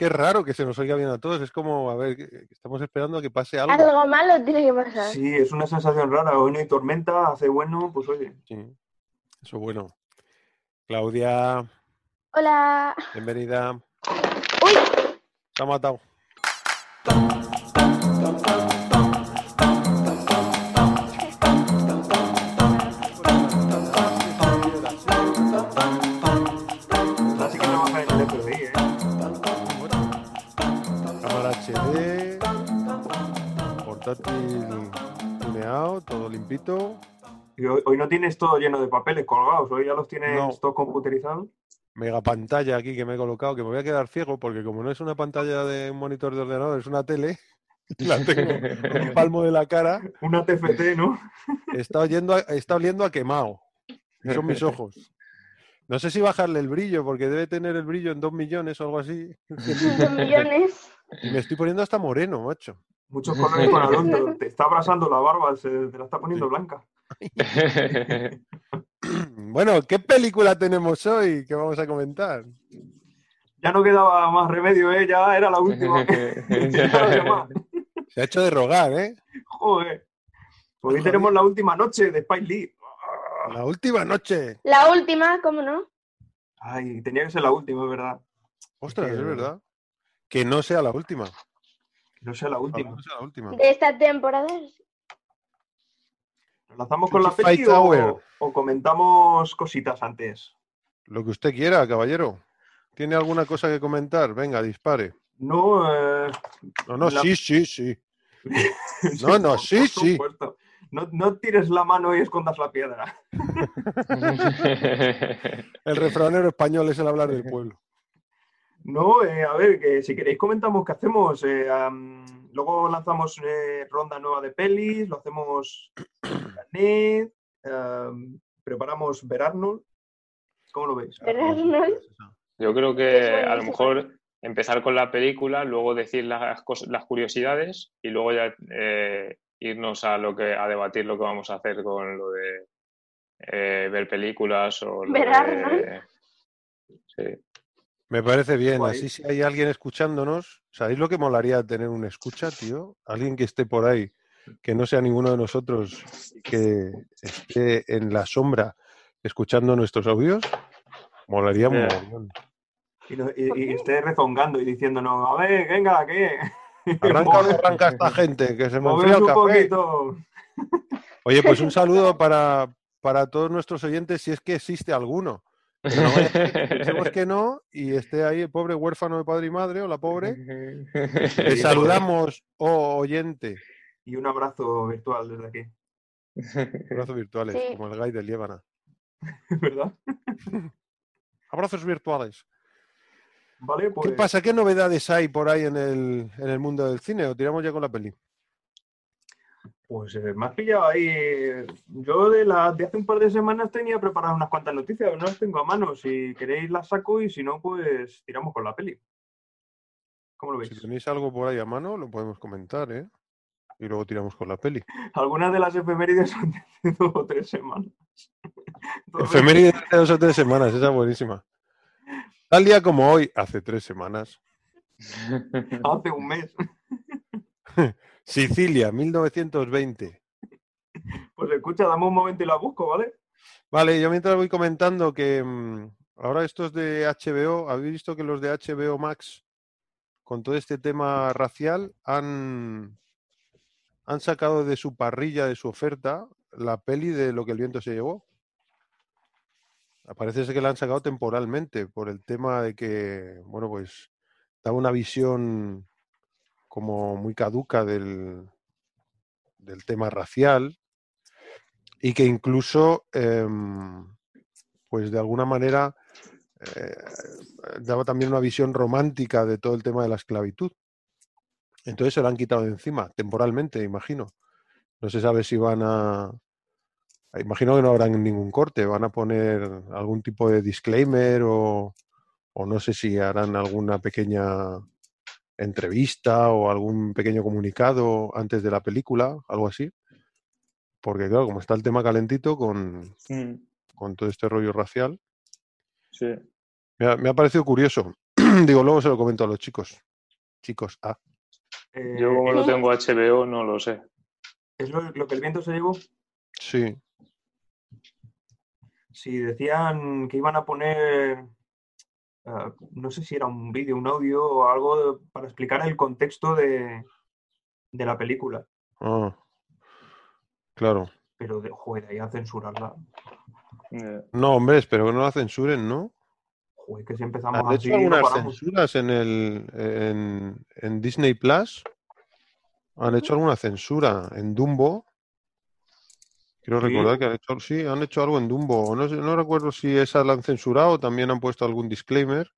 qué raro que se nos oiga bien a todos. Es como, a ver, estamos esperando a que pase algo. Algo malo tiene que pasar. Sí, es una sensación rara. Hoy no hay tormenta, hace bueno, pues oye. Sí, eso es bueno. Claudia, Hola. bienvenida. Uy, Se ha matado. Portátil tuneado, todo limpito. Y hoy, hoy no tienes todo lleno de papeles colgados, hoy ya los tienes No. todos computerizados. Mega pantalla aquí que me he colocado, que me voy a quedar ciego porque como no es una pantalla de un monitor de ordenador, es una tele, la tengo en un palmo de la cara, Una TFT, ¿no? está, oyendo a- está oliendo a quemado. Son mis ojos. No sé si bajarle el brillo, porque debe tener el brillo en dos millones o algo así. dos millones. Y me estoy poniendo hasta moreno, macho. Muchos colores con Alonso. Te está abrasando la barba, se te la está poniendo Sí. blanca. Bueno, ¿qué película tenemos hoy que vamos a comentar? Ya no quedaba más remedio, ¿eh? Ya era la última. Se ha hecho de rogar, ¿eh? Joder. Pues hoy tenemos la última noche de Spike Lee. La última noche. La última, ¿cómo no? Ay, tenía que ser la última, es verdad. Ostras, es verdad. Que no sea la última. Que no sea la última. no sea la última. De esta temporada. ¿Nos lanzamos con la 25 peli o, o comentamos cositas antes? Lo que usted quiera, caballero. ¿Tiene alguna cosa que comentar? Venga, dispare. No, eh, No, no, La- sí, sí, sí. No, no, sí, por sí. supuesto. No, no tires la mano y escondas la piedra. El refranero español es el hablar del pueblo. No, eh, a ver, que si queréis comentamos qué hacemos. eh, luego lanzamos eh, ronda nueva de pelis, lo hacemos am, preparamos Ver Arnold. ¿Cómo lo veis? Ver Arnold. Yo creo que a lo mejor empezar con la película, luego decir las, cos- las curiosidades y luego ya eh, irnos a lo que a debatir lo que vamos a hacer con lo de eh, ver películas o lo Ver de- Arnold. Sí. Me parece bien. Guay. Así si hay alguien escuchándonos, ¿sabéis lo que molaría tener un escucha, tío? Alguien que esté por ahí, que no sea ninguno de nosotros, que esté en la sombra escuchando nuestros audios. Molaría Eh. mogollón. Y, y- y esté rezongando y diciéndonos, a ver, venga, ¿qué? Arranca o arranca esta gente, que se me enfría el un café. poquito. Oye, pues un saludo para, para todos nuestros oyentes, si es que existe alguno. No a ser que pensemos que no y esté ahí el pobre huérfano de padre y madre o la pobre. Le saludamos, oh oyente. Y un abrazo virtual desde aquí, Abrazos virtuales, Sí. como el guy del Líbana. ¿verdad? Abrazos virtuales. Vale, pues ¿Qué pasa? ¿Qué novedades hay por ahí en el, en el mundo del cine? ¿O tiramos ya con la peli? Pues eh, me has pillado ahí. Yo de, la, de hace un par de semanas tenía preparadas unas cuantas noticias, no las tengo a mano. Si queréis las saco y si no, pues tiramos con la peli. ¿Cómo lo veis? Si tenéis algo por ahí a mano, lo podemos comentar, ¿eh? Y luego tiramos con la peli. Algunas de las efemérides son de dos o tres semanas. Entonces, Efeméride de dos o tres semanas, esa es buenísima. Tal día como hoy, hace tres semanas, Hace un mes. Sicilia, 1920. Pues escucha, dame un momento y la busco, ¿vale? Vale, yo mientras voy comentando que mm, ahora estos de HBO, habéis visto que los de HBO Max, con todo este tema racial, han, han sacado de su parrilla, de su oferta, la peli de lo que el viento se llevó. Parece ser que la han sacado temporalmente por el tema de que, bueno, pues da una visión como muy caduca del, del tema racial y que incluso, em, pues de alguna manera, eh, daba también una visión romántica de todo el tema de la esclavitud. Entonces se lo han quitado de encima, temporalmente, imagino. No se sabe si van a... Imagino que no habrán ningún corte, van a poner algún tipo de disclaimer o, o no sé si harán alguna pequeña entrevista o algún pequeño comunicado antes de la película, algo así. Porque claro, como está el tema calentito con, Mm, con todo este rollo racial, sí. me ha, me ha parecido curioso. Digo, luego se lo comento a los chicos. Chicos, ah, Eh, Yo como no tengo HBO, no lo sé. ¿Es lo, lo que el viento se llevó? sí. Si decían que iban a poner, eh, no sé si era un vídeo, un audio o algo de- para explicar el contexto de, de la película, Ah, claro. pero de, joder, de ahí a censurarla. Eh, No, hombre, espero que no la censuren, ¿no? Joder, que si empezamos ¿Han así, hecho algunas paramos. censuras en el en, en Disney Plus? Han hecho alguna censura en Dumbo. Quiero Sí. recordar que han hecho, sí, han hecho algo en Dumbo. No, recuerdo si esa la han censurado o también han puesto algún disclaimer.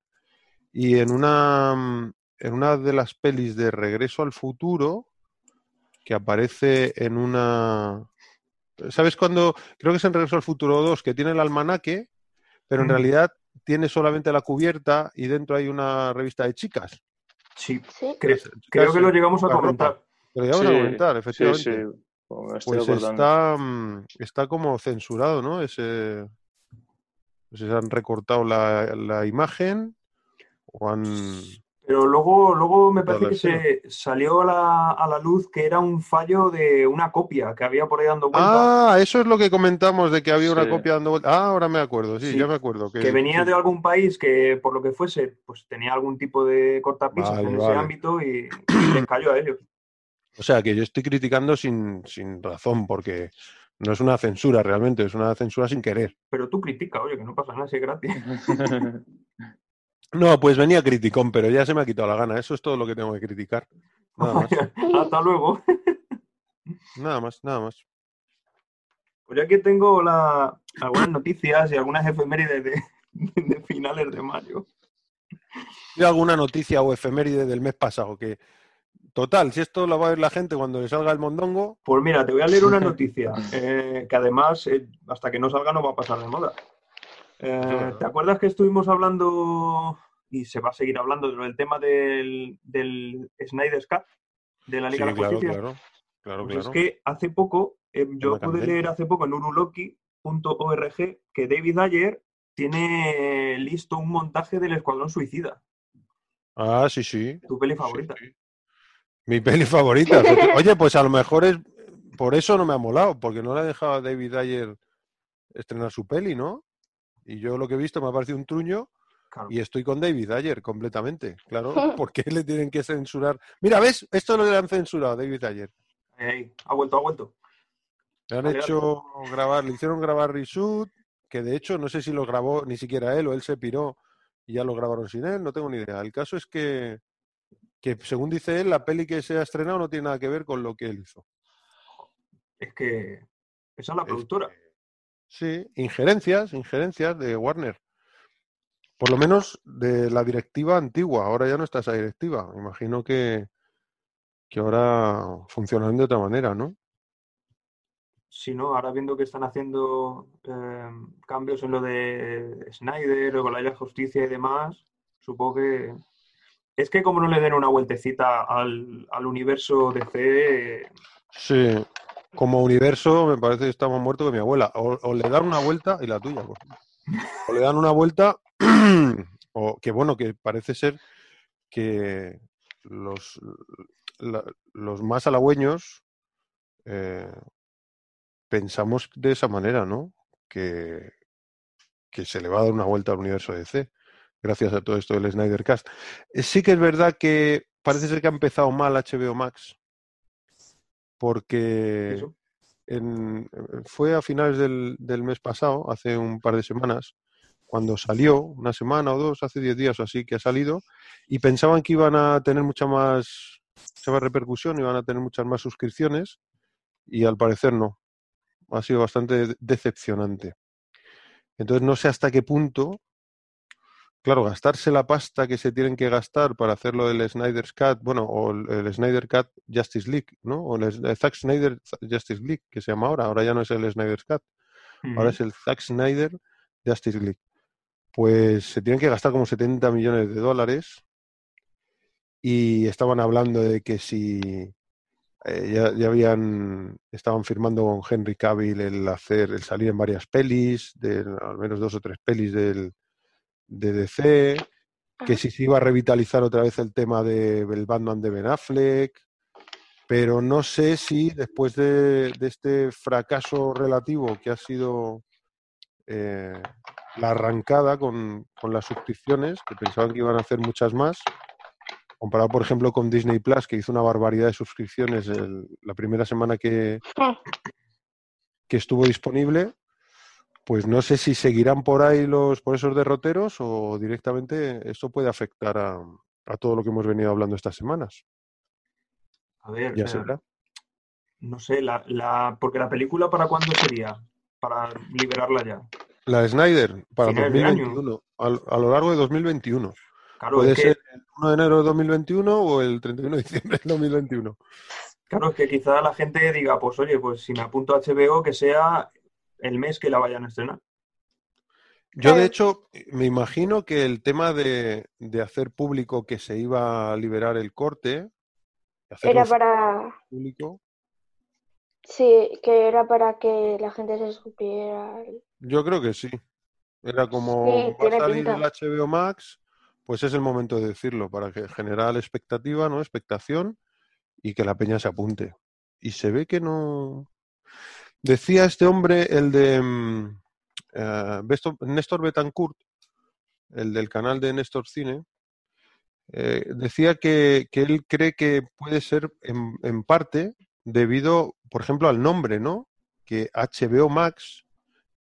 Y en una, en una de las pelis de Regreso al Futuro, que aparece en una... ¿Sabes cuando? Creo que es en Regreso al Futuro 2, que tiene el almanaque, pero en Mm. realidad tiene solamente la cubierta y dentro hay una revista de chicas. Sí, Sí. creo que lo llegamos a comentar. Lo llegamos a comentar, sí, efectivamente. sí. Pues Pues está, mm, está como censurado, ¿no? Ese, si han recortado la, la imagen o han... Pero luego, luego me parece que se salió a la, a la luz que era un fallo de una copia que había por ahí dando vuelta, Ah, eso es lo que comentamos de que había una copia dando vuelta. Ah, ahora me acuerdo, sí, Sí, ya me acuerdo. Que, que venía sí. de algún país que, por lo que fuese, pues tenía algún tipo de cortapisas Vale, en ese ámbito y, y les cayó a ellos. O sea, que yo estoy criticando sin, sin razón, porque no es una censura realmente, es una censura sin querer. Pero tú critica, oye, que no pasa nada, si es gratis. No, pues venía criticón, pero ya se me ha quitado la gana. Eso es todo lo que tengo que criticar. Nada más, Hasta luego. nada más, nada más. Pues yo aquí tengo la, algunas noticias y algunas efemérides de, de finales de mayo. ¿Hay alguna noticia o efeméride del mes pasado? Que, total, si esto lo va a ver la gente cuando le salga el mondongo, Pues mira, te voy a leer una noticia eh, que además, eh, hasta que no salga, no va a pasar de moda. Eh. ¿Te acuerdas que estuvimos hablando, y se va a seguir hablando, del tema del, del Snyder's Cut, de la sí, Liga de la Justicia? claro, claro, Pues claro. es que hace poco, eh, yo pude candente. leer hace poco en uruloki.org que David Ayer tiene listo un montaje del Escuadrón Suicida, Ah, sí, sí. tu peli sí, favorita. sí. Mi peli favorita. Oye, pues a lo mejor es por eso no me ha molado, porque no le ha dejado a David Ayer estrenar su peli, ¿no? Y yo lo que he visto me ha parecido un truño Claro. y estoy con David Ayer completamente, claro. ¿Por qué le tienen que censurar? Mira, ¿ves? Esto lo le han censurado a David Ayer. Ey, ha vuelto, ha vuelto. Le han Vale, hecho grabar, le hicieron grabar reshoot, que de hecho no sé si lo grabó ni siquiera él o él se piró y ya lo grabaron sin él, no tengo ni idea. El caso es que, que según dice él, la peli que se ha estrenado no tiene nada que ver con lo que él hizo. Es que esa es la Es productora. que- Sí, injerencias, injerencias de Warner. Por lo menos de la directiva antigua, ahora ya no está esa directiva. Me Imagino que, que ahora funcionarán de otra manera, ¿no? Si no, ahora viendo que están haciendo eh, cambios en lo de Snyder o con la de Justicia y demás, supongo que. Es que como no le den una vueltecita al, al universo DC, Sí, como universo me parece que estamos muertos que mi abuela. O, le dan una vuelta y la tuya. favor. O le dan una vuelta, o que bueno, que parece ser que los, los más halagüeños eh, pensamos de esa manera, ¿no? Que, que se le va a dar una vuelta al universo DC, gracias a todo esto del Snyder Cast. Eh, Sí que es verdad que parece ser que ha empezado mal HBO Max, porque en- fue a finales del, del mes pasado, hace un par de semanas, cuando salió, una semana o dos, hace 10 días o así que ha salido, y pensaban que iban a tener mucha más, mucha más repercusión, iban a tener muchas más suscripciones, y al parecer no. Ha sido bastante de- decepcionante. Entonces no sé hasta qué punto, claro, gastarse la pasta que se tienen que gastar para hacer lo del Snyder's Cut, bueno, o el, Snyder Cut Justice League, ¿no? O el, Zack Snyder Justice League, que se llama ahora, ahora ya no es el Snyder's Cut, ahora es el Zack Snyder Justice League. Pues se tienen que gastar como 70 millones de dólares y estaban hablando de que si eh, ya, ya habían estaban firmando con Henry Cavill el hacer el salir en varias pelis, de, al menos dos o tres pelis del, de DC que si se iba a revitalizar otra vez el tema de, del Batman de Ben Affleck, pero no sé si después de, de este fracaso relativo que ha sido eh, la arrancada con, con las suscripciones, que pensaban que iban a hacer muchas más, comparado por ejemplo con Disney Plus, que hizo una barbaridad de suscripciones el- la primera semana que, Ah. que estuvo disponible, pues no sé si seguirán por ahí los por esos derroteros o directamente esto puede afectar a, a todo lo que hemos venido hablando estas semanas. A ver, Ya eh, será. no sé, la, la, porque la película para cuándo sería, para liberarla ya. La Snyder para Finales de año. 2021, al- a, lo largo de 2021. Claro, Puede es que, ser el 1 de enero de 2021 o el 31 de diciembre de 2021. claro, es que quizá la gente diga, pues oye, pues si me apunto a HBO, que sea el mes que la vayan a estrenar. Yo, de Claro. hecho, me imagino que el tema de, de hacer público que se iba a liberar el corte, Era para. público, Sí, que era para que la gente se supiera. yo creo que sí. Era como Sí, va a tiene salir pinta. el HBO Max, pues es el momento de decirlo, para que generar expectativa, ¿no? Expectación y que la peña se apunte. Y se ve que no. Decía este hombre, el de Besto- Néstor Betancourt, el del canal de Néstor Cine, eh, decía que, que él cree que puede ser en, en parte debido, por ejemplo, al nombre, ¿no? Que HBO Max,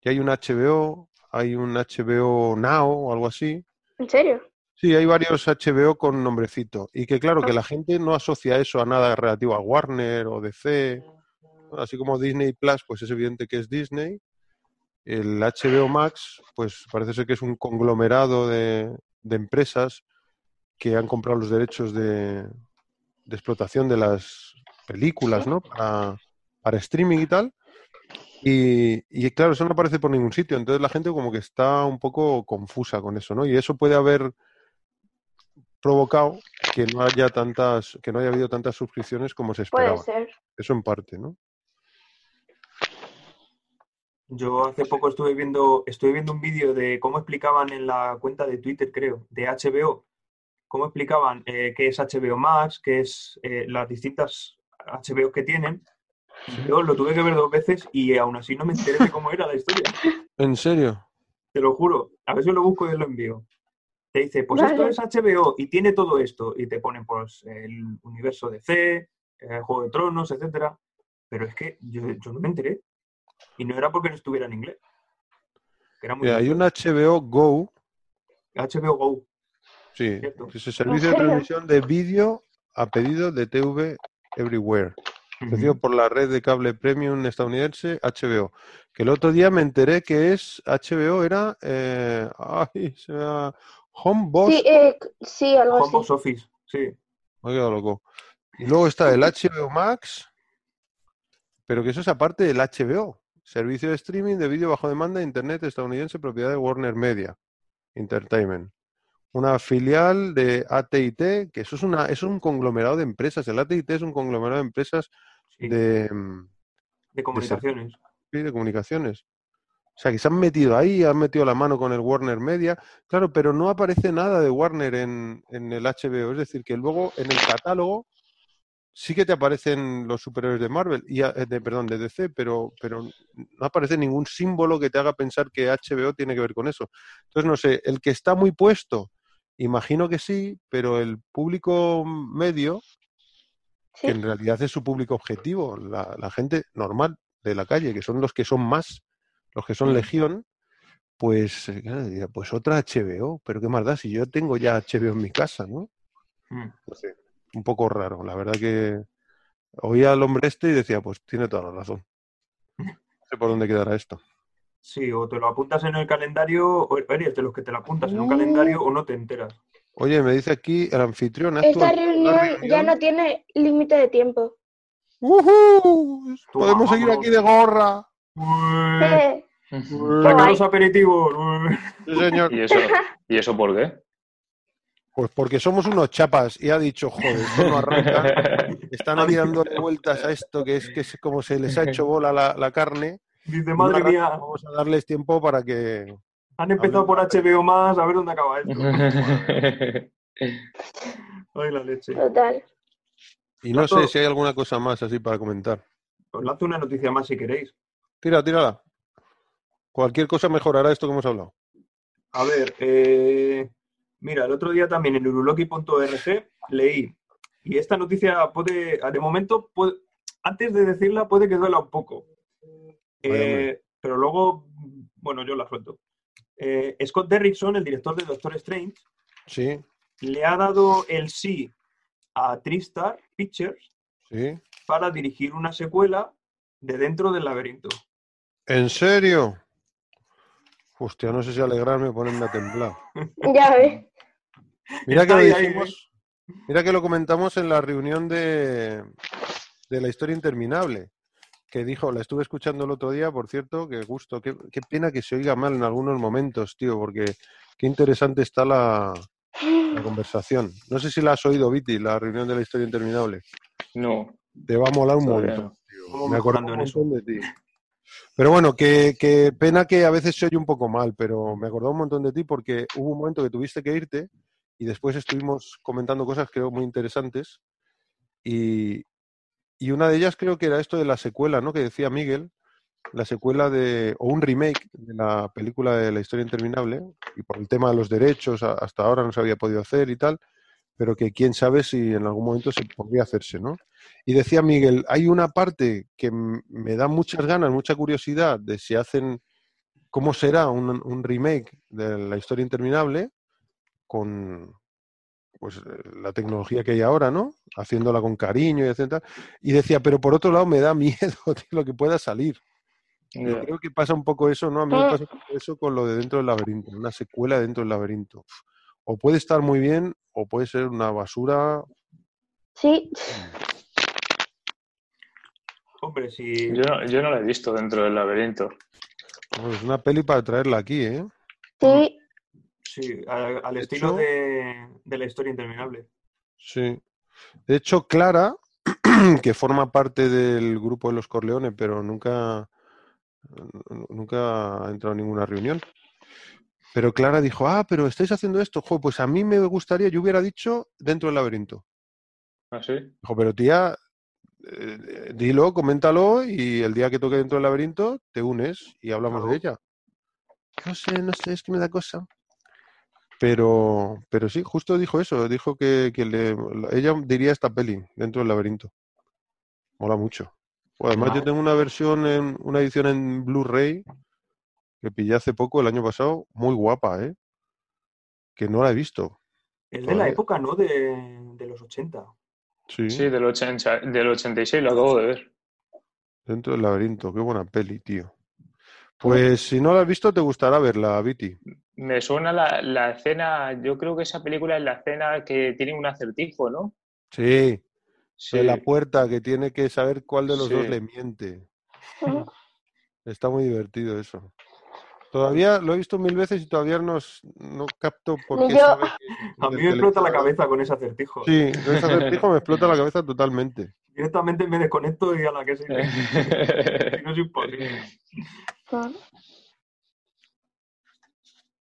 que hay un HBO, hay un HBO Now o algo así. ¿En serio? Sí, hay varios HBO con nombrecito. Y que claro, que la gente no asocia eso a nada relativo a Warner o DC. Así como Disney Plus, pues es evidente que es Disney. El HBO Max, pues parece ser que es un conglomerado de, de empresas que han comprado los derechos de, de explotación de las películas, ¿no? Para, para streaming y tal. Y, y claro, eso no aparece por ningún sitio. Entonces la gente como que está un poco confusa con eso, ¿no? Y eso puede haber provocado que no haya tantas, que no haya habido tantas suscripciones como se Puede esperaba. ser. Eso en parte, ¿no? Yo hace poco estuve viendo, estuve viendo un vídeo de cómo explicaban en la cuenta de Twitter, creo, de HBO, cómo explicaban eh, qué es HBO Max, qué es eh, las distintas HBO que tienen. Yo lo tuve que ver dos veces y aún así no me enteré de cómo era la historia. ¿En serio? Te lo juro. A ver si lo busco y lo envío. Te dice, pues Vale. esto es HBO y tiene todo esto. Y te ponen pues el universo de C, el Juego de Tronos, etcétera. Pero es que yo, yo no me enteré. Y no era porque no estuviera en inglés. Era muy Mira, hay un HBO Go, HBO Go. sí, Cierto. que es el servicio de transmisión de vídeo a pedido de TV Everywhere, ofrecido por la red de cable premium estadounidense HBO. Que el otro día me enteré que es HBO, era eh, ay, se me ha- Home Boss, Sí, eh, sí, algo Home así. Box Office, sí. me he quedado loco. Y luego está el HBO Max, pero que eso es aparte del HBO, servicio de streaming de vídeo bajo demanda de Internet estadounidense propiedad de Warner Media Entertainment. Una filial de AT&T, que eso es, una, eso es un conglomerado de empresas. El AT&T es un conglomerado de empresas sí, de, de comunicaciones. sí, de comunicaciones. O sea, que se han metido ahí, han metido la mano con el Warner Media. Claro, pero no aparece nada de Warner en, en el HBO. Es decir, que luego en el catálogo sí que te aparecen los superhéroes de Marvel, y, eh, de, perdón, de DC, pero, pero no aparece ningún símbolo que te haga pensar que HBO tiene que ver con eso. Entonces, no sé, el que está muy puesto, imagino que sí, pero el público medio, Sí. que en realidad es su público objetivo, la, la gente normal de la calle, que son los que son más, los que son Mm. legión, pues, eh, pues otra HBO, pero qué más da si yo tengo ya HBO en mi casa, ¿no? Mm. No sé, un poco raro, la verdad que oía al hombre este y decía, pues tiene toda la razón. No sé por dónde quedará esto. Sí, o te lo apuntas en el calendario, o eres de los que te lo apuntas en un Uh. calendario o no te enteras. Oye, me dice aquí el anfitrión. ¿ha Esta reunión ya no tiene límite de tiempo. ¡Ujú! Podemos seguir vámonos. aquí de gorra. Eh, Saca los aperitivos. Sí, señor. ¿Y eso, ¿Y eso por qué? Pues porque somos unos chapas y ha dicho, joder, esto no arranca. Están aquí dándole vueltas a esto que es que es como se les ha hecho bola la, la carne. Dice, madre arranca, mía, Vamos a darles tiempo para que Han empezado por HBO más, a ver dónde acaba esto. Ay, la leche. Total. Y no sé si hay alguna cosa más así para comentar. Os lanzo una noticia más si queréis. Tira, tírala. Cualquier cosa mejorará esto que hemos hablado. A ver, eh, mira, el otro día también en uruloki.org leí, y esta noticia puede, de momento, puede- antes de decirla, puede que duela un poco. Eh, pero luego, bueno, yo la suelto. Eh, Scott Derrickson, el director de Doctor Strange, Sí, le ha dado el sí a Tristar Pictures sí. para dirigir una secuela de Dentro del Laberinto. ¿En serio? Hostia, no sé si alegrarme o ponerme a temblar. Ya ves. Mira que lo dijimos, mira que lo comentamos en la reunión de, de la historia interminable, que dijo, la estuve escuchando el otro día, por cierto, qué gusto, qué, qué pena que se oiga mal en algunos momentos, tío, porque qué interesante está la, la conversación. No sé si la has oído, Viti, la reunión de la historia interminable. No, Te va a molar un Todavía montón. no. Me acuerdo un montón de ti. Pero bueno, que, que pena que a veces se oye un poco mal, pero me acordaba un montón de ti porque hubo un momento que tuviste que irte y después estuvimos comentando cosas creo muy interesantes y, y una de ellas creo que era esto de la secuela, ¿no? Que decía Miguel, la secuela de, o un remake de la película de la historia interminable y por el tema de los derechos hasta ahora no se había podido hacer y tal, pero que quién sabe si en algún momento se podría hacerse, ¿no? Y decía Miguel, hay una parte que me da muchas ganas, mucha curiosidad de si hacen, cómo será un remake de la historia interminable con pues eh, la tecnología que hay ahora, ¿no? Haciéndola con cariño y etcétera. Y decía, pero por otro lado me da miedo tío, lo que pueda salir. Creo que pasa un poco eso, ¿no? A mí me pasa un poco eso con lo de dentro del laberinto, una secuela dentro del laberinto. O puede estar muy bien o puede ser una basura. Sí, Hombre, si... Yo no, yo no la he visto dentro del laberinto. Pues es una peli para traerla aquí, ¿eh? sí. Sí, al De estilo hecho- de, de la historia interminable. Sí. De hecho, Clara, que forma parte del grupo de los Corleones, pero nunca, nunca ha entrado en ninguna reunión. Pero Clara dijo, ah, pero estáis haciendo esto. Jo, pues a mí me gustaría, yo hubiera dicho dentro del laberinto. ¿Ah, sí? Dijo, pero tía, eh, dilo, coméntalo y el día que toque dentro del laberinto te unes y hablamos Claro. de ella. No sé, no sé, es que me da cosa. Pero, pero sí, justo dijo eso, dijo que, que le- ella diría esta peli dentro del laberinto. Mola mucho. Bueno, además yo tengo una versión, en, una edición en Blu-ray que pillé hace poco, el año pasado, muy guapa, ¿eh? Que no la he visto. Es de la época, ¿no? De, de los 80. Sí, Sí, del, 80, del 86 lo acabo de ver. dentro del laberinto. Qué buena peli, tío. Pues si no la has visto, te gustará verla, Viti. Me suena la, la escena, yo creo que esa película es la escena que tiene un acertijo, ¿no? Sí, Sí, de la puerta que tiene que saber cuál de los dos le miente. Está muy divertido eso. Todavía lo he visto mil veces y todavía no, s- no capto por qué yo. sabe que- A mí me explota la cabeza con ese acertijo. Sí, con ese acertijo me explota la cabeza totalmente. Directamente me desconecto y a la que. Si no es imposible.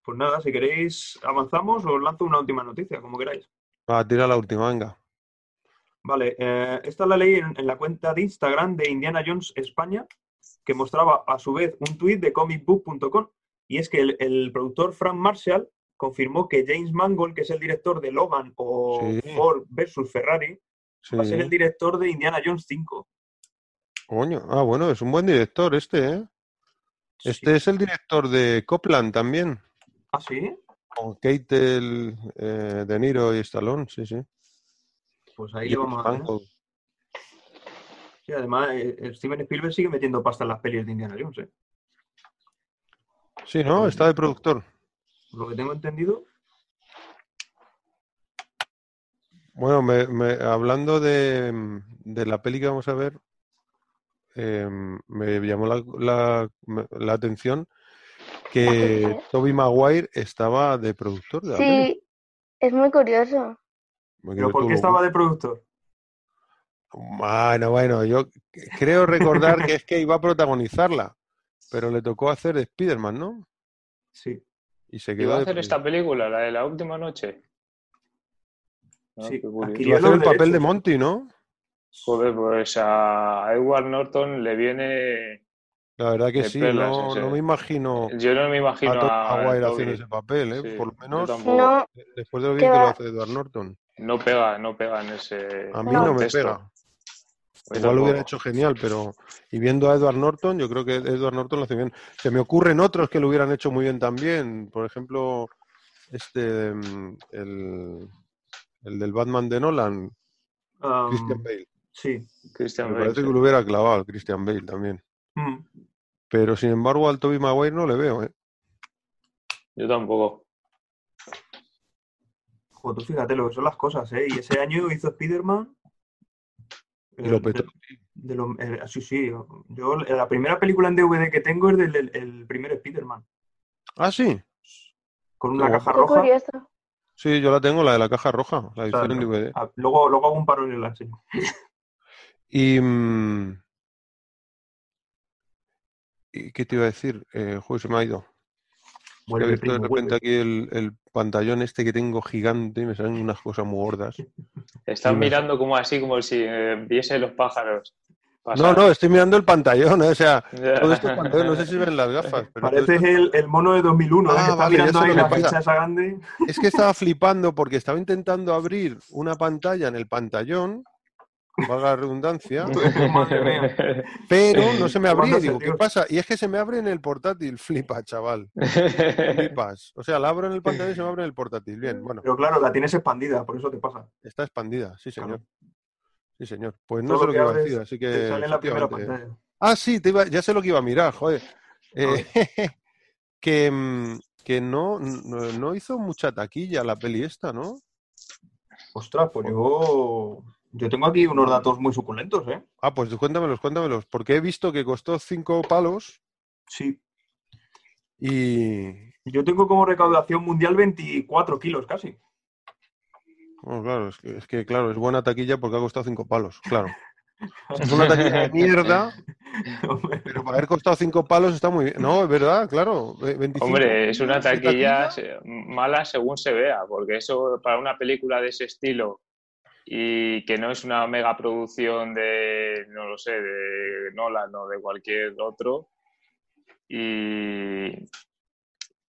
Pues nada, si queréis avanzamos, os lanzo una última noticia, como queráis. Va, tira la última, venga. Vale, eh, esta la leí en, en la cuenta de Instagram de Indiana Jones España, que mostraba a su vez un tuit de comicbook.com. Y es que el, el productor Frank Marshall confirmó que James Mangold, que es el director de Logan o Sí. Ford versus Ferrari, Sí. va a ser el director de Indiana Jones 5. Coño. Ah, bueno, es un buen director este, ¿eh? Este es el director de Copland también, ¿Ah, sí? con Kate el, eh, De Niro y Stallone, sí, sí. Pues ahí le vamos a ver. Sí, además, eh, eh, Steven Spielberg sigue metiendo pasta en las pelis de Indiana Jones, ¿eh? Sí, ¿no? Está de productor. Por lo que tengo entendido. Bueno, me, me- hablando de, mm, de la peli que vamos a ver, eh, me llamó la, la- me- la atención que Toby Maguire estaba de productor de la peli. Sí, es muy curioso. ¿Pero por qué estaba de productor? Bueno, bueno, yo creo recordar que es que iba a protagonizarla, pero le tocó hacer de Spider-Man, ¿no? Sí. Y se ¿Y quedó va a hacer esta película, la de la última noche? Ah, Sí, Iba a hacer el papel de. Monty, ¿no? Joder, pues a Edward Norton le viene. La verdad que sí, perlas no, ese. no me imagino Yo no me imagino a a. Toby. haciendo ese papel, ¿eh? Sí, Por lo menos. No, después de lo ¿Qué bien que lo hace Edward Norton. No pega, no pega en ese. A mí No. no, me pega. Yo Igual lo hubiera hecho genial, pero y viendo a Edward Norton, yo creo que Edward Norton lo hace bien. Se me ocurren otros que lo hubieran hecho muy bien también. Por ejemplo, este mm, el, el del Batman de Nolan, Um, Christian Bale. Sí. Christian Me Bale, parece sí. que lo hubiera clavado Christian Bale también. Mm. Pero sin embargo al Tobey Maguire no le veo, ¿eh? Yo tampoco. Joder, tú fíjate lo que son las cosas, ¿eh? Y ese año hizo Spider-Man. Y lo eh, petó. de- de lo- eh, sí, sí. Yo, la primera película en DVD que tengo es del, el primer Spider-Man. Ah, sí. Con una caja roja. curioso. Sí, yo la tengo, la de la caja roja, la edición en DVD. ah, luego, luego hago un paro y la enseño. Y, mm, ¿y qué te iba a decir? Eh, joder, se me ha ido. Que he Vuelve, visto de primo, repente vuelve. aquí el, el pantallón este que tengo gigante y me salen unas cosas muy gordas. Estás mirando como así, como si eh, viese los pájaros. No, pasar. no, estoy mirando el pantallón, ¿eh? o sea, Ya. todo esto es pantallón, no sé si ven las gafas, pero Pareces esto- el, el mono de 2001, ¿eh? Ah, que está vale, ya mirando sé ahí lo que la pasa. ficha esa grande. es que estaba flipando porque estaba intentando abrir una pantalla en el pantallón, valga la redundancia, pero no se me abría. Digo, ¿qué pasa? Y es que se me abre en el portátil, flipa, chaval. Flipas. O sea, la abro en el pantallón y se me abre en el portátil. Bien, bueno, Pero claro, la tienes expandida, por eso te pasa. está expandida, sí, señor. Claro. Sí, señor. Pues Todo no sé lo que que iba a decir, así que. Te sale en la primera pantalla. Ah, sí, te iba- ya sé lo que iba a mirar, joder. Eh, que, mm, que no, no, no hizo mucha taquilla la peli esta, ¿no? Ostras, pues yo, yo tengo aquí unos datos muy suculentos, ¿eh? Ah, pues cuéntamelos, cuéntamelos, porque he visto que costó cinco palos Sí. y... Yo tengo como recaudación mundial 24 kilos casi. Claro, es que, es que, claro, es buena taquilla porque ha costado cinco palos, claro. Es una taquilla de mierda, pero para haber costado cinco palos está muy bien. No, es verdad, claro. ve- 25 Hombre, es una taquilla mala según se vea, porque eso para una película de ese estilo y que no es una mega producción de, no lo sé, de Nolan o de cualquier otro, y,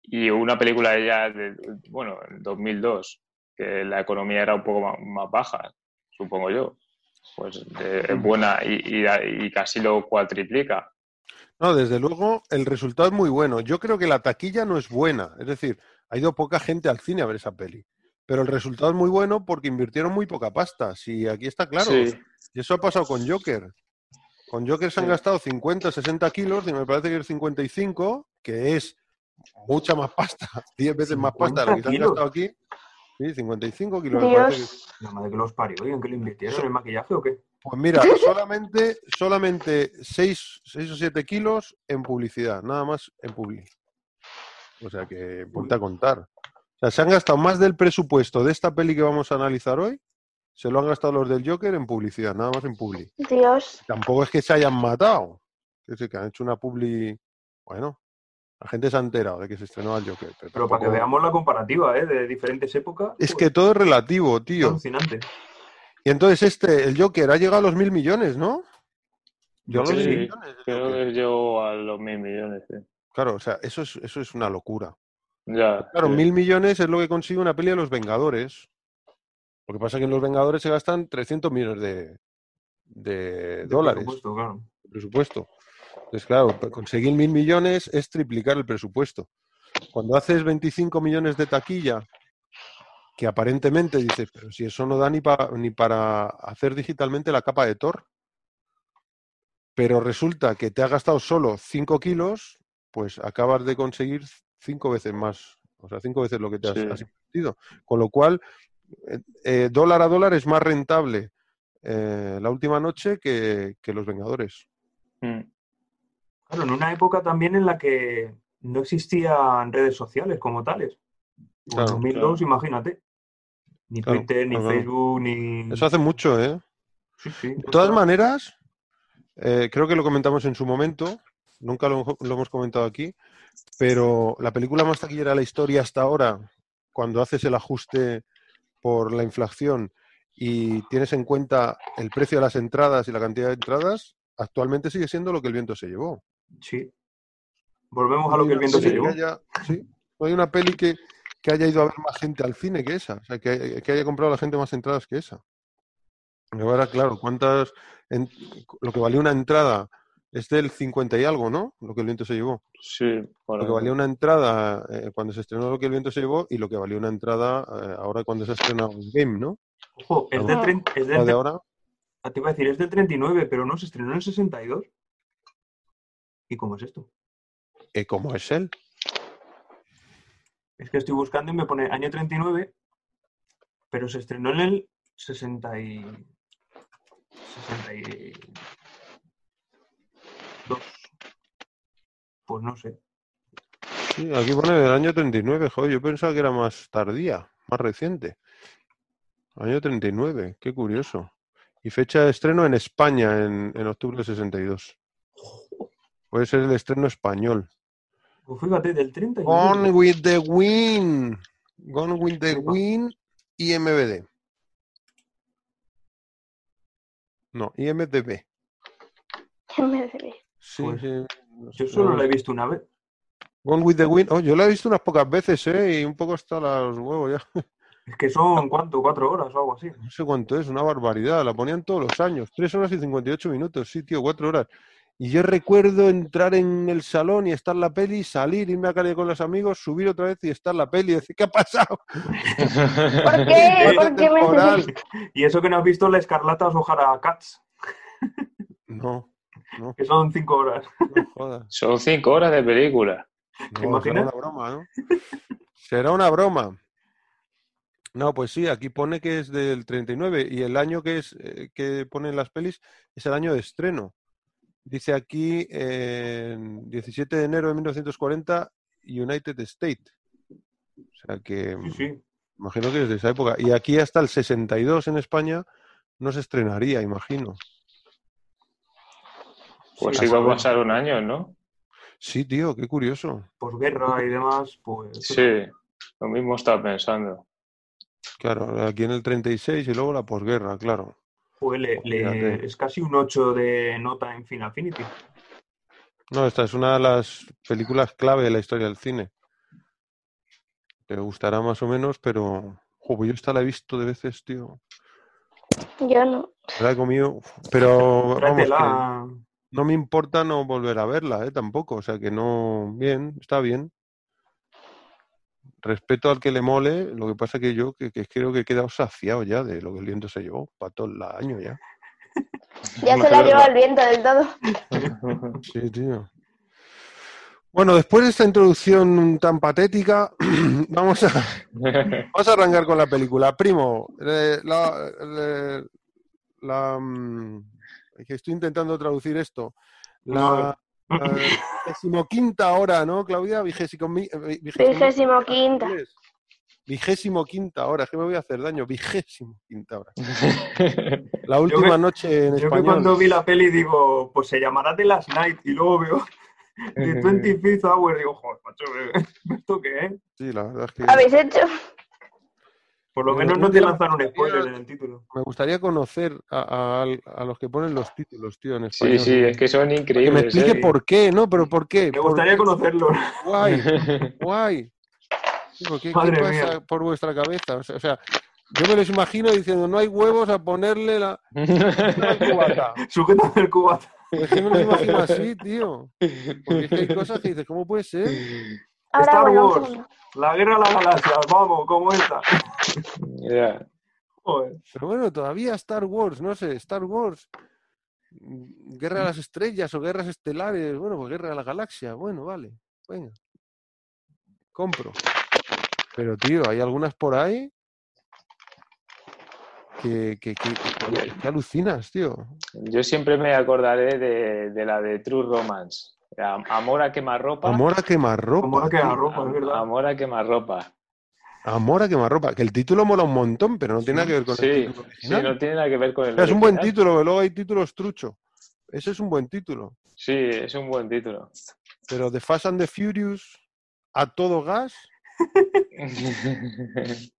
y una película de ya, de, bueno, en 2002, que la economía era un poco más, más baja, supongo yo, pues eh, es buena y, y- y casi lo cuatriplica. No, desde luego el resultado es muy bueno. Yo creo que la taquilla no es buena. Es decir, ha ido poca gente al cine a ver esa peli. Pero el resultado es muy bueno porque invirtieron muy poca pasta. Si aquí está claro. Sí. Y eso ha pasado con Joker. Con Joker se han Sí. gastado 50, 60 kilos, y me parece que es 55, que es mucha más pasta, 10 veces más pasta de lo que se han 50 kilos. gastado aquí. Sí, 55 kilos. parece que- Dios, La madre que los parió, ¿y en qué le invirtieron? Eso- ¿En maquillaje o qué? Pues mira, solamente, solamente 6, o 7 kilos en publicidad, nada más en publi. O sea que ponte a contar. O sea, se han gastado más del presupuesto de esta peli que vamos a analizar hoy, se lo han gastado los del Joker en publicidad, nada más en publi. Dios. Tampoco es que se hayan matado, es decir, que han hecho una publi. Bueno, la gente se ha enterado de que se estrenó el Joker. Pero, Pero para que veamos la comparativa, ¿eh? De diferentes épocas. Es que todo es relativo, es tío. alucinante. Y entonces este, el Joker, ha llegado a los mil millones, ¿no? Yo a los Sí, mil millones. Creo que llegó a los mil millones. sí. Claro, o sea, eso es, eso es una locura. Ya, Claro, sí. mil millones es lo que consigue una peli de los Vengadores. Lo que pasa es que en los Vengadores se gastan 300 millones de, de De dólares presupuesto, claro. de presupuesto. Entonces, claro, conseguir mil millones es triplicar el presupuesto. Cuando haces 25 millones de taquilla, que aparentemente dices, pero si eso no da ni, pa- ni para hacer digitalmente la capa de Thor, pero resulta que te ha gastado solo 5 kilos, pues acabas de conseguir cinco veces más, o sea, cinco veces lo que te has, Sí. has invertido. Con lo cual, eh, eh, dólar a dólar es más rentable eh, la última noche que, que los Vengadores. Mm. Claro, en una época también en la que no existían redes sociales como tales. En Claro, 2002, imagínate. Ni Claro, Twitter, ni claro, claro. Facebook, ni... Eso hace mucho, ¿eh? Sí, sí, De todas maneras, eh, creo que lo comentamos en su momento, nunca lo, lo hemos comentado aquí, pero la película más taquillera de la historia hasta ahora, cuando haces el ajuste por la inflación y tienes en cuenta el precio de las entradas y la cantidad de entradas, actualmente sigue siendo lo que el viento se llevó. Sí. Volvemos a lo que el viento se llevó. haya- sí, no hay una peli que, que haya ido a ver más gente al cine que esa, o sea, que, que haya comprado la gente más entradas que esa. Y ahora, claro, ¿cuántas? en- lo que valía una entrada es del 50 y algo, ¿no? Lo que el viento se llevó. Sí, Lo que valía una entrada eh, cuando se estrenó lo que el viento se llevó y lo que valía una entrada eh, ahora cuando se ha estrenado Game, ¿no? Ojo, es del, Ah. tren- es La del de ahora, Ah, te iba a decir, es del 39, pero no, se estrenó en el 62. ¿Y cómo es esto? eh, ¿cómo es él? Es que estoy buscando y me pone año 39, pero se estrenó en el 60 y... 62. Pues no sé. Sí, aquí pone del año 39, joder, yo pensaba que era más tardía, más reciente. Año 39, qué curioso. Y fecha de estreno en España, en, en octubre del 62. Puede ser el estreno español. Pues fíjate, del 39. Gone with the Wind. Gone with the. Wind, IMBD. No, IMDB. MDB. Sí, Pues, sí, no Yo solo no. la he visto una vez. Gone with the Wind. Oh, yo la he visto unas pocas veces, ¿eh? Y un poco hasta los huevos ya. Es que son, ¿cuánto? ¿Cuatro horas o algo así? No sé cuánto es, una barbaridad. La ponían todos los años. Tres horas y 58 minutos, sí, tío, cuatro horas. Y yo recuerdo entrar en el salón y estar la peli, salir, irme a calle con los amigos, subir otra vez y estar la peli y decir, ¿qué ha pasado? ¿Por qué? ¿Por qué me. Y eso que no has visto la Escarlata O'Hara Cats, No, no, que son cinco horas. no jodas. Son cinco horas de película. No, será imaginas? una broma, ¿no? Será una broma. No, pues sí, aquí pone que es del 39 y el año que es eh, que ponen las pelis es el año de estreno. Dice aquí eh, 17 de enero de 1940 United States. O sea que Sí, sí. imagino que es de esa época. Y aquí hasta el 62 en España no se estrenaría, imagino. Pues Sí, va a pasar un año, ¿no? Sí, tío, qué curioso. Posguerra y demás, pues. Sí, lo mismo estaba pensando. Claro, aquí en el 36 y luego la posguerra, claro. Pues le- le- Fíjate. es casi un 8 de nota en Final Affinity. No, esta es una de las películas clave de la historia del cine. Te gustará más o menos, pero jo, yo esta la he visto de veces, tío. Yo no. La he comido, pero vamos, que no me importa no volver a verla, ¿eh? Tampoco, o sea que no, bien, está bien. Respeto al que le mole, lo que pasa que yo que, que creo que he quedado saciado ya de lo que el viento se llevó, para todo el año ya. Ya se la lleva el viento del todo. Sí, tío. Bueno, después de esta introducción tan patética, vamos a, vamos a arrancar con la película. Primo, eh, la, eh, la, mm, estoy intentando traducir esto. La eh, decimoquinta hora, ¿no, Claudia? Vigésimo, eh, vigésimo- Vigésimo quinta. Vigésimo quinta hora, es que me voy a hacer daño. Vigésimo quinta hora. La última que- noche en Yo español. cuando vi la peli digo, pues se llamará The Last Night y luego veo The 25th Hour digo, joder, macho, ¿esto qué es? Sí, la verdad es que ¿Habéis hecho? Por lo menos yo no te lanzaron un spoiler en el título. me gustaría conocer a, a- a los que ponen los títulos, tío, en Sí, español. sí, es que son Que me increíbles. explique ¿eh? por qué, ¿no? Pero ¿por qué? Me ¿Por gustaría qué? conocerlo. Guay, guay. ¿qué, qué Madre pasa mía. por vuestra cabeza? O sea, o sea, yo me los imagino diciendo, no hay huevos a ponerle la, cubata. Sujétame el cubata. Es que me los imagino así, tío. Porque es que hay cosas que dices, ¿cómo puede ser? Ahora, Star bueno, un Wars. segundo. La guerra de las galaxias, vamos, como esta. Joder. Pero bueno, todavía Star Wars, no sé, Star Wars. Guerra de las Estrellas o Guerras Estelares, bueno, pues Guerra de la Galaxia, bueno, vale, venga. Compro. Pero, tío, hay algunas por ahí que, que, que, que- que alucinas, tío. Yo siempre me acordaré de, de la de True Romance. Am- Amor a quemarropa. Amor a quemarropa. Amor a quemarropa. Es verdad. Amor a quemarropa. Amor a quemarropa. Que el título mola un montón, pero no tiene nada que ver con Sí, el título sí, no tiene nada que ver con el O sea, es un buen título, pero luego hay títulos trucho. Ese es un buen título. Sí, es un buen título. pero de Fast and the Furious a todo gas,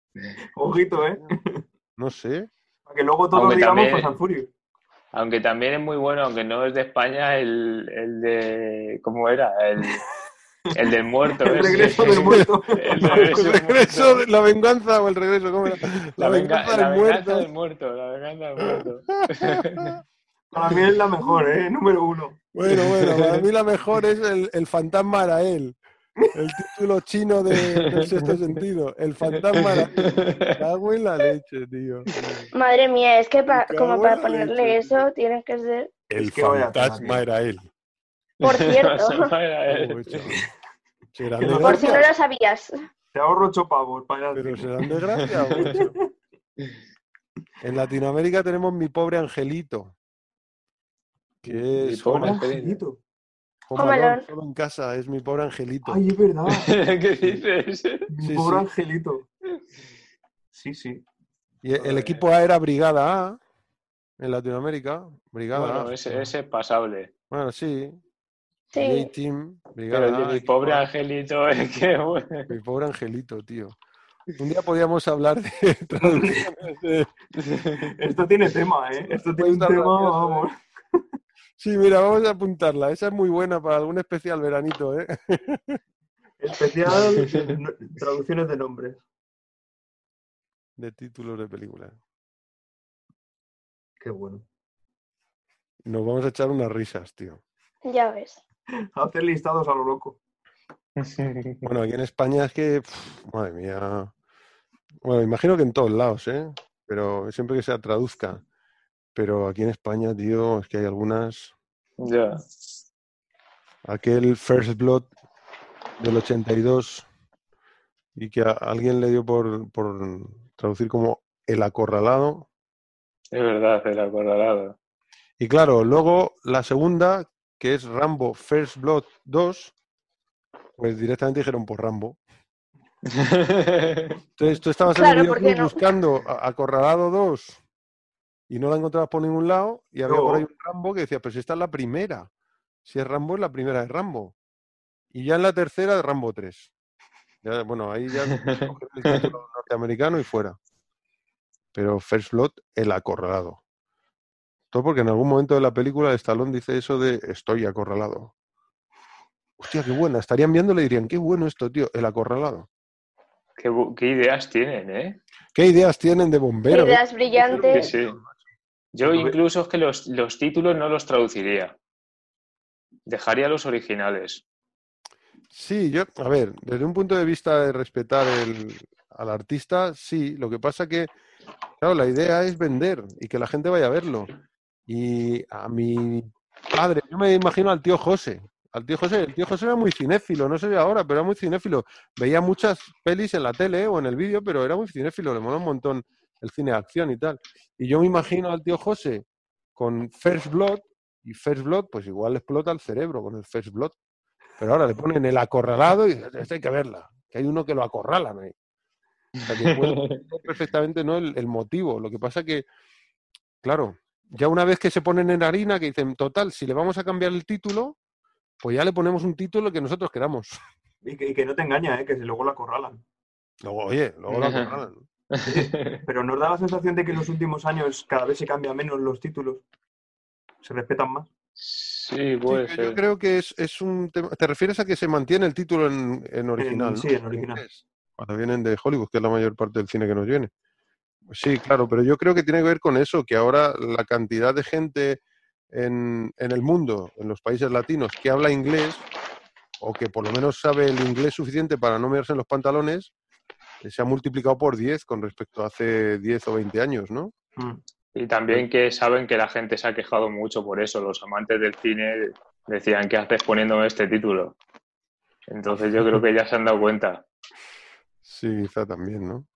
Ojito, ¿eh? no sé. Para que luego todos digamos también- Fast and Furious. Aunque también es muy bueno, aunque no es de España, el, el de. ¿Cómo era? El, el del muerto. El ese. regreso del muerto. El El regreso del regreso, muerto. de- la venganza o el regreso, ¿cómo era? La, La, venga- venganza la del venganza muerto. del muerto. La venganza del muerto. Para mí es la mejor, ¿eh? Número uno. Bueno, bueno, para mí la mejor es el, el fantasma Arael. El título chino de, del sexto sentido. El fantasma. Me cago en la leche, tío. Madre mía, es que pa- como para la ponerle leche, eso tienen que ser. El Es que vaya fantasma. Por cierto, Era él. De no- por si no lo sabías. Te ahorro ocho pavos para ir pero serán de gracia. En Latinoamérica tenemos mi pobre angelito. Que Mi es pobre Home- Angelito. Home Alone, solo en casa, es mi pobre angelito. Ay, es verdad. ¿Qué dices? Mi Sí, pobre sí. angelito. Sí, sí. Y el equipo A era Brigada A en Latinoamérica. Brigada Bueno, A. ese, ese es pasable. Bueno, sí. Sí. Brigada A, mi pobre A. angelito es que bueno. Mi pobre angelito, tío. Un día podíamos hablar de traducciones. Esto tiene tema, ¿eh? Esto tiene un tema, gracioso, vamos. Sí, mira, vamos a apuntarla. Esa es muy buena para algún especial veranito, ¿eh? Especial de traducciones de nombres. De títulos de películas. Qué bueno. Nos vamos a echar unas risas, tío. Ya ves. Hacer listados a lo loco. Bueno, aquí en España es que, pf, madre mía. Bueno, imagino que en todos lados, ¿eh? Pero siempre que se traduzca. Pero aquí en España, tío, es que hay algunas. Ya. Aquel First Blood del 82 y que a alguien le dio por, por traducir como el acorralado. Es verdad, el acorralado. Y claro, luego la segunda, que es Rambo First Blood 2, pues directamente dijeron por Rambo. Entonces tú estabas en el ¿por qué videoclub no? buscando Acorralado 2 y no la encontrabas por ningún lado y había por ahí un Rambo que decía, pues esta es la primera. Si es Rambo, es la primera de Rambo. Y ya en la tercera, Rambo 3. Ya, bueno, ahí ya el título norteamericano y fuera. Pero First Blood, el acorralado. Todo porque en algún momento de la película Stallone dice eso de estoy acorralado. Hostia, qué buena. Estarían viendo y le dirían, qué bueno esto, tío, el acorralado. ¿Qué, ideas tienen, ¿eh? ¿Qué ideas tienen de bombero? Ideas Sí, brillantes. sí. Yo incluso es que los, los títulos no los traduciría. Dejaría los originales. Sí, yo, a ver, desde un punto de vista de respetar el, al artista, sí. Lo que pasa que, claro, la idea es vender y que la gente vaya a verlo. Y a mi padre, yo me imagino al tío José. Al tío José, el tío José era muy cinéfilo, no sé si ahora, pero era muy cinéfilo. Veía muchas pelis en la tele o en el vídeo, pero era muy cinéfilo, le mola un montón el cine de acción y tal. Y yo me imagino al tío José con First Blood, y First Blood, pues igual le explota el cerebro con el First Blood. Pero ahora le ponen el acorralado y esta hay que verla, que hay uno que lo acorralan ahí. O sea, que puede perfectamente no el, el motivo. Lo que pasa que, claro, ya una vez que se ponen en harina, que dicen, total, si le vamos a cambiar el título, pues ya le ponemos un título que nosotros queramos. Y que, y que no te engaña, ¿eh? Que si luego la acorralan. Luego, oye, luego lo acorralan. Pero nos da la sensación de que en los últimos años cada vez se cambian menos los títulos. Se respetan más. Sí, puede ser. yo creo que es, es un tema. ¿Te refieres a que se mantiene el título en, en original? ¿no? sí, en original. Cuando vienen de Hollywood, que es la mayor parte del cine que nos viene. Pues sí, claro, pero yo creo que tiene que ver con eso, que ahora la cantidad de gente en, en el mundo, en los países latinos, que habla inglés, o que por lo menos sabe el inglés suficiente para no mirarse en los pantalones, se ha multiplicado por 10 con respecto a hace 10 o 20 años, ¿no? Mm. Y también que saben que la gente se ha quejado mucho por eso. Los amantes del cine decían, ¿qué haces poniéndome este título? Entonces yo creo que ya se han dado cuenta. Sí, quizá también, ¿no?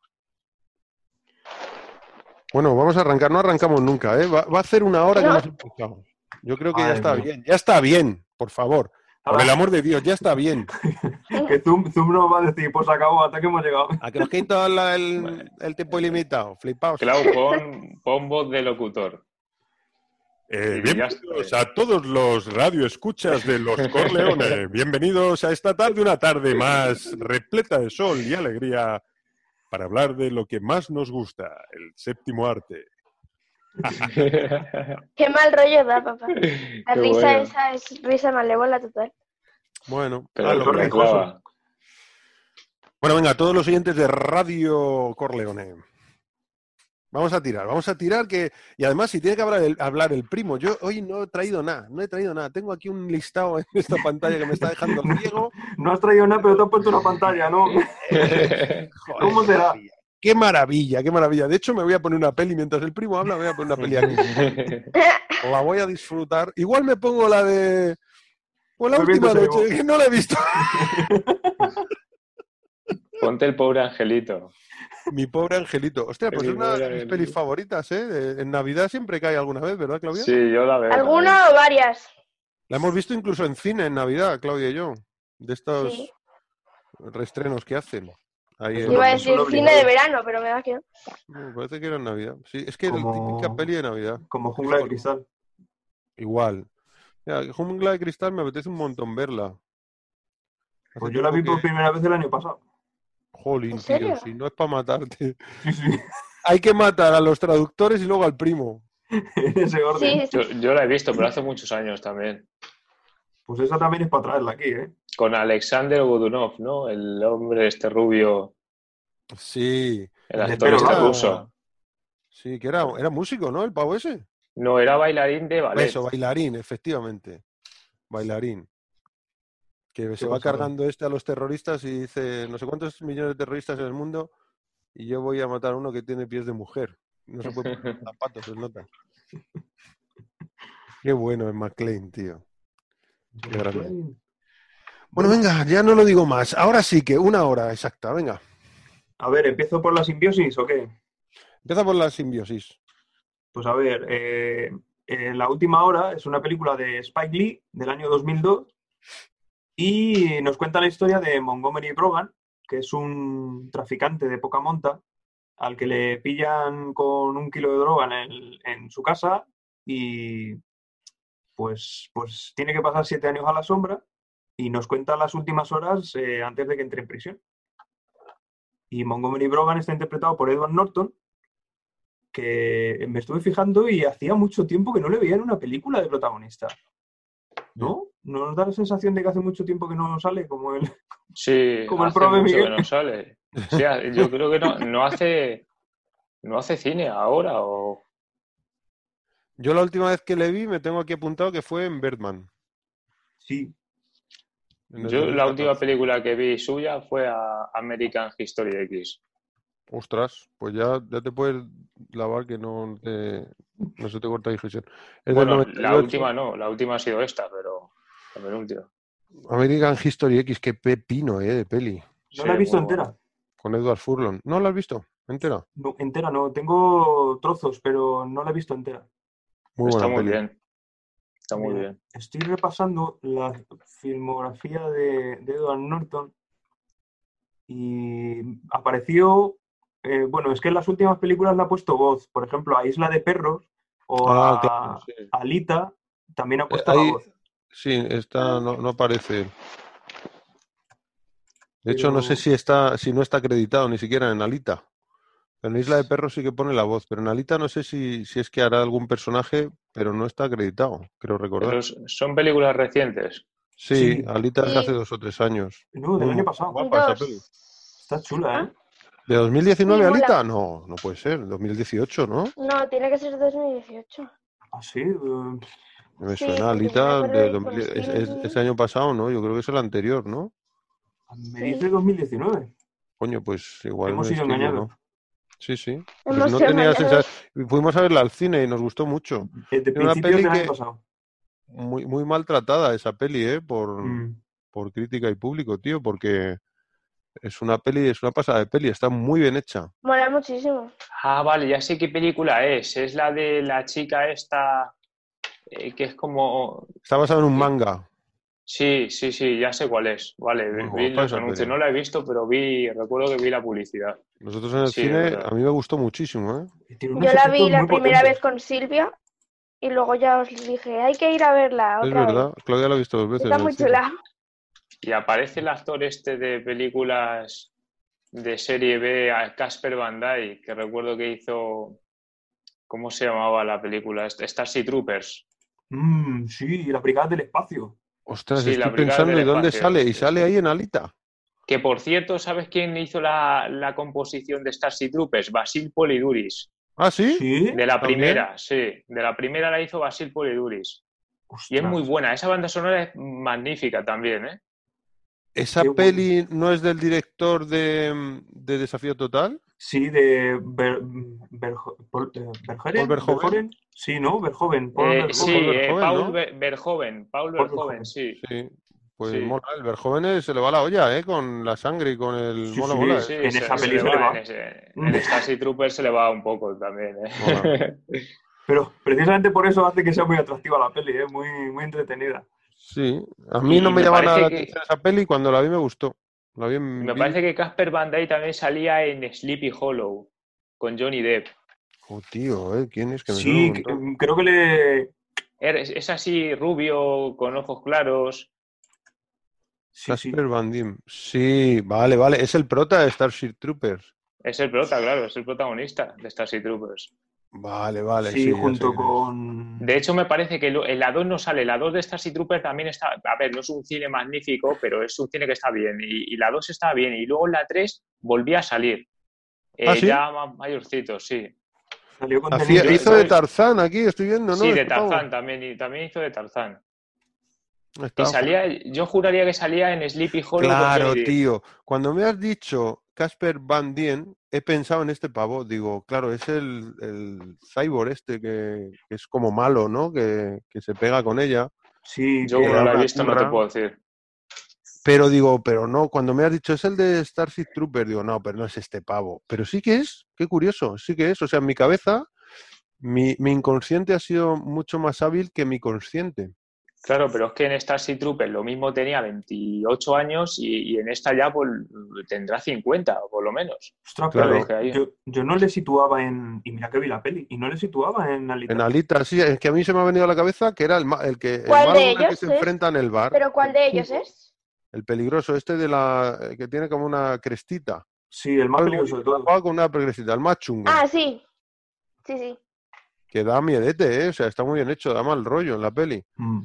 Bueno, vamos a arrancar. No arrancamos nunca, ¿eh? Va, va a hacer una hora que No. nos empezamos. Yo creo que ya está bien. Ya está bien, por favor. Por el amor de Dios, ya está bien. Que Zoom, Zoom nos va a decir, pues acabó, hasta que hemos llegado. A que nos quito el, el tiempo ilimitado. Flipaos. Clau, pon, pon voz de locutor. Eh, bienvenidos a todos los radioescuchas de los Corleones. Bienvenidos a esta tarde, una tarde más repleta de sol y alegría para hablar de lo que más nos gusta, el séptimo arte. Qué mal rollo da, papá. La Qué risa bueno. esa es risa malévola total. Bueno, Pero lo que- bueno, venga, todos los oyentes de Radio Corleone. Vamos a tirar, vamos a tirar que... Y además, si tiene que hablar el, hablar el primo, yo hoy no he traído nada, no he traído nada. Tengo aquí un listado en esta pantalla que me está dejando ciego. No has traído nada, pero te has puesto una pantalla, ¿no? Joder, ¿Cómo qué será? maravilla. Qué maravilla, qué maravilla. De hecho, me voy a poner una peli mientras el primo habla, me voy a poner una peli aquí. La voy a disfrutar. Igual me pongo la de... Pues la última noche, que no la he visto. Ponte el pobre angelito. Mi pobre angelito. Hostia, pues Mi es una de mis pelis favoritas, ¿eh? En Navidad siempre cae alguna vez, ¿verdad, Claudia? Sí, yo la veo. ¿Alguna o varias? La hemos visto incluso en cine en Navidad, Claudia y yo. De estos Sí. reestrenos que hacen. Ahí Eso en- Iba a decir cine de verano, pero me da que no. Me parece que era en Navidad. Sí, es que era Como- típica peli de Navidad. Como jungla de cristal. Igual. Mira, Jungla de Cristal me apetece un montón verla. Hace Pues yo la vi por primera vez el año pasado. Jolín, ¿En tío, si no es para matarte. Sí, sí. Hay que matar a los traductores y luego al primo. En ese orden. Sí, Yo, yo la he visto, pero hace muchos años también. Pues esa también es para traerla aquí, ¿eh? Con Alexander Godunov, ¿no? El hombre este rubio, Sí. el actor este ruso. Sí, que era, era músico, ¿no? El pavo ese. No, era bailarín de ballet. Eso, bailarín, efectivamente. Bailarín. Que se va cargando este a los terroristas y dice, no sé cuántos millones de terroristas en el mundo y yo voy a matar a uno que tiene pies de mujer. No se puede poner zapatos, se nota. Qué bueno es McLean, tío. Qué grande. Bueno, venga, ya no lo digo más. Ahora sí que una hora exacta, venga. A ver, ¿empiezo por la simbiosis o qué? Empieza por la simbiosis. Pues a ver, eh, eh, La Última Hora es una película de Spike Lee del año 2002 y nos cuenta la historia de Montgomery Brogan, que es un traficante de poca monta al que le pillan con un kilo de droga en, su casa y pues, pues tiene que pasar siete años a la sombra y nos cuenta las últimas horas eh, antes de que entre en prisión. Y Montgomery Brogan está interpretado por Edward Norton, que me estuve fijando y hacía mucho tiempo que no le veía en una película de protagonista. ¿No? ¿No nos da la sensación de que hace mucho tiempo que no sale como él? Sí, Como el hace profe mucho Miguel. que no sale. Sí, a- yo creo que no, no hace no hace cine ahora o Yo la última vez que le vi me tengo aquí apuntado que fue en Birdman. Sí, en el yo la 2014. última película que vi suya fue a American History X. Ostras, pues ya, ya te puedes lavar que no, te, no se te corta digestión. Es Bueno, la 98. última no, la última ha sido esta, pero la penúltima. American History X, qué pepino, eh, de peli. no Sí, la he visto entera. Con Edward Furlong. ¿No la has visto? Entera. No, entera no, tengo trozos, pero no la he visto entera. Muy Está buena muy peli. bien. Está muy Mira, bien. Estoy repasando la filmografía de, de Edward Norton y apareció, eh, bueno, es que en las últimas películas le ha puesto voz, por ejemplo, a Isla de Perros o Ah, a, claro, sí. a Alita también ha Eh, puesto la voz. sí, está, no, no aparece. De hecho, no sé si está, si no está acreditado ni siquiera en Alita. En Isla de Perros sí que pone la voz, pero en Alita no sé si, si es que hará algún personaje, pero no está acreditado, creo recordar. Pero son películas recientes. Sí, Sí. Alita es de Sí. hace dos o tres años. No, del año pasado. guapa esa Dos. peli. Está chula, ¿eh? ¿De 2019 Sí, mola. Alita? No, no puede ser, 2018, ¿no? No, tiene que ser 2018. Ah, sí. eh, Me Sí, suena Alita me de acuerdo 2000 de es- es- año pasado, ¿no? Yo creo que es el anterior, ¿no? me dice 2019. Coño, pues igual Hemos sido engañados. Sí, sí. Pues no tenía sensación. Fuimos a verla al cine y nos gustó mucho. Desde Era una peli que- pasado. Muy, muy maltratada esa peli, ¿eh? Por, Mm. por crítica y público, tío, porque es una peli, es una pasada de peli, está muy bien hecha. Mola muchísimo. Ah, vale, ya sé qué película es. Es la de la chica esta eh, que es como... Está basada en un manga. Sí, sí, sí, ya sé cuál es. Vale, Muy vi los anuncios. No la he visto, pero vi, recuerdo que vi la publicidad. Nosotros en el Sí, es cine, a mí me gustó muchísimo, ¿eh? Yo la vi la primera potentes. vez con Silvia y luego ya os dije, hay que ir a verla Es otra vez. verdad, Claudia lo ha visto dos veces. Está muy cine. chula. Y aparece el actor este de películas de serie B, Casper Van Dyke, que recuerdo que hizo. ¿Cómo se llamaba la película? Starship Troopers. Mm, sí, la brigada del espacio. Ostras, Sí, la estoy Brigada pensando del ¿y dónde Espacio, sale? sí, ¿Y sale sí. ahí en Alita? Que por cierto, ¿sabes quién hizo la, la composición de Starship Troopers? Basil Poliduris. ¿Ah, sí? Sí. De la ¿También? primera, sí. De la primera la hizo Basil Poliduris. Y es muy buena. Esa banda sonora es magnífica también, ¿eh? ¿Esa Qué bueno. peli no es del director de, de Desafío Total? Sí, de Verjo- Paul- eh. Sí, ¿no? Verhoeven. Paul Eh, Verhoeven. sí, Paul eh, Paul ¿no? Ver- Verhoeven. Paul Paul Verhoeven, Verhoeven. sí. Sí. Pues Sí. mola, el Verjoven se le va la olla, ¿eh? Con la sangre y con el... Sí, mola, sí, mola, Sí, ¿eh? En se- esa peli se le va. En, ese- en Starship Troopers se le va un poco también, ¿eh? Pero precisamente por eso hace que sea muy atractiva la peli, ¿eh? muy, muy entretenida. Sí, a mí Y no me me llama parece nada la que- atención esa peli y cuando la vi me gustó. La vi en Me parece que Casper Van Dyke también salía en Sleepy Hollow con Johnny Depp. Oh, tío, ¿eh? ¿Quién es que me Sí, creo que le... Es, es así, rubio, con ojos claros. Sí, sí. Casper Van Diem. Sí, vale, vale. Es el prota de Starship Troopers. Es el prota, claro, es el protagonista de Starship Troopers. Vale, vale. Sí, junto con... De hecho, me parece que lo- en la 2 no sale. La 2 de Starship Troopers también está. A ver, no es un cine magnífico, pero es un cine que está bien. Y, y la 2 estaba bien. Y luego en la 3 volvía a salir. Eh, ¿Ah, sí? Ya más mayorcito, sí. Salió con Hacía- hizo de. Tarzán aquí, estoy viendo, ¿no? sí, de. Tarzán también. Y también hizo de Tarzán. Está Y salía, yo juraría que salía en Sleepy Hollow. Claro, tío. Cuando me has dicho Casper Van Dien, he pensado en este pavo. Digo, claro, es el, el cyborg este que, que es como malo, ¿no? Que, que se pega con ella. Sí, Yo como no la he visto, no te puedo decir. Pero digo, pero no, cuando me has dicho es el de Starship Trooper, digo, no, pero no es este pavo. Pero sí que es, qué curioso, sí que es. O sea, en mi cabeza, mi, mi inconsciente ha sido mucho más hábil que mi consciente. Claro, pero es que en Starship Troopers lo mismo tenía 28 años y, y en esta ya pues, tendrá 50, o por lo menos. Ostras, Claro. pero Que hay- yo, yo no le situaba en... Y mira que vi la peli. Y no le situaba en Alita. En Alita, sí, es que a mí se me ha venido a la cabeza que era el, el que el ¿Cuál de con el que ellos se enfrenta en el bar. ¿Pero cuál de el ellos es? El peligroso, este de la eh, que tiene como una crestita. Sí, el más peligroso de todos. rapado con una crestita, el más chungo. Ah, sí. Sí, sí. Que da miedete, ¿eh? O sea, está muy bien hecho, da mal rollo en la peli. Mm.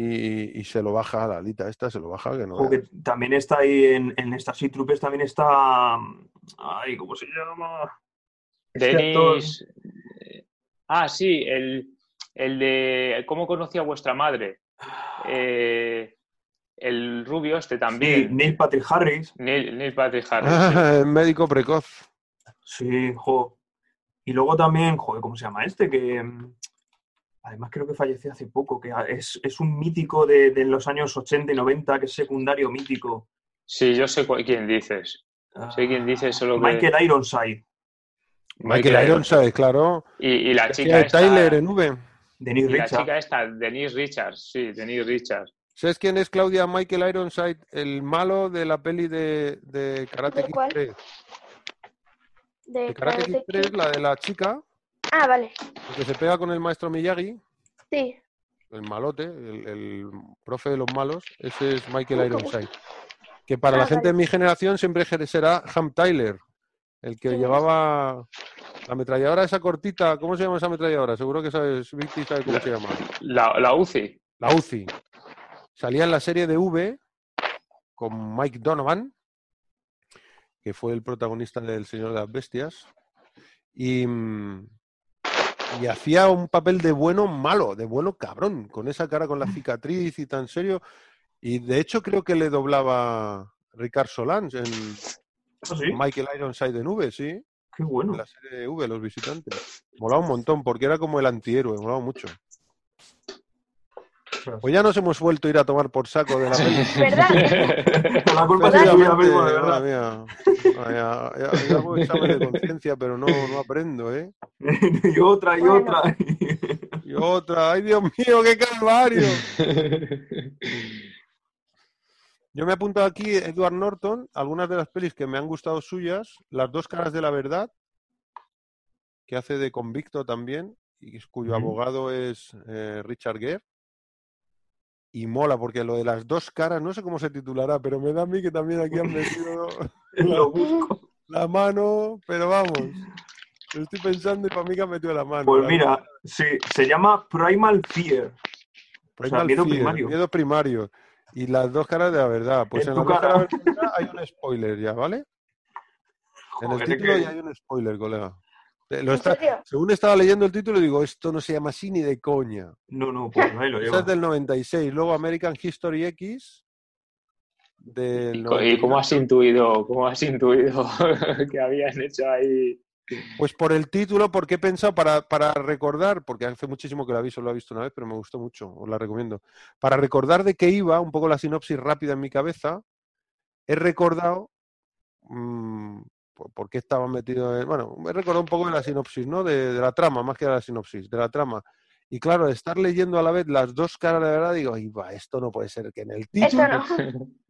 Y, y se lo baja a la alita esta, se lo baja que no. Ojo, veas. que también está ahí en, en Starship Troopers, también está... Ay, ¿cómo se llama? Denis. Ah, sí, el, el de ¿Cómo conocí a vuestra madre? Eh, el rubio este Sí, también. Neil Patrick Harris. Neil, Neil Patrick Harris. sí. el médico precoz. Sí, jo. Y luego también, joder, ¿cómo se llama este? Que mm, además creo que falleció hace poco, que es, es un mítico de, de los años 80 y 90, que es secundario mítico. Sí, yo sé quién dices. Sé quién dice, solo que- Michael Ironside, Michael Ironside, claro. Y, y la chica de esta, Tyler en V. Denise y la Richards. chica esta, Denise Richards, sí, Denise Richards. ¿Sabes quién es Claudia Michael Ironside? El malo de la peli de, de Karate ¿De Kid cuál? 3. De De Karate Kid Karate 3, Kid. la de la chica, Ah, vale. que se pega con el maestro Miyagi, Sí. el malote, el, el profe de los malos, ese es Michael Ironside. Que para Ah, la gente vale. de mi generación siempre será Ham Tyler, el que llevaba la ametralladora esa cortita. ¿Cómo se llama esa ametralladora? Seguro que sabes, Vicky sabe cómo se llama. La, la UCI. La UCI. Salía en la serie de V con Mike Donovan, que fue el protagonista del Señor de las Bestias, y, mm, y hacía un papel de bueno malo, de bueno cabrón, con esa cara con la cicatriz y tan serio. Y de hecho creo que le doblaba Ricard Solans en Ah, sí, Michael Ironside en V, sí, qué en bueno. la serie de V, Los Visitantes. Molaba un montón, porque era como el antihéroe, molaba mucho. Pues ya nos hemos vuelto a ir a tomar por saco de la peli. ¿Verdad? La culpa es tuya Efectivamente, mismo, de verdad. mía. Ya- ya- yo hago examen de conciencia, pero no, no aprendo, ¿eh? y otra, y Bueno. otra. Y otra, ¡ay Dios mío, qué calvario! Yo me he apuntado aquí, Edward Norton, algunas de las pelis que me han gustado suyas, Las dos caras de la verdad, que hace de convicto también, y cuyo abogado es eh, Richard Gere. Y mola, porque lo de las dos caras, no sé cómo se titulará, pero me da a mí que también aquí han metido Lo busco. la mano, pero vamos. Lo estoy pensando y para mí que han metido la mano. Pues la mira, sí, se llama Primal Fear. Primal miedo Fear, primario. miedo primario. Y las dos caras de la verdad. Pues En dos cara. la verdad hay un spoiler ya, ¿vale? En el título que- ya hay un spoiler, colega. Eh, Lo ¿En está- según estaba leyendo el título, digo, esto no se llama así ni de coña. No, no, pues ahí lo Esa lleva. es del 96. Luego American History X. Del ¿Y, cómo has 98. intuido, cómo has intuido que habían hecho ahí? Pues por el título, porque he pensado para, para recordar, porque hace muchísimo que la vi, solo la he visto una vez, pero me gustó mucho, os la recomiendo. Para recordar de qué iba, un poco la sinopsis rápida en mi cabeza, he recordado mm, por, por qué estaba metido en. Bueno, he recordado un poco de la sinopsis, ¿no? De, de la trama, más que de la sinopsis, de la trama. Y claro, estar leyendo a la vez las dos caras de verdad, digo, "Ay, va, esto no puede ser que en el título no.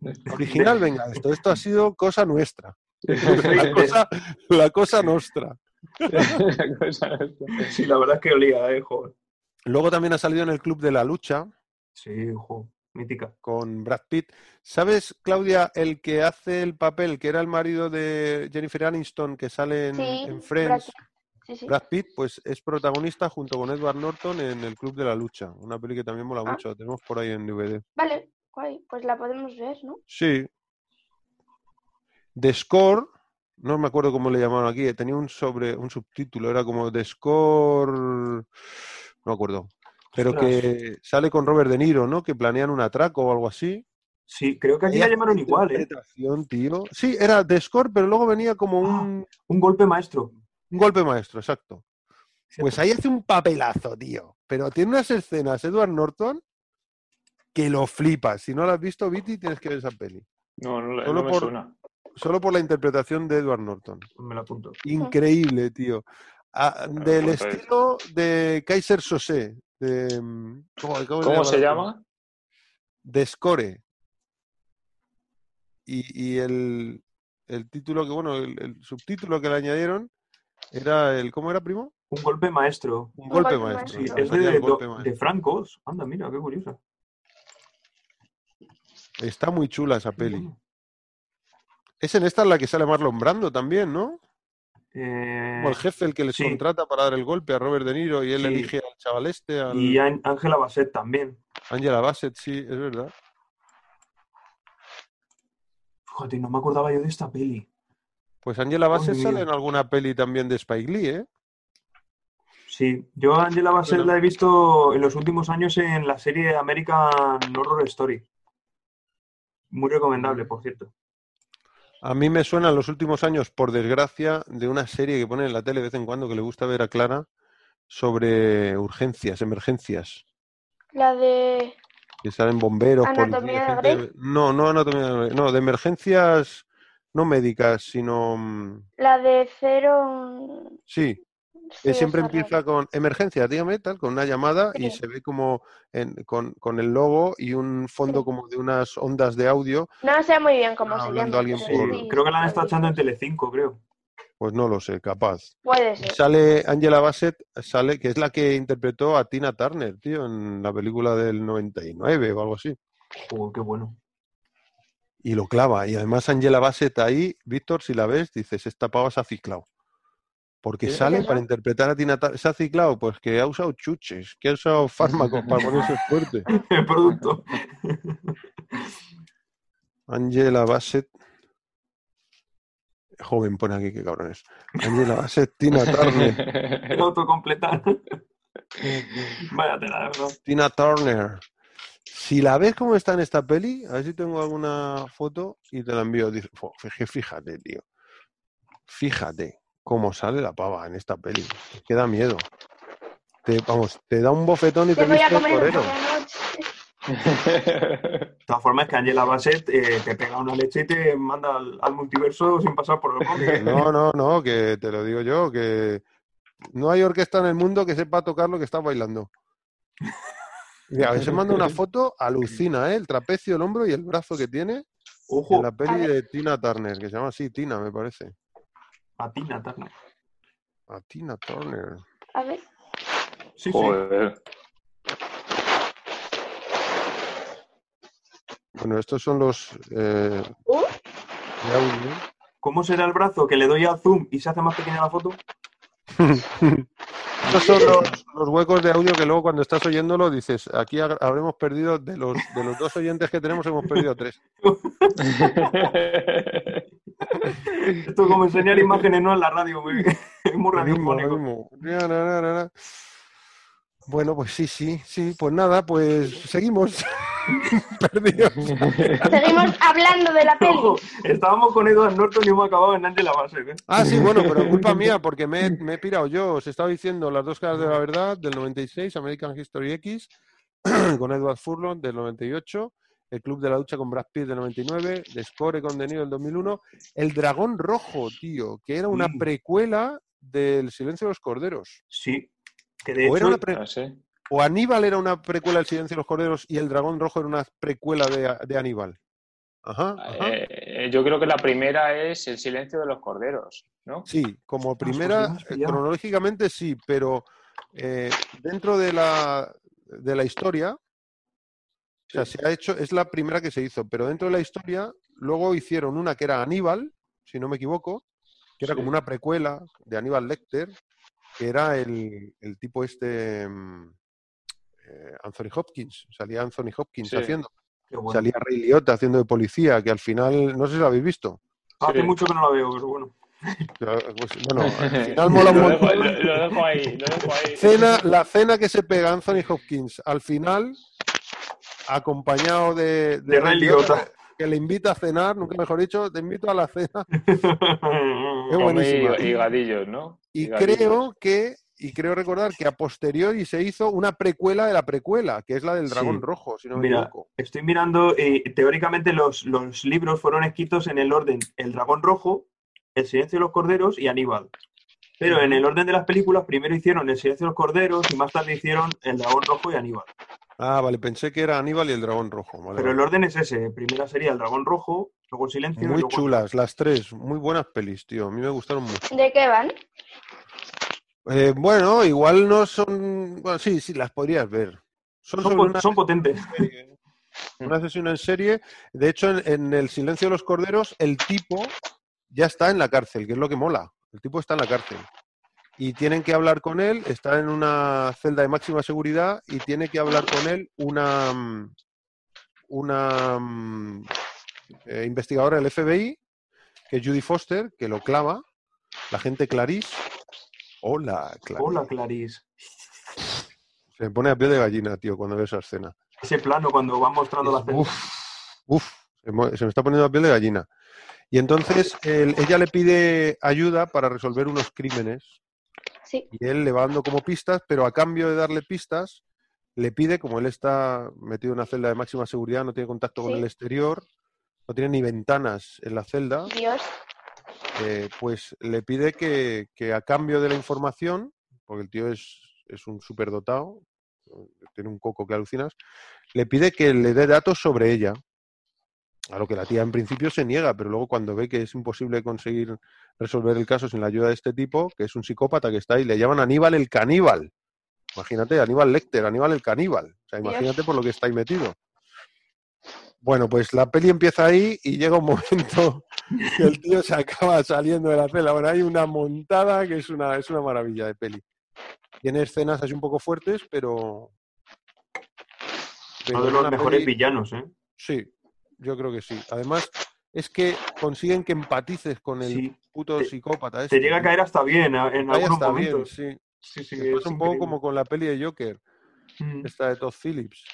original venga esto, esto ha sido cosa nuestra. La cosa, la cosa nostra. Cosa esta. Sí, la verdad es que olía, eh, joder. Luego también ha salido en el Club de la Lucha Sí, joder, mítica. con Brad Pitt. ¿Sabes, Claudia, el que hace el papel, que era el marido de Jennifer Aniston, que sale en, Sí, en Brad Friends? Pitt. Sí, sí. Brad Pitt, pues es protagonista junto con Edward Norton en el Club de la Lucha. Una peli que también mola Ah. mucho, la tenemos por ahí en DVD. Vale, guay, pues la podemos ver, ¿no? Sí. The Score, no me acuerdo cómo le llamaron aquí, tenía un sobre, un subtítulo, era como The Score, no me acuerdo. Pero que sale con Robert De Niro, ¿no? Que planean un atraco o algo así. Sí, creo que aquí la llamaron igual, ¿eh? interpretación, tío. Sí, era The Score, pero luego venía como Ah. un, Un golpe maestro. un golpe maestro, exacto. Cierto. Pues ahí hace un papelazo, tío. Pero tiene unas escenas, Edward Norton, que lo flipas. Si no lo has visto, Viti, tienes que ver esa peli. No, no, Solo no me por- suena. Solo por la interpretación de Edward Norton. Me la apunto. Increíble, tío. Ah, del estilo de Kaiser Sosé. De, mm, ¿Cómo, cómo ¿Cómo se la- llama? De Score. Y, y el, el título que, bueno, el, el subtítulo que le añadieron era el, ¿cómo era, primo? Un golpe maestro. Un Un golpe golpe maestro. Sí, es de, golpe do- maestro. de Francos. Anda, mira, qué curiosa. Está muy chula esa peli. Es en esta en la que sale Marlon Brando también, ¿no? Eh, el jefe el que les sí. contrata para dar el golpe a Robert De Niro y él Sí. elige al chaval este, al y An- Ángela Bassett también. Angela Bassett, sí, es verdad. Fíjate, no me acordaba yo de esta peli. Pues Angela Bassett sale en alguna peli también de Spike Lee, ¿eh? Sí, yo a Angela Bassett Bueno. la he visto en los últimos años en la serie American Horror Story. Muy recomendable, por cierto. A mí me suena en los últimos años, por desgracia, de una serie que pone en la tele de vez en cuando que le gusta ver a Clara sobre urgencias, emergencias, La de. que salen bomberos, ¿Anatomía policías, de gente- No, no anatomía de Grey, no, de emergencias no médicas, sino mm, La de cero. sí, sí, siempre empieza con emergencia, dígame, tal, con una llamada y se ve como en- con, con el logo y un fondo Sí. como de unas ondas de audio, No sé muy bien cómo se hablando llama. alguien pero por- sí, Creo que la han estado echando en. Telecinco, creo. pues no lo sé, capaz. Puede ser. Sale Angela Bassett, sale, que es la que interpretó a Tina Turner, tío, en la película del 99 o algo así. Joder, qué bueno. Y lo clava. Y además Angela Bassett ahí, Víctor, si la ves, dices, esta pava se ha ciclado. Porque sale para interpretar a Tina Turner. ¿Se ha ciclado? Pues que ha usado chuches, que ha usado fármacos para ponerse fuerte. El producto. Angela Bassett. Joven, pone aquí, qué cabrones. Angela Bassett, Tina Turner. El autocompletar. Vaya tela, de verdad. Tina Turner. Si la ves como está en esta peli, a ver si tengo alguna foto y te la envío. Dice, "Fo, fíjate, fíjate, tío. Fíjate cómo sale la pava en esta peli. Es que da miedo. Te, vamos, te da un bofetón y te Te viste por torero. De todas formas, es que Angela Bassett eh, te pega una leche y te manda al, al multiverso sin pasar por el cómic. No, no, no, que te lo digo yo, que no hay orquesta en el mundo que sepa tocar lo que estás bailando. Y a veces manda una foto, alucina, ¿eh? El trapecio, el hombro y el brazo que tiene Ojo, en la peli de Tina Turner, que se llama así, Tina, me parece. A ti, Natalia. A Tina Turner. A ver. Sí, sí. Joder. Bueno, estos son los eh, de audio. ¿Cómo será el brazo que le doy al zoom y se hace más pequeña la foto? Estos son los, los huecos de audio que luego cuando estás oyéndolo dices, aquí ha- habremos perdido, de los, de los dos oyentes que tenemos, hemos perdido tres. Esto como enseñar imágenes no en la radio, muy, es muy radiofónico. Bueno, pues sí, sí, sí, pues nada, pues seguimos perdidos. seguimos hablando de la peli. Ojo, estábamos con Edward Norton y hemos acabado en Angela Bassett. ¿eh? Ah, sí, bueno, pero culpa mía, porque me, he- me he pirado yo. Os estaba diciendo Las dos caras de la verdad del 96, American History X, con Edward Furlong del 98, El Club de la Ducha con Brad Pitt del 99, The Score con De Niro del 2001, El Dragón Rojo, tío, que era una Mm. precuela del Silencio de los Corderos. Sí, que de O era hecho, una pre- Ah, sí. o Aníbal era una precuela del Silencio de los Corderos y El Dragón Rojo era una precuela de, de Aníbal. Ajá, ajá. Eh, yo creo que la primera es El silencio de los corderos, ¿no? Sí, como pues primera, hemos eh, cronológicamente sí, pero eh, dentro de la, de la historia, o sea, se ha hecho, es la primera que se hizo, pero dentro de la historia, luego hicieron una que era Aníbal, si no me equivoco, que era Sí. como una precuela de Aníbal Lecter, que era el, el tipo este mm, eh, Anthony Hopkins, salía Anthony Hopkins Sí. haciendo, bueno. salía Ray Liotta haciendo de policía, que al final, no sé si lo habéis visto. hace mucho que no la veo, pero bueno. Pues, bueno, al final mola un lo, dejo, montón. lo- lo dejo ahí, lo dejo ahí. Cena, la cena que se pega Anthony Hopkins al final, acompañado de, De Ray que le invita a cenar, nunca mejor dicho, te invito a la cena. Come buenísima. y- higadillos, ¿no? Y creo que, y creo recordar que a posteriori se hizo una precuela de la precuela, que es la del dragón Sí. rojo, si no me Mira, equivoco. estoy mirando, eh, teóricamente los, los libros fueron escritos en el orden El Dragón Rojo, El Silencio de los Corderos y Aníbal. Pero en el orden de las películas, primero hicieron El Silencio de los Corderos y más tarde hicieron El Dragón Rojo y Aníbal. Ah, vale, pensé que era Aníbal y el dragón rojo. vale, Pero el orden es ese. Primera sería El Dragón Rojo, luego El Silencio y Muy luego- chulas, las tres, muy buenas pelis, tío. A mí me gustaron mucho. ¿De qué van? Eh, bueno, igual no son. Bueno, sí, sí, las podrías ver. Son, Son, po- una son potentes. asesino en serie. De hecho, en, en El Silencio de los Corderos, el tipo ya está en la cárcel, que es lo que mola. El tipo está en la cárcel. Y tienen que hablar con él, está en una celda de máxima seguridad y tiene que hablar con él una, mm, una mm, eh, investigadora del FBI, que es Judy Foster, que lo clava, la gente Clarice. Hola, Clarice. Hola, Clarice. Se me pone a pie de gallina, tío, cuando veo esa escena. Ese plano cuando van mostrando las Uf, uf, se, se me está poniendo la piel de gallina. Y entonces él- ella le pide ayuda para resolver unos crímenes Sí. y él le va dando como pistas, pero a cambio de darle pistas, le pide, como él está metido en una celda de máxima seguridad, no tiene contacto con el exterior, no tiene ni ventanas en la celda, Dios. eh, pues le pide que, que a cambio de la información, porque el tío es, es un superdotado, tiene un coco que alucinas, le pide que le dé datos sobre ella. A lo que la tía en principio se niega, pero luego cuando ve que es imposible conseguir resolver el caso sin la ayuda de este tipo, que es un psicópata que está ahí, le llaman Aníbal el caníbal. Imagínate, Aníbal Lecter, Aníbal el caníbal. O sea, imagínate por lo que está ahí metido. Bueno, pues la peli empieza ahí y llega un momento que el tío se acaba saliendo de la celda. Bueno, hay una montada que es una, es una maravilla de peli. Tiene escenas así un poco fuertes, pero... pero Uno de los mejores peli- villanos, ¿eh? Sí, yo creo que sí. Además, es que consiguen que empatices con el Sí. puto Te- psicópata. Te este, llega a caer hasta bien a- en Ahí algunos está bien, momentos. sí. Sí, sí, Me es un poco como con la peli de Joker, Mm. esta de Todd Phillips,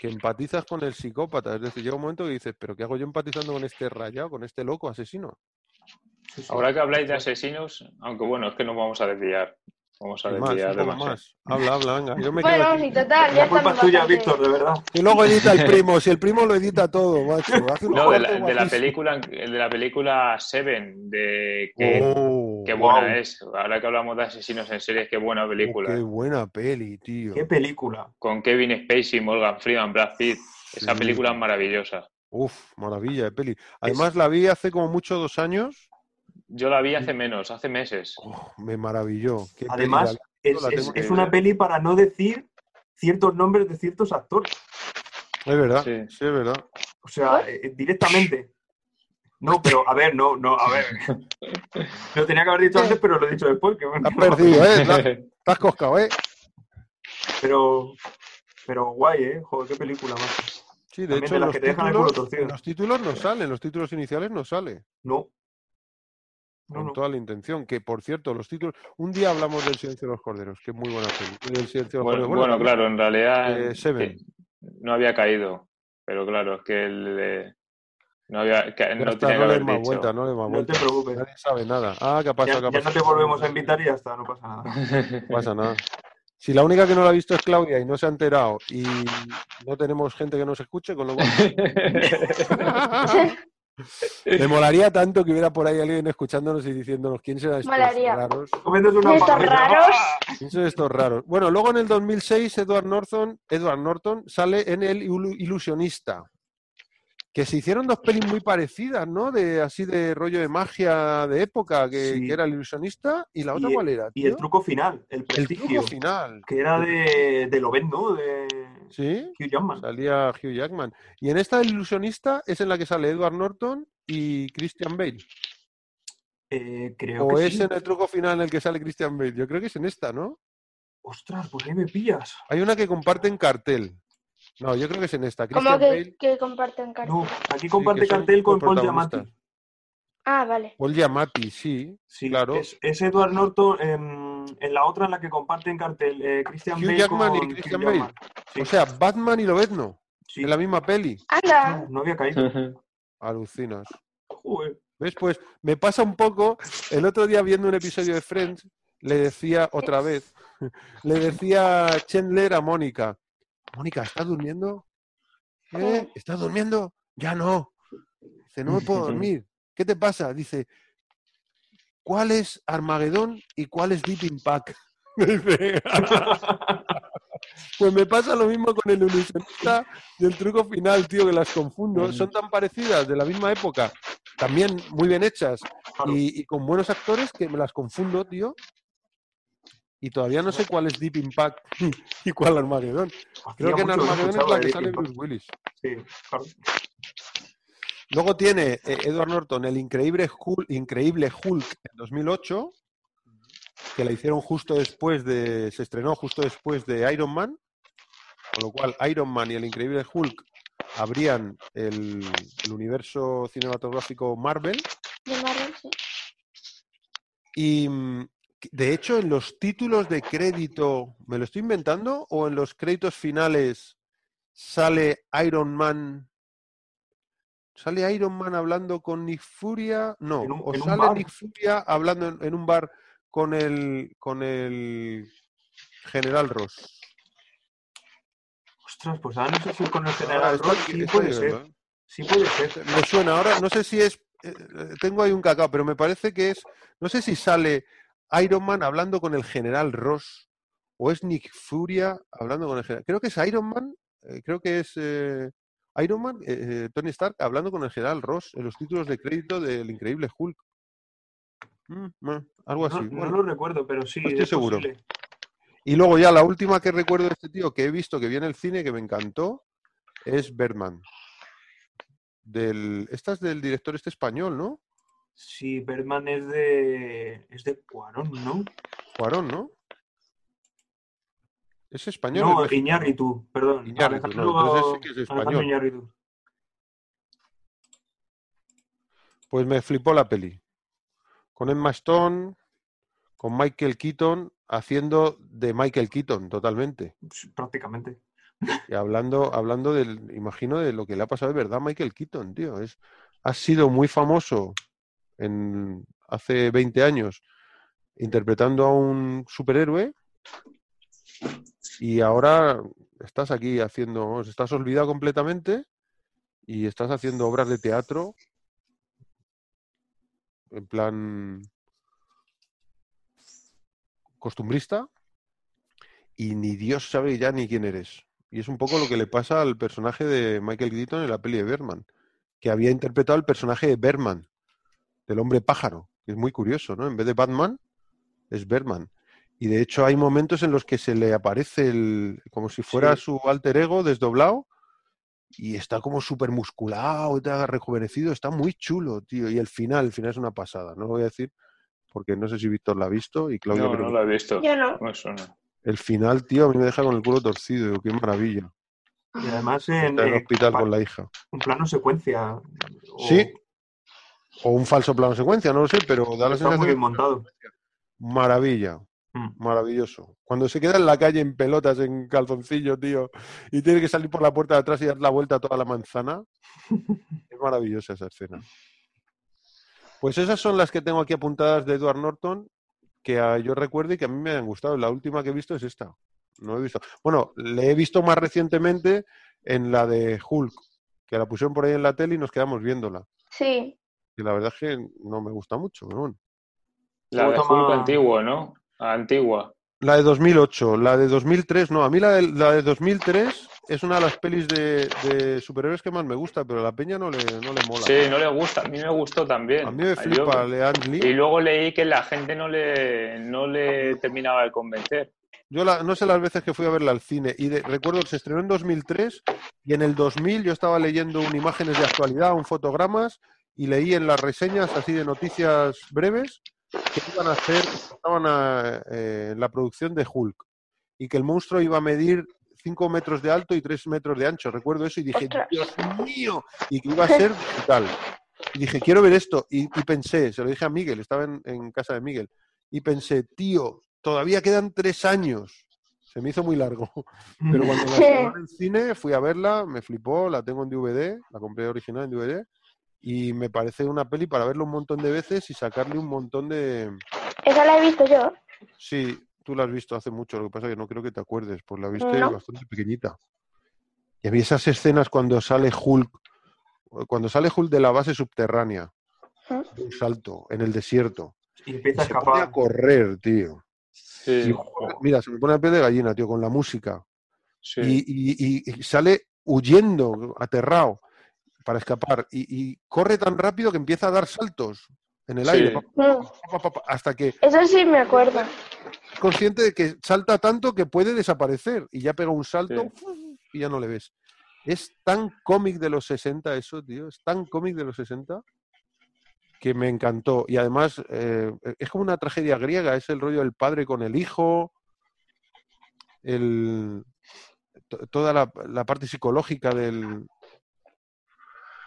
que empatizas con el psicópata. Es decir, llega un momento que dices, ¿pero qué hago yo empatizando con este rayado, con este loco asesino? Sí, sí. Ahora que habláis de asesinos, aunque bueno, es que nos vamos a desviar. Vamos a Y más, demasiado. más. Habla, habla, venga. Yo me quedo Bueno, aquí. sí, total, ya La culpa es tuya, bastante- Víctor, de verdad. Y luego edita el primo, si el primo lo edita todo, macho. Hace No, de la, de la película, de la película Seven, de que, Oh, qué buena wow. es. Ahora que hablamos de asesinos en series, qué buena oh, película. qué buena peli, tío. Qué película. Con Kevin Spacey, Morgan Freeman, Brad Pitt. Esa Sí. película es maravillosa. Uf, maravilla de peli. Además, la vi hace como mucho dos años. Yo la vi hace menos, hace meses. Oh, me maravilló. Qué Además, es, una peli para no decir ciertos nombres de ciertos actores. Es verdad, Sí. sí, es verdad. O sea, eh, directamente. No, pero a ver, no, no, a ver. Lo tenía que haber dicho antes, pero lo he dicho después. Que, Has perdido, ¿eh? Has coscado, ¿eh? Pero, pero guay, ¿eh? Joder, qué película más. Sí, de También hecho, de en las los, que te dejan el culo títulos, torcido. los títulos no sale, en los títulos iniciales no sale. No. No, con no. toda la intención. Que, por cierto, los títulos... Un día hablamos del Silencio de los Corderos, que es muy buena peli. Del Silencio de los Bueno, Corderos. bueno, también- claro, en realidad eh, Seven. que no había caído, pero claro, es que el, eh, no había, que, no está, que no le vuelta, no le más No vuelta. te preocupes. Nadie sabe nada. Ah, ¿qué ha pasado? Ya, ¿Qué ha ya no te volvemos a invitar y ya está, no pasa nada. No pasa nada. Si la única que no la ha visto es Claudia y no se ha enterado y no tenemos gente que nos escuche, con lo cual... Me molaría tanto que hubiera por ahí alguien escuchándonos y diciéndonos quién serán estos Molaría. raros. Comiéndose una Estos palomita. raros. ¡Ah! ¿Quién son estos raros? Bueno, luego en el 2006 Edward Norton, Edward Norton sale en El Ilu- Ilusionista. Que se hicieron dos pelis muy parecidas, ¿no? De así de rollo de magia de época, que, Sí. que era El Ilusionista. ¿Y la otra Y- cuál era? Y el truco final, el El prestigio. truco final. Que era de, de Loven, ¿no? De ¿Sí? Hugh Jackman. Salía Hugh Jackman. Y en esta El Ilusionista es en la que sale Edward Norton y Christian Bale. Eh, creo ¿O que es sí. en el truco final en el que sale Christian Bale? Yo creo que es en esta, ¿no? Ostras, pues ahí me pillas. Hay una que comparten cartel. No, yo creo que es en esta. Como Christian que, Bale, que comparten cartas. No, aquí comparte que cartel con Paul. Giamatti. Ah, vale. Paul Giamatti, sí. Sí, Claro. es, es Edward Norton en la otra en la que comparten cartel eh, Christian Hugh Bale Jackman y Christian Hugh Bale. Sí, O sea, Batman y Lobezno, sí. en la misma peli. Anda. No, no había caído. Alucinas. Joder. ¿Ves? Pues me pasa un poco. El otro día viendo un episodio de Friends, le decía otra vez, le decía Chandler a Mónica: Mónica, ¿estás durmiendo? ¿Eh? ¿Estás durmiendo? Ya no. Dice, no me puedo dormir. ¿Qué te pasa? Dice, ¿cuál es Armagedón y cuál es Deep Impact? Dice, Pues me pasa lo mismo con el ilusionista y el truco final, tío, que las confundo. Son tan parecidas, de la misma época, también muy bien hechas y, y con buenos actores que me las confundo, tío. Y todavía no sé cuál es Deep Impact y cuál Armagedón. Creo Hacía que en Armagedón es la que sale Bruce. Willis. Sí, claro. Luego tiene eh, Edward Norton el increíble Hulk, increíble Hulk en 2008, que la hicieron justo después de, se estrenó justo después de Iron Man, con lo cual Iron Man y el increíble Hulk abrían el, el universo cinematográfico Marvel. De Marvel, sí. Y mm, de hecho, en los títulos de crédito, ¿me lo estoy inventando? ¿O en los créditos finales sale Iron Man? ¿Sale Iron Man hablando con Nick Furia? No, un- o sale. Nick Furia hablando en, en un bar con el con el General Ross. Ostras, pues ahora no sé si con el Ah, general Ross sí puede ser. Sí puede ser. Me suena ahora, no sé si es, eh, eh, tengo ahí un cacao, pero me parece que es, no sé si sale Iron Man hablando con el general Ross o es Nick Furia hablando con el general. Creo que es Iron Man, eh, creo que es eh, Iron Man, eh, Tony Stark hablando con el general Ross en los títulos de crédito del Increíble Hulk. Mm, algo No, así. no bueno. lo recuerdo, pero sí, No estoy es seguro. posible. Y luego ya la última que recuerdo de este tío que he visto que viene el cine que me encantó es Birdman. Del, esta es del director este español, ¿no? Sí, Bergman es de. es de Cuarón, ¿no? Cuarón, ¿no? Es español. No, es. Iñárritu, perdón. Iñárritu, no, Alejandro- entonces sí que es español. Iñárritu. Pues me flipó la peli. Con Emma Stone, con Michael Keaton, haciendo de Michael Keaton totalmente. Prácticamente. Y hablando, hablando del, imagino, de lo que le ha pasado de verdad a Michael Keaton, tío. Es, ha sido muy famoso en, hace 20 años interpretando a un superhéroe y ahora estás aquí haciendo, estás olvidado completamente y estás haciendo obras de teatro en plan costumbrista y ni Dios sabe ya ni quién eres. Y es un poco lo que le pasa al personaje de Michael Keaton en la peli de Berman, que había interpretado el personaje de Berman, del hombre pájaro, que es muy curioso, ¿no? En vez de Batman, es Berman. Y de hecho hay momentos en los que se le aparece el, como si fuera Sí. su alter ego, desdoblado, y está como súper musculado, y tal, rejuvenecido, está muy chulo, tío. Y el final, el final es una pasada, no lo voy a decir porque no sé si Víctor la ha visto y Claudia No, creo no lo he visto. Yo no. El final, tío, a mí me deja con el culo torcido, digo, qué maravilla. Y además en, Está en el hospital con la hija. un plano secuencia. o- Sí, O un falso plano secuencia, no lo sé, pero da la Está muy bien montado. maravilla. Mm. Maravilloso. Cuando se queda en la calle en pelotas, en calzoncillo, tío, y tiene que salir por la puerta de atrás y dar la vuelta a toda la manzana, es maravillosa esa escena. Pues esas son las que tengo aquí apuntadas de Edward Norton, que yo recuerdo y que a mí me han gustado. La última que he visto es esta. No he visto. Bueno, le he visto más recientemente en la de Hulk, que la pusieron por ahí en la tele y nos quedamos viéndola. Sí. Y la verdad es que no me gusta mucho, pero bueno. La de Hulk antiguo, ¿no? Antigua. La de 2008, la de 2003, no, a mí la de, la de 2003 es una de las pelis de, de superhéroes que más me gusta, pero a la peña no le, no le mola. Sí, no le gusta. A mí me gustó también. A mí me Yo- flipa Leanne Y Lee. luego leí que la gente no le, no le terminaba de convencer. Yo la- no sé las veces que fui a verla al cine y de- recuerdo que se estrenó en 2003 y en el 2000 yo estaba leyendo un imágenes de actualidad, un fotogramas y leí en las reseñas así de noticias breves que iban a hacer, estaban a, eh, la producción de Hulk y que el monstruo iba a medir 5 metros de alto y 3 metros de ancho. Recuerdo eso y dije, Ostras. Dios mío, y que iba a ser brutal. Y dije, quiero ver esto. Y, y pensé, se lo dije a Miguel, estaba en, en casa de Miguel, y pensé, tío, todavía quedan tres años. Se me hizo muy largo. Pero cuando la estrenaron en cine, fui a verla, me flipó, la tengo en DVD, la compré original en DVD, y me parece una peli para verla un montón de veces y sacarle un montón de... Esa la he visto yo. Sí, tú la has visto hace mucho, lo que pasa es que no creo que te acuerdes, pues la viste No. bastante pequeñita. Y a mí esas escenas cuando sale Hulk, cuando sale Hulk de la base subterránea, de un salto, en el desierto, Y y empieza a pone a correr, tío. Sí, Y, mira, se me pone la piel de gallina, tío, con la música. sí. y- y sale huyendo, aterrado, para escapar. Y, y corre tan rápido que empieza a dar saltos en el Sí. aire, pa, Mm, pa, pa, pa, hasta que Eso sí me acuerdo. es consciente de que salta tanto que puede desaparecer. Y ya pega un salto y ya no le ves. Es tan cómic de los 60 eso, tío. Es tan cómic de los 60 que me encantó. Y además eh, es como una tragedia griega. Es el rollo del padre con el hijo. El, to- toda la, la parte psicológica del,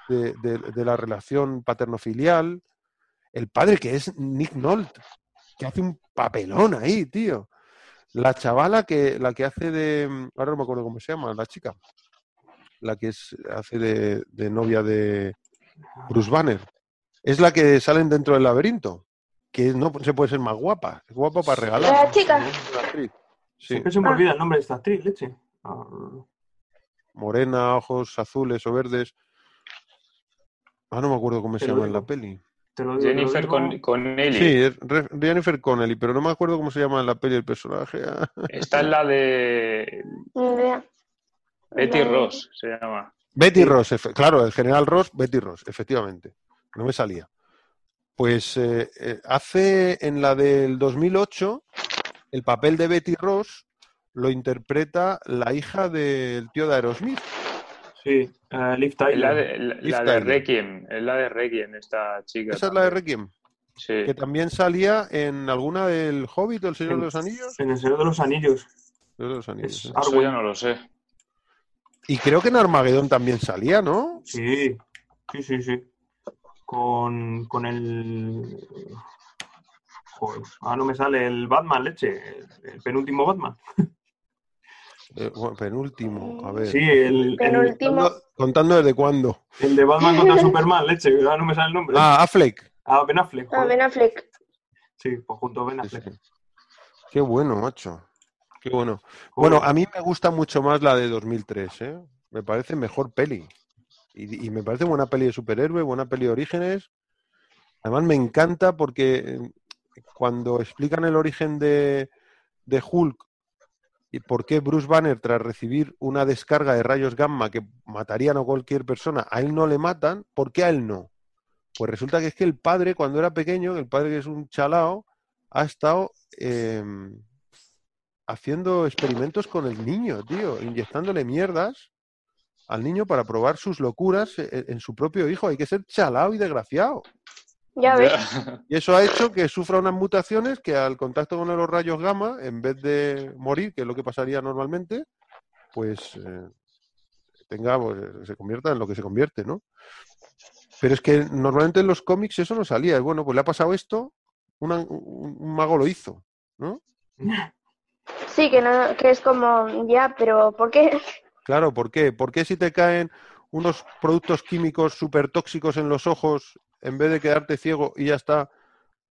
de, de- de la relación paterno-filial. El padre que es Nick Nolte, que hace un papelón ahí, tío. La chavala que la que hace de. Ahora no me acuerdo cómo se llama, la chica. La que es, hace de, de novia de Bruce Banner. Es la que salen dentro del laberinto. Que no se puede ser más guapa. Es guapa para regalar. La chica. Sí. Siempre se me olvida el nombre de esta actriz, leche. Morena, ojos azules o verdes. Ah, no me acuerdo cómo se Te llama en la peli. te lo digo, te lo Jennifer digo. con, Connelly. Sí, es Re- Jennifer Connelly, pero no me acuerdo cómo se llama en la peli el personaje. Esta es la de. Betty Ross, se llama. Betty Sí. Ross, claro, el general Ross, Betty Ross, efectivamente. No me salía. Pues eh, eh, hace en la del 2008 el papel de Betty Ross lo interpreta la hija del tío de Aerosmith. Sí, eh, Liv Es la Tyler. de, la, Liv la de Tyler. Requiem. Es la de Requiem, esta chica. Esa es la de. Requiem, Sí. que también salía en alguna del Hobbit o el Señor de los Anillos. En el Señor de los Anillos. Señor de los Anillos, Es. Ar- Eso ya no lo sé. Y creo que en Armagedón también salía, ¿no? Sí, sí, sí, sí. Con, con el. Joder, ah, no me sale el Batman, leche. El, el penúltimo Batman. Eh, bueno, penúltimo, a ver. Sí, el, el, Penúltimo. Contando, contando desde cuándo. el de Batman contra Superman, leche. Ah, no me sale el nombre. Ah, Affleck. Ah, Ben Affleck. Ah. Ben Affleck. Sí, pues junto a Ben Affleck. sí. Qué bueno, macho. Qué bueno. Joder. Bueno, a mí me gusta mucho más la de 2003, ¿eh? Me parece mejor peli. Y, y me parece buena peli de superhéroe, buena peli de orígenes. Además me encanta porque eh, cuando explican el origen de, de Hulk y por qué Bruce Banner, tras recibir una descarga de rayos gamma que matarían a cualquier persona, a él no le matan, ¿por qué a él no? Pues resulta que es que el padre, cuando era pequeño, el padre que es un chalao, ha estado eh, haciendo experimentos con el niño, tío, inyectándole mierdas al niño para probar sus locuras e- en, su propio hijo. Hay que ser chalao y desgraciado. Ya ves. Y eso ha hecho que sufra unas mutaciones que al contacto con los rayos gamma, en vez de morir, que es lo que pasaría normalmente, pues eh, tenga, pues, se convierta en lo que se convierte, ¿no? Pero es que normalmente en los cómics eso no salía. Y bueno, pues le ha pasado esto, una- un, un mago lo hizo, ¿no? Sí, que, no, que es como, ya, pero ¿por qué? Claro, ¿por qué? ¿Por qué si te caen unos productos químicos súper tóxicos en los ojos, en vez de quedarte ciego y ya está,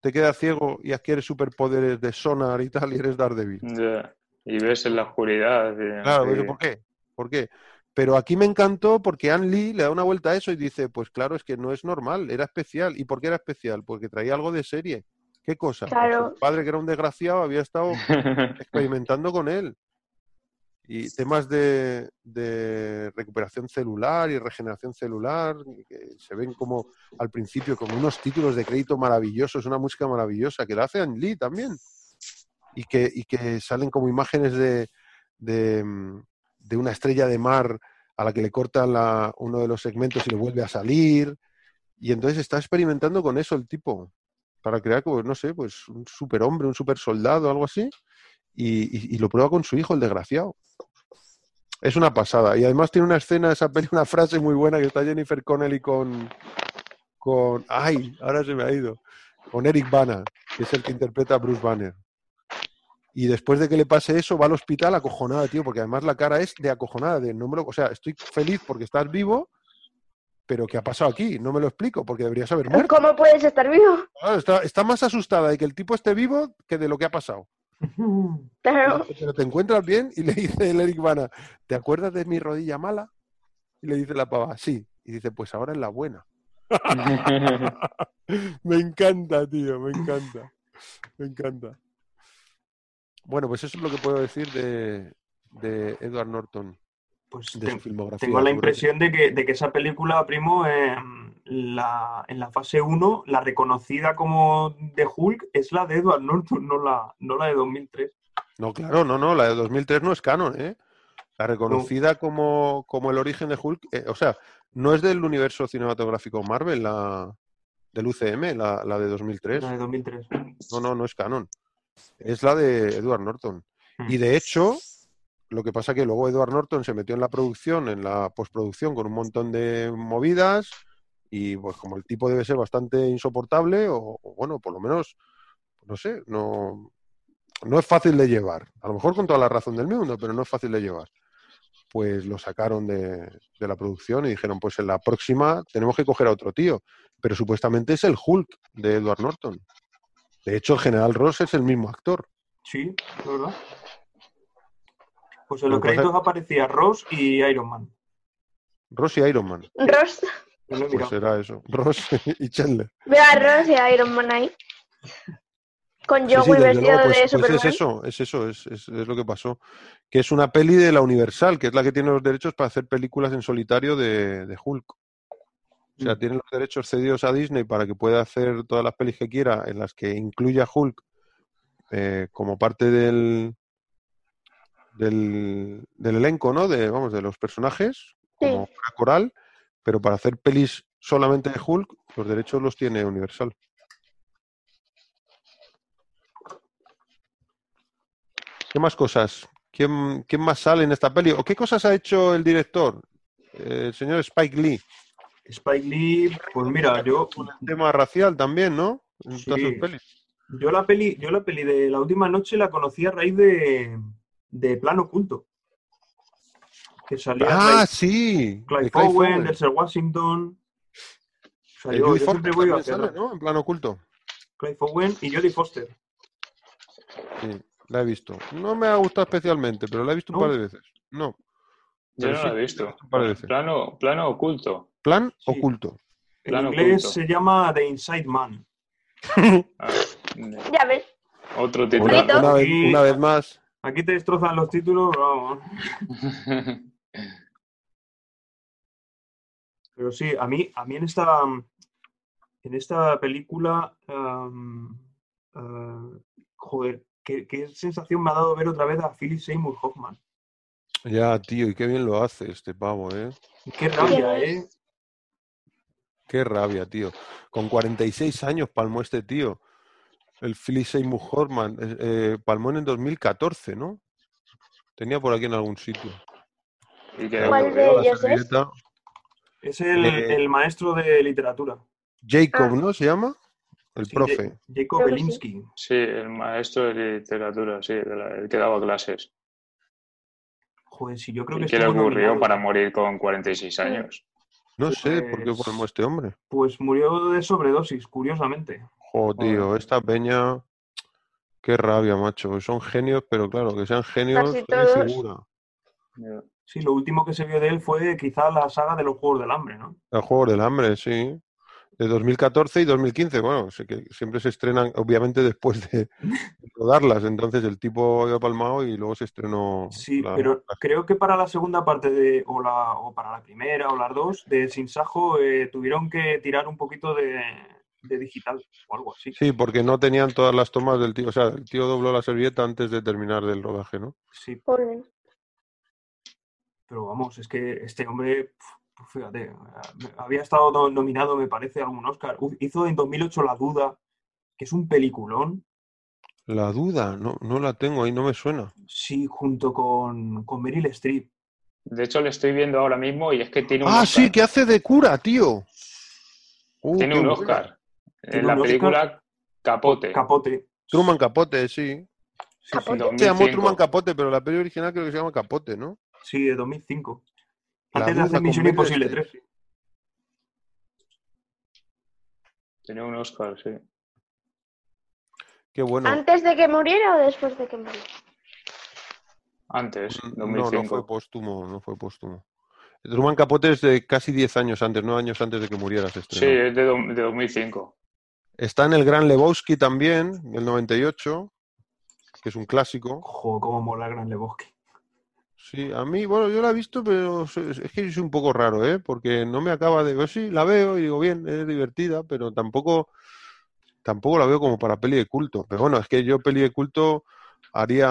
te quedas ciego y adquieres superpoderes de sonar y tal y eres Daredevil? Ya. Y ves en la oscuridad. y no Claro. ¿por qué? ¿Por qué? Pero aquí me encantó porque Ann Lee le da una vuelta a eso y dice, pues claro, es que no es normal, era especial. ¿Y por qué era especial? Porque traía algo de serie. ¿Qué cosa? Pues Claro. su padre, que era un desgraciado, había estado experimentando con él. Y temas de, recuperación celular y regeneración celular, que se ven como al principio como unos títulos de crédito maravillosos, una música maravillosa, que la hace Ann Lee también. Y que, y que salen como imágenes de, de, mm, una estrella de mar a la que le cortan la- uno de los segmentos y le vuelve a salir. Y entonces está experimentando con eso el tipo, para crear, pues, no sé, pues un superhombre, un super soldado, algo así. Y, y- y lo prueba con su hijo, el desgraciado. Es una pasada. Y además tiene una escena esa peli, una frase muy buena que está Jennifer Connelly con. con ¡Ay! Ahora se me ha ido. Con Eric Bana, que es el que interpreta a Bruce Banner. Y después de que le pase eso, va al hospital acojonada, tío, porque además la cara es de acojonada, de no me lo- o sea, estoy feliz porque estás vivo, pero ¿qué ha pasado aquí? No me lo explico, porque deberías haber muerto. ¿Cómo puedes estar vivo? Está, está más asustada de que el tipo esté vivo que de lo que ha pasado. Pero te encuentras bien y le dice el Eric Bana, ¿te acuerdas de mi rodilla mala? Y le dice la pava, sí. Y dice, pues ahora es la buena. me encanta, tío, me encanta. Me encanta. Bueno, pues eso es lo que puedo decir de, de Edward Norton, Pues de te- su filmografía. tengo la impresión de que, de que esa película, primo, eh, la, en la fase 1, la reconocida como de Hulk es la de Edward Norton, no la, no la de 2003. No, claro, no, no, la de 2003 no es canon, ¿eh? La reconocida como, como el origen de Hulk, eh, o sea, no es del universo cinematográfico Marvel, la del UCM, la, la de 2003. La de 2003. No, no, no es canon. Es la de Edward Norton. Y de hecho, lo que pasa que luego Edward Norton se metió en la producción, en la postproducción, con un montón de movidas. Y pues como el tipo debe ser bastante insoportable, o, bueno, por lo menos, no sé, no, no es fácil de llevar. A lo mejor con toda la razón del mundo, pero no es fácil de llevar. Pues lo sacaron de, de la producción y dijeron, pues en la próxima tenemos que coger a otro tío. Pero supuestamente es el Hulk de Edward Norton. De hecho, el general Ross es el mismo actor. Sí, es verdad. Pues en Lo los créditos aparecía Ross y Iron Man. Ross y Iron Man. Ross. Pues será eso. Ross y Chandler. Ve a Ross y a Iron Man ahí. Con Sí, Joey sí, desde vestido luego, pues, de pues Superman. es eso, es eso, es, es- es lo que pasó. Que es una peli de la Universal, que es la que tiene los derechos para hacer películas en solitario de, de Hulk. O sea, Mm. tiene los derechos cedidos a Disney para que pueda hacer todas las pelis que quiera, en las que incluya a Hulk eh, como parte del, del, del elenco, ¿no? De, vamos, de los personajes, como Sí. una coral, pero para hacer pelis solamente de Hulk, los derechos los tiene Universal. ¿Qué más cosas? ¿Quién, quién más sale en esta peli? ¿O qué cosas ha hecho el director? El señor Spike Lee. Spike Lee, pues mira, yo, El tema racial también, ¿no? En todas sus Sí. pelis. yo la peli, yo la peli de la última noche la conocí a raíz de, de Plano Oculto. Que salía Ah, Clive, sí. Clive Owen. Denzel Washington. O sea, El yo, siempre Foster voy a sale. ¿no? En plano oculto. Clive Owen y Jodie Foster. Sí, la he visto. No me ha gustado especialmente, pero la he visto un par de veces. No. Yo no sí, lo he la visto. un par de veces. Plano, plano oculto. Plan Sí. oculto. En Plano inglés oculto. se llama The Inside Man. Ah, Ya ves. otro título. Vez, una vez más. Aquí te destrozan los títulos, vamos. Pero sí, a mí, a mí en esta, en esta película, ah, joder, qué, qué sensación me ha dado ver otra vez a Philip Seymour Hoffman. Ya, tío, y qué bien lo hace este pavo, ¿eh? Qué rabia, ¿Quién ¿eh? Qué rabia, tío. Con 46 años palmó este tío. El Philip Seymour Hoffman. eh, eh, palmó en el 2014, ¿no? Tenía por aquí en algún sitio. Y que ¿Cuál de ellos es? servilleta. Es el, Eh, el maestro de literatura. Jacob, Ah. ¿no? ¿Se llama? El Sí, profe. Ja- Jacob. Belinsky. Sí, el maestro de literatura, sí, de la- el que daba clases. Joder, sí, yo creo ¿Y que qué le ocurrió nominado. para morir con 46 años? No sé por qué palmó este hombre. Pues murió de sobredosis, curiosamente. Jo, tío, Joder. esta peña. Qué rabia, macho. Son genios, pero claro, que sean genios, Casi estoy todos. segura. Ya. Sí, lo último que se vio de él fue quizá la saga de los Juegos del Hambre, ¿no? El juego del hambre, sí. De 2014 y 2015. Bueno, sé que siempre se estrenan, obviamente, después de rodarlas. Entonces el tipo había palmado y luego se estrenó. Sí, la- pero la- creo que para la segunda parte de, o, la, o para la primera o las dos, de Sin Sajo, eh, tuvieron que tirar un poquito de, de digital o algo así. Sí, porque no tenían todas las tomas del tío. O sea, el tío dobló la servilleta antes de terminar del rodaje, ¿no? Sí, pero vamos, es que este hombre, pf, fíjate, eh, había estado no- nominado, me parece, a algún Oscar. Uf, Hizo en 2008 La Duda, que es un peliculón, La duda, no, no la tengo ahí, no me suena. sí, junto con, con Meryl Streep. De hecho, le estoy viendo ahora mismo y es que tiene un Ah, Oscar. sí, que hace de cura, tío. Uh, Tiene qué un buena. Oscar. En la un Oscar. película Capote. Capote. Truman Capote, sí. Sí, sí, Capote. Se llamó 2005. Truman Capote, pero la peli original creo que se llama Capote, ¿no? sí, de 2005. La Antes de hacer Misión Imposible Streep. 3. Tiene un Oscar, sí. Qué bueno. ¿Antes de que muriera o después de que muriera? Antes, No, no 2005. fue póstumo, no fue póstumo. Truman Capote es de casi 10 años antes, 9 años antes de que muriera se Sí, es de, de 2005. Está en el Gran Lebowski también, del 98, que es un clásico. Ojo, cómo mola Gran Lebowski. Sí, a mí, bueno, yo la he visto, pero es que yo soy un poco raro, ¿eh? Porque no me acaba de... Pues sí, la veo y digo, bien, es divertida, pero tampoco, tampoco la veo como para peli de culto. Pero bueno, es que yo peli de culto haría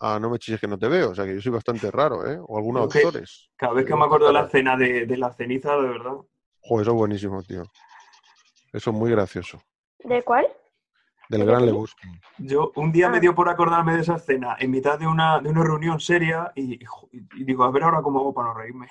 a No me chilles que no te veo, o sea que yo soy bastante raro, ¿eh? O algunos Ok. actores. Cada vez que Yo me acuerdo de la escena de, de la ceniza, de verdad. Joder, eso es buenísimo, tío. Eso es muy gracioso. ¿De cuál? Del ¿De Gran? Lebowski. Yo un día me Ah. dio por acordarme de esa escena en mitad de una, de una reunión seria y, digo, a ver ahora cómo hago para no reírme.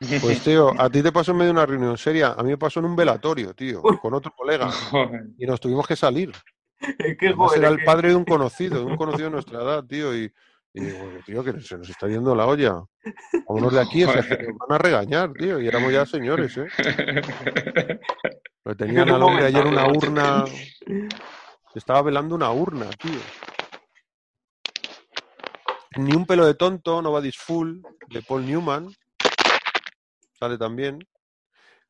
Pues tío, a ti te pasó en medio de una reunión seria, a mí me pasó en un velatorio, tío, con otro colega. Y nos tuvimos que salir. Es que, joder, era el que- padre de un conocido, de un conocido de nuestra edad, tío. Y, y digo, "Oye, tío, que se nos está yendo la olla. Vámonos de aquí, o sea, que nos van a regañar, tío. Y éramos ya señores, ¿eh? Pero tenían al hombre ayer una urna. Se estaba velando una urna, tío. Ni un pelo de tonto, Nobody's Full, de Paul Newman. Sale también.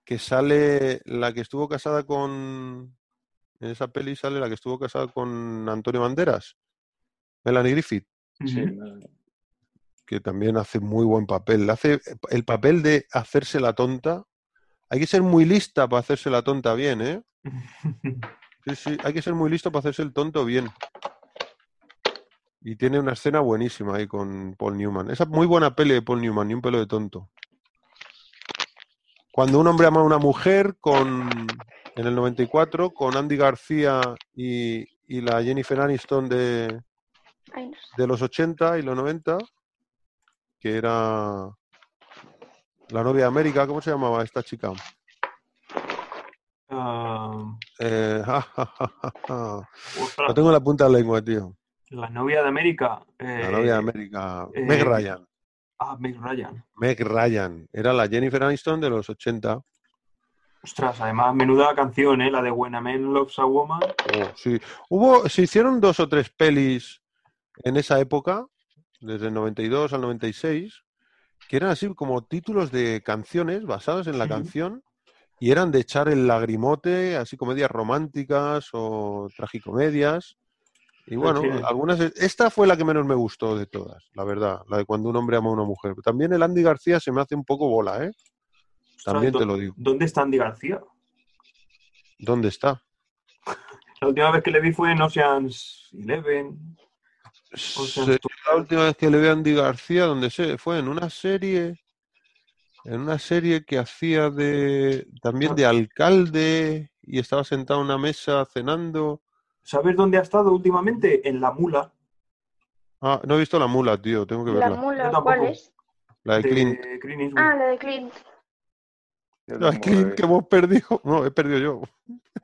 Que sale la que estuvo casada con. En esa peli sale la que estuvo casada con Antonio Banderas. Melanie Griffith, Sí, que también hace muy buen papel. Hace el papel de hacerse la tonta. Hay que ser muy lista para hacerse la tonta bien, ¿eh? Sí, sí, hay que ser muy listo para hacerse el tonto bien. Y tiene una escena buenísima ahí con Paul Newman. Esa muy buena peli de Paul Newman, ni un pelo de tonto. Cuando un hombre ama a una mujer, con en el 94, con Andy García y, y la Jennifer Aniston de. De los 80 y los 90, que era la novia de América, ¿cómo se llamaba esta chica? Eh, ja, ja, ja, ja, ja. ostras, Lo tengo en la punta de la lengua, tío. la novia de América. La eh, novia de América. eh, Meg Ryan. Ah, Meg Ryan. Meg Ryan. Era la Jennifer Aniston de los 80. Ostras, además, menuda canción, ¿eh? La de When a Man Loves a Woman. Oh, sí. Hubo, se hicieron dos o tres pelis en esa época, desde el 92 al 96, que eran así como títulos de canciones basadas en la canción y eran de echar el lagrimote, así comedias románticas o tragicomedias. Y bueno, Sí. algunas. Esta fue la que menos me gustó de todas, la verdad, la de cuando un hombre ama a una mujer. También el Andy García se me hace un poco bola, ¿eh? También te ¿dó- lo digo. ¿Dónde está Andy García? ¿Dónde está? La última vez que le vi fue en Ocean's Eleven. Sea, la última vez que le vi a Andy García, donde se fue en una serie, en una serie que hacía de también de alcalde y estaba sentado en una mesa cenando. ¿Sabes dónde ha estado últimamente? En la mula Ah, no he visto la mula, tío, tengo que La verla. mula, tampoco. ¿cuál es? La de de Clint. Ah, la de Clint. La tampoco Clint la que hemos perdido. No, he perdido yo.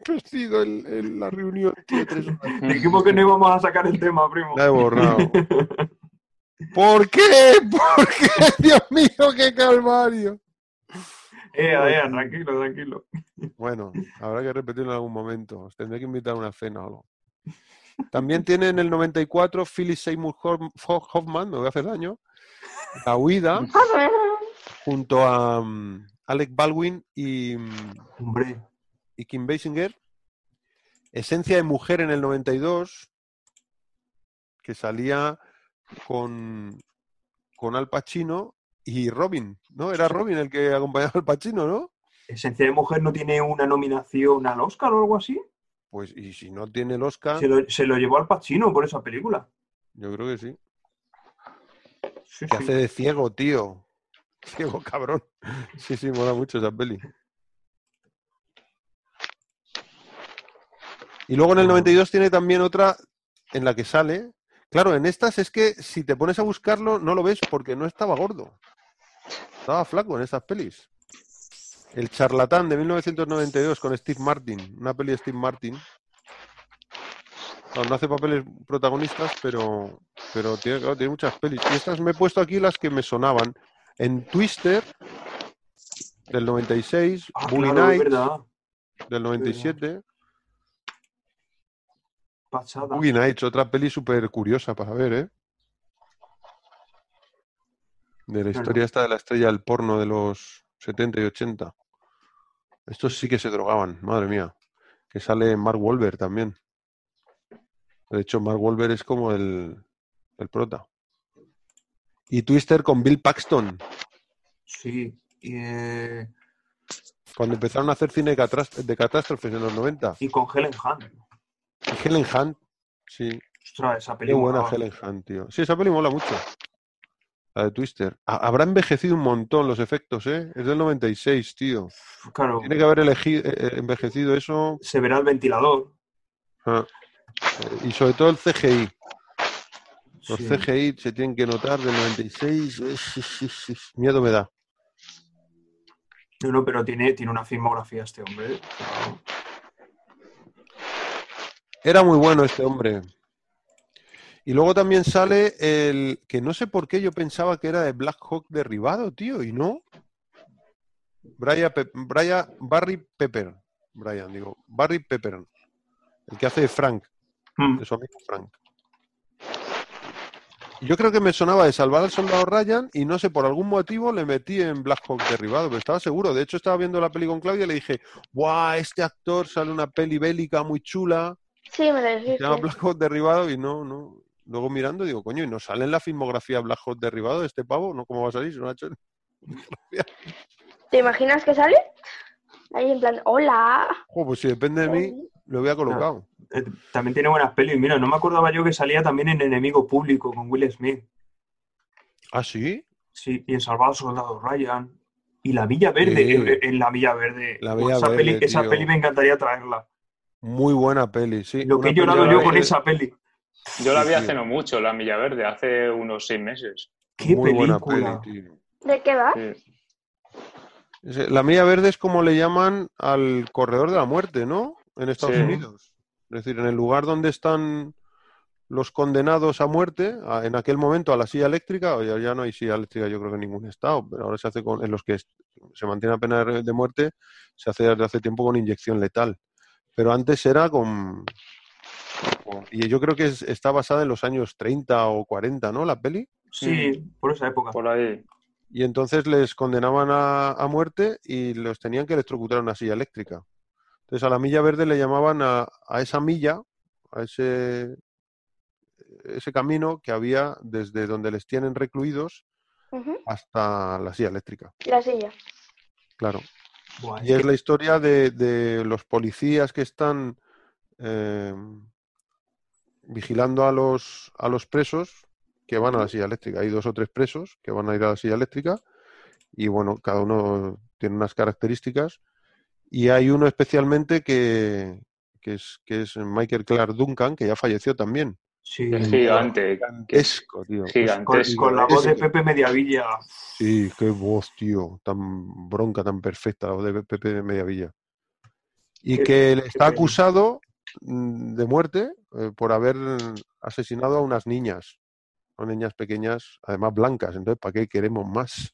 Perdido el- el- la reunión. Dijimos que no íbamos a sacar el tema, primo. La he borrado. ¿Por qué? ¿Por qué? Dios mío, qué calvario. Eh, eh, tranquilo, tranquilo. Bueno, habrá que repetirlo en algún momento. Os tendré que invitar a una cena o algo. También tiene en el 94 Phyllis Seymour Hoff- Ho- Hoffman, me voy a hacer daño, La Huida, junto a mm, Alec Baldwin y, mm, Hombre, y Kim Basinger. Esencia de Mujer en el 92, que salía con, con Al Pacino y Robin, ¿no? Era Robin el que acompañaba al Pacino, ¿no? Esencia de Mujer no tiene una nominación al Oscar o algo así. Pues, y si no tiene el Oscar, Se lo, se lo llevó al Pacino por esa película. yo creo que sí. Sí, Que sí. hace de ciego, tío. Ciego, cabrón. Sí, sí, mola mucho esa peli. Y luego en el 92 tiene también otra en la que sale. Claro, en estas es que si te pones a buscarlo no lo ves porque no estaba gordo. Estaba flaco en estas pelis. El charlatán de 1992 con Steve Martin. Una peli de Steve Martin. No, no hace papeles protagonistas, pero, pero tiene, claro, tiene muchas pelis. Y estas me he puesto aquí las que me sonaban. En Twister, del 96, Ah, Bully claro, Nights, del 97. Pasada. Boogie Nights, otra peli súper curiosa para ver, ¿eh? De la historia esta de la estrella del porno de los 70 y 80. Estos sí que se drogaban, madre mía. Que sale Mark Wahlberg también. De hecho, Mark Wahlberg es como el, el prota. Y Twister con Bill Paxton. Sí. eh, Cuando empezaron a hacer cine de catástrofes en los 90. y con Helen Hunt. Y Helen Hunt. Sí, Ostras, esa Qué película. buena Helen Hunt, tío. Sí, esa peli mola mucho. La de Twister. Ha- Habrá envejecido un montón los efectos, ¿eh? Es del 96, tío. Claro, Tiene que haber elegido, eh, eh, envejecido eso. se verá el ventilador. ah. Eh, Y sobre todo el CGI. Los Sí. CGI se tienen que notar del 96. Es- es- es- es- Miedo me da. No, no, pero tiene, tiene una filmografía este hombre. Claro. Era muy bueno este hombre. Y luego también sale el que no sé por qué yo pensaba que era de Black Hawk derribado, tío, y no. Brian, Pe- Brian- Barry Pepper. Brian, digo, Barry Pepper. El que hace de Frank, Mm. de su amigo Frank. Yo creo que me sonaba de salvar al soldado Ryan y no sé, por algún motivo le metí en Black Hawk derribado, pero estaba seguro. De hecho, estaba viendo la peli con Claudia y le dije, ¡guau! Este actor sale una peli bélica muy chula. Sí, me lo Se dijiste. llama Black Hawk derribado y no, no. Luego mirando digo, coño, ¿y no sale en la filmografía Black Hawk derribado de este pavo? ¿No? ¿Cómo va a salir? No ha hecho- ¿Te imaginas que sale? Ahí en plan, hola. Jo, pues si depende de mí, lo había colocado. Eh, También tiene buenas pelis. Mira, no me acordaba yo que salía también en Enemigo Público con Will Smith. ¿Ah, sí? Sí, y en Salvado Soldado Ryan. Y La Villa Verde, Sí. en, en La Villa Verde. La Villa esa, Verde, peli, esa peli me encantaría traerla. Muy buena peli, sí. Lo que he llorado yo con esa peli. Yo la vi hace no mucho, la Milla Verde, hace unos seis meses. ¡Qué Muy buena película! peli, tío. ¿De qué va? Sí. La milla verde es como le llaman al corredor de la muerte, ¿no? En Estados Sí. Unidos. Es decir, en el lugar donde están los condenados a muerte, a- en aquel momento a la silla eléctrica, o ya, ya no hay silla eléctrica yo creo que en ningún estado, pero ahora se hace con, en los que se mantiene la pena de de muerte, se hace desde hace tiempo con inyección letal. Pero antes era con... con- y yo creo que es- está basada en los años 30 o 40, ¿no? La peli. Sí, por esa época. Por ahí. Y entonces les condenaban a, a muerte y los tenían que electrocutar a una silla eléctrica. Entonces a la milla verde le llamaban a, a esa milla, a ese, ese camino que había desde donde les tienen recluidos hasta la silla eléctrica. La silla. Claro. Buah, Y es que- la historia de, de los policías que están eh, vigilando a los, a los presos que van a la silla eléctrica. Hay dos o tres presos que van a ir a la silla eléctrica y bueno, cada uno tiene unas características. Y hay uno especialmente que, que es, que es Michael Clark Duncan, que ya falleció también. Sí, Es gigante. Gigantesco, tío. con, Gigantesco. con la voz de. Pepe Mediavilla. Sí, qué voz, tío. Tan bronca, tan perfecta, la voz de Pepe Mediavilla. Y Qué- que le qué está acusado mm, de muerte eh, por haber asesinado a unas niñas. A niñas pequeñas, además blancas. Entonces, ¿para qué queremos más?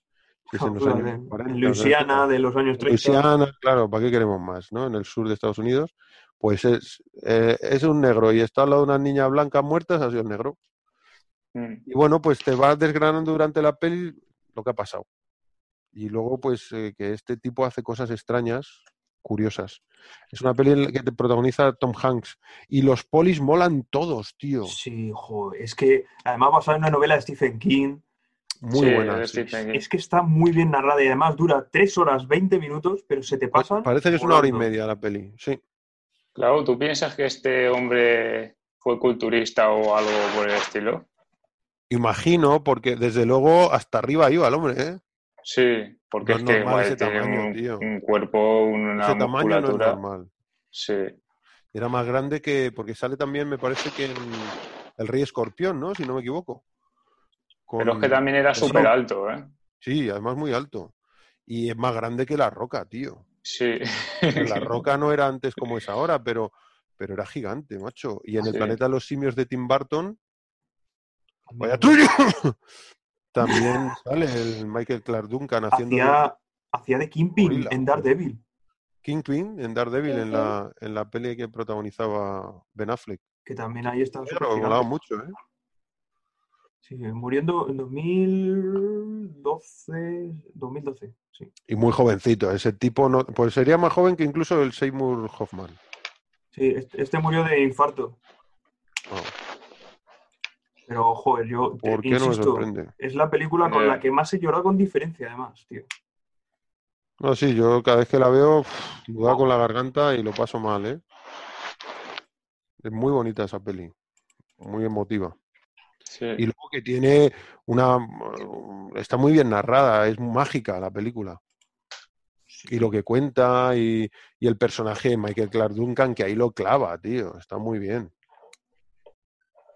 Si es en los años en 40, en Luisiana de los años 30. Luisiana, claro, ¿para qué queremos más? ¿no? En el sur de Estados Unidos, pues es, eh, es un negro y está al lado de unas niñas blancas muertas, ha sido el negro. Mm. Y bueno, pues te vas desgranando durante la peli lo que ha pasado. Y luego, pues, eh, que este tipo hace cosas extrañas, curiosas. Es una peli en la que te protagoniza Tom Hanks. Y los polis molan todos, tío. Sí, joder, es que además basada en una novela de Stephen King, Muy Sí, buena. sí. Es que está muy bien narrada y además dura 3 horas 20 minutos, pero se te pasan. Parece que es una hora y media la peli, sí. Claro, ¿tú piensas que este hombre fue culturista o algo por el estilo? Imagino, porque desde luego hasta arriba iba el hombre, ¿eh? Sí, porque No es es que normal joder, ese tiene tamaño, un, tío. un cuerpo, una Ese tamaño no es musculatura. normal. Sí, Era más grande que. Porque sale también, me parece que en El Rey Escorpión, ¿no? Si no me equivoco. Con- pero es que también era súper alto, ¿eh? Sí, además muy alto. Y es más grande que La Roca, tío. Sí. La Roca no era antes como es ahora, pero, pero era gigante, macho. Y en el Sí. planeta de los simios de Tim Burton, vaya tuyo. también sale el Michael Clark Duncan haciendo Hacía, hacía de Kingpin Gorila. en Daredevil, Kingpin en Daredevil, en la, en la peli que protagonizaba Ben Affleck. que también ahí está Pero me molaba mucho, ¿eh? Sí, muriendo en 2012, 2012, sí. Y muy jovencito. Ese tipo no, pues sería más joven que incluso el Seymour Hoffman. Sí, este, este murió de infarto. Oh, Pero, joder, yo te- ¿Por qué no me insisto, sorprende? es la película con la que más he llorado con diferencia, además, tío. No, sí, yo cada vez que la veo, me da con la garganta y lo paso mal, ¿eh? Es muy bonita esa peli, muy emotiva. Sí. Y luego que tiene una... Está muy bien narrada, es mágica la película. Y lo que cuenta y, y el personaje de Michael Clark Duncan, que ahí lo clava, tío, está muy bien.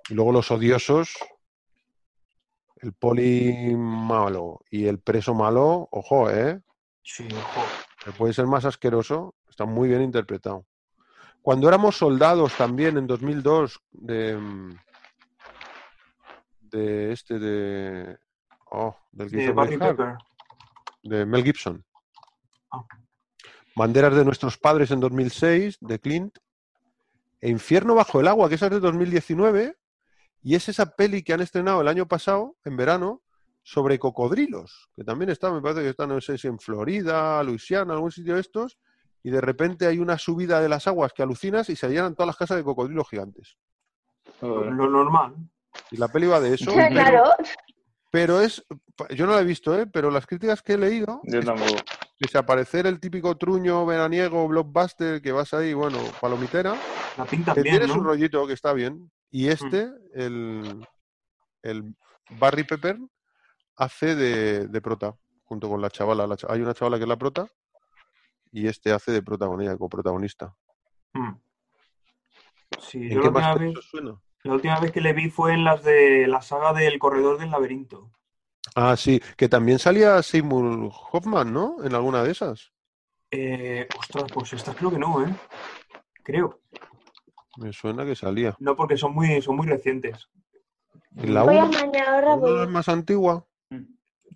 Y luego los odiosos, el poli malo y el preso malo, ojo, ¿eh? Sí, que puede ser más asqueroso, está muy bien interpretado. Cuando éramos soldados también en 2002 de mm, de este de oh, del que De Pepper. Mel Gibson. Ah. Banderas de nuestros padres en 2006 de Clint e Infierno bajo el agua, que esa es de 2019 y es esa peli que han estrenado el año pasado en verano sobre cocodrilos, que también está, me parece que está, no sé si en Florida, Luisiana, algún sitio de estos, y de repente hay una subida de las aguas que alucinas y se llenan todas las casas de cocodrilos gigantes. Lo normal. Y la peli va de eso, claro. pero es, yo no la he visto, ¿eh? pero las críticas que he leído, Yo es tampoco. que se aparecer el típico truño veraniego, blockbuster, que vas ahí, bueno, palomitera, La pinta que bien, tiene su ¿no? rollito, que está bien. Y este, el, el Barry Pepper, hace de, de prota, junto con la chavala. La hay una chavala que es la prota, y este hace de protagonista, coprotagonista. Mm. Sí, ¿En yo qué más suena? La última vez que le vi fue en las de la saga del Corredor del Laberinto. Ah, sí, que también salía Seymour Hoffman, ¿no? En alguna de esas. Eh, ostras, pues estas creo que no, ¿eh? Creo. Me suena que salía. No, porque son muy, son muy recientes. En la Voy a 1, mañana ahora voy. más antigua.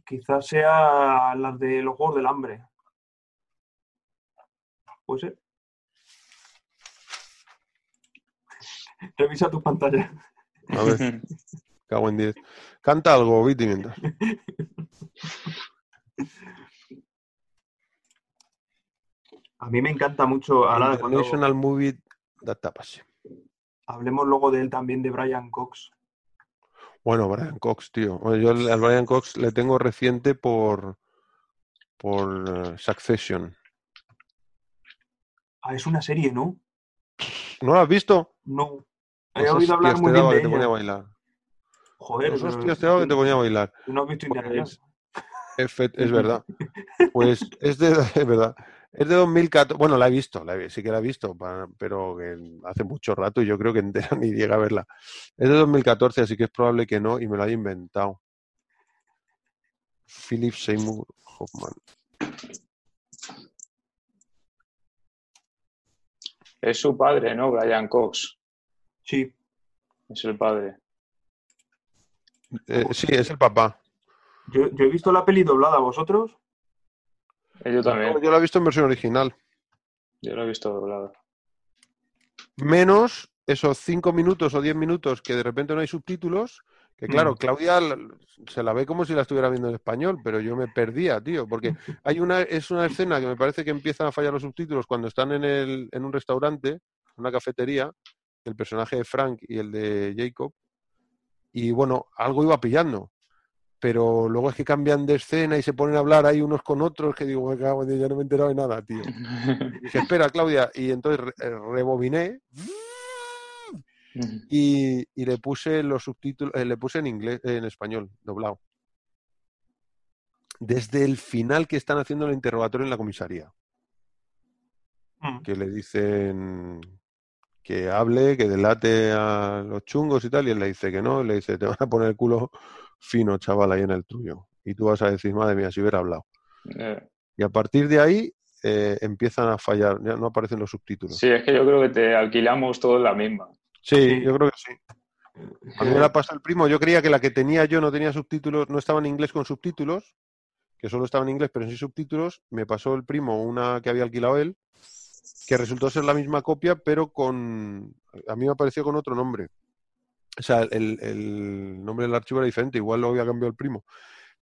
Quizás sea las de los Juegos del Hambre. Puede ser. Revisa tu pantalla. A ver, cago en 10. Canta algo, Viti, mientras. A mí me encanta mucho, ahora cuando International Movie Database. hablemos luego de él también, de Brian Cox. Bueno, Brian Cox, tío. Bueno, yo al Brian Cox le tengo reciente por por eh, Succession. Ah, es una serie, ¿no? ¿No lo has visto? No. He Esas oído hablar muy bien de que te ponía a ella. bailar. Joder, Esos pero hostias te daba que te ponía a bailar. no has visto Indiana Jones. Efe- es verdad. Pues es de, es verdad. Es de 2014. Bueno, la he visto, la he- sí que la he visto, pero hace mucho rato y yo creo que entera ni llega a verla. Es de 2014, así que es probable que no y me lo haya inventado. Philip Seymour Hoffman. Es su padre, ¿no? Brian Cox. Sí. Es el padre. Eh, sí, es el papá. Yo, yo he visto la peli doblada, ¿vosotros? Eh, Yo también. Yo la he visto en versión original. Yo lo he visto doblado. Menos esos cinco minutos o diez minutos que de repente no hay subtítulos. Que claro, Mm. Claudia l- se la ve como si la estuviera viendo en español, pero yo me perdía, tío, porque hay una, es una escena que me parece que empiezan a fallar los subtítulos cuando están en, el, en un restaurante, una cafetería, el personaje de Frank y el de Jacob, y bueno, algo iba pillando, pero luego es que cambian de escena y se ponen a hablar ahí unos con otros, que digo, me cago ya no me he enterado de nada, tío. Dije, espera, Claudia, y entonces re- y, y le puse los subtítulos, eh, le puse en inglés, en español, doblado. Desde el final que están haciendo el interrogatorio en la comisaría, Mm. que le dicen que hable, que delate a los chungos y tal, y él le dice que no, y le dice, te van a poner el culo fino, chaval, ahí en el tuyo. Y tú vas a decir, madre mía, si hubiera hablado. Eh, Y a partir de ahí eh, empiezan a fallar, ya no aparecen los subtítulos. Sí, es que yo creo que te alquilamos todos la misma. Sí, Sí. yo creo que sí. A mí me la pasa el primo. Yo creía que la que tenía yo no tenía subtítulos, no estaba en inglés con subtítulos, que solo estaba en inglés pero sin subtítulos. Me pasó el primo una que había alquilado él, que resultó ser la misma copia, pero con. A mí me apareció con otro nombre. O sea, el, el nombre del archivo era diferente, igual lo había cambiado el primo,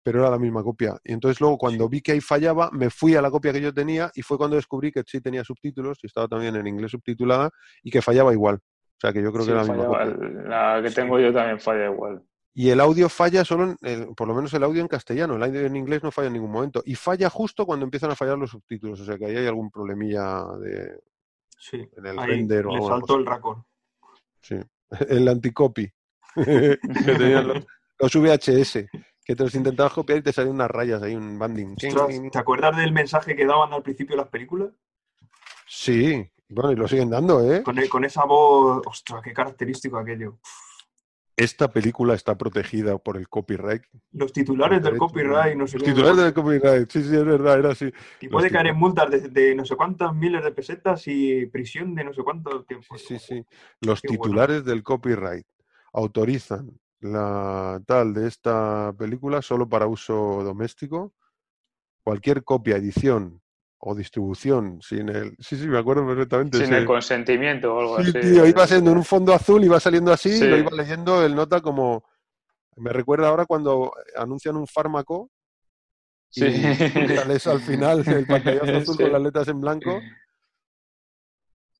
pero era la misma copia. Y entonces luego cuando vi que ahí fallaba, me fui a la copia que yo tenía y fue cuando descubrí que sí tenía subtítulos y estaba también en inglés subtitulada y que fallaba igual. O sea, que yo creo Sí, que la misma copia. La que Sí. tengo yo también falla igual. Y el audio falla solo, en, el- por lo menos el audio en castellano, el audio en inglés no falla en ningún momento. Y falla justo cuando empiezan a fallar los subtítulos, o sea que ahí hay algún problemilla de, Sí. en el Ahí render o le saltó el racón. Sí. El anticopy. que tenían los, los VHS, que te los intentabas copiar y te salían unas rayas ahí, un banding. Ostras, ¿te acuerdas del mensaje que daban al principio de las películas? Sí, bueno, y lo siguen dando, ¿eh? Con, e- con esa voz, ostras, qué característico aquello. Esta película está protegida por el copyright. Los titulares del copyright, no sé Los titulares del copyright, sí, sí, es verdad, era así. Y puede los caer en multas de, de no sé cuántas miles de pesetas y prisión de no sé cuánto tiempo. Sí, sí, sí. Los Qué bueno. titulares del copyright autorizan la tal de esta película solo para uso doméstico. Cualquier copia, edición o distribución sin el. Sí, sí, me acuerdo perfectamente. Sin sí. el consentimiento o algo Sí, así. tío, iba siendo en un fondo azul, iba saliendo así, Sí. lo iba leyendo el nota como. Me recuerda ahora cuando anuncian un fármaco y sales al final el pantallazo azul Sí. con las letras en blanco.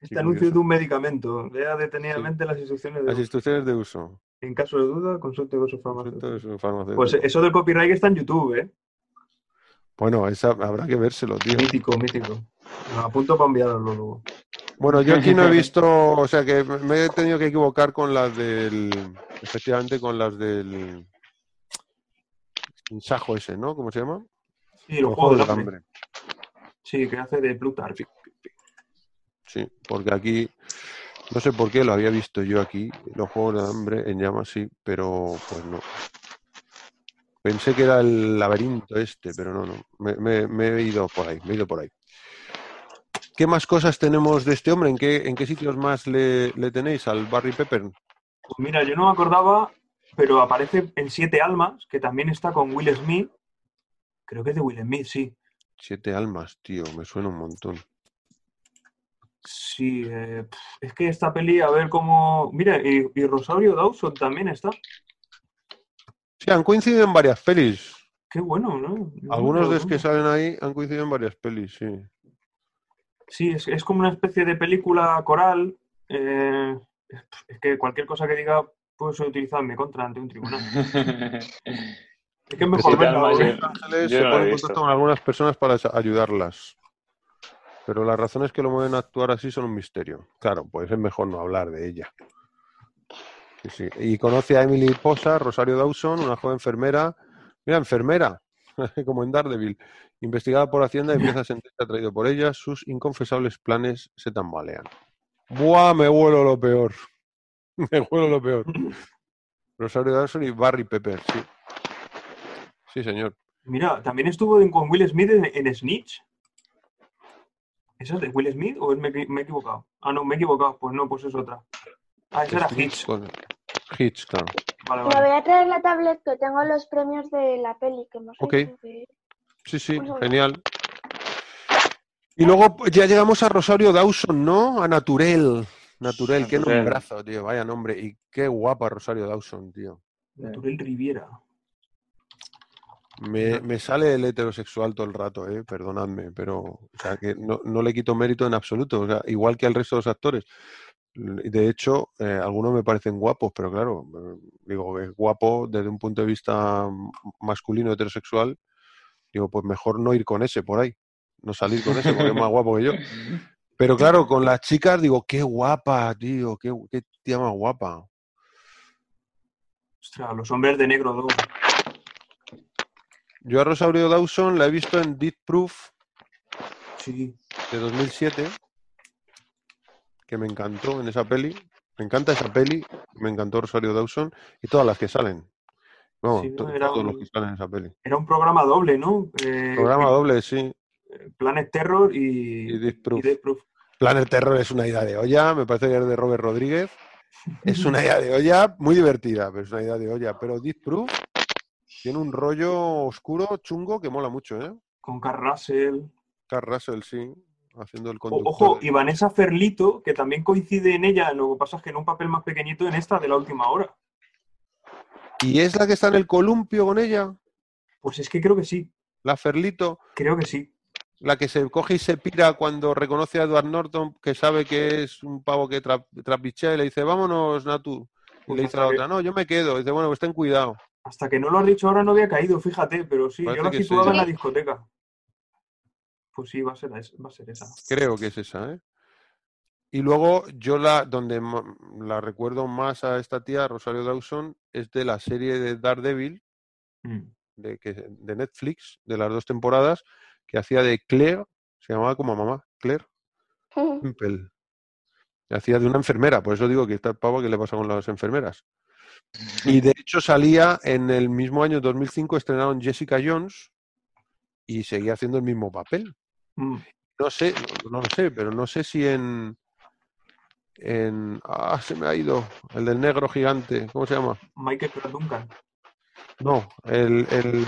Este anuncio curioso. de un medicamento. Lea detenidamente las instrucciones de Las uso. instrucciones de uso. En caso de duda, consulte con su es farmacéutico. Pues eso del copyright está en YouTube, ¿eh? Bueno, esa habrá que vérselo, tío. Mítico, mítico. Me apunto para enviarlo luego. Bueno, yo aquí no he visto, o sea que me he tenido que equivocar con las del, efectivamente con las del Sajo ese, ¿no? ¿Cómo se llama? Sí, los Los juegos del del hambre. Sí, que hace de Plutarch. Sí, porque aquí, no sé por qué lo había visto yo aquí, los Juegos de Hambre en llamas, sí, pero pues no. Pensé que era el laberinto este, pero no, no. Me, me- me he ido por ahí, me he ido por ahí. ¿Qué más cosas tenemos de este hombre? ¿En qué, en qué sitios más le, le tenéis al Barry Pepper? Pues mira, yo no me acordaba, pero aparece en Siete Almas, que también está con Will Smith. Creo que es de Will Smith, sí. Siete almas, tío, me suena un montón. Sí, eh, es que esta peli, a ver cómo. Mira, y, y Rosario Dawson también está. Sí, han coincidido en varias pelis. Qué bueno, ¿no? Algunos de los que salen ahí han coincidido en varias pelis, sí. Sí, es, es como una especie de película coral. eh, es que cualquier cosa que diga puede ser utilizada en mi contra ante un tribunal. Es que es mejor Siete verla, Ángeles se ponen en contacto con algunas personas para ayudarlas. Pero las razones que lo mueven a actuar así son un misterio. Claro, pues es mejor no hablar de ella. Sí, sí. Y conoce a Emily Posa, Rosario Dawson, una joven enfermera. Mira, enfermera, como en Daredevil. Investigada por Hacienda y empieza a sentirse atraído por ella. Sus inconfesables planes se tambalean. ¡Buah! Me huelo lo peor. Me huelo lo peor. Rosario Dawson y Barry Pepper, sí. Sí, señor. Mira, también estuvo con Will Smith en, en Snitch. ¿Esa es de Will Smith o me, me he equivocado? Ah, no, me he equivocado. Pues no, pues es otra. Ah, esa era Hitch. Con- Hitch, claro. Vale, Me voy a traer la tablet que tengo los premios de la peli que hemos Ok. hecho. Sí, sí, genial. Y luego ya llegamos a Rosario Dawson, ¿no? A Naturel. Naturel, qué Naturel. nombrazo, tío, vaya nombre. Y qué guapa Rosario Dawson, tío. Naturel Riviera. Me, me sale el heterosexual todo el rato, ¿eh? Perdonadme, pero o sea, que no, no le quito mérito en absoluto. O sea, igual que al resto de los actores. Y De hecho, eh, algunos me parecen guapos, pero claro, eh, digo, es guapo desde un punto de vista masculino heterosexual. Digo, pues mejor no ir con ese por ahí. No salir con ese porque es más guapo que yo. Pero claro, con las chicas digo, qué guapa, tío, qué, qué tía más guapa. Ostras, los hombres de negro 2. Yo a Rosario Dawson la he visto en Deep Proof Sí. de 2007, que me encantó en esa peli. Me encanta esa peli, me encantó Rosario Dawson y todas las que salen. No, Sí, to- no, era todos un- los que salen en esa peli. Era un programa doble, ¿no? Eh, Programa doble, sí, eh, Planet Terror y, y Deep y Proof. Death Proof. Planet Terror es una idea de olla, me parece que es de Robert Rodríguez. Es una idea de olla muy divertida, pero es una idea de olla. Pero Deep Proof tiene un rollo oscuro, chungo, que mola mucho, ¿eh? Con Carl Russell. Carl Russell, sí, haciendo el conductor. Ojo, y Vanessa Ferlito, que también coincide en ella, lo que pasa es que en un papel más pequeñito en esta de la última hora. ¿Y es la que está en el columpio con ella? Pues es que creo que sí, La Ferlito. creo que sí. La que se coge y se pira cuando reconoce a Edward Norton, que sabe que es un pavo que tra- trapichea y le dice, vámonos, Natu. Y Pues le dice a la otra, no, yo me quedo. Y dice, bueno, pues ten cuidado. Hasta que no lo has dicho ahora no había caído, fíjate, pero sí, Parece yo la que sí. situaba en la discoteca. Pues sí, va a ser, va a ser esa. Creo que es esa, ¿eh? Y luego yo la, donde la recuerdo más a esta tía, Rosario Dawson, es de la serie de Daredevil, Mm. de, que, de Netflix, de las dos temporadas, que hacía de Claire, se llamaba como mamá, Claire Temple. Hacía de una enfermera, por eso digo que está pavo que le pasa con las enfermeras. Y de hecho salía en el mismo año 2005, estrenaron Jessica Jones y seguía haciendo el mismo papel. Mm. No sé, no, lo sé, pero no sé si en. en ah, se me ha ido. El del negro gigante. ¿Cómo se llama? Michael Duncan. No, el, el,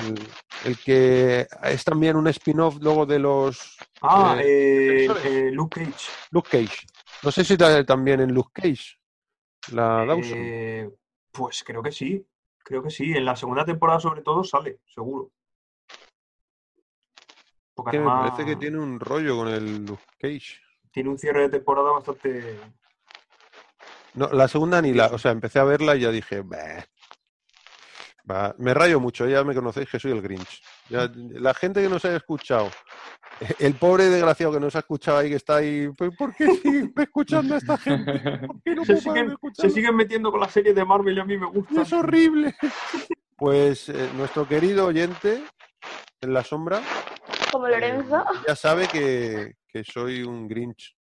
el que es también un spin-off luego de los. Ah, Eh, eh, eh, Luke Cage. Luke Cage. No sé si ta- también en Luke Cage. La Dawson. Eh, pues creo que sí, creo que sí. En la segunda temporada sobre todo sale, seguro. Porque que me además parece que tiene un rollo con el Luke Cage. tiene un cierre de temporada bastante... No, la segunda ni la. O sea, empecé a verla y ya dije. Me rayo mucho, ya me conocéis que soy el Grinch. Ya, la gente que nos haya escuchado, el pobre desgraciado que nos ha escuchado ahí, que está ahí, "¿Pero ¿por qué sigue escuchando a esta gente? ¿Por qué no Se siguen, se siguen metiendo con la serie de Marvel y a mí me gusta. Es horrible. Pues eh, nuestro querido oyente en la sombra Como eh, Lorenzo. ya sabe que, que soy un Grinch.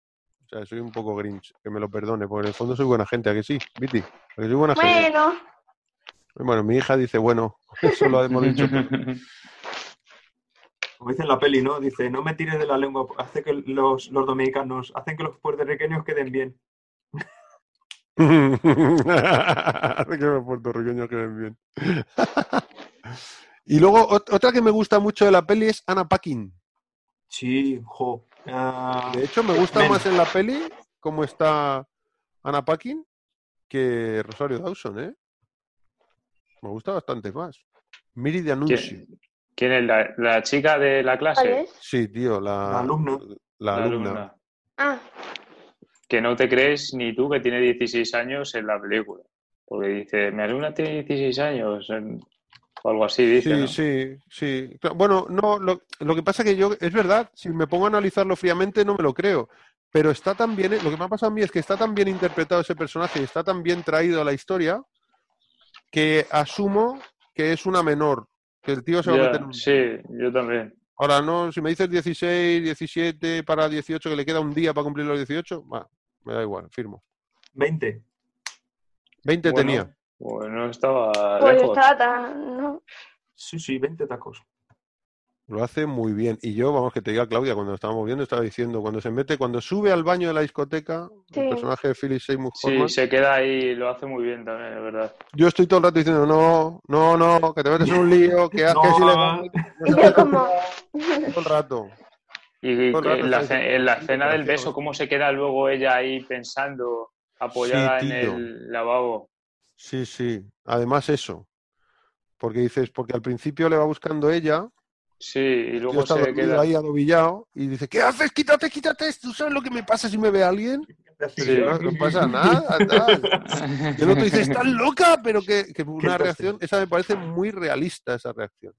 O sea, soy un poco Grinch, que me lo perdone, porque en el fondo soy buena gente, ¿a que sí? Viti, ¿a que soy buena gente? Bueno, Bueno, mi hija dice, bueno, eso lo hemos dicho. Como dice en la peli, ¿no? Dice, no me tires de la lengua, hace que los, los dominicanos, hacen que los puertorriqueños queden bien. Hace que los puertorriqueños queden bien. Y luego, ot- otra que me gusta mucho de la peli es Anna Paquin. Sí, jo. Ah, De hecho, me gusta Men. más en la peli cómo está Anna Paquin que Rosario Dawson, ¿eh? Me gusta bastante más. Miri de Anuncio. ¿Quién, quién es la, la chica de la ¿cuál clase? Sí, tío, la, La alumna. La La alumna. alumna. Ah, Que no te crees ni tú que tiene 16 años en la película. Porque dice, mi alumna tiene 16 años. O algo así, dice. Sí, ¿no? sí, sí. Bueno, no, lo, lo que pasa que yo, es verdad, si me pongo a analizarlo fríamente no me lo creo. pero está tan bien, lo que me ha pasado a mí es que está tan bien interpretado ese personaje y está tan bien traído a la historia que asumo que es una menor, que el tío se va a meter en un- sí, yo también. Ahora, no, si me dices 16, 17 para 18, que le queda un día para cumplir los 18, va, me da igual, firmo. 20. 20 Bueno, tenía. Bueno, estaba Pues lejos. estaba tan. ¿no? Sí, sí, 20 tacos. Lo hace muy bien. Y yo, vamos, que te diga Claudia, cuando estábamos viendo, estaba diciendo, cuando se mete, cuando sube al baño de la discoteca, Sí. el personaje de Philip Seymour Sí, Hoffman, se queda ahí, lo hace muy bien también, es verdad. yo estoy todo el rato diciendo, no, no, no, que te metes en un lío, que, que es No. ilegal. Y yo como. Todo el rato. Y Todo el que rato en la, en "Sí, escena del gracioso". beso, cómo se queda luego ella ahí pensando, apoyada en el lavabo. Sí, sí. Además eso. Porque dices, porque al principio le va buscando ella, Sí, y luego está se queda. ahí adobillado, y dice, ¿qué haces? Quítate, quítate. ¿Tú sabes lo que me pasa si me ve alguien? Sí. No, no pasa nada, tal. Y el otro dice, estás loca, pero que, que una reacción, esa me parece muy realista, esa reacción.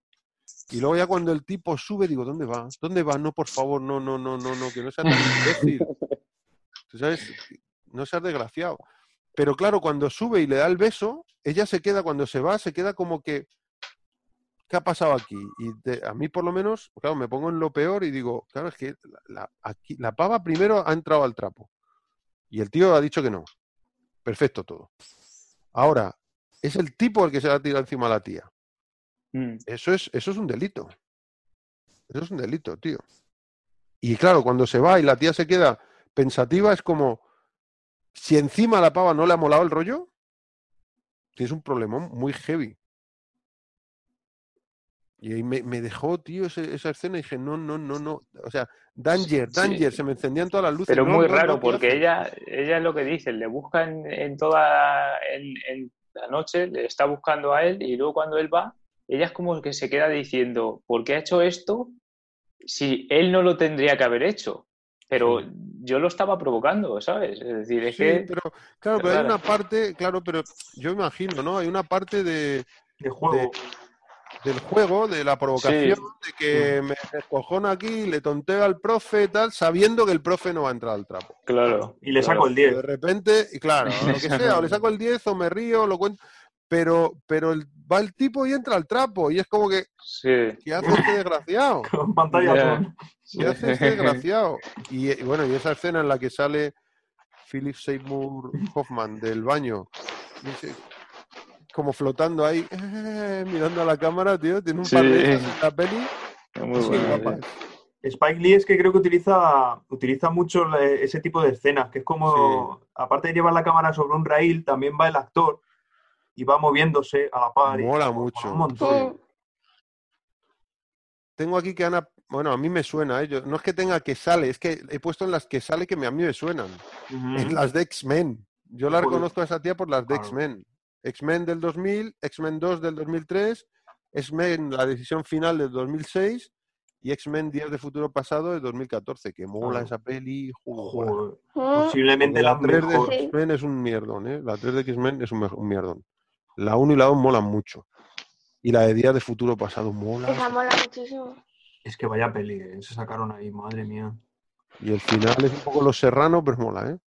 Y luego ya cuando el tipo sube, digo, ¿dónde va? ¿Dónde va? No, por favor, no, no, no, no, no, que no sea tan imbécil. Tú sabes, no seas desgraciado. Pero claro, cuando sube y le da el beso, ella se queda, cuando se va, se queda como que, ¿qué ha pasado aquí? Y de- a mí por lo menos, claro, me pongo en lo peor y digo, claro, es que la, la- aquí, la pava primero ha entrado al trapo. Y el tío ha dicho que no. Perfecto todo. Ahora, es el tipo el que se la tira encima a la tía. Mm, Eso es, eso es un delito. Eso es un delito, tío. Y claro, cuando se va y la tía se queda pensativa, es como si encima a la pava no le ha molado el rollo, tienes un problemón muy heavy. Y ahí me, me dejó, tío, ese- esa escena y dije, no, no, no, no. O sea, danger, Sí. danger, se me encendían todas las luces. Pero No, muy no, raro, ¿qué porque haces? ella, ella es lo que dice, le busca en, en toda en, en la noche, le está buscando a él, y luego cuando él va, ella es como que se queda diciendo, ¿por qué ha hecho esto? Si él no lo tendría que haber hecho. Pero Sí. yo lo estaba provocando, ¿sabes? Es decir, es Sí, que pero claro, pero hay una parte, claro, pero yo imagino, ¿no? Hay una parte de, De juego. del juego, de la provocación, de que me descojona aquí, le tonteo al profe, tal, sabiendo que el profe no va a entrar al trapo. claro. Y le claro. saco el Pero 10. de repente, y claro, lo que sea, o le saco el 10 o me río, lo cuento, pero, pero el- va el tipo y entra al trapo, y es como que, Sí. ¿qué hace este desgraciado? Con pantalla Ya. ¿Qué hace este desgraciado? Y, y bueno, y esa escena en la que sale Philip Seymour Hoffman del baño, dice, como flotando ahí, eh, mirando a la cámara, tío, tiene un par de Sí. en la peli. Es muy Sí, sí. Spike Lee es que creo que utiliza, utiliza mucho ese tipo de escenas, que es como, aparte de llevar la cámara sobre un rail, también va el actor y va moviéndose a la par. Mola mucho. Un montón. Tengo aquí que Ana, bueno, a mí me suena, ¿eh? Yo- no es que tenga que sale, es que he puesto en las que sale que me- a mí me suenan. Ujú. En las de X-Men. Yo la reconozco a esa tía por las de Claro. X-Men. X-Men del 2000, X-Men 2 del 2003, X-Men La Decisión Final del 2006 y X-Men Días de Futuro Pasado del 2014. Que mola Claro. esa peli. joder. Joder, posiblemente la la 3 de mejor. Sí. X-Men es un mierdón, ¿eh? La 3 de X-Men es un, un mierdón. La 1 y la 2 molan mucho. Y la de Días de Futuro Pasado mola. Esa mola muchísimo. Es que vaya peli, eh, se sacaron ahí, madre mía. Y el final es un poco Los Serrano, pero mola, ¿eh?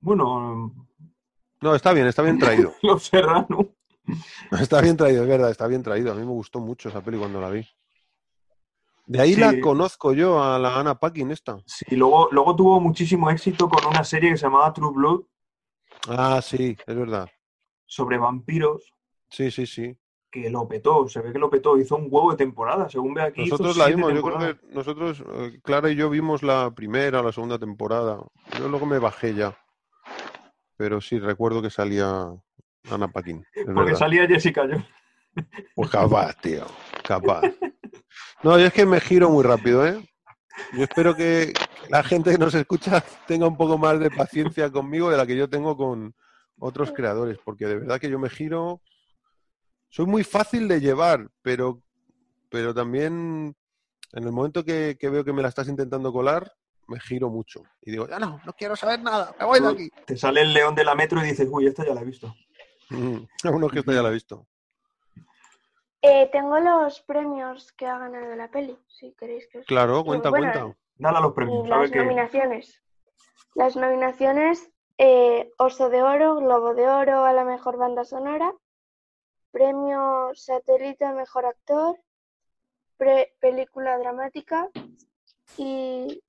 Bueno, No, está bien, está bien traído. Los Serrano. Está bien traído, es verdad, está bien traído. A mí me gustó mucho esa peli cuando la vi. De ahí la conozco yo, a la Anna Paquin esta. Sí, luego, luego tuvo muchísimo éxito con una serie que se llamaba True Blood Ah, sí, es verdad. sobre vampiros, Sí, sí, sí. Que lo petó, se ve que lo petó, hizo un huevo de temporada, según ve aquí. Nosotros la vimos, yo creo que nosotros, eh, Clara y yo vimos la primera o la segunda temporada. Yo luego me bajé ya. Pero sí, recuerdo que salía Anna Paquin. Es Porque verdad. salía Jessica Jones. Pues capaz, tío. Capaz. No, yo es que me giro muy rápido, ¿eh? Yo espero que la gente que nos escucha tenga un poco más de paciencia conmigo de la que yo tengo con otros creadores, porque de verdad que yo me giro. Soy muy fácil de llevar, pero, pero también en el momento que, que veo que me la estás intentando colar, me giro mucho. Y digo, ya no, no quiero saber nada, me voy de aquí. Te sale el león de la metro y dices, uy, esta ya la he visto. Mm, Uno que esto ya la he visto. Eh, tengo los premios que ha ganado la peli, si queréis que os... Claro, cuenta, Bueno, cuenta. Dale a los premios. Las qué. nominaciones. Las nominaciones, eh, Oso de Oro, Globo de Oro a la mejor banda sonora, Premio Satélite a Mejor Actor, pre- Película Dramática y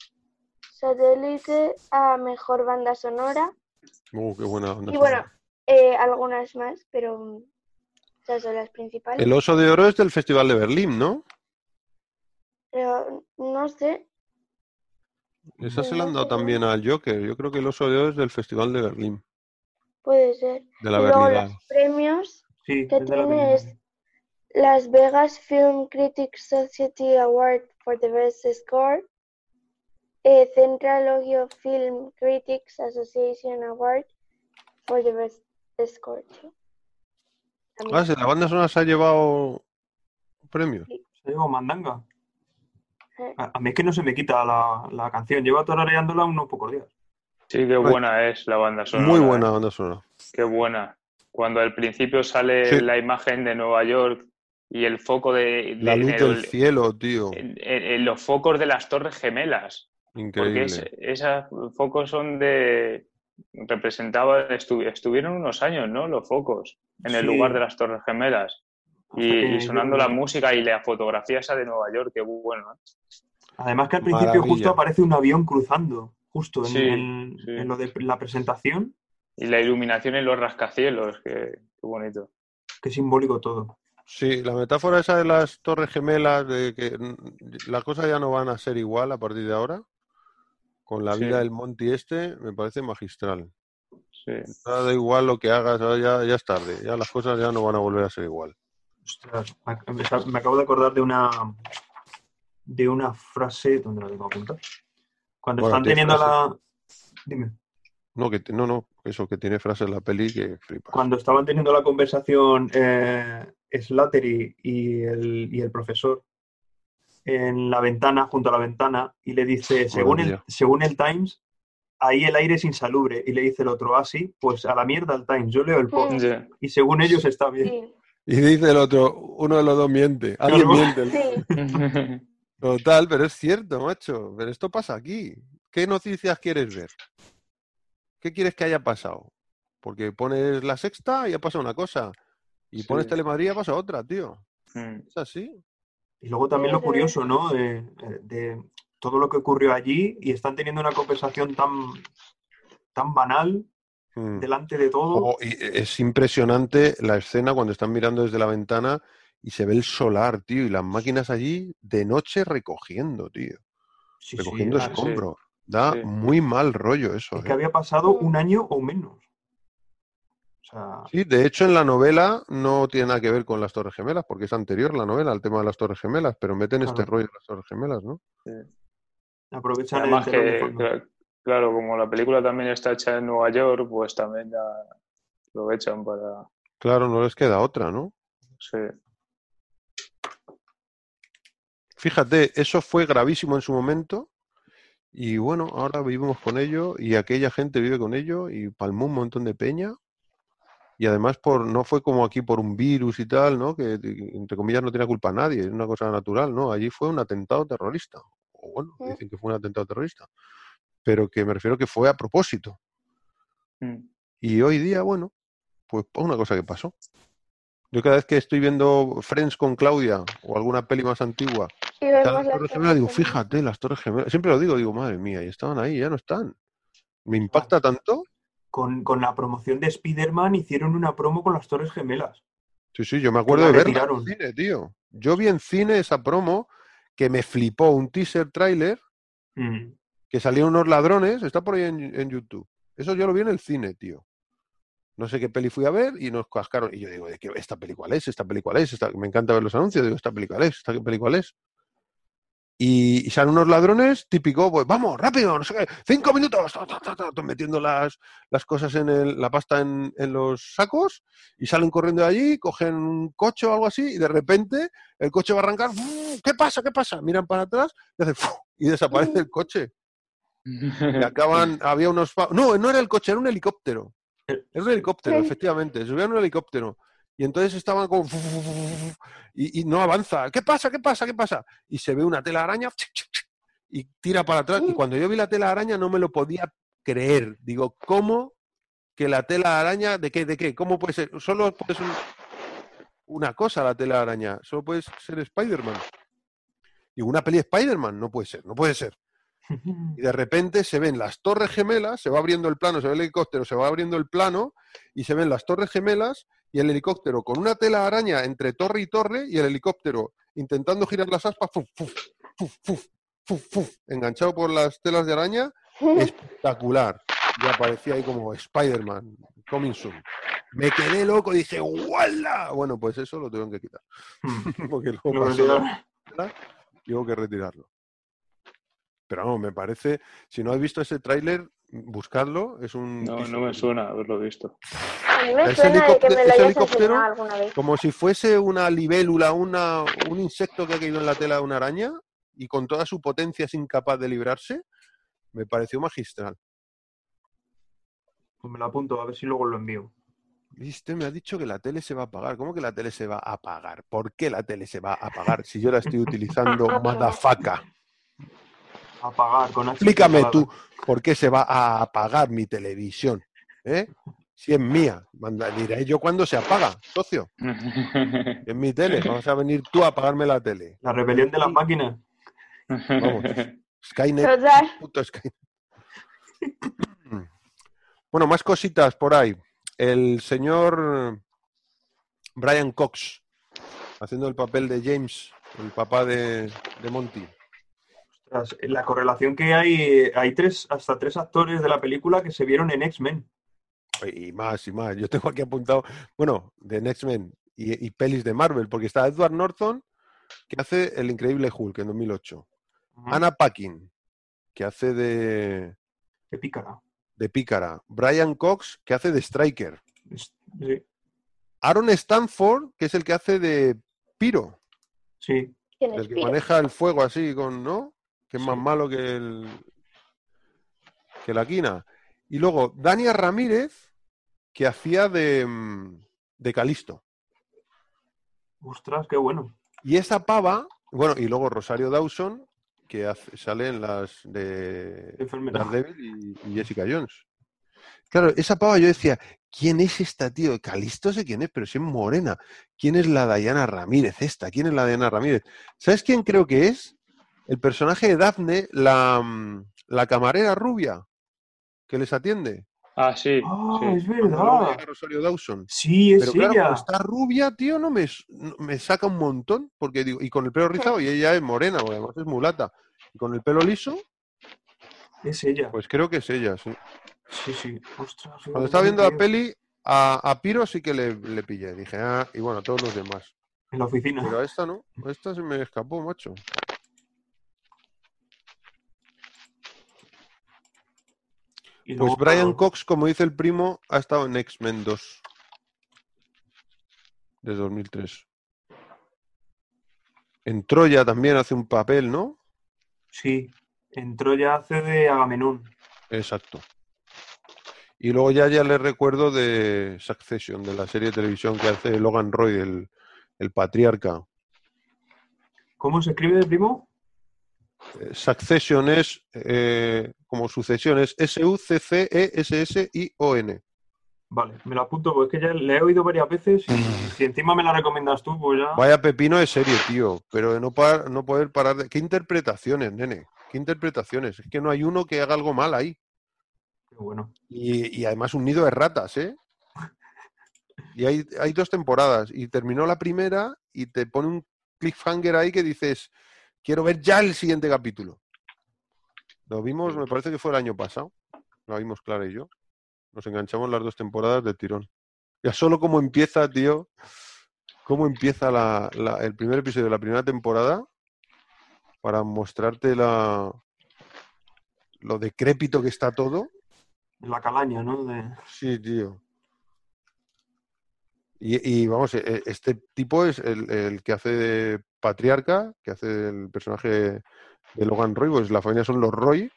Satélite a Mejor Banda Sonora. Oh, qué buena onda Y bueno, eh, algunas más, pero esas son las principales. El oso de oro es del Festival de Berlín, ¿no? Pero no sé, Esa se la han dado también al Joker. Yo creo que el oso de oro es del Festival de Berlín, puede ser. de la y luego los premios Sí, que es tiene es. Las Vegas Film Critics Society Award for the Best Score, eh, Central Ohio Film Critics Association Award for the Best Score. Ah, sí, la banda sonora se ha llevado premios. Se lleva mandanga. Eh, A, a mí es que no se me quita la, la canción. Llevo tarareándola unos pocos días. Sí, qué buena es la banda sonora. Muy buena banda sonora. Qué buena. Cuando al principio sale Sí. la imagen de Nueva York y el foco de, La luz en del el- cielo, tío. en- en- en los focos de las Torres Gemelas. Porque Increíble. es- esos focos son de. Representaba, estu- estuvieron unos años, ¿no? Los focos en el Sí. lugar de las Torres Gemelas. Y, sonando la música y la fotografía esa de Nueva York, qué bueno. ¿eh? Además que al principio Maravilla. justo aparece un avión cruzando, justo en, Sí, en- sí. en lo de la presentación. Y la iluminación en los rascacielos, qué, qué bonito. Qué simbólico todo. Sí, la metáfora esa de las torres gemelas, de que mm, las cosas ya no van a ser igual a partir de ahora, con la Sí. vida del Monty este, me parece magistral. Sí. Ya Da igual lo que hagas, ya, ya es tarde, ya las cosas ya no van a volver a ser igual. Ostras, me, acabo de acordar de una de una frase, ¿dónde la tengo apuntada? Cuando Bueno, están ¿qué teniendo frase? la... Dime. No, que, no, no, eso que tiene frases en la peli que flipas. Cuando estaban teniendo la conversación eh, Slattery y el, y el profesor en la ventana, junto a la ventana, y le dice, según el, según el Times, ahí el aire es insalubre. Y le dice el otro, así, pues a la mierda el Times, yo leo el post. Mm. Y según ellos está bien. sí, Y dice el otro, uno de los dos miente, alguien miente. sí, Total, pero es cierto, macho. Pero esto pasa aquí. ¿Qué noticias quieres ver? ¿Qué quieres que haya pasado? Porque pones la sexta y ha pasado una cosa. Y Sí. pones Telemadrid y ha pasado otra, tío. Mm. Es así. Y luego también lo curioso, ¿no? De, de todo lo que ocurrió allí y están teniendo una conversación tan, tan banal Mm. delante de todo. Oh, y es impresionante la escena cuando están mirando desde la ventana y se ve el solar, tío, y las máquinas allí de noche recogiendo, tío. Sí, recogiendo sí. escombros. Da Sí. muy mal rollo eso. es que ¿eh? había pasado un año o menos. O sea, Sí, de hecho en la novela no tiene nada que ver con las Torres Gemelas, porque es anterior la novela al tema de las Torres Gemelas, pero meten este Claro. rollo de las Torres Gemelas, ¿no? aprovechan Además que, claro, como la película también está hecha en Nueva York, pues también ya aprovechan para... Claro, no les queda otra, ¿no? Sí. Fíjate, eso fue gravísimo en su momento y bueno, ahora vivimos con ello y aquella gente vive con ello y palmó un montón de peña y además por no fue como aquí por un virus y tal, ¿no? Que entre comillas no tiene culpa nadie, es una cosa natural, ¿no? Allí fue un atentado terrorista. O bueno, Mm. dicen que fue un atentado terrorista, pero que me refiero que fue a propósito. Mm. Y hoy día, bueno, pues una cosa que pasó. Yo cada vez que estoy viendo Friends con Claudia o alguna peli más antigua, y están vemos las las Torres Gemelas, digo, fíjate, las Torres Gemelas. Siempre lo digo, digo, madre mía, y estaban ahí, ya no están. Me impacta tanto. Con, con la promoción de Spider-Man hicieron una promo con las Torres Gemelas. Sí, sí, yo me acuerdo de verla en cine, tío. Yo vi en cine esa promo que me flipó un teaser trailer Mm. que salían unos ladrones, está por ahí en, en YouTube. Eso yo lo vi en el cine, tío. No sé qué peli fui a ver y nos cascaron. Y yo digo, ¿de qué, ¿esta peli cuál es? ¿Esta peli cuál es? Esta- Me encanta ver los anuncios. Digo, ¿esta peli cuál es? ¿Esta peli cuál es? Y, y salen unos ladrones, típico, pues vamos, rápido, no sé qué, cinco minutos, ta, ta, ta, ta, ta, metiendo las, las cosas en el- la pasta en, en los sacos y salen corriendo de allí, cogen un coche o algo así y de repente el coche va a arrancar, ¡fu! ¿qué pasa? ¿Qué pasa? Miran para atrás y, hace, y desaparece el coche. Y acaban, había unos... No, no era el coche, era un helicóptero. Era un helicóptero, Sí. efectivamente. Se subían un helicóptero. Y entonces estaban como... Y, y no avanza. ¿Qué pasa? ¿Qué pasa? ¿Qué pasa? Y se ve una telaraña y tira para atrás. Y cuando yo vi la tela araña no me lo podía creer. Digo, ¿cómo que la tela araña, ¿de qué? ¿De qué? ¿Cómo puede ser? Solo puede ser una cosa la tela araña, solo puede ser Spider-Man. Y una peli Spider-Man, no puede ser, no puede ser. Y de repente se ven las torres gemelas, se va abriendo el plano, se ve el helicóptero, se va abriendo el plano y se ven las torres gemelas y el helicóptero con una tela araña entre torre y torre y el helicóptero intentando girar las aspas, fuf, fuf, fuf, fuf, fuf, enganchado por las telas de araña, espectacular. Y aparecía ahí como Spider-Man, coming soon. Me quedé loco y dije, ¡Wala! Bueno, pues eso lo tuvieron que quitar. Porque luego pasó la- y hubo que retirarlo. Pero vamos, me parece, si no has visto ese tráiler, buscarlo, es un... No, no me suena haberlo visto. A mí me Ese suena de que helicóptero- me lo ese hayas helicóptero- enseñado alguna vez. Como si fuese una libélula, una, un insecto que ha caído en la tela de una araña y con toda su potencia es incapaz de librarse, me pareció magistral. Pues me lo apunto, a ver si luego lo envío. Viste, me ha dicho que la tele se va a apagar. ¿Cómo que la tele se va a apagar? ¿Por qué la tele se va a apagar si yo la estoy utilizando, madafaca? Apagar con Explícame tú por qué se va a apagar mi televisión. ¿eh? Si es mía, manda, diré yo cuándo se apaga, socio. Es mi tele. Vamos a venir tú a apagarme la tele. La rebelión de las máquinas. Vamos. Skynet. Puto Skynet. Bueno, más cositas por ahí. El señor Brian Cox, haciendo el papel de James, el papá de, de Monty. Ostras, la correlación que hay, hay tres, hasta tres actores de la película que se vieron en X-Men. Y más y más. Yo tengo aquí apuntado, bueno, de Next Men y, y pelis de Marvel, porque está Edward Norton, que hace El Increíble Hulk en 2008. Ujú. Anna Paquin, que hace de, Qué pícara. de Pícara. Brian Cox, que hace de Striker. Sí, Aaron Stanford, que es el que hace de Piro, sí. ¿Quién es el que maneja el fuego así con, ¿no? Que es más malo que el que la quina. Y luego Dania Ramírez, que hacía de, mm, de Calisto. Ostras, qué bueno. Y esa pava, bueno, y luego Rosario Dawson, que hace- sale en las de. Daredevil y, y Jessica Jones. Claro, esa pava yo decía, ¿quién es esta, tío? Calisto sé quién es, pero si es morena. ¿Quién es la Dayana Ramírez esta? ¿Quién es la Dayana Ramírez? ¿Sabes quién creo que es? El personaje de Daphne, la, mm, la camarera rubia que les atiende. Ah, sí. Ah, sí. es Cuando verdad. Rosario Dawson. Sí, es Pero claro, ella. como está rubia, tío, no me, me saca un montón. Porque digo, y con el pelo rizado, y ella es morena, porque además es mulata. Y con el pelo liso, Es ella. pues creo que es ella, sí. Sí, sí. Ostras. Cuando estaba viendo tío. la peli, a, a Piro sí que le, le pillé. Dije, ah, y bueno, a todos los demás. En la oficina. Pero a esta no, a esta se me escapó, macho. Y Pues luego, Brian Cox, como dice el primo, ha estado en X-Men 2. De 2003. En Troya también hace un papel, ¿no? Sí. Entró ya hace de Agamenón. Exacto. Y luego ya, ya le recuerdo de Succession, de la serie de televisión que hace Logan Roy, el, el patriarca. ¿Cómo se escribe de primo? Succession es eh, como sucesión, es E S-U-C-C-E-S-S-I-O-N. Vale, me lo apunto porque es que ya le he oído varias veces y si encima me la recomiendas tú, pues ya. Vaya pepino de serie, tío. Pero de no, par- no poder parar de. ¿Qué interpretaciones, nene? ¿Qué interpretaciones? Es que no hay uno que haga algo mal ahí. Qué bueno. Y, y además un nido de ratas, ¿eh? Y hay, hay dos temporadas. Y terminó la primera y te pone un cliffhanger ahí que dices, quiero ver ya el siguiente capítulo. Lo vimos, me parece que fue el año pasado. Lo vimos Clara y yo. Nos enganchamos las dos temporadas de tirón. Ya solo cómo empieza, tío. Cómo empieza la- la- el primer episodio de la primera temporada para mostrarte la, lo decrépito que está todo. La calaña, ¿no? De... Sí, tío. Y, y, vamos, e- este tipo es el, el que hace de patriarca, que hace el personaje de Logan Roy, pues la familia son los Roy.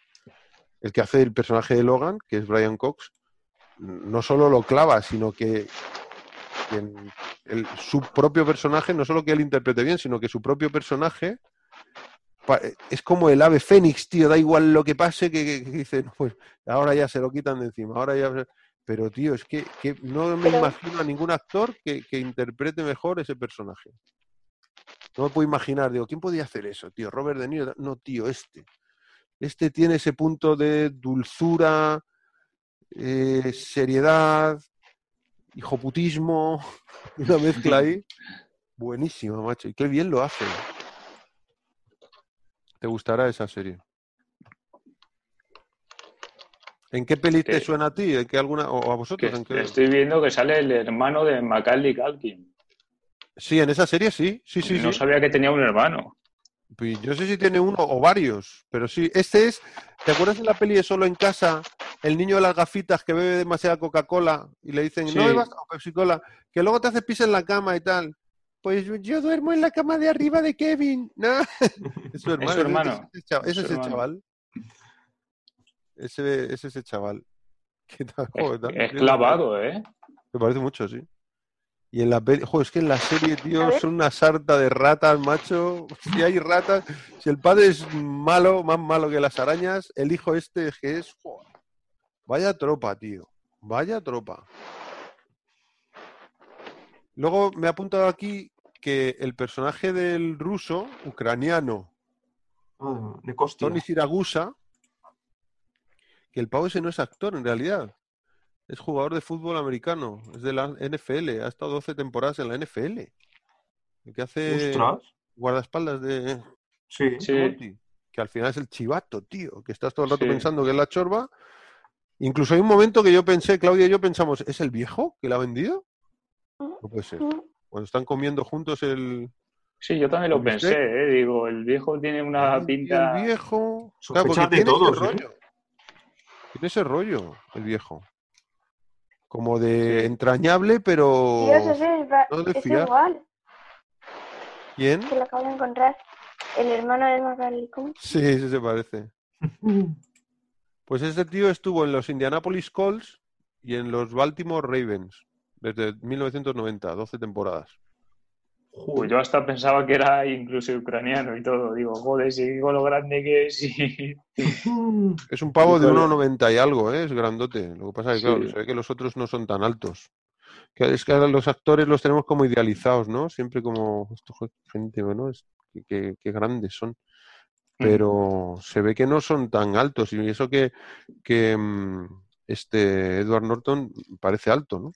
El que hace el personaje de Logan, que es Brian Cox, no solo lo clava, sino que, que en el- su propio personaje, no solo que él interprete bien, sino que su propio personaje es como el ave fénix, tío, da igual lo que pase, que, que- que dice, "No, pues ahora ya se lo quitan de encima, ahora ya... Pero, tío, es que, que no me Pero- imagino a ningún actor que, que interprete mejor ese personaje. No me puedo imaginar, digo, ¿quién podía hacer eso, tío? Robert De Niro. No, tío, este. Este tiene ese punto de dulzura, eh, seriedad, hijoputismo, una mezcla ahí. Buenísima, macho. Y qué bien lo hace. Te gustará esa serie. ¿En qué peli te suena a ti? ¿En qué alguna, o a Que vosotros? ¿En qué? estoy viendo que sale el hermano de Macaulay Culkin. Sí, en esa serie sí, sí, sí, no sí. sabía que tenía un hermano. Pues yo sé si tiene uno o varios, pero sí. Este es, ¿te acuerdas de la peli de Solo en Casa? El niño de las gafitas que bebe demasiada Coca-Cola y le dicen, Sí. no bebas Pepsi-Cola, que luego te hace pis en la cama y tal. Pues yo duermo en la cama de arriba de Kevin. No. Es su hermano. su hermano. Ese, ese chaval- Es ese es el chaval. Ese, ese es ese chaval. ¿Qué tal? Es, Joder, es clavado, ¿eh? Me parece mucho, sí. Y en la peli, joder, es que en la serie, tío, son una sarta de ratas, macho. Si hay ratas, si el padre es malo, más malo que las arañas, el hijo este es que es, joder, vaya tropa, tío. Vaya tropa. Luego me ha apuntado aquí que el personaje del ruso, ucraniano, Ah, de. Tony Siragusa, que el pavo ese no es actor en realidad. Es jugador de fútbol americano, es de la NFL, ha estado 12 temporadas en la NFL. El que hace Ostras. guardaespaldas de Sí. Sí. Que al final es el chivato, tío, que estás todo el rato Sí. pensando que es la chorba. Incluso hay un momento que yo pensé, Claudia y yo pensamos, ¿es el viejo que la ha vendido? No puede ser. Cuando están comiendo juntos el, Sí, yo también lo pensé, ¿eh? Digo, el viejo tiene una pinta... El viejo. Porque de tiene ese todos, ¿eh? rollo. Tiene ese rollo, el viejo. Como de entrañable, pero. Dios, ese es, va- no de es fiar. igual, ¿Quién? que lo acabo de encontrar. El hermano de Macaulay. Sí, sí se parece. Pues ese tío estuvo en los Indianapolis Colts y en los Baltimore Ravens desde 1990, 12 temporadas. Pues yo hasta pensaba que era incluso ucraniano y todo. Digo, joder, si digo lo grande que es y... Es un pavo de Híjole. 1,90 y algo, ¿eh? es grandote. Lo que pasa es que, claro, Sí. se ve que los otros no son tan altos. Que es que ahora los actores los tenemos como idealizados, ¿no? Siempre como, esto, gente, ¿no? Es, que, que- que grandes son. Pero se ve que no son tan altos. Y eso que, que mm, este Edward Norton parece alto, ¿no?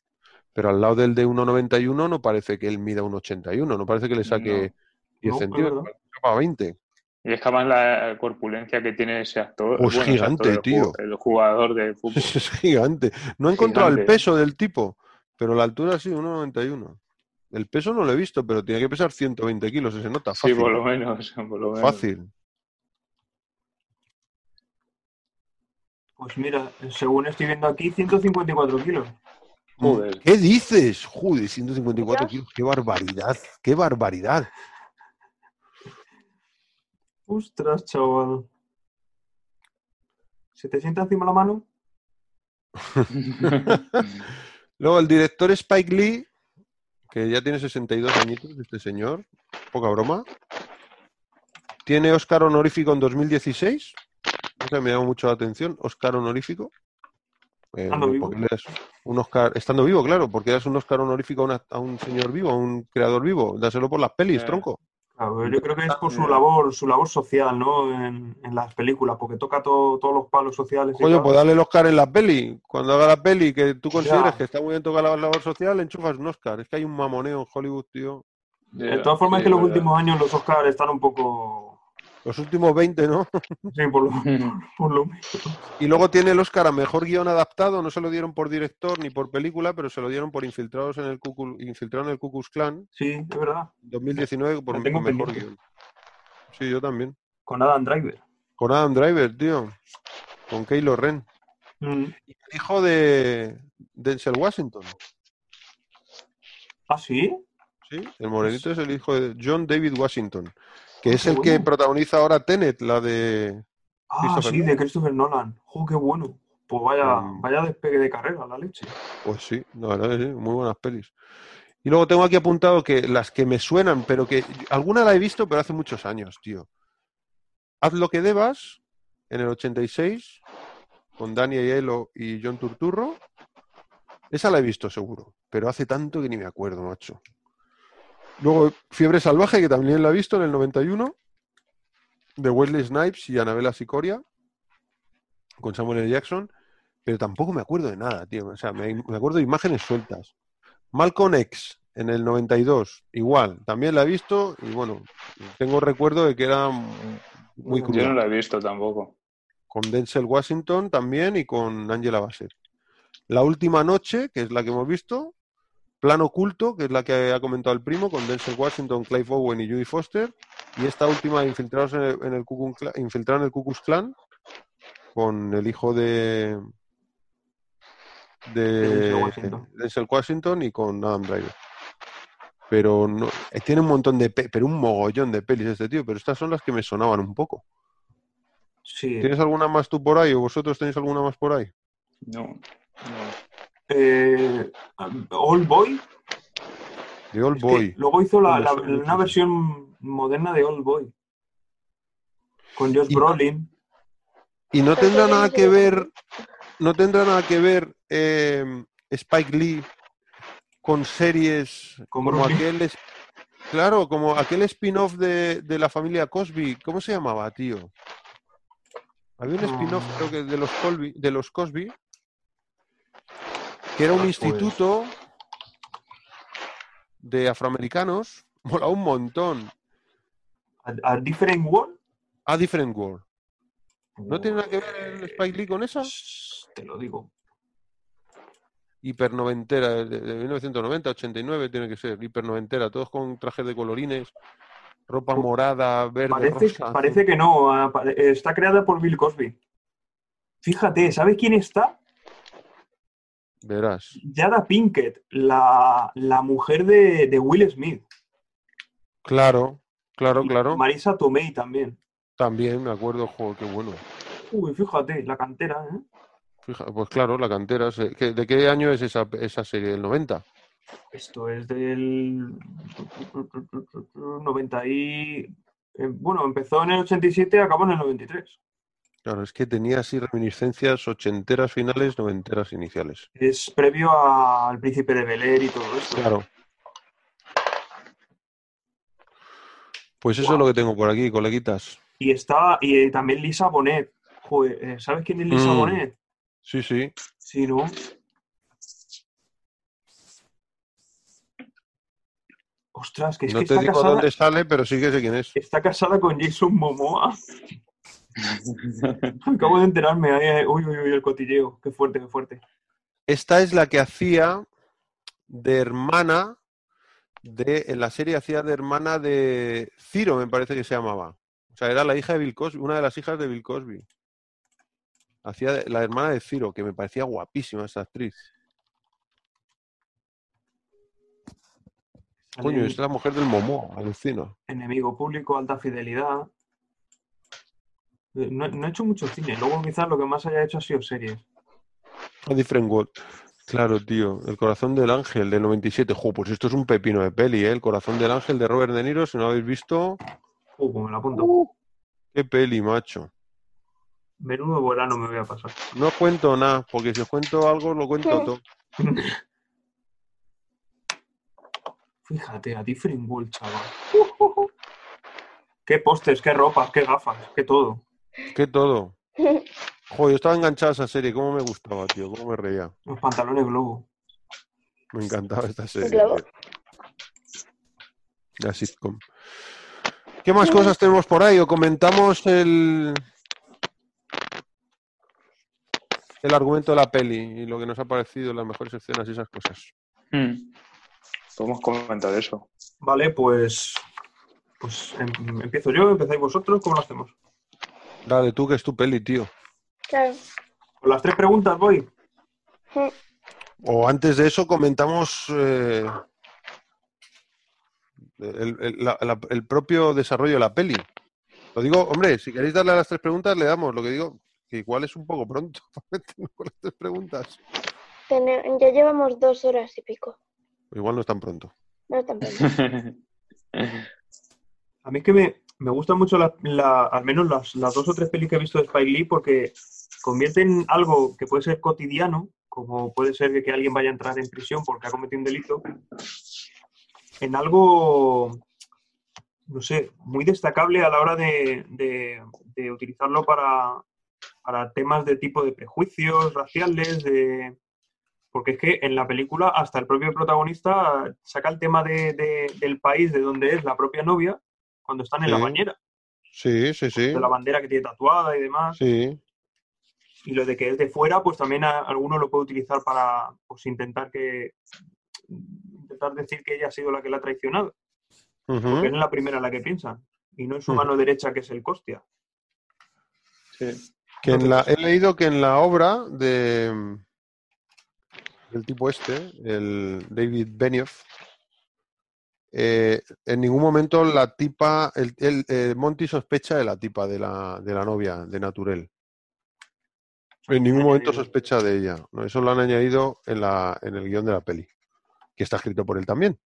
Pero al lado del de 1,91 no parece que él mida 1,81. No parece que le saque 10 No, centímetros. Para 20. Y es que además la corpulencia que tiene ese actor. Pues ese gigante, tío. El jugador de fútbol. Es gigante. No he encontrado el peso del tipo, pero la altura sí, 1,91. El peso no lo he visto, pero tiene que pesar 120 kilos, se nota. Sí, Fácil. por lo menos. Por lo menos. fácil. Pues mira, según estoy viendo aquí, 154 kilos. Joder. ¿Qué dices? Joder, 154 Dios. kilos. ¡Qué barbaridad! ¡Qué barbaridad! Ostras, chaval. ¿Se te sienta encima la mano? Luego el director Spike Lee, que ya tiene 62 añitos, este señor, poca broma. Tiene Oscar honorífico en 2016. No sé, me llama mucho la atención. Oscar honorífico. Eh, Estando vivo. porque le das un Oscar, estando vivo, claro, porque das un Oscar honorífico a, una- a un señor vivo, a un creador vivo. Dáselo por las pelis, Eh. tronco. Claro, yo creo que es por su labor, su labor social, ¿no? En, en las películas, porque toca to- todos los palos sociales. Coño, pues dale el Oscar en la peli. Cuando haga la peli que tú consideres Ya. que está muy bien tocar la labor social, enchufas un Oscar. Es que hay un mamoneo en Hollywood, tío. De todas formas, es que los verdad. últimos años los Oscars están un poco. Los últimos 20, ¿no? Sí, por lo, por lo menos. Y luego tiene el Oscar a mejor guion adaptado, no se lo dieron por director ni por película, pero se lo dieron por infiltrados en el Ku, infiltrado en el Ku Klux Klan Sí, es verdad. 2019 por tengo mejor pendiente. guion. Sí, yo también. Con Adam Driver. Con Adam Driver, tío. Con Kylo Ren. Mm. Y el hijo de Denzel Washington. ¿Ah, sí? Sí, el morenito es el hijo de John David Washington, que es el que protagoniza ahora Tenet, la de... Ah, sí, de. Christopher Nolan. ¡Jo, qué bueno! Pues vaya, Mm. vaya despegue de carrera, la leche. Pues sí, la verdad que sí, muy buenas pelis. Y luego tengo aquí apuntado que las que me suenan, pero que alguna la he visto, pero hace muchos años, tío. Haz lo que debas, en el 86, con Dani Aiello y John Turturro. Esa la he visto seguro, pero hace tanto que ni me acuerdo, macho. Luego Fiebre Salvaje, que también la he visto en el 91, de Wesley Snipes y Anabela Sicoria, con Samuel L. Jackson, pero tampoco me acuerdo de nada, tío. O sea, me, me acuerdo de imágenes sueltas. Malcolm X, en el 92, igual, también la he visto y bueno, tengo recuerdo de que era muy Yo cruda. no la he visto tampoco. Con Denzel Washington también y con Angela Bassett. La última noche, que es la que hemos visto, Plan Oculto, que es la que ha comentado el primo, con Denzel Washington, Clive Owen y Judy Foster. Y esta última, Infiltrados en el, en el Ku Klux Klan- Infiltrado en el Ku Klan, con el hijo de, De de Denzel Washington. Denzel Washington y con Adam Driver. Pero no, eh, tiene un montón de, pe- pero un mogollón de pelis este tío, pero estas son las que me sonaban un poco. Sí. ¿Tienes alguna más tú por ahí o vosotros tenéis alguna más por ahí? No. no. Eh, Old Boy. The Old Es Boy. luego hizo la- la- una versión moderna de Old Boy. Con Josh Y- Brolin. Y no tendrá nada que ver, no tendrá nada que ver eh, Spike Lee con series como Lee. aquel, es- claro, como aquel spin-off de, de la familia Cosby. ¿Cómo se llamaba, tío? Había un spin-off, Ah. creo que de los Colby, de los Cosby, que era un Ah, pues. instituto de afroamericanos. Mola un montón. A, a Different World. A Different World. ¿No tiene nada que ver el Spike Lee con esa? Te lo digo. hiper noventera, de, de 1990, 89 tiene que ser, hiper noventera, todos con trajes de colorines, ropa Oh, morada, verde, Parece, rosa. parece que no. ah, pare- Está creada por Bill Cosby. Fíjate, ¿sabes quién está? Verás. Jada Pinkett, la, la mujer de, de Will Smith. Claro, claro, Y claro. Marisa Tomei también. También me acuerdo, joder, qué bueno. Uy, fíjate, la cantera, ¿eh? Fija- pues claro, la cantera. se- ¿qué- ¿De qué año es esa, esa serie? ¿Del 90? Esto es del 90 y... eh, Bueno, empezó en el 87 acabó en el 93. Claro, es que tenía así reminiscencias ochenteras finales, noventeras iniciales. Es previo a- al Príncipe de Bel y todo esto. Claro. Pues eso es lo que tengo por aquí, coleguitas. Y está, y eh, también Lisa Bonet. Joder, eh, ¿sabes quién es Lisa Mm. Bonet? Sí, sí. Sí, ¿no? Ostras, que es No que te está digo casada, dónde sale, pero sí que sé quién es. está casada con Jason Momoa. Acabo de enterarme. ahí, uy, uy, uy, el cotilleo. Qué fuerte, qué fuerte. Esta es la que hacía de hermana de, en la serie hacía de hermana de Ciro, me parece que se llamaba. O sea, era la hija de Bill Cosby, una de las hijas de Bill Cosby. Hacía de- la hermana de Ciro, que me parecía guapísima esa actriz. Coño, es la mujer del Momo, alucino. Enemigo público, alta fidelidad. Eh, No, no he hecho mucho cine. Luego quizás lo que más haya hecho ha sido series. A Different World. Claro, tío. El corazón del ángel del 97. Jo, pues esto es un pepino de peli, ¿eh? El corazón del ángel de Robert De Niro, si no lo habéis visto. Uh, pues me lo apunto. Qué peli, macho. Menudo verano me voy a pasar. No cuento nada, porque si os cuento algo, lo cuento ¿Qué? todo. Fíjate, a Different World, chaval. Qué pósters, qué ropas, qué gafas, qué todo. Que todo. Jo, yo estaba enganchado a esa serie, cómo me gustaba, tío, cómo me reía. Los pantalones globo. Me encantaba esta serie. Globo. La sitcom. ¿Qué más cosas tenemos por ahí? ¿O comentamos el, el argumento de la peli y lo que nos ha parecido, las mejores escenas y esas cosas? Hmm. Podemos comentar eso. Vale, pues. Pues em- empiezo yo, empezáis vosotros, ¿cómo lo hacemos? Dale, tú que es tu peli, tío. Claro. Con las tres preguntas voy. O antes de eso comentamos eh, el, el- la- la- el propio desarrollo de la peli. Lo digo, hombre, si queréis darle a las tres preguntas, le damos. Lo que digo, que igual es un poco pronto para meternos con las tres preguntas. Ya llevamos dos horas y pico. Igual no es tan pronto. No es tan pronto. A mí es que me, me gustan mucho, al menos las, dos o tres pelis que he visto de Spike Lee, porque convierten algo que puede ser cotidiano, como puede ser que, alguien vaya a entrar en prisión porque ha cometido un delito, en algo, no sé, muy destacable a la hora de, utilizarlo para, para temas de tipo de prejuicios raciales, de... Porque es que en la película hasta el propio protagonista saca el tema de- de- del país de donde es la propia novia cuando están en la bañera, Sí, sí, sí. de la bandera que tiene tatuada y demás. Sí, Y lo de que es de fuera, pues también a- alguno lo puede utilizar para pues, intentar que intentar decir que ella ha sido la que la ha traicionado. ujú, Porque es la primera en la que piensan. Y no en su Ujú. mano derecha, que es el Costia. Sí. Que en la, he leído que en la obra de del tipo este, el David Benioff, eh, en ningún momento la tipa, el, el- eh, Monty sospecha de la tipa de la, de la novia, de Naturel. En ningún momento sospecha de ella. ¿no? Eso lo han añadido en, la, en el guion de la peli, que está escrito por él también.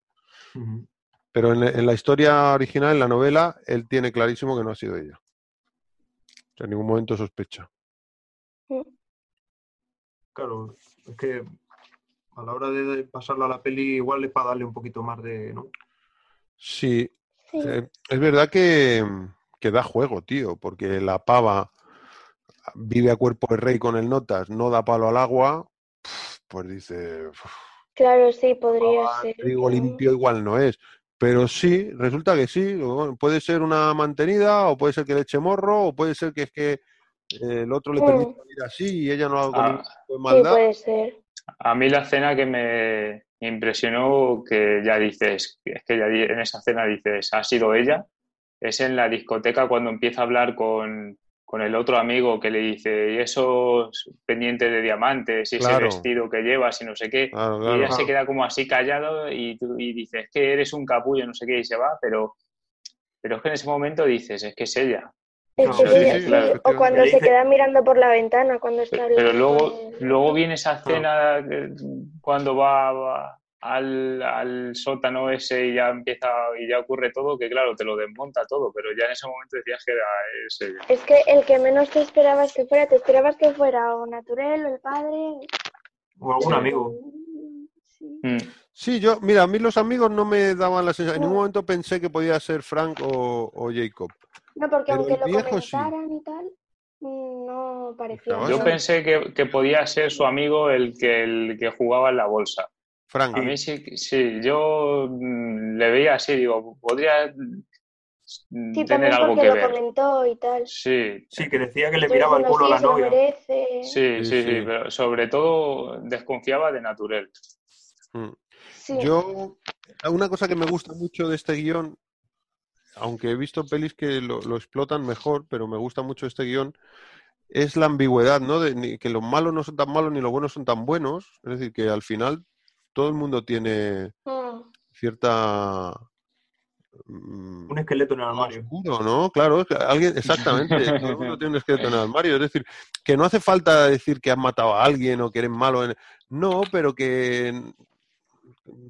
Pero en, en la historia original, en la novela, él tiene clarísimo que no ha sido ella. O sea, en ningún momento sospecha. Claro, es que a la hora de pasarla a la peli, igual es para darle un poquito más de. ¿no? Sí, Sí. Eh, es verdad que, que da juego, tío, porque la pava vive a cuerpo de rey con el notas, no da palo al agua, pues dice, Claro, sí, podría "Ah, ser. trigo limpio igual no es. Pero sí, resulta que sí, puede ser una mantenida, o puede ser que le eche morro, o puede ser que es que eh, el otro le permite ir así y ella no con Ah. tipo de Sí, maldad. puede ser. A mí la escena que me impresionó, que ya dices, es que ya en esa escena dices, ha sido ella, es en la discoteca cuando empieza a hablar con, con el otro amigo que le dice, y esos pendientes de diamantes, y Claro. ese vestido que llevas y no sé qué. Claro, Y ella se queda como así callado y, tú, y dices, que eres un capullo, no sé qué, y se va, pero, pero es que en ese momento dices, es que es ella. Es No, que sí, sí, sí, sí, claro, O cuando se dice- queda mirando por la ventana, cuando está Pero luego, luego viene esa escena que- cuando va, va al, al sótano ese y ya empieza y ya ocurre todo, que claro, te lo desmonta todo, pero ya en ese momento decías que era es ella. Es que el que menos te esperabas que fuera, te esperabas que fuera o Naturel o el padre. O algún amigo. Sí. Mm. Sí, yo, mira, a mí los amigos no me daban la sensación, en ningún No. momento pensé que podía ser Frank o, o Jacob. No, porque Pero aunque lo viejo sí. comentaran y tal, mm, no parecía. Yo pensé que, que podía ser su amigo el que, el que jugaba en la bolsa. Frank. A mí sí, sí yo mm, le veía así, digo, podría mm, Sí, tener algo porque que lo ver. comentó y tal. Sí, Sí, que decía que le miraba el culo a la novia. sí, Sí, sí, sí, sí. pero sobre todo desconfiaba de Naturel. Mm. Sí. Yo, una cosa que me gusta mucho de este guion, aunque he visto pelis que lo, lo explotan mejor, pero me gusta mucho este guion, es la ambigüedad, ¿no? De, ni- que los malos no son tan malos ni los buenos son tan buenos. Es decir, que al final todo el mundo tiene Mm, cierta... mm, Un esqueleto en el armario. oscuro, ¿no? Claro, es que alguien, exactamente, todo el mundo tiene un esqueleto en el armario. Es decir, que no hace falta decir que has matado a alguien o que eres malo. En... No, pero que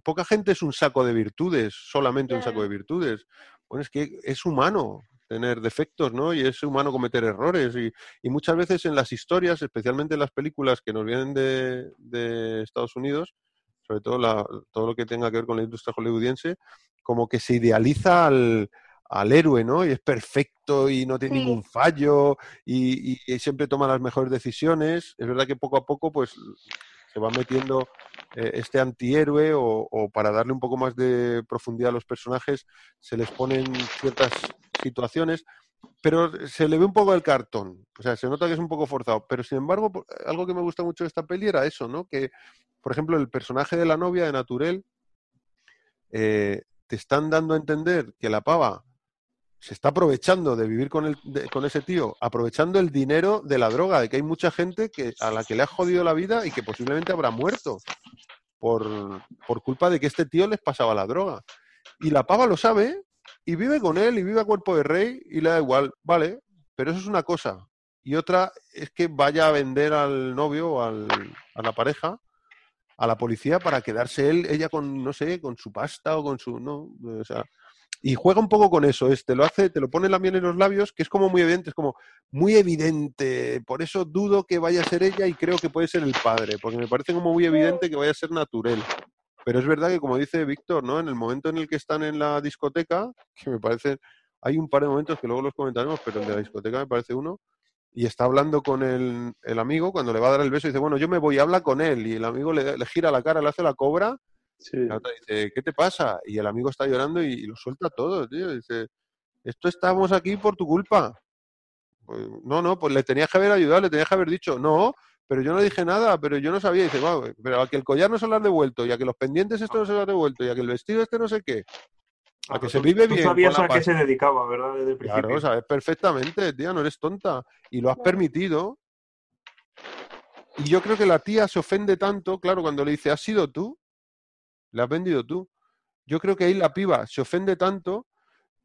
poca gente es un saco de virtudes, solamente un saco de virtudes. Bueno, es que es humano tener defectos, ¿no? Y es humano cometer errores. Y, y muchas veces en las historias, especialmente en las películas que nos vienen de, de Estados Unidos, sobre todo la- todo lo que tenga que ver con la industria hollywoodiense, como que se idealiza al, al héroe, ¿no? Y es perfecto y no tiene Sí. ningún fallo y, y- y siempre toma las mejores decisiones. Es verdad que poco a poco, pues, se va metiendo eh, este antihéroe o, o para darle un poco más de profundidad a los personajes, se les ponen ciertas situaciones, pero se le ve un poco el cartón. O sea, se nota que es un poco forzado. Pero sin embargo, algo que me gusta mucho de esta peli era eso, ¿no? Que, por ejemplo, el personaje de la novia de Naturel eh, te están dando a entender que la pava se está aprovechando de vivir con, el, de- con ese tío, aprovechando el dinero de la droga, de que hay mucha gente que, a la que le ha jodido la vida y que posiblemente habrá muerto por, por culpa de que este tío les pasaba la droga. Y la pava lo sabe y vive con él y vive a cuerpo de rey y le da igual, vale, pero eso es una cosa. Y otra es que vaya a vender al novio o al- a la pareja a la policía para quedarse él, ella con, no sé, con su pasta o con su, no, Y juega un poco con eso, es, te lo hace, te lo pone la miel en los labios, que es como muy evidente, es como muy evidente. Por eso dudo que vaya a ser ella y creo que puede ser el padre, porque me parece como muy evidente que vaya a ser natural. Pero es verdad que, como dice Víctor, ¿no? En el momento en el que están en la discoteca, que me parece, hay un par de momentos que luego los comentaremos, pero el de la discoteca me parece uno, y está hablando con el, el amigo, cuando le va a dar el beso, dice, bueno, yo me voy, habla con él, y el amigo le, le gira la cara, le hace la cobra, Sí. la otra dice, ¿qué te pasa? Y el amigo está llorando y, y lo suelta todo, tío. Dice, esto estamos aquí por tu culpa. Pues, no, no, pues le tenías que haber ayudado, le tenías que haber dicho, no, pero yo no dije nada, pero yo no sabía. Dice, "Va, pero a que el collar no se lo has devuelto, y a que los pendientes esto no se lo has devuelto, y a que el vestido este no sé qué. A que se tú- vive tú bien. sabías con la a qué paz". se dedicaba, ¿verdad? Desde el principio. Claro, sabes perfectamente, tía, no eres tonta. Y lo has permitido. Y yo creo que la tía se ofende tanto, claro, cuando le dice, ¿has sido tú? Le has vendido tú. Yo creo que ahí la piba se ofende tanto,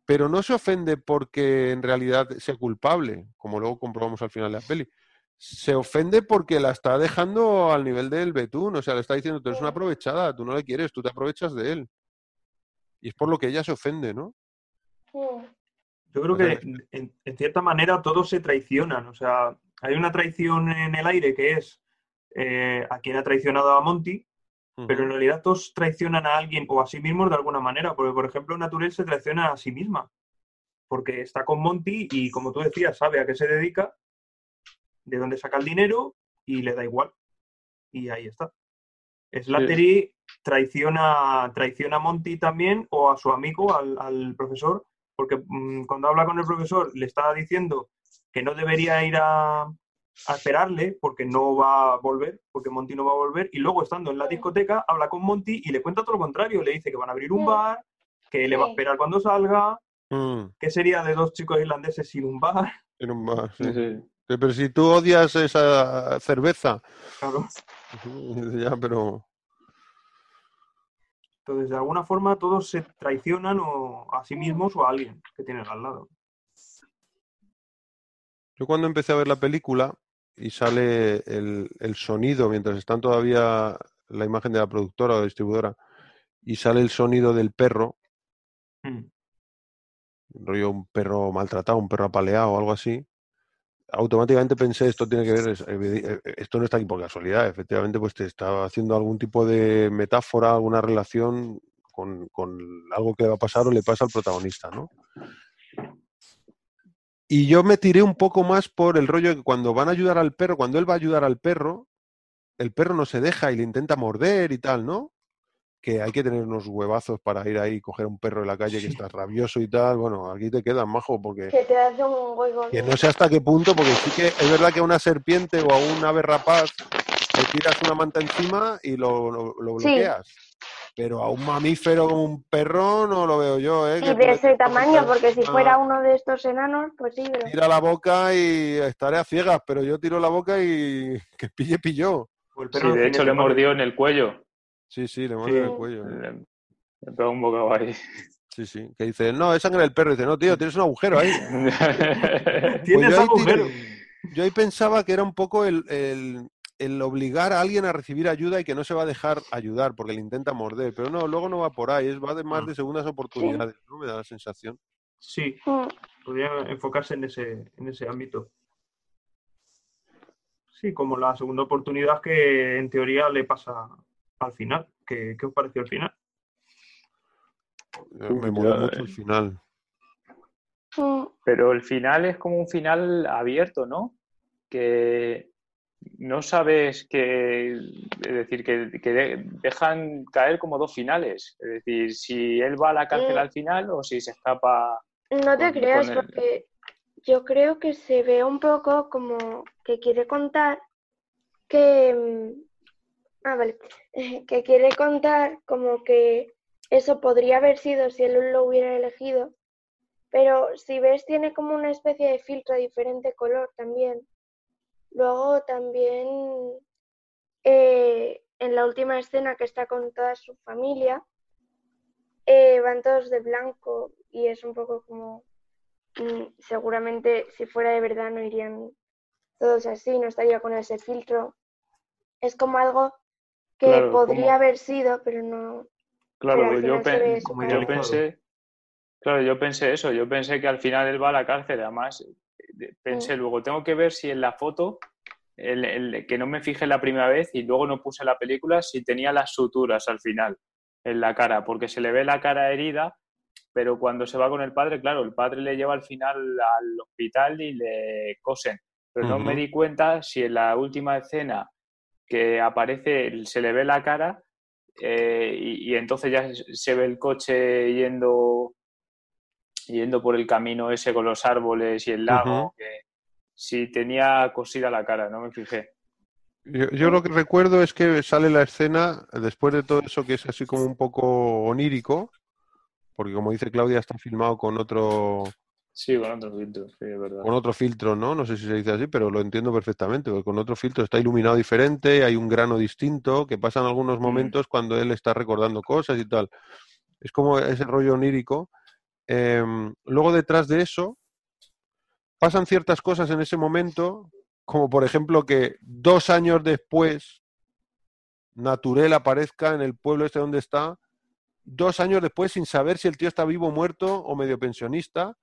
pero no se ofende porque en realidad sea culpable, como luego comprobamos al final de la peli. Se ofende porque la está dejando al nivel del betún, o sea, le está diciendo, tú eres una aprovechada, tú no le quieres, tú te aprovechas de él. Y es por lo que ella se ofende, ¿no? Yo creo que en, en cierta manera todos se traicionan. O sea, hay una traición en el aire que es eh, a quien ha traicionado a Monty, pero en realidad todos traicionan a alguien o a sí mismos de alguna manera. Porque, por ejemplo, Naturel se traiciona a sí misma. Porque está con Monty y, como tú decías, sabe a qué se dedica, de dónde saca el dinero y le da igual. Y ahí está. Slattery traiciona, traiciona a Monty también o a su amigo, al, al profesor, porque mm, cuando habla con el profesor le está diciendo que no debería ir a, a esperarle porque no va a volver, porque Monty no va a volver, y luego estando en la discoteca habla con Monty y le cuenta todo lo contrario, le dice que van a abrir un bar, que le va a esperar cuando salga, Mm, que sería de dos chicos irlandeses sin un bar, en un bar, sí. Sí, sí. Sí, Pero si tú odias esa cerveza, claro. ya, pero Entonces, de alguna forma, todos se traicionan o a sí mismos o a alguien que tienen al lado. Yo cuando empecé a ver la película y sale el, el sonido, mientras están todavía la imagen de la productora o distribuidora, y sale el sonido del perro, Mm. rollo un perro maltratado, un perro apaleado o algo así, automáticamente pensé, esto tiene que ver, evi- eh, esto no está aquí por casualidad, efectivamente, pues te está haciendo algún tipo de metáfora, alguna relación con, con algo que le va a pasar o le pasa al protagonista, ¿no? Y yo me tiré un poco más por el rollo de que cuando van a ayudar al perro, cuando él va a ayudar al perro, el perro no se deja y le intenta morder y tal, ¿no? Que hay que tener unos huevazos para ir ahí y coger a un perro de la calle que está rabioso y tal. Bueno, aquí te quedan, majo, porque Que te hace un hueco. que no sé hasta qué punto, porque sí que es verdad que a una serpiente o a un ave rapaz le tiras una manta encima y lo, lo- lo Sí. Pero a un mamífero como un perro no lo veo yo, ¿eh? Y Que de ese tamaño, una- porque si fuera uno de estos enanos, pues sí, pero... Tira la boca y estaré a ciegas, pero yo tiro la boca y que pille pilló. El Sí, de hecho le mordió en el cuello. Sí, sí, le muerde Sí. el cuello. Le, le pegó un bocado ahí. Sí, sí. Que dice, no, es sangre del perro. dice, no, tío, tienes un agujero ahí. Tienes Pues yo ahí agujero. Yo ahí pensaba que era un poco el, el- el obligar a alguien a recibir ayuda y que no se va a dejar ayudar porque le intenta morder. Pero no, luego no va por ahí, es va de más Mm. de segundas oportunidades, ¿no? Me da la sensación. Sí, Mm, podría enfocarse en ese, en ese ámbito. Sí, como la segunda oportunidad que en teoría le pasa al final. ¿Qué, qué os pareció el final? Eh, Me mola ya, mucho el final. mm, Pero el final es como un final abierto, ¿no? Que no sabes que, es decir, que, que de- dejan caer como dos finales. Es decir, si él va a la cárcel Mm. al final o si se escapa. No te Con- creas, con el- porque yo creo que se ve un poco como que quiere contar que... mm, Ah, vale. Que quiere contar como que eso podría haber sido si él lo hubiera elegido, pero si ves tiene como una especie de filtro de diferente color también. Luego también eh, en la última escena que está con toda su familia, eh, van todos de blanco y es un poco como, mm, seguramente si fuera de verdad no irían todos así, no estaría con ese filtro. Es como algo que Claro, podría como- haber sido, pero no. Claro, Pero al yo, como yo pensé, Claro, yo pensé eso, yo pensé que al final él va a la cárcel, además pensé luego, tengo que ver si en la foto, el, que no me fijé la primera vez y luego no puse la película, si tenía las suturas al final en la cara, porque se le ve la cara herida, pero cuando se va con el padre, claro, el padre le lleva al final al hospital y le cosen, pero no me di cuenta si en la última escena que aparece se le ve la cara eh, y, entonces ya se ve el coche yendo yendo por el camino ese con los árboles y el lago, que si tenía cosida la cara, no me fijé. Yo, lo que recuerdo es que sale la escena, después de todo eso que es así como un poco onírico, porque como dice Claudia, está filmado con otro... Sí, con otro filtro, sí, es verdad. Con otro filtro, ¿no? No sé si se dice así, pero lo entiendo perfectamente, porque con otro filtro está iluminado diferente, hay un grano distinto, que pasan algunos mm. momentos cuando él está recordando cosas y tal. Es como ese rollo onírico Em, luego detrás de eso pasan ciertas cosas en ese momento, como por ejemplo que dos años después Naturel aparezca en el pueblo este donde está, dos años después sin saber si el tío está vivo, muerto o medio pensionista,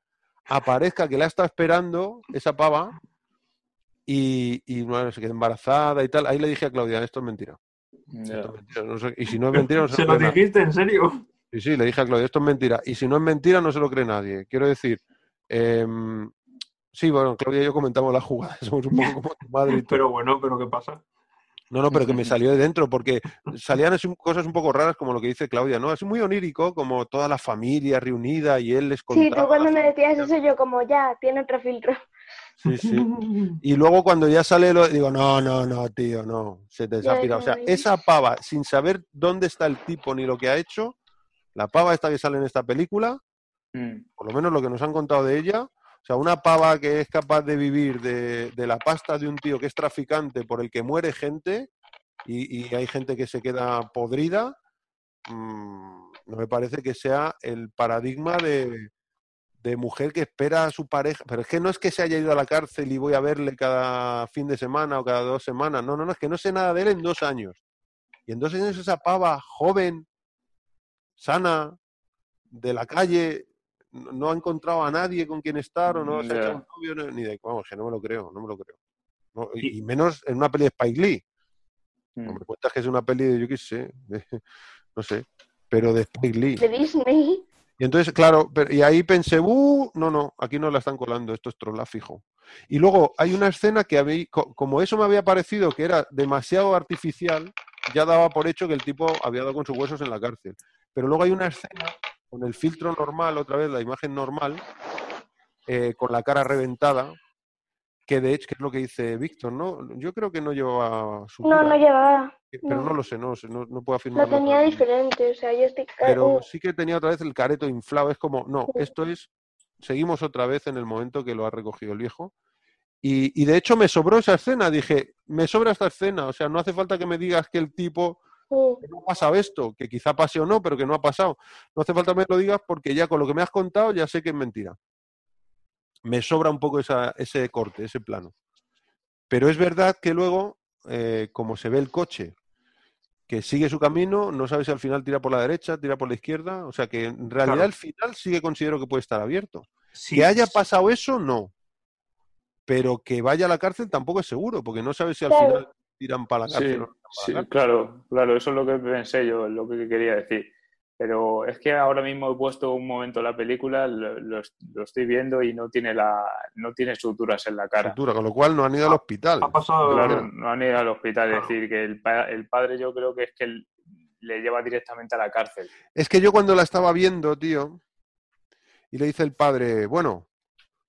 aparezca que la está esperando esa pava y, y se queda embarazada y tal. Ahí le dije a Claudia, esto es mentira. y si no es mentira, no se, lo dijiste en serio. Sí, sí, le dije a Claudia, esto es mentira. Y si no es mentira, no se lo cree nadie. Quiero decir, em, sí, bueno, Claudia y yo comentamos la jugada, somos un poco como tu madre. pero bueno, ¿pero qué pasa? No, no, pero que me salió de dentro, porque salían cosas un poco raras, como lo que dice Claudia, ¿no? Es muy onírico, como toda la familia reunida y él les contaba. Sí, tú cuando me decías eso, yo como ya, tiene otro filtro. Sí, sí. Y luego cuando ya sale, lo, digo, no, no, no, tío, no, se te ha O sea, esa pava, sin saber dónde está el tipo ni lo que ha hecho, la pava esta que sale en esta película, mm. por lo menos lo que nos han contado de ella, o sea, una pava que es capaz de vivir de, la pasta de un tío que es traficante por el que muere gente y, hay gente que se queda podrida, mm, no me parece que sea el paradigma de, de, mujer que espera a su pareja. Pero es que no es que se haya ido a la cárcel y voy a verle cada fin de semana o cada dos semanas. No, no, no, es que no sé nada de él en dos años. Y en dos años esa pava joven, sana, de la calle, no ha encontrado a nadie con quien estar o no se ha hecho un novio, ni de vamos, que no me lo creo, no me lo creo. y, menos en una peli de Spike Lee. No mm. me cuentas que es una peli de, yo qué sé, no sé, pero de Spike Lee. De Disney. Y entonces, claro, y ahí pensé, uh, no, no, aquí no la están colando, esto es trola fijo. Y luego hay una escena que había, como eso me había parecido que era demasiado artificial, ya daba por hecho que el tipo había dado con sus huesos en la cárcel. Pero luego hay una escena con el filtro normal, otra vez la imagen normal, eh, con la cara reventada, que de hecho, que es lo que dice Víctor, ¿no? Yo creo que no llevaba su. No, no llevaba. Pero no. lo sé, no, no, no puedo afirmar. Lo tenía diferente, o sea, yo estoy. Pero sí que tenía otra vez el careto inflado, es como, no, esto es. Seguimos otra vez en el momento que lo ha recogido el viejo. Y, y de hecho me sobró esa escena, dije, me sobra esta escena, o sea, no hace falta que me digas que el tipo que no ha pasado esto, que quizá pase o no, pero que no ha pasado. No hace falta que me lo digas porque ya con lo que me has contado ya sé que es mentira. Me sobra un poco ese corte, ese plano. Pero es verdad que luego, eh, como se ve el coche, que sigue su camino, no sabe si al final tira por la derecha, tira por la izquierda, o sea que en realidad el final sí que considero que puede estar abierto. Si haya pasado eso, no. Pero que vaya a la cárcel tampoco es seguro, porque no sabe si al final tiran para la cárcel. Sí, claro, claro, eso es lo que pensé yo, es lo que quería decir. Pero es que ahora mismo he puesto un momento la película, lo, estoy viendo y no tiene la, no tiene suturas en la cara. Sutura, con lo cual no han ido al hospital. Ha pasado. Claro, no han ido al hospital. Es decir, que el, el, padre yo creo que es que le lleva directamente a la cárcel. Es que yo cuando la estaba viendo, tío, y le dice el padre, bueno,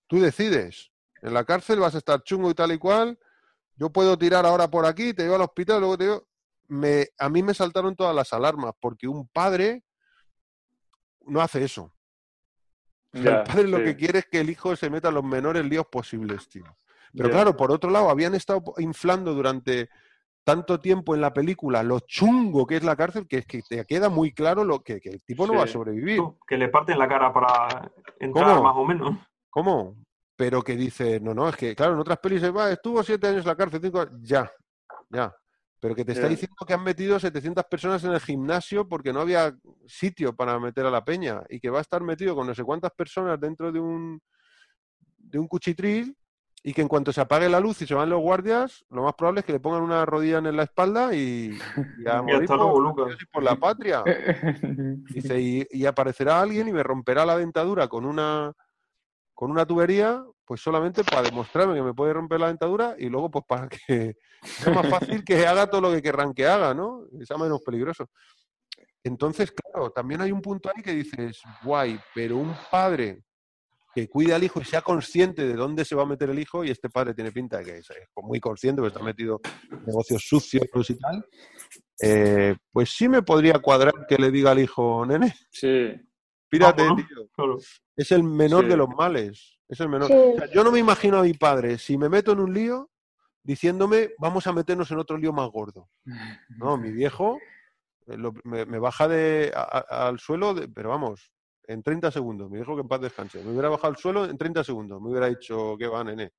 tú decides, en la cárcel vas a estar chungo y tal y cual, yo puedo tirar ahora por aquí, te llevo al hospital, luego te digo, me, a mí me saltaron todas las alarmas, porque un padre no hace eso. el padre lo que quiere es que el hijo se meta en los menores líos posibles, tío. Pero claro, por otro lado, habían estado inflando durante tanto tiempo en la película lo chungo que es la cárcel, que es que te queda muy claro lo que, el tipo no va a sobrevivir. Que le parten la cara para entrar más o menos. ¿Cómo? Pero que dice, no, no, es que, claro, en otras pelis se va, estuvo siete años en la cárcel, cinco, ya, ya. pero que te está diciendo que han metido 700 personas en el gimnasio porque no había sitio para meter a la peña y que va a estar metido con no sé cuántas personas dentro de un, de un cuchitril y que en cuanto se apague la luz y se van los guardias, lo más probable es que le pongan una rodilla en la espalda y, y a morir por, la patria. Dice, y, y aparecerá alguien y me romperá la dentadura con una con una tubería, pues solamente para demostrarme que me puede romper la dentadura y luego pues para que sea más fácil que haga todo lo que querrán que haga, ¿no? Y sea menos peligroso. Entonces, claro, también hay un punto ahí que dices, guay, pero un padre que cuide al hijo y sea consciente de dónde se va a meter el hijo, y este padre tiene pinta de que es muy consciente, porque está metido en negocios sucios y tal, eh, pues sí me podría cuadrar que le diga al hijo, nene, Sí, pírate, Vamos, ¿no? tío. Claro. Es el menor Sí. de los males. Es el menor. Sí. O sea, yo no me imagino a mi padre, si me meto en un lío, diciéndome, vamos a meternos en otro lío más gordo. No, mi viejo eh, lo- me, me baja de, a- a- al suelo, de- pero vamos, en 30 segundos. Mi viejo que en paz descanse. Me hubiera bajado al suelo en 30 segundos. Me hubiera dicho, ¿qué va, nene?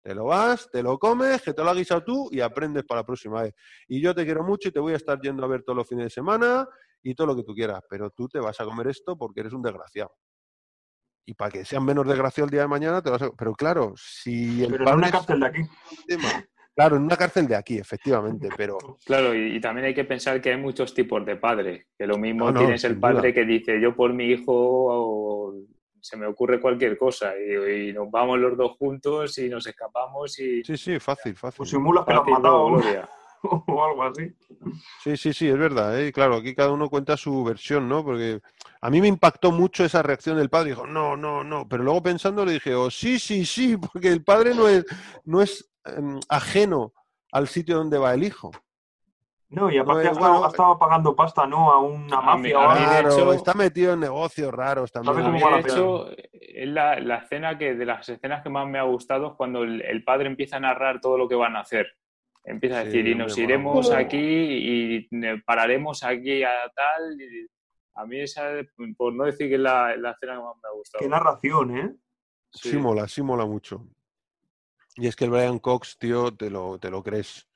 Te lo vas, te lo comes, que te lo has guisado tú y aprendes para la próxima vez. Y yo te quiero mucho y te voy a estar yendo a ver todos los fines de semana y todo lo que tú quieras, pero tú te vas a comer esto porque eres un desgraciado. Y para que sean menos desgraciados el día de mañana, te vas a... Pero claro, si el Pero en una es cárcel de aquí. un tema- Claro, en una cárcel de aquí, efectivamente, pero claro, y, y también hay que pensar que hay muchos tipos de padre, que lo mismo No, no, tienes el padre duda. que dice, yo por mi hijo o se me ocurre cualquier cosa y, y nos vamos los dos juntos y nos escapamos y sí, sí, fácil, fácil. Pues simulas que lo has matado no, gloria. o algo así. Sí, sí, sí, es verdad. ¿eh? Claro, aquí cada uno cuenta su versión, ¿no? Porque a mí me impactó mucho esa reacción del padre. Dijo, no, no, no. Pero luego pensando le dije, oh, sí, sí, sí, porque el padre no es, no es em, ajeno al sitio donde va el hijo. No, y aparte No, ha eh, estado, bueno, ha estado pagando pasta, ¿no? A una A mí- mafia o a mí, de hecho- está metido en negocios raros también. ¿Sabes A cómo mí, de hecho, es la, la escena que de las escenas que más me ha gustado es cuando el, el padre empieza a narrar todo lo que van a hacer. Empieza a Sí, decir, y nos iremos aquí y pararemos aquí a tal. y a mí esa, por no decir que es la, la escena que más me ha gustado. Qué narración, ¿eh? Sí. mola, sí mola mucho. Y es que el Brian Cox, tío, te lo, te lo crees.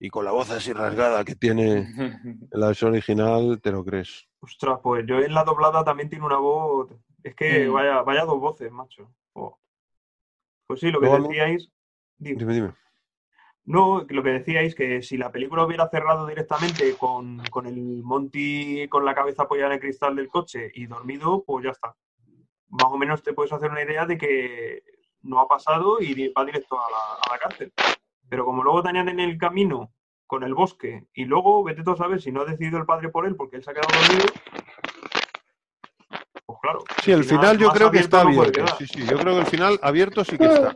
Y con la voz así rasgada que tiene en la versión original, te lo crees. Ostras, pues yo en la doblada también tiene una voz. Es que Mm. vaya, vaya dos voces, macho. Oh. Pues sí, lo que decíais. Dime. Dime, dime. No, lo que decíais, que si la película hubiera cerrado directamente con, con el Monty con la cabeza apoyada en el cristal del coche y dormido, pues ya está. Más o menos te puedes hacer una idea de que no ha pasado y va directo a la, a la cárcel. Pero como luego tenían en el camino con el bosque y luego, vete tú a saber si no ha decidido el padre por él porque él se ha quedado dormido, pues claro. Sí, el final yo creo que está abierto. Sí, sí, yo creo que el final abierto sí que está.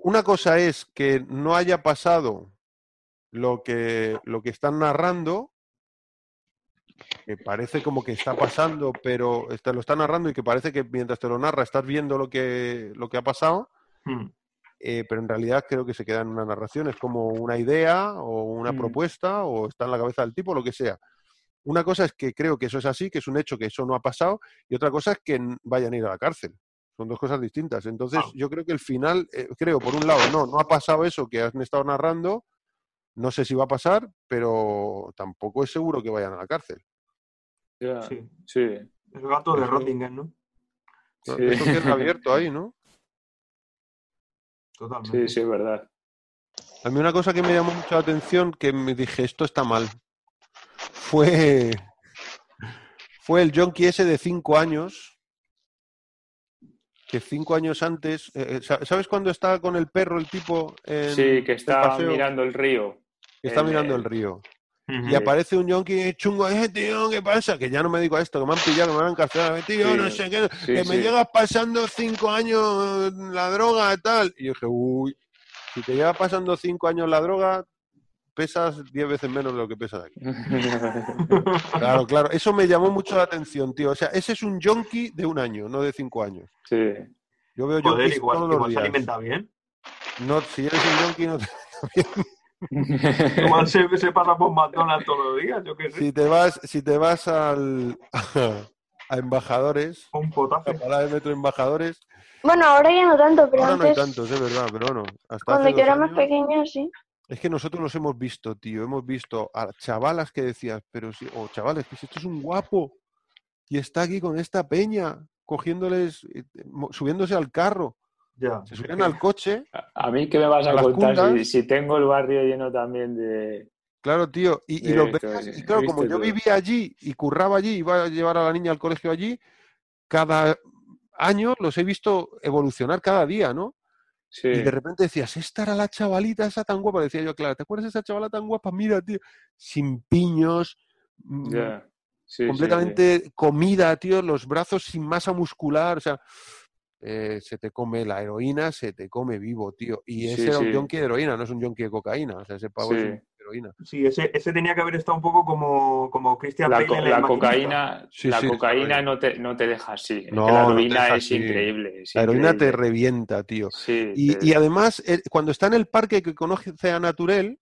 Una cosa es que no haya pasado lo que, lo que están narrando, que parece como que está pasando, pero te lo está narrando y que parece que mientras te lo narra estás viendo lo que, lo que ha pasado, Hmm. eh, pero en realidad creo que se queda en una narración, es como una idea o una Mm. propuesta o está en la cabeza del tipo, lo que sea. Una cosa es que creo que eso es así, que es un hecho, que eso no ha pasado, y otra cosa es que vayan a ir a la cárcel. Son dos cosas distintas. Entonces, Claro. yo creo que el final, eh, creo, por un lado, no, no ha pasado eso que han estado narrando, no sé si va a pasar, pero tampoco es seguro que vayan a la cárcel. Ya, Sí. sí, El gato de Rottingham, ¿no? Sí. Eso queda abierto ahí, ¿no? Totalmente. sí, sí, es verdad. A mí una cosa que me llamó mucho la atención, que me dije, esto está mal, fue, fue el junkie ese de cinco años, que cinco años antes, eh, eh, sa- ¿sabes cuando está con el perro el tipo en Sí, que está mirando el río. Que está el- mirando el río. Y aparece un yonki chungo, eh, tío, ¿qué pasa? Que ya no me digo esto, que me han pillado, que me van a encarcelar, tío, Sí, no sé qué, sí, que me llegas pasando cinco años eh, la droga y tal. Y yo dije, uy, si te llevas pasando cinco años la droga, pesas diez veces menos de lo que pesas aquí. Claro, claro, eso me llamó mucho la atención, tío. O sea, ese es un yonki de un año, no de cinco años. sí. Yo veo yonkis igual, todos los igual se días. alimenta bien. No, si eres un yonki, no te- Igual se, se pasa por McDonald's todos los días, yo qué sé. si te vas, si te vas al, a embajadores, Un a potaje. parada de metro embajadores, Bueno, ahora ya no tanto, pero ahora no hay tantos, es verdad, pero bueno. Hasta cuando yo era más pequeña, sí. Es que nosotros los hemos visto, tío. Hemos visto a chavalas que decías, pero sí, o chavales, que si esto es un guapo y está aquí con esta peña, cogiéndoles, eh, subiéndose al carro. Ya. Se subían al coche. A- A mí, ¿qué me vas a contar si, tengo el barrio lleno también de... Claro, tío. Y, los veías, he y claro, como yo todo. vivía allí y curraba allí, iba a llevar a la niña al colegio allí, cada año los he visto evolucionar cada día, ¿no? Sí, Y de repente decías, esta era la chavalita esa tan guapa. Decía yo, claro, ¿te acuerdas de esa chavala tan guapa? Mira, tío, sin piños, mm. Sí, sí. completamente comida, tío, los brazos sin masa muscular, o sea, eh, se te come la heroína, se te come vivo, tío. Y ese era un yonki de heroína, no es un yonki de cocaína, o sea, ese pavo es un heroína. Sí, ese, ese tenía que haber estado un poco como, como Christian La, Bale co- la cocaína, Sí, la sí, cocaína no te, no te deja así. es No, la heroína es increíble. es La heroína te revienta, tío. Sí, Y, te- y además, eh, cuando está en el parque que conoce a Naturel,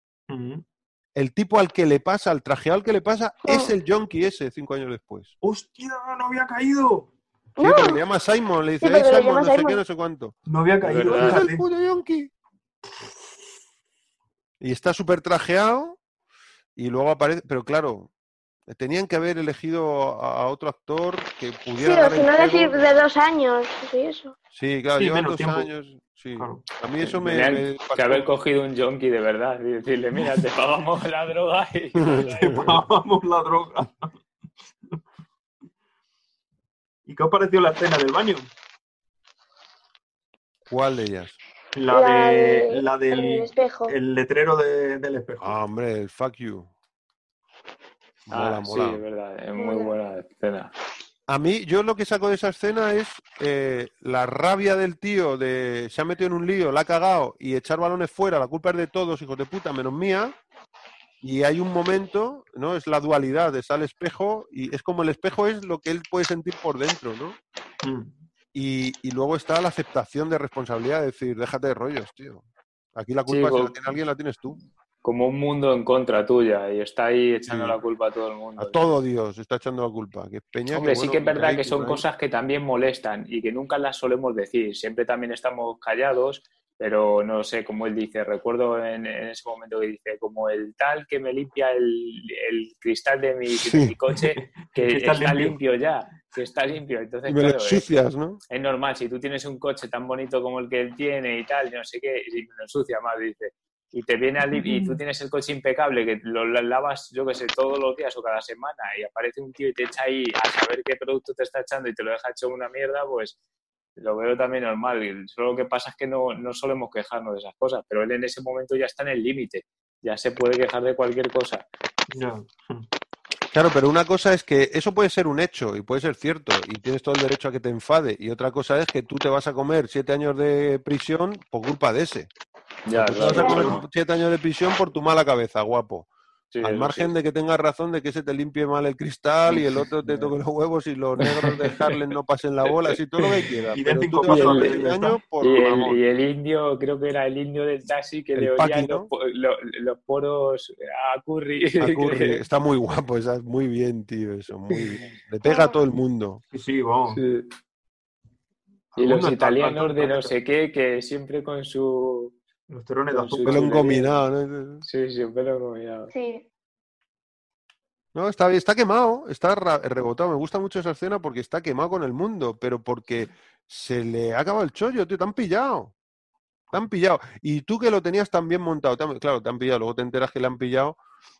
el tipo al que le pasa, al trajeado al que le pasa, es Oh. el yonki ese, cinco años después. ¡Hostia! ¡No había caído! Sí, le llama Simon, le dice, Sí, "Hey, porque le Simon, no sé qué, Simon. no sé cuánto. No había caído. ¡Es el puto yonki! Y está súper trajeado y luego aparece, pero claro, tenían que haber elegido a, a otro actor que Sí, pudiera o dar si no decir de dos años, sí, eso. Sí, claro, Sí, llevan dos tiempo. años. Sí. Claro. A mí eso me, me que haber cogido un yonki de verdad y decirle, mira, te pagamos la droga y... Te pagamos la droga. ¿Y qué os pareció la escena del baño? ¿Cuál de ellas? La, La de, de- la El del espejo. el letrero de- del espejo. Ah, hombre, el fuck you. Mola, Ah, sí, mola. es verdad, es muy buena escena. A mí, yo lo que saco de esa escena es eh, la rabia del tío de se ha metido en un lío, la ha cagado y echar balones fuera, la culpa es de todos, hijos de puta, menos mía. Y hay un momento, ¿no? Es la dualidad, está el espejo y es como el espejo es lo que él puede sentir por dentro, ¿no? Mm. Y, y luego está la aceptación de responsabilidad, es decir, déjate de rollos, tío. Aquí la Sí, culpa si la tiene alguien, la tienes tú. Como un mundo en contra tuya y está ahí echando Sí. la culpa a todo el mundo. A todo Dios está echando la culpa. Que Peña, Hombre, que, sí bueno, que es verdad hay que son cosas que también molestan y que nunca las solemos decir. Siempre también estamos callados, pero no sé, como él dice, recuerdo en, en ese momento que dice, como el tal que me limpia el, el cristal de mi, de Sí. mi coche, que está está, limpio. limpio. ya, que está limpio. Entonces, Y me lo claro, es, ensucias, ¿no? es normal, si tú tienes un coche tan bonito como el que él tiene y tal, no sé qué, y me lo ensucia más, dice. Y te viene a lim- y tú tienes el coche impecable, que lo la- lavas, yo que sé, todos los días o cada semana, y aparece un tío y te echa ahí a saber qué producto te está echando y te lo deja hecho una mierda, pues lo veo también normal. Solo lo que pasa es que no, no solemos quejarnos de esas cosas, pero él en ese momento ya está en el límite, ya se puede quejar de cualquier cosa. Claro, pero una cosa es que eso puede ser un hecho y puede ser cierto y tienes todo el derecho a que te enfade. Y otra cosa es que tú te vas a comer siete años de prisión por culpa de ese. Ya, Tú te vas a claro, comer claro. siete años de prisión por tu mala cabeza, guapo. Sí, Al margen sí. de que tengas razón de que ese te limpie mal el cristal y el otro te toque los huevos y los negros de Harlem no pasen la bola, así todo lo que quieras. Y Pero tú te vas años por Y el, el indio, creo que era el indio del taxi que El le olían ¿no? los, los poros a Curry. A Curry. Está muy guapo, está muy bien, tío, eso, muy bien. Le pega a todo el mundo. Sí, sí, vamos. Sí. Y los italianos de no sé qué, que siempre con su... Los de azúcar. Pelo engominado, ¿no? Sí, sí, un pelo combinado. Sí. No, está, está quemado, está rebotado. Me gusta mucho esa escena porque está quemado con el mundo, pero porque se le ha acabado el chollo, tío. Te han pillado. Te han pillado. Y tú que lo tenías tan bien montado, te han- claro, te han pillado. Luego te enteras que le han pillado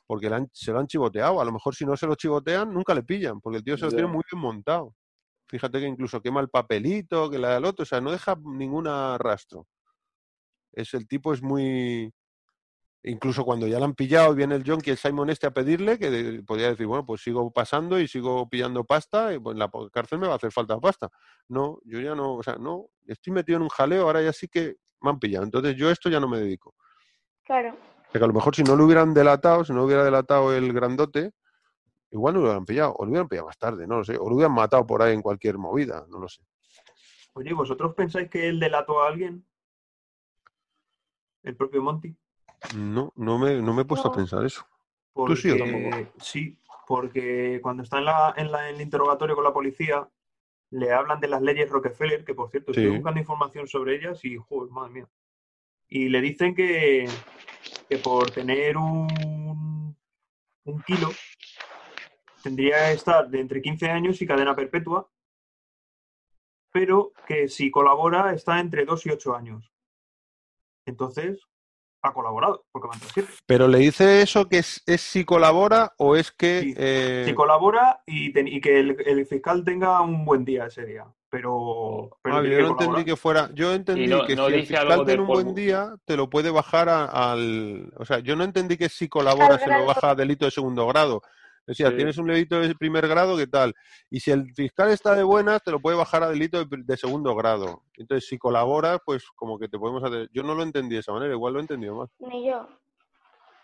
porque le han- se lo han chivoteado. A lo mejor si no se lo chivotean, nunca le pillan, porque el tío se lo tiene muy bien montado. Fíjate que incluso quema el papelito, que la del otro, o sea, no deja ningún rastro. Es el tipo es muy. Incluso cuando ya le han pillado y viene el John, que el Simon este a pedirle, que de- podría decir, bueno, pues sigo pasando y sigo pillando pasta, y pues en la cárcel me va a hacer falta pasta. No, yo ya no, o sea, no, estoy metido en un jaleo, ahora ya sí que me han pillado. Entonces yo esto ya no me dedico. Claro. Porque a lo mejor si no lo hubieran delatado, si no hubiera delatado el grandote, igual no lo hubieran pillado, o lo hubieran pillado más tarde, no lo sé, o lo hubieran matado por ahí en cualquier movida, no lo sé. Oye, ¿vosotros pensáis que él delató a alguien? ¿El propio Monty? No, no me, no me he puesto a pensar eso. Porque, sí o tampoco? sí, porque cuando está en, la, en, la- en el interrogatorio con la policía, le hablan de las leyes Rockefeller, que por cierto, Sí. estoy buscando información sobre ellas y, joder, madre mía. Y le dicen que, que por tener un, un kilo tendría que estar de entre 15 años y cadena perpetua, pero que si colabora está entre 2 y 8 años. Entonces, ha colaborado, porque 7. Pero le dice eso que es, es si colabora o es que... Sí, eh, Si colabora y, ten- y que el, el fiscal tenga un buen día ese día. Pero, pero ah, yo que no entendí que fuera. Yo entendí no- que no si el fiscal tiene un buen día, te lo puede bajar a- al. O sea, yo no entendí que si colabora se lo baja a delito de segundo grado. Decía, Sí. tienes un delito de primer grado, ¿qué tal? Y si el fiscal está de buenas, te lo puede bajar a delito de, de segundo grado. Entonces, si colaboras, pues como que te podemos hacer. Yo no lo entendí de esa manera, igual lo he entendido mal. Ni yo.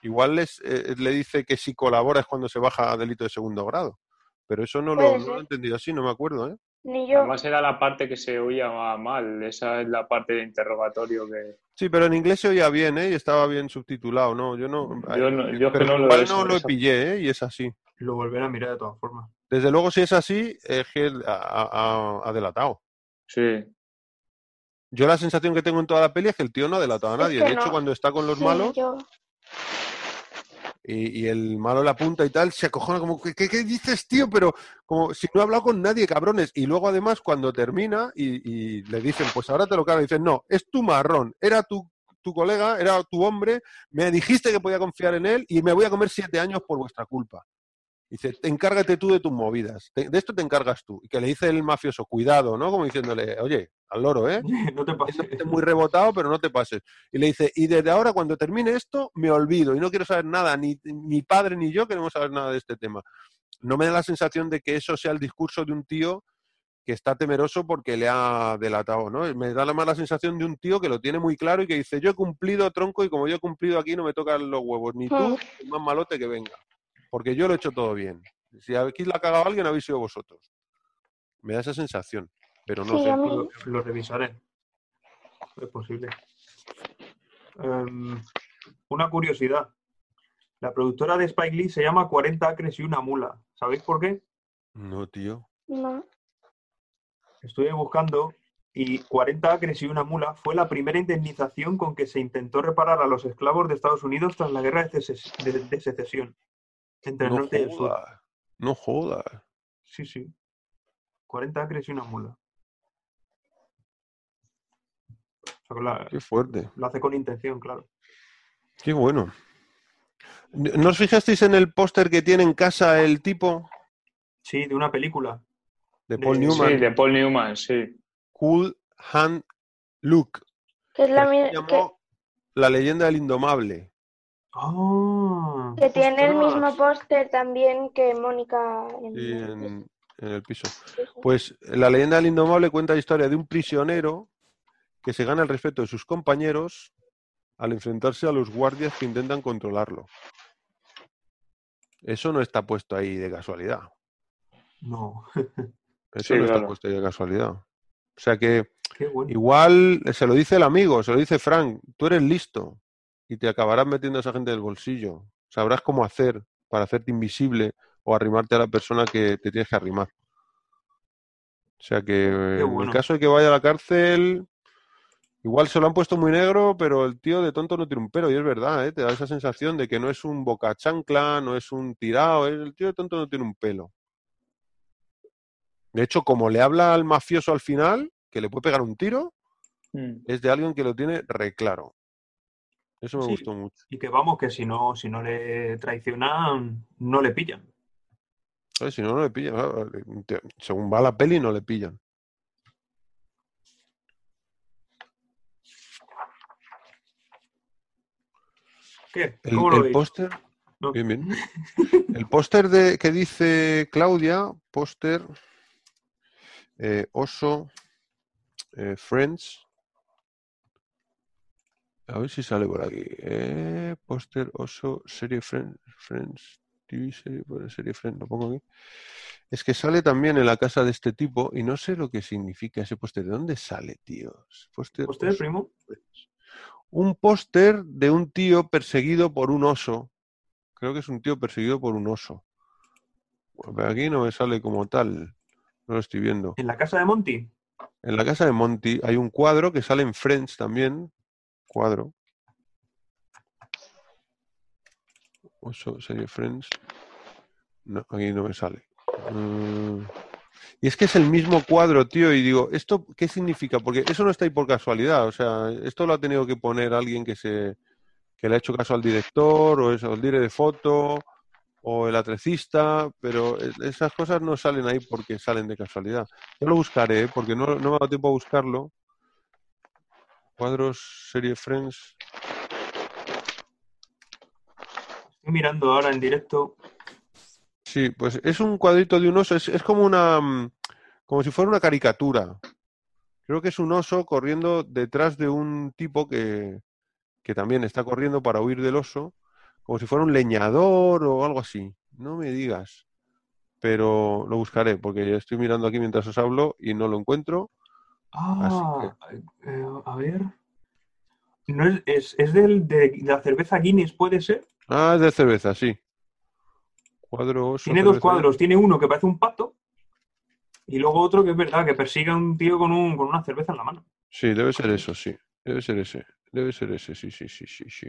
Igual les, eh, le dice que si colabora es cuando se baja a delito de segundo grado. Pero eso no lo, no lo he entendido así, no me acuerdo, ¿eh? Ni yo. Además era la parte que se oía mal, esa es la parte de interrogatorio que... Sí, pero en inglés se oía bien, ¿eh? Y estaba bien subtitulado, ¿no? Yo no... Yo no- yo es que pero no lo- igual no lo pillé, ¿eh? Y es así. Lo volveré a mirar de todas formas. Desde luego, si es así, es que ha, ha- ha delatado. Sí, Yo la sensación que tengo en toda la peli es que el tío no ha delatado a Es nadie. que De hecho, no. cuando está con los Sí, malos yo. y, y el malo la apunta y tal, se acojona como, ¿qué, dices, tío? Pero como si no ha hablado con nadie, cabrones. Y luego, además, cuando termina y, y le dicen, pues ahora te lo cargo, dicen, no, es tu marrón, era tu, tu colega, era tu hombre, me dijiste que podía confiar en él y me voy a comer siete años por vuestra culpa. Dice, encárgate tú de tus movidas, te- de esto te encargas tú. Y que le dice el mafioso, cuidado, ¿no? Como diciéndole, oye, al loro, ¿eh? no te Eso pases. esté muy rebotado, pero no te pases. Y le dice, y desde ahora cuando termine esto, me olvido y no quiero saber nada, ni mi padre ni yo queremos saber nada de este tema. No me da la sensación de que eso sea el discurso de un tío que está temeroso porque le ha delatado, ¿no? Me da la mala sensación de un tío que lo tiene muy claro y que dice, yo he cumplido tronco y como yo he cumplido aquí no me tocan los huevos, ni tú, Hmm. más malote que venga, porque yo lo he hecho todo bien. Si aquí la ha cagado alguien, habéis sido vosotros. Me da esa sensación, pero no Sí, sé. Lo, lo revisaré. Es posible. Em, una curiosidad. La productora de Spike Lee se llama 40 acres y una mula. ¿Sabéis por qué? No, tío. No. Estuve buscando y 40 acres y una mula fue la primera indemnización con que se intentó reparar a los esclavos de Estados Unidos tras la guerra de, seces- de- de secesión entre el No norte y el sur. No jodas. Sí, sí. 40 acres y una mula. O sea, que la- Qué fuerte. lo hace con intención, claro. Qué bueno. ¿No os fijasteis en el póster que tiene en casa el tipo Sí, de una película. de Paul Newman? sí, de Paul Newman, sí. Cool Hand Luke. Que es la que se mi- que, llamó La leyenda del indomable. Ah, que tiene el mismo póster también que Mónica en, Sí, en, en el piso. Pues la leyenda del indomable cuenta la historia de un prisionero que se gana el respeto de sus compañeros al enfrentarse a los guardias que intentan controlarlo. Eso no está puesto ahí de casualidad. No, Eso Sí, no está puesto ahí de casualidad. O sea que bueno. igual se lo dice el amigo, se lo dice Frank, tú eres listo y te acabarás metiendo a esa gente del bolsillo. Sabrás cómo hacer para hacerte invisible o arrimarte a la persona que te tienes que arrimar. O sea que en el caso de que vaya a la cárcel, igual se lo han puesto muy negro, pero el tío de tonto no tiene un pelo, y es verdad, ¿eh? te da esa sensación de que no es un boca chancla, no es un tirado, el tío de tonto no tiene un pelo. De hecho, como le habla al mafioso al final, que le puede pegar un tiro, Mm. es de alguien que lo tiene reclaro. Eso me Sí. gustó mucho. Y que vamos, que si no, si no le traicionan, no le pillan. Si no, no le pillan. Según va la peli, no le pillan. ¿Qué? El, ¿Cómo lo el póster, No. bien, bien. El póster de que dice Claudia, póster, eh, oso, eh, Friends. A ver si sale por aquí. Eh, póster, oso, serie Friends, Friends, TV serie, serie Friends, lo pongo aquí. Es que sale también en la casa de este tipo y no sé lo que significa ese póster. ¿De dónde sale, tíos? Póster, ¿Usted, oso, primo? Friends. Un póster de un tío perseguido por un oso. Creo que es un tío perseguido por un oso. Bueno, pero aquí no me sale como tal. No lo estoy viendo. ¿En la casa de Monty? En la casa de Monty hay un cuadro que sale en Friends también. Cuadro. Oso, Friends. No, aquí no me sale. Mm, Y es que es el mismo cuadro, tío, y digo, ¿esto qué significa? Porque eso no está ahí por casualidad, o sea, esto lo ha tenido que poner alguien que se que le ha hecho caso al director, o eso, el dire de foto, o el atrecista, pero es- esas cosas no salen ahí porque salen de casualidad. Yo lo buscaré, ¿eh? porque no, no me ha dado tiempo a buscarlo. Cuadros, serie Friends. Estoy mirando ahora en directo. Sí, pues es un cuadrito de un oso, es, es como una, mm, como si fuera una caricatura. Creo que es un oso corriendo detrás de un tipo que, que también está corriendo para huir del oso, como si fuera un leñador o algo así. No me digas. Pero lo buscaré, porque estoy mirando aquí mientras os hablo y no lo encuentro. Ah, eh, a ver. No es, es, es del, de, de la cerveza Guinness, ¿puede ser? Ah, es de cerveza, sí. Cuadro oso. Tiene dos cerveza. cuadros. Tiene uno que parece un pato y luego otro que es verdad, que persigue a un tío con, un, con una cerveza en la mano. Sí, debe ser eso, sí. Debe ser ese. Debe ser ese, sí, sí, sí, sí, sí.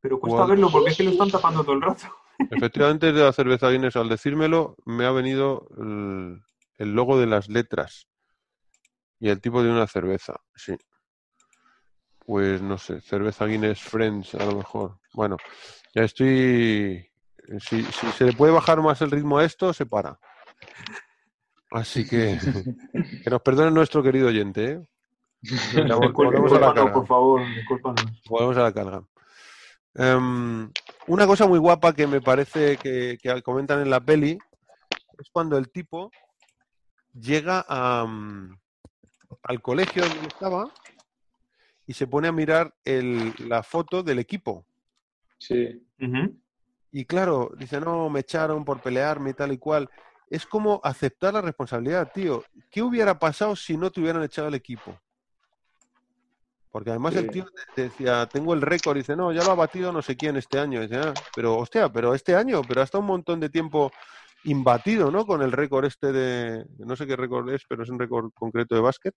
Pero cuesta Cuadros. verlo porque es que lo están tapando todo el rato. Efectivamente, de la cerveza Guinness, al decírmelo, me ha venido el, el logo de las letras y el tipo de una cerveza, sí. Pues no sé, cerveza Guinness Friends, a lo mejor. Bueno, ya estoy. Si, si se le puede bajar más el ritmo a esto, se para. Así que que nos perdone nuestro querido oyente, ¿eh? Volvemos a la carga. por favor, discúlpanos. Volvemos a la carga. Una cosa muy guapa que me parece que, que comentan en la peli es cuando el tipo llega a, mm, al colegio donde estaba y se pone a mirar el- la foto del equipo. Sí. Y claro, dice, no, me echaron por pelearme y tal y cual. Es como aceptar la responsabilidad, tío. ¿Qué hubiera pasado si no te hubieran echado el equipo? Porque además Sí. el tío decía, tengo el récord, y dice, no, ya lo ha batido no sé quién este año. Y dice, "Ah, pero hostia, pero este año, pero ha estado un montón de tiempo imbatido, ¿no? Con el récord este de, no sé qué récord es, pero es un récord concreto de básquet.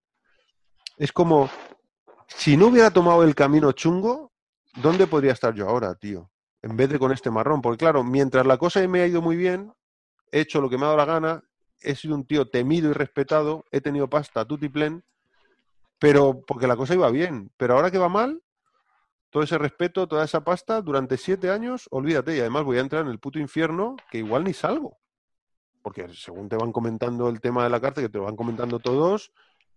Es como, si no hubiera tomado el camino chungo, ¿dónde podría estar yo ahora, tío? En vez de con este marrón. Porque claro, mientras la cosa me ha ido muy bien, he hecho lo que me ha dado la gana, he sido un tío temido y respetado, he tenido pasta tutiplén, pero porque la cosa iba bien. Pero ahora que va mal, todo ese respeto, toda esa pasta, durante siete años, olvídate. Y además voy a entrar en el puto infierno que igual ni salgo. Porque según te van comentando el tema de la cárcel, que te lo van comentando todos,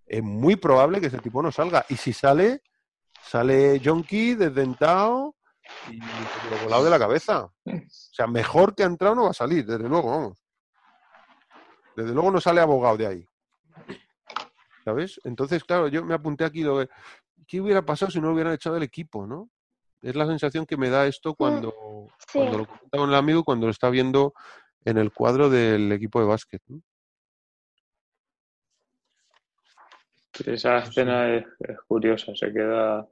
es muy probable que ese tipo no salga. Y si sale, sale Jonky, desdentado y lo volado de la cabeza. O sea, mejor que ha entrado no va a salir, desde luego, vamos. Desde luego no sale abogado de ahí. ¿Sabes? Entonces, claro, yo me apunté aquí lo de, ¿qué hubiera pasado si no lo hubieran echado el equipo, no? Es la sensación que me da esto cuando, Sí. cuando lo comenta con el amigo cuando lo está viendo en el cuadro del equipo de básquet. ¿no? Esa escena es, es curiosa, se queda,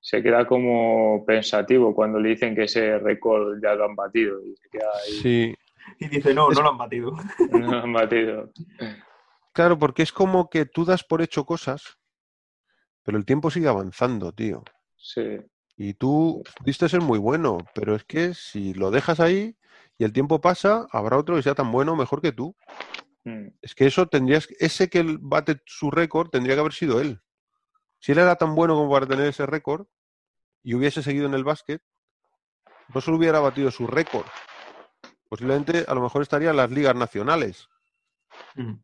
se queda como pensativo cuando le dicen que ese récord ya lo han batido y se queda ahí, Sí, Y dice, no, Es- no lo han batido. no lo han batido. claro, porque es como que tú das por hecho cosas, pero el tiempo sigue avanzando, tío. Sí, Y tú pudiste ser muy bueno, pero es que si lo dejas ahí y el tiempo pasa, habrá otro que sea tan bueno o mejor que tú. Mm, Es que eso tendrías, ese que bate su récord tendría que haber sido él. Si él era tan bueno como para tener ese récord y hubiese seguido en el básquet, no solo hubiera batido su récord, posiblemente a lo mejor estaría en las ligas nacionales. Mm.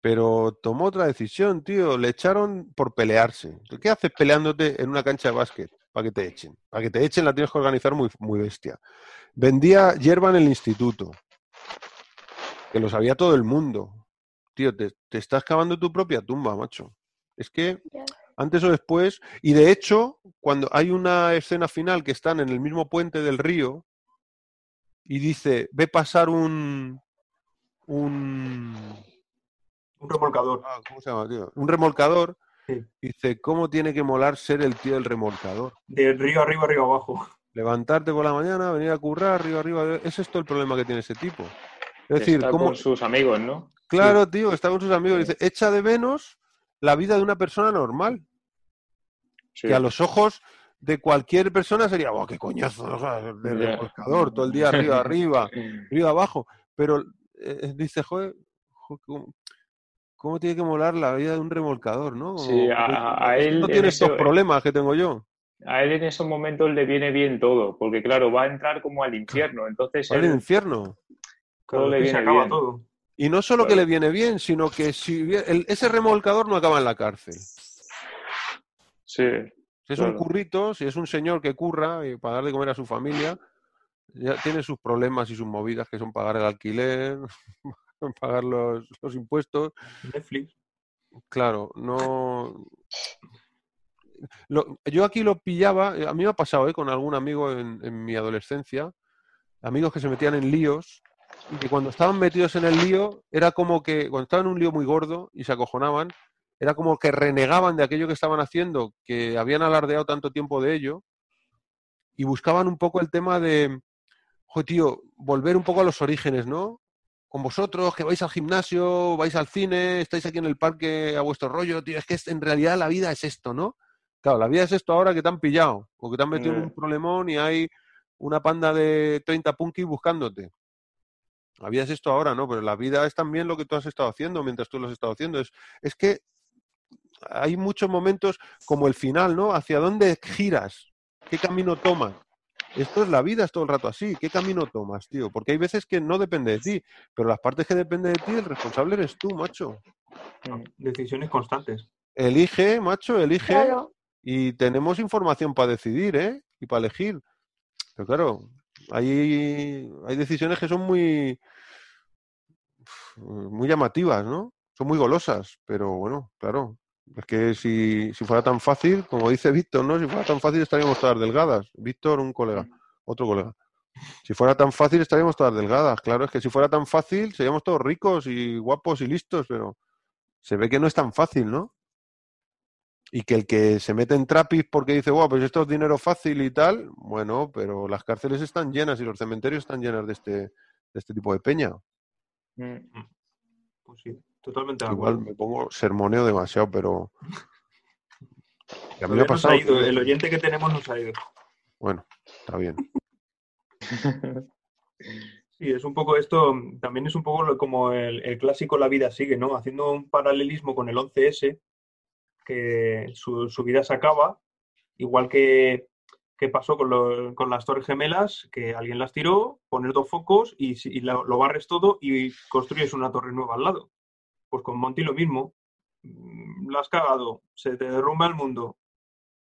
Pero tomó otra decisión, tío. Le echaron por pelearse. ¿Qué haces peleándote en una cancha de básquet? Para que te echen. Para que te echen la tienes que organizar muy, muy bestia. Vendía hierba en el instituto. Que lo sabía todo el mundo. Tío, te, te estás cavando tu propia tumba, macho. Es que antes o después, y de hecho, cuando hay una escena final que están en el mismo puente del río y dice, ve pasar un... un Un remolcador. Ah, ¿cómo se llama, tío? Un remolcador. Sí. Dice, ¿cómo tiene que molar ser el tío del remolcador? De río arriba, río abajo. Levantarte por la mañana, venir a currar, arriba, arriba. Es todo el problema que tiene ese tipo. Es decir, está ¿cómo... con sus amigos, ¿no? Claro, tío, está con sus amigos. Dice, echa de menos la vida de una persona normal. Sí. Que a los ojos de cualquier persona sería, ¡oh, qué coñazo! ¿no? O sea, De remolcador, todo el día arriba, arriba, arriba, abajo. Pero eh, dice, joder, jo, ¿cómo, tiene que molar la vida de un remolcador, no? Sí, a- a- a él no en tiene estos problemas que tengo yo. A él en esos momentos le viene bien todo, porque claro, va a entrar como al infierno, entonces al él- infierno. Todo le que se viene acaba bien. todo. Y no solo que le viene bien, sino que si el- ese remolcador no acaba en la cárcel. sí, Si es un currito, si es un señor que curra y para dar de comer a su familia, ya tiene sus problemas y sus movidas, que son pagar el alquiler, pagar los, los impuestos. Netflix. Claro, no. Lo- yo aquí lo pillaba, eh, a mí me ha pasado ¿eh? con algún amigo en, en mi adolescencia, amigos que se metían en líos y que cuando estaban metidos en el lío era como que, cuando estaban en un lío muy gordo y se acojonaban, era como que renegaban de aquello que estaban haciendo, que habían alardeado tanto tiempo de ello y buscaban un poco el tema de, joder, tío, volver un poco a los orígenes, ¿no? Con vosotros, que vais al gimnasio, vais al cine, estáis aquí en el parque a vuestro rollo, tío, es que es- en realidad la vida es esto, ¿no? Claro, la vida es esto ahora que te han pillado, o que te han metido en un problemón y hay una panda de 30 punkis buscándote. La vida es esto ahora, ¿no? Pero la vida es también lo que tú has estado haciendo mientras tú lo has estado haciendo. Es, es que hay muchos momentos como el final, ¿no? ¿Hacia dónde giras? ¿Qué camino tomas? Esto es la vida, es todo el rato así. ¿Qué camino tomas, tío? Porque hay veces que no depende de ti, pero las partes que dependen de ti, el responsable eres tú, macho. Decisiones constantes. Elige, macho, elige. Claro, Y tenemos información para decidir, ¿eh? Y para elegir. Pero claro, hay, hay decisiones que son muy, muy llamativas, ¿no? Son muy golosas, pero bueno, claro. Es que si, si fuera tan fácil, como dice Víctor, ¿no? Si fuera tan fácil estaríamos todas delgadas. Víctor, un colega, otro colega. Si fuera tan fácil estaríamos todas delgadas. Claro, es que si fuera tan fácil seríamos todos ricos y guapos y listos, pero se ve que no es tan fácil, ¿no? Y que el que se mete en trapis porque dice, guau, pues esto es dinero fácil y tal, bueno, pero las cárceles están llenas y los cementerios están llenas de este, de este tipo de peña. mm. Pues sí, totalmente de Igual acuerdo. me pongo sermoneo demasiado, pero que a mí me Todavía ha pasado. ha ido, el oyente que tenemos nos ha ido. Bueno, está bien. Sí, es un poco esto, también es un poco como el, el clásico La vida sigue, ¿no? Haciendo un paralelismo con el 11S, que su, su vida se acaba, igual que, que pasó con, lo- con las Torres Gemelas, que alguien las tiró, poner dos focos y, si- y lo, lo barres todo y construyes una torre nueva al lado. Pues con Monty lo mismo. Mm, La has cagado, se te derrumba el mundo,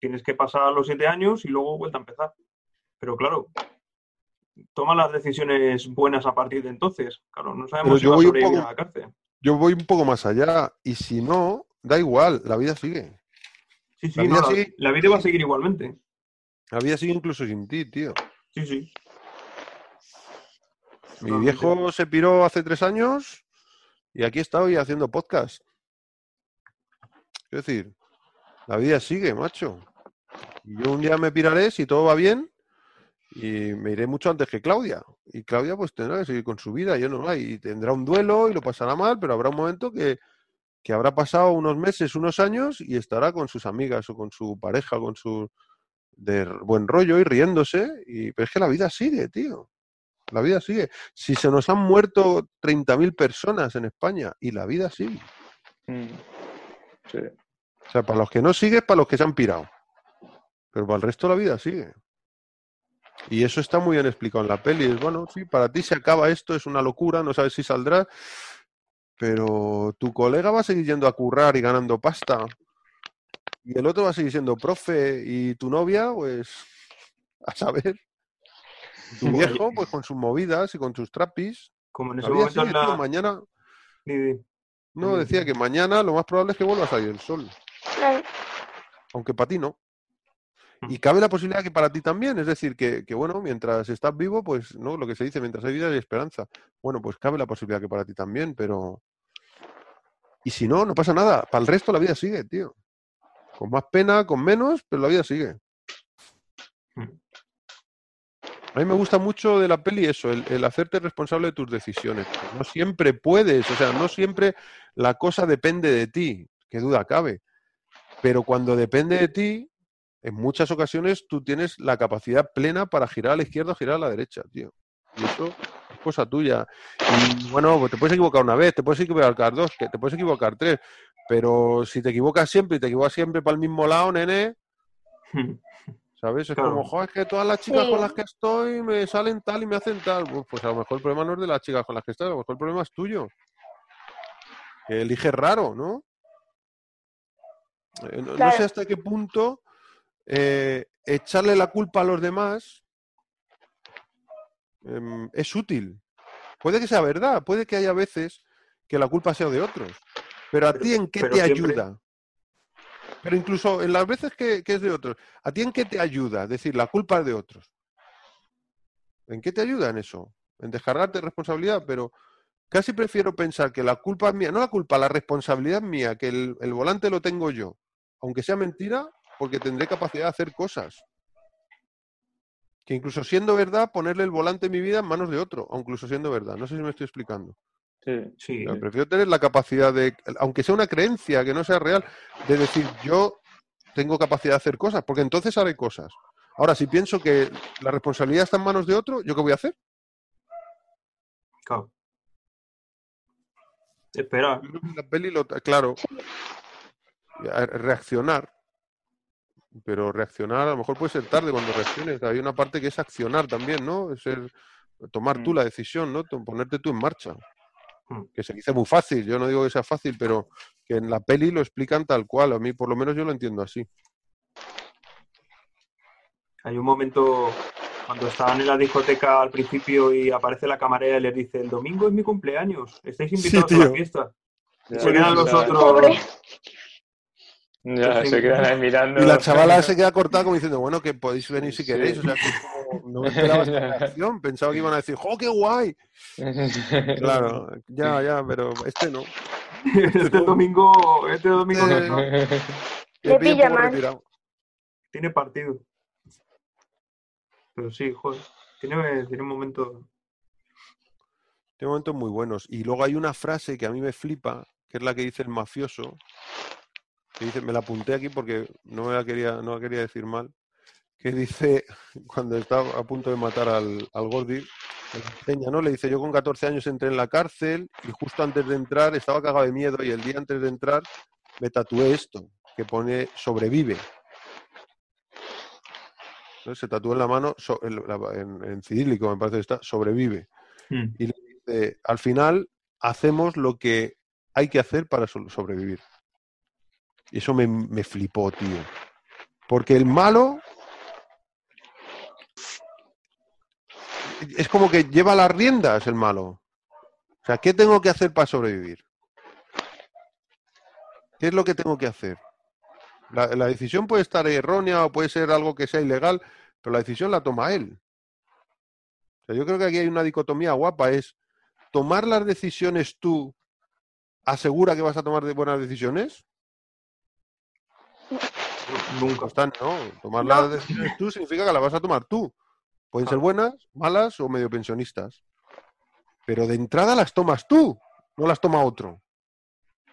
tienes que pasar los siete años y luego vuelta a empezar. Pero claro, toma las decisiones buenas a partir de entonces. Claro, no sabemos si va a sobrevivir poco- a la cárcel. Yo voy un poco más allá, y si no, da igual, la vida sigue. Sí, sí, La vida no, la, sigue. la vida va a seguir igualmente. La vida sigue incluso sin ti, tío. Sí, sí. Mi viejo se piró hace tres años y aquí estoy haciendo podcast. Es decir, la vida sigue, macho. Y yo un día me piraré si todo va bien y me iré mucho antes que Claudia. Y Claudia pues tendrá que seguir con su vida, yo no. Y tendrá un duelo y lo pasará mal, pero habrá un momento que, que habrá pasado unos meses, unos años y estará con sus amigas o con su pareja, con su de buen rollo y riéndose. Y, pero es que la vida sigue, tío. La vida sigue. Si se nos han muerto 30.000 personas en España y la vida sigue. Mm. Sí. O sea, para los que no sigue, es para los que se han pirado. Pero para el resto la vida sigue. Y eso está muy bien explicado en la peli. Es bueno, sí, para ti se acaba esto, es una locura, no sabes si saldrás, pero tu colega va a seguir yendo a currar y ganando pasta. Y el otro va a seguir siendo profe y tu novia, pues, a saber. Tu viejo, pues con sus movidas y con sus trapis. Como en ese momento sigue, en la... tío, mañana, no, decía que mañana lo más probable es que vuelva a salir el sol. aunque para ti no. Mm. Y cabe la posibilidad que para ti también, es decir, que, que, bueno, mientras estás vivo, pues no, lo que se dice, mientras hay vida hay esperanza. Bueno, pues cabe la posibilidad que para ti también, pero... Y si no, no pasa nada. Para el resto la vida sigue, tío. Con más pena, con menos, pero la vida sigue. A mí me gusta mucho de la peli eso, el, hacerte responsable de tus decisiones. No siempre puedes, o sea, no siempre la cosa depende de ti, qué duda cabe. Pero cuando depende de ti, en muchas ocasiones tú tienes la capacidad plena para girar a la izquierda o girar a la derecha, tío. Y eso es cosa tuya. Y bueno, pues te puedes equivocar una vez, te puedes equivocar dos, te puedes equivocar tres, pero si te equivocas siempre y te equivocas siempre para el mismo lado, nene, ¿sabes? Es Claro. como, joder, es que todas las chicas Sí. con las que estoy me salen tal y me hacen tal. Pues, pues a lo mejor el problema no es de las chicas con las que estás, a lo mejor el problema es tuyo. Que eliges raro, ¿no? Eh, no, sé hasta qué punto eh, echarle la culpa a los demás em, es útil. Puede que sea verdad, puede que haya veces que la culpa sea de otros. Pero a ti en qué pero te siempre- ayuda? Pero incluso en las veces que, es de otros, ¿a ti en qué te ayuda? Es decir, la culpa es de otros. ¿En qué te ayuda en eso? En descargarte responsabilidad, pero casi prefiero pensar que la culpa es mía, no la culpa, la responsabilidad es mía, que el, volante lo tengo yo, aunque sea mentira, porque tendré capacidad de hacer cosas. Que incluso siendo verdad, ponerle el volante en mi vida en manos de otro, aunque incluso siendo verdad. No sé si me estoy explicando. Sí. Sí, prefiero tener la capacidad de, aunque sea una creencia que no sea real, de decir yo tengo capacidad de hacer cosas, porque entonces haré cosas. Ahora, si pienso que la responsabilidad está en manos de otro, ¿yo qué voy a hacer? claro. Espera, Yo creo que en la peli lo- claro, reaccionar, pero reaccionar a lo mejor puede ser tarde cuando reacciones. Hay una parte que es accionar también, ¿no? Es ser, tomar tú Mm. la decisión, ¿no? Ponerte tú en marcha. Mm. Que se dice muy fácil, yo no digo que sea fácil, pero que en la peli lo explican tal cual. A mí, por lo menos, yo lo entiendo así. hay un momento cuando estaban en la discoteca al principio y aparece la camarera y les dice, el domingo es mi cumpleaños, estáis Sí, invitados a la fiesta. Ya, Se quedan los otros. Ya, se quedan ahí mirando. Y la chavala se queda cortada como diciendo, bueno, que podéis venir si Sí. queréis. O sea, que es como- no me esperaba esta reacción. Pensaba que iban a decir, ¡jo, qué guay! Claro, ya, ya, pero este no. este domingo, este domingo no Este-. Le Le pilla retirado. tiene partido. Pero sí, joder, tiene, tiene un momento... Tiene momentos muy buenos. Y luego hay una frase que a mí me flipa, que es la que dice el mafioso, que dice, me la apunté aquí porque no me la quería, no la quería decir mal, que dice, cuando está a punto de matar al, al Gordi, enseña, ¿no? Le dice, yo con 14 años entré en la cárcel y justo antes de entrar estaba cagado de miedo y el día antes de entrar me tatué esto, que pone sobrevive. Entonces se tatuó en la mano, so- en, en- en cirílico me parece que está, sobrevive. Hmm. Y le dice, al final hacemos lo que hay que hacer para so- sobrevivir. Eso me, me flipó, tío. Porque el malo es como que lleva las riendas el malo. O sea, ¿qué tengo que hacer para sobrevivir? ¿Qué es lo que tengo que hacer? La, decisión puede estar errónea o puede ser algo que sea ilegal, pero la decisión la toma él. Yo creo que aquí hay una dicotomía guapa, es tomar las decisiones tú asegura que vas a tomar buenas decisiones. Nunca. Tan- no, tomar No. las decisiones tú significa que las vas a tomar tú. Pueden ser Claro. buenas, malas o medio pensionistas. Pero de entrada las tomas tú, no las toma otro.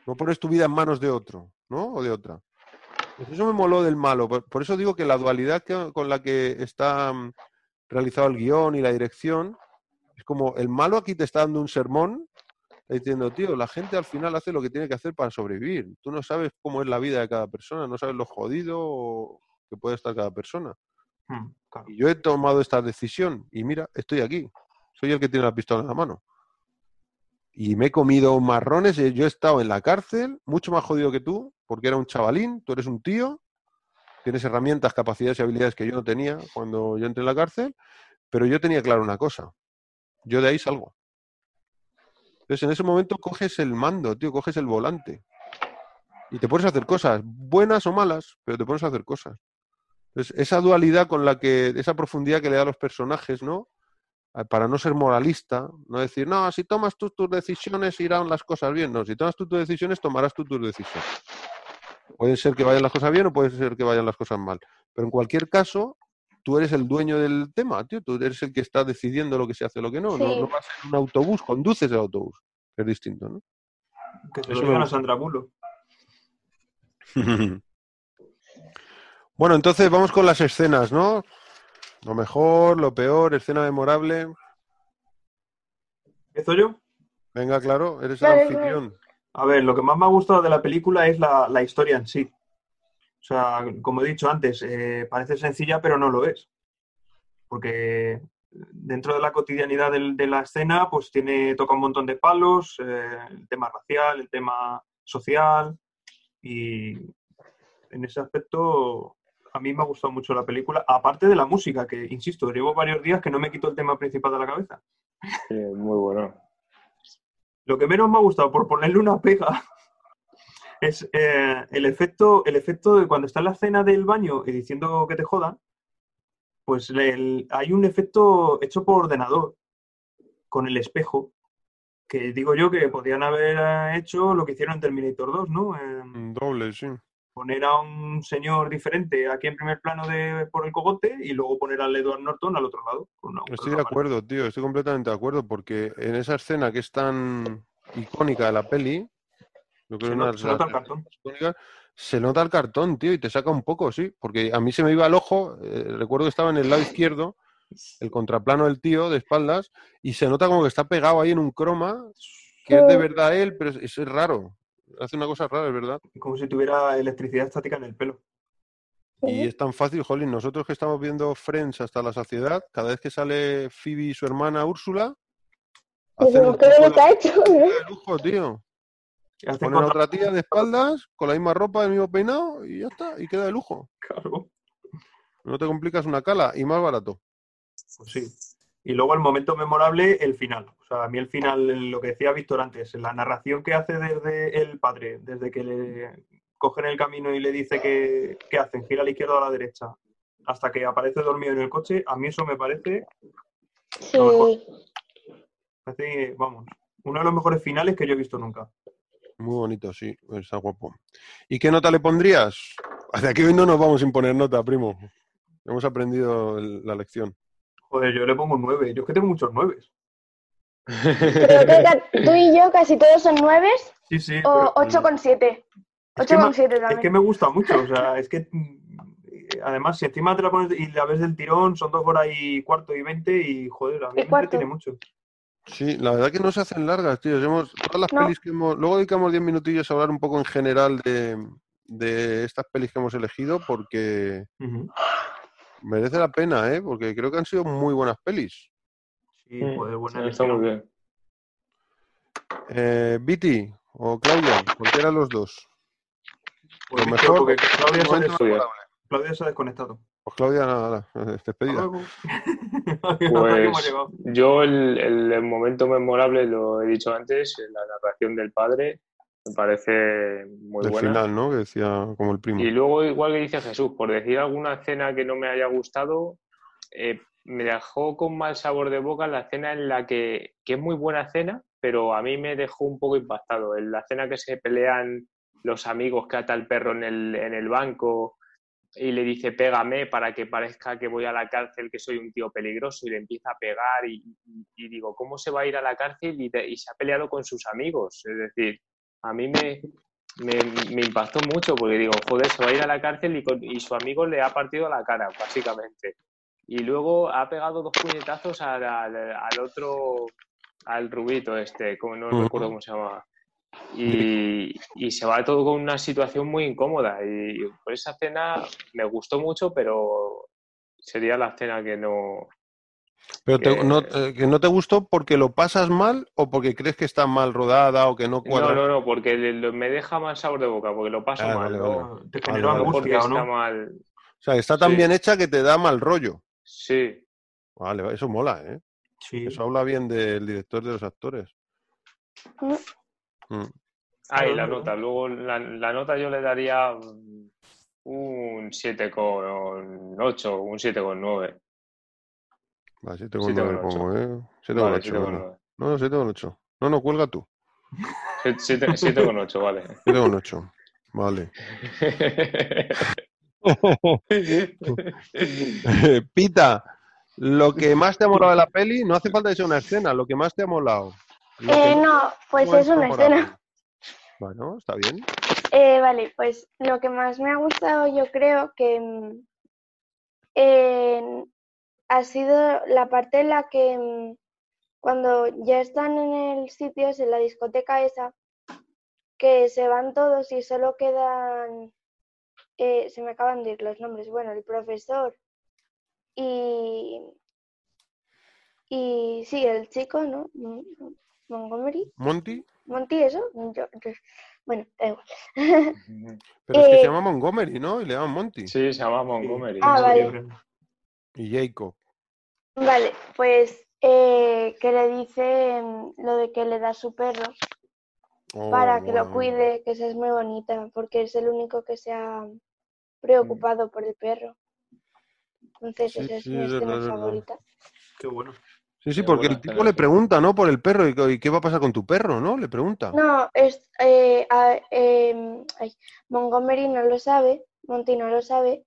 No pones tu vida en manos de otro, ¿no? O de otra. Pues eso me moló del malo. Por, eso digo que la dualidad que- con la que está mm, realizado el guion y la dirección es como el malo aquí te está dando un sermón diciendo, tío, la gente al final hace lo que tiene que hacer para sobrevivir. Tú no sabes cómo es la vida de cada persona, no sabes lo jodido que puede estar cada persona. Hmm, claro. Y yo he tomado esta decisión y mira, estoy aquí. Soy el que tiene la pistola en la mano. Y me he comido marrones. y Yo he estado en la cárcel, mucho más jodido que tú, porque era un chavalín, tú eres un tío, tienes herramientas, capacidades y habilidades que yo no tenía cuando yo entré en la cárcel, pero yo tenía claro una cosa. Yo de ahí salgo. Entonces, en ese momento coges el mando, tío, coges el volante. Y te pones a hacer cosas, buenas o malas, pero te pones a hacer cosas. Entonces, esa dualidad con la que, esa profundidad que le da a los personajes, ¿no? Para no ser moralista, no decir, no, si tomas tú tus decisiones irán las cosas bien. No, si tomas tú tus decisiones, tomarás tú tus decisiones. Puede ser que vayan las cosas bien o puede ser que vayan las cosas mal. Pero en cualquier caso, tú eres el dueño del tema, tío. Tú eres el que está decidiendo lo que se hace, lo que no. No, Sí. no vas en un autobús, conduces el autobús. Es distinto, ¿no? Que se Eso lo a. Sandra Bullock. Bueno, entonces vamos con las escenas, ¿no? Lo mejor, lo peor, escena memorable. ¿Empiezo yo? Venga, claro, eres el anfitrión. A ver, lo que más me ha gustado de la película es la, la historia en sí. O sea, como he dicho antes, eh, parece sencilla, pero no lo es. Porque dentro de la cotidianidad de la escena, pues tiene, toca un montón de palos, eh, el tema racial, el tema social, y en ese aspecto a mí me ha gustado mucho la película, aparte de la música, que, insisto, llevo varios días que no me quito el tema principal de la cabeza. Muy bueno. Lo que menos me ha gustado, por ponerle una pega, es eh, el, efecto, el efecto de cuando está en la escena del baño y diciendo que te jodan, pues el- hay un efecto hecho por ordenador con el espejo, que digo yo que podrían haber eh, hecho lo que hicieron en Terminator 2, ¿no? Eh, Mm, Doble, sí. poner a un señor diferente aquí en primer plano de, por el cogote y luego poner al Edward Norton al otro lado. una- con Estoy una de acuerdo, tío, estoy completamente de acuerdo, porque en esa escena que es tan icónica de la peli, yo creo que Se, una no- nota el cartón. se nota el cartón, tío, y te saca un poco, sí, porque a mí se me iba el ojo, eh, recuerdo que estaba en el lado izquierdo, el contraplano del tío de espaldas, y se nota como que está pegado ahí en un croma, que es de verdad él, pero es, es raro, hace una cosa rara, es verdad. Como si tuviera electricidad estática en el pelo. Y es tan fácil, Jolín, nosotros que estamos viendo Friends hasta la saciedad, cada vez que sale Phoebe y su hermana Úrsula, hacen ¿qué bonito ha hecho? de lujo, tío. A contra- otra tía de espaldas, con la misma ropa, el mismo peinado, y ya está, y queda de lujo. Claro, No te complicas una cala, y más barato. pues sí. Y luego el momento memorable, el final. O sea, a mí el final, lo que decía Víctor antes, la narración que hace desde el padre, desde que le cogen el camino y le dice que, que hacen, gira a la izquierda o a la derecha, hasta que aparece dormido en el coche, a mí eso me parece, Sí. parece, vamos, uno de los mejores finales que yo he visto nunca. Muy bonito, sí, está guapo. ¿Y qué nota le pondrías? Hacia aquí hoy no nos vamos a imponer nota, primo. Hemos aprendido el- la lección. Joder, yo le pongo un 9. Yo es que tengo muchos 9. Creo que ca- tú y yo casi todos son nueves Sí, sí. o pero- 8,7. Es que, ma- 8,7 es que también. me gusta mucho, o sea, es que mm, además si encima te la pones y la ves del tirón, son dos horas y cuarto y veinte y joder, a mí me entretiene mucho. Sí, la verdad que no se hacen largas, tío. Hemos, todas las No. pelis que hemos. Luego dedicamos 10 minutillos a hablar un poco en general de, de estas pelis que hemos elegido, porque merece la pena, ¿eh? Porque creo que han sido muy buenas pelis. Sí, joder, buena Está elección. muy bien. Eh, Viti o Claudia, cualquiera de los dos. Pues Lo mejor, porque Claudia se. Claudia se ha desconectado. Pues Claudia, nada, nada, despedida. Pues yo el, el- el momento memorable, lo he dicho antes, la narración del padre, me parece muy Del buena. final, ¿no? Que decía como el primo. Y luego, igual que dice Jesús, por decir alguna escena que no me haya gustado, eh, me dejó con mal sabor de boca la escena en la que, que es muy buena escena, pero a mí me dejó un poco impactado. En la escena que se pelean los amigos que ata el perro en el, en el banco y le dice pégame para que parezca que voy a la cárcel, que soy un tío peligroso y le empieza a pegar y, y- y digo, ¿cómo se va a ir a la cárcel y, de- y se ha peleado con sus amigos? Es decir, a mí me, me, me impactó mucho porque digo, joder, se va a ir a la cárcel y, con- y su amigo le ha partido la cara, básicamente. Y luego ha pegado dos puñetazos al, al- al otro, al rubito este, como no recuerdo cómo se llama. Y, y se va todo con una situación muy incómoda. Y por esa escena me gustó mucho, pero sería la escena que no. Pero te- que- no, eh, que no te gustó porque lo pasas mal o porque crees que está mal rodada o que no cuadra. No, no, no, porque me deja mal sabor de boca, porque lo paso Ah, mal. vale, ¿no? vale. Te Vale, generó vale. Angustia, ¿o está no? mal. O sea, está tan Sí. bien hecha que te da mal rollo. Sí, Vale, vale, eso mola, ¿eh? Sí. Eso habla bien del director de los actores. Mm. Ah, y la nota. Luego la, la nota yo le daría un 7,8, un 7,9. Vale, 7 con Siete 9 con ocho. pongo, ¿eh? 7 con Vale, 8. bueno. 7,9. No, no, 7 con 8. No, no, cuelga tú. 7,8, vale. 7 con 8. Vale. Pita, lo que más te ha molado de la peli, no hace falta que sea una escena, lo que más te ha molado. Eh, no, pues es una memorable. escena. Bueno, está bien. Eh, vale, pues lo que más me ha gustado yo creo que en- ha sido la parte en la que mm, cuando ya están en el sitio, en la discoteca esa, que se van todos y solo quedan, eh, se me acaban de ir los nombres, bueno, el profesor y, y sí, el chico, ¿no? Montgomery, ¿Monty? Monty, eso, yo- yo- bueno, da igual. Pero es que Eh, se llama Montgomery, ¿no? Y le llaman Monty. Sí, se llama Montgomery. Ah, vale. Y Jacob. Vale, pues eh, que le dice mm, lo de que le da su perro Oh, para que lo cuide, que esa es muy bonita, porque es el único que se ha preocupado por el perro. Entonces, Sí, esa es sí, mi escena favorita. Qué bueno. Sí, sí, porque el tipo le pregunta, ¿no? Por el perro. ¿Y, qué va a pasar con tu perro, no? Le pregunta. No, es, eh, a- ay, Montgomery no lo sabe, Monty no lo sabe,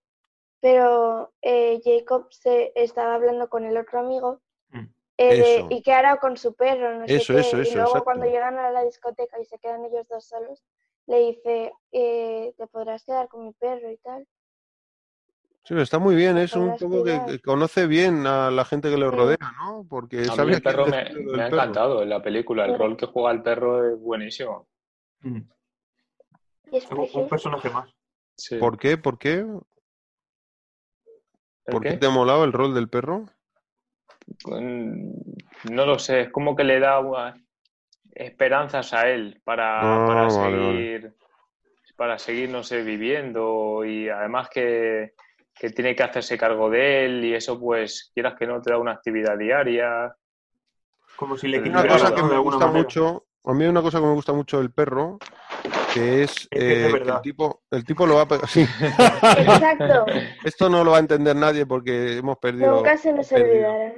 pero eh, Jacob se estaba hablando con el otro amigo Mm. eh, de. ¿y qué hará con su perro? No sé Eso, qué. eso, y luego exacto. cuando llegan a la discoteca y se quedan ellos dos solos, le dice, eh, te podrás quedar con mi perro y tal. Sí, está muy bien. Es un poco que, conoce bien a la gente que le rodea, ¿no? Porque A mí el perro me, ha perro. encantado en la película. El rol que juega el perro es buenísimo. Mm. Y es Un- personaje más. Sí. ¿Por qué? ¿Por qué? ¿El ¿Por qué qué? te ha molado el rol del perro? Mm, No lo sé, es como que le da esperanzas a él para, Ah, para vale, vale. seguir, para seguir, no sé, viviendo y además que, que tiene que hacerse cargo de él y eso pues quieras que no te da una actividad diaria. Como si le Una cosa que me gusta manera. mucho, a mí hay una cosa que me gusta mucho del perro, que es, Es que es eh, que el tipo, el tipo lo va a pegar. Sí, Exacto. esto no lo va a entender nadie porque hemos perdido Nunca se nos olvidará.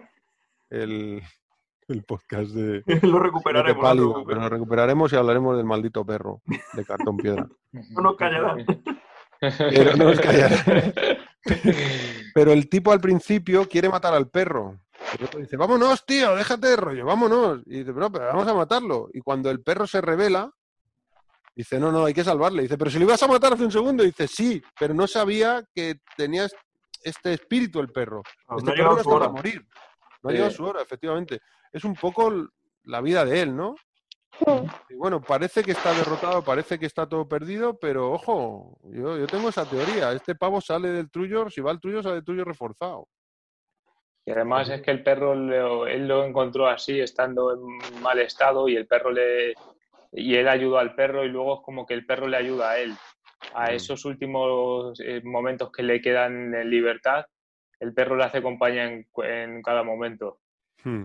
el, el podcast de Lo recuperaremos. Pálido, preocupes. pero lo recuperaremos y hablaremos del maldito perro de cartón piedra. No nos callarán. Pero no. Pero el tipo al principio quiere matar al perro. El otro dice, vámonos, tío, déjate de rollo, vámonos. Y dice, pero, pero vamos a matarlo. Y cuando el perro se revela, dice, no, no, hay que salvarle. Dice, pero si lo ibas a matar hace un segundo. dice, sí, pero no sabía que tenía este espíritu el perro. No, Este ha perro llegado no su está para hora. morir. No ha Sí. llegado su hora, efectivamente. Es un poco la vida de él, ¿no? Mm. Y bueno, parece que está derrotado, parece que está todo perdido, pero ojo, yo, yo tengo esa teoría. Este pavo sale del trullo, si va al trullo, sale del trullo reforzado. Y además es que el perro, lo- él lo encontró así, estando en mal estado, y el perro le. Y él ayudó al perro, y luego es como que el perro le ayuda a él. A Mm. esos últimos eh, momentos que le quedan en libertad, el perro le hace compañía en, en cada momento. Hmm.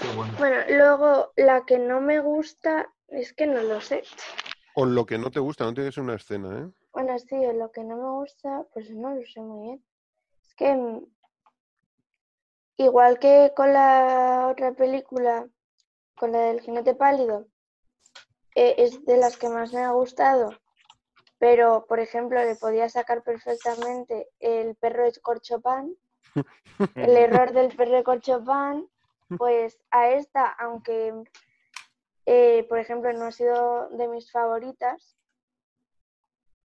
Qué bueno. Bueno, luego la que no me gusta es que no lo sé. O lo que no te gusta, no tiene que ser una escena, ¿eh? Bueno, sí, lo que no me gusta, pues no lo sé muy bien. Es que mm, igual que con la otra película, con la del jinete pálido, eh, es de las que más me ha gustado. Pero, por ejemplo, le podía sacar perfectamente el perro de corchopán, el error del perro de corchopán, pues a esta, aunque, eh, por ejemplo, no ha sido de mis favoritas,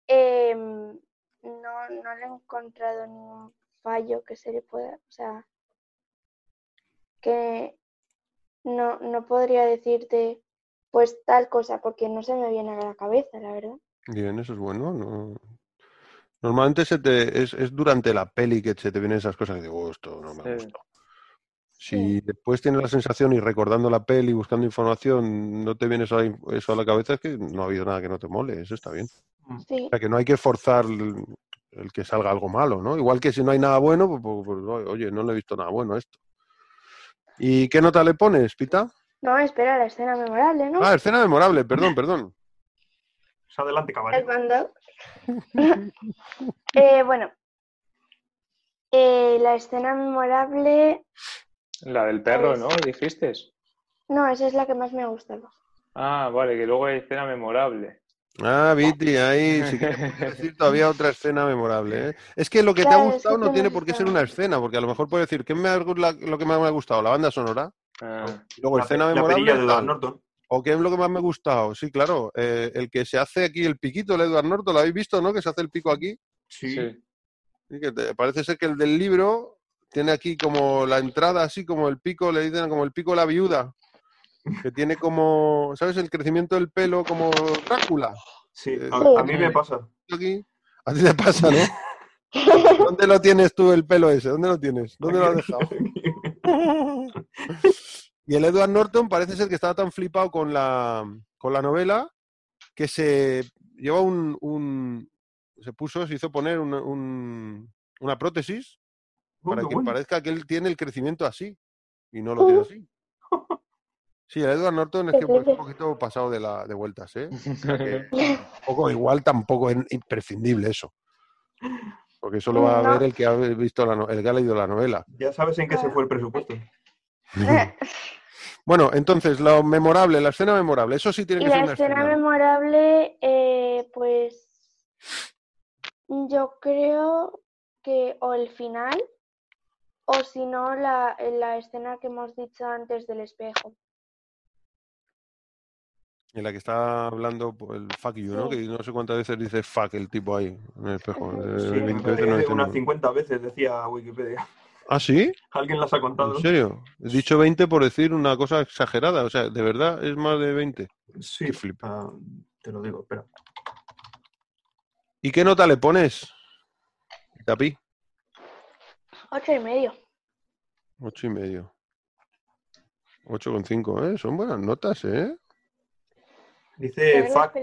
em, no, no le he encontrado ningún fallo que se le pueda, o sea, que no, no podría decirte pues tal cosa, porque no se me viene a la cabeza, la verdad. Bien, eso es bueno. no- Normalmente se te, es, es durante la peli que se te vienen esas cosas que digo, "Oh, esto no me Sí. gusta. Si después tienes la sensación y recordando la peli, buscando información, no te viene eso a, eso a la cabeza, es que no ha habido nada que no te mole, eso está bien. Sí, O sea, que no hay que forzar el, el que salga algo malo, ¿no? Igual que si no hay nada bueno, pues, pues, pues, oye, no le he visto nada bueno a esto. ¿Y qué nota le pones, Pita? no, espera, la escena memorable, ¿no? Ah, escena memorable, perdón, perdón. Adelante, El caballero. mando. Eh, bueno, eh, la escena memorable, La del perro, Pues- ¿no? Dijiste. no, esa es la que más me ha gustado. Ah, vale, que luego hay escena memorable. Ah, Viti, ahí sí que decir todavía otra escena memorable. ¿eh? Es que lo que te ha gustado no tiene por qué ser una escena, porque a lo mejor puede decir, ¿qué me ha, la- lo que más me ha gustado? La banda sonora. Ah, Y luego La, escena la memorable. de Edward. Norton. ¿O qué es lo que más me ha gustado? Sí, claro, eh, el que se hace aquí el piquito, el Edward Norton, ¿lo habéis visto, no? Que se hace el pico aquí. Sí. Sí. Sí, que te- parece ser que el del libro tiene aquí como la entrada, así como el pico, le dicen como el pico de la viuda. Que tiene como, ¿sabes? El crecimiento del pelo como Drácula. Sí, Eh, a, a mí me pasa. Aquí. A ti te pasa, ¿no? ¿Dónde lo tienes tú el pelo ese? ¿Dónde lo tienes? ¿Dónde lo has dejado? Y el Edward Norton parece ser que estaba tan flipado con la, con la novela que se lleva un, un- se puso, se hizo poner una, un- una prótesis para que bueno. parezca que él tiene el crecimiento así y no lo tiene así. Sí, el Edward Norton es que es un poquito pasado de, la, de vueltas, ¿eh? O sea que tampoco, igual tampoco es imprescindible eso. Porque eso lo va a ver el que ha visto la, el que ha leído la novela. Ya sabes en qué se fue el presupuesto. Bueno, entonces, lo memorable, la escena memorable, eso sí tiene Y que ser la una escena escena. memorable, eh, pues yo creo que o el final o si no la, la escena que hemos dicho antes del espejo. En la que está hablando pues, el fuck you, ¿no? Sí. Que no sé cuántas veces dice fuck el tipo ahí en el espejo. Eh, Sí, 20 me veces no parece dice unas nada. 50 veces, decía Wikipedia. ¿Ah, sí? ¿Alguien las ha contado? ¿En serio? He dicho 20 por decir una cosa exagerada. O sea, ¿de verdad es más de 20? Sí, Qué flipa. ah, te lo digo, espera. ¿Y qué nota le pones? Tapi, Ocho y medio. ocho y medio. 8,5, ¿eh? Son buenas notas, ¿eh? Dice fuck,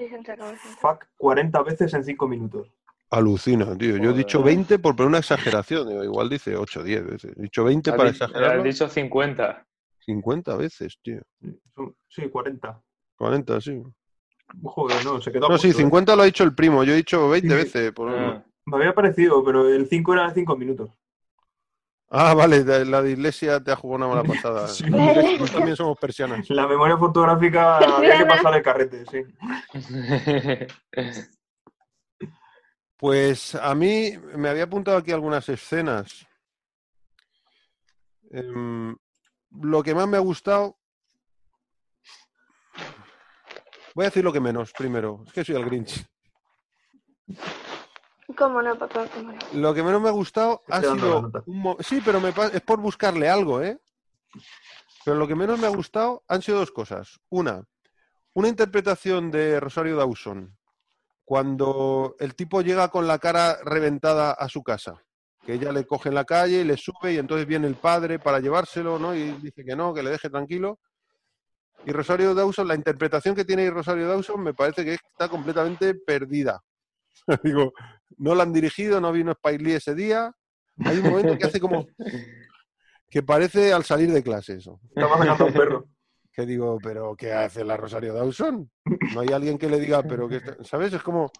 fuck 40 veces en 5 minutos. Alucina, tío. Yo he dicho Joder. 20 por poner una exageración. Digo, igual dice 8 o 10 veces. He dicho 20 Has para di- Has dicho 50. 50 veces, tío. Sí, 40. 40, sí. Joder, no, se quedó No, sí, punto, ¿eh? 50 lo ha dicho el primo. Yo he dicho 20 Sí. veces. por- Ah, Me había parecido, pero el 5 era de 5 minutos. Ah, vale, la de Iglesia te ha jugado una mala pasada. Sí. Nosotros también somos persianas. La memoria fotográfica había que pasar el carrete, sí. Pues a mí me había apuntado aquí algunas escenas. Em, lo que más me ha gustado. Voy a decir lo que menos primero. Es que soy el Grinch. ¿Cómo no, papá? ¿Cómo no? Lo que menos me ha gustado ha Estoy sido. un mo- sí, pero me pa- es por buscarle algo, ¿eh? Pero lo que menos me ha gustado han sido dos cosas. Una, una interpretación de Rosario Dawson cuando el tipo llega con la cara reventada a su casa. Que ella le coge en la calle y le sube y entonces viene el padre para llevárselo, ¿no? Y dice que no, que le deje tranquilo. Y Rosario Dawson, la interpretación que tiene ahí Rosario Dawson me parece que está completamente perdida. Digo, no la han dirigido, no vino Spike Lee ese día. Hay un momento que hace como que parece al salir de clase eso. Estaba sacando a un perro. Que digo, pero ¿qué hace la Rosario Dawson? No hay alguien que le diga, pero que está-". ¿sabes? Es como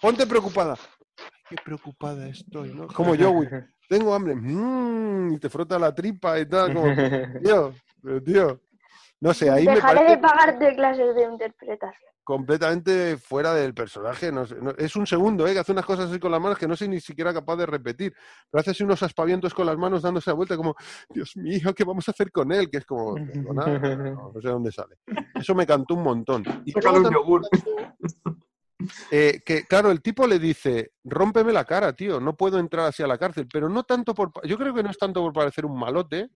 ponte preocupada. Ay, qué preocupada estoy, ¿no? Como yo, güey. Tengo hambre. Mm, y te frota la tripa y tal, como, tío, pero tío. No sé, ahí me Dejaré parece de pagarte clases de interpretación. Completamente fuera del personaje. No sé, no- es un segundo, ¿eh? Que hace unas cosas así con las manos que no soy ni siquiera capaz de repetir. Pero hace así unos aspavientos con las manos dándose la vuelta como, Dios mío, ¿qué vamos a hacer con él? Que es como, "Perdona, no, no sé dónde sale. Eso me cantó un montón. Y un yogur. eh, que, claro, el tipo le dice, rómpeme la cara, tío, no puedo entrar así a la cárcel. Pero no tanto por... Yo creo que no es tanto por parecer un malote,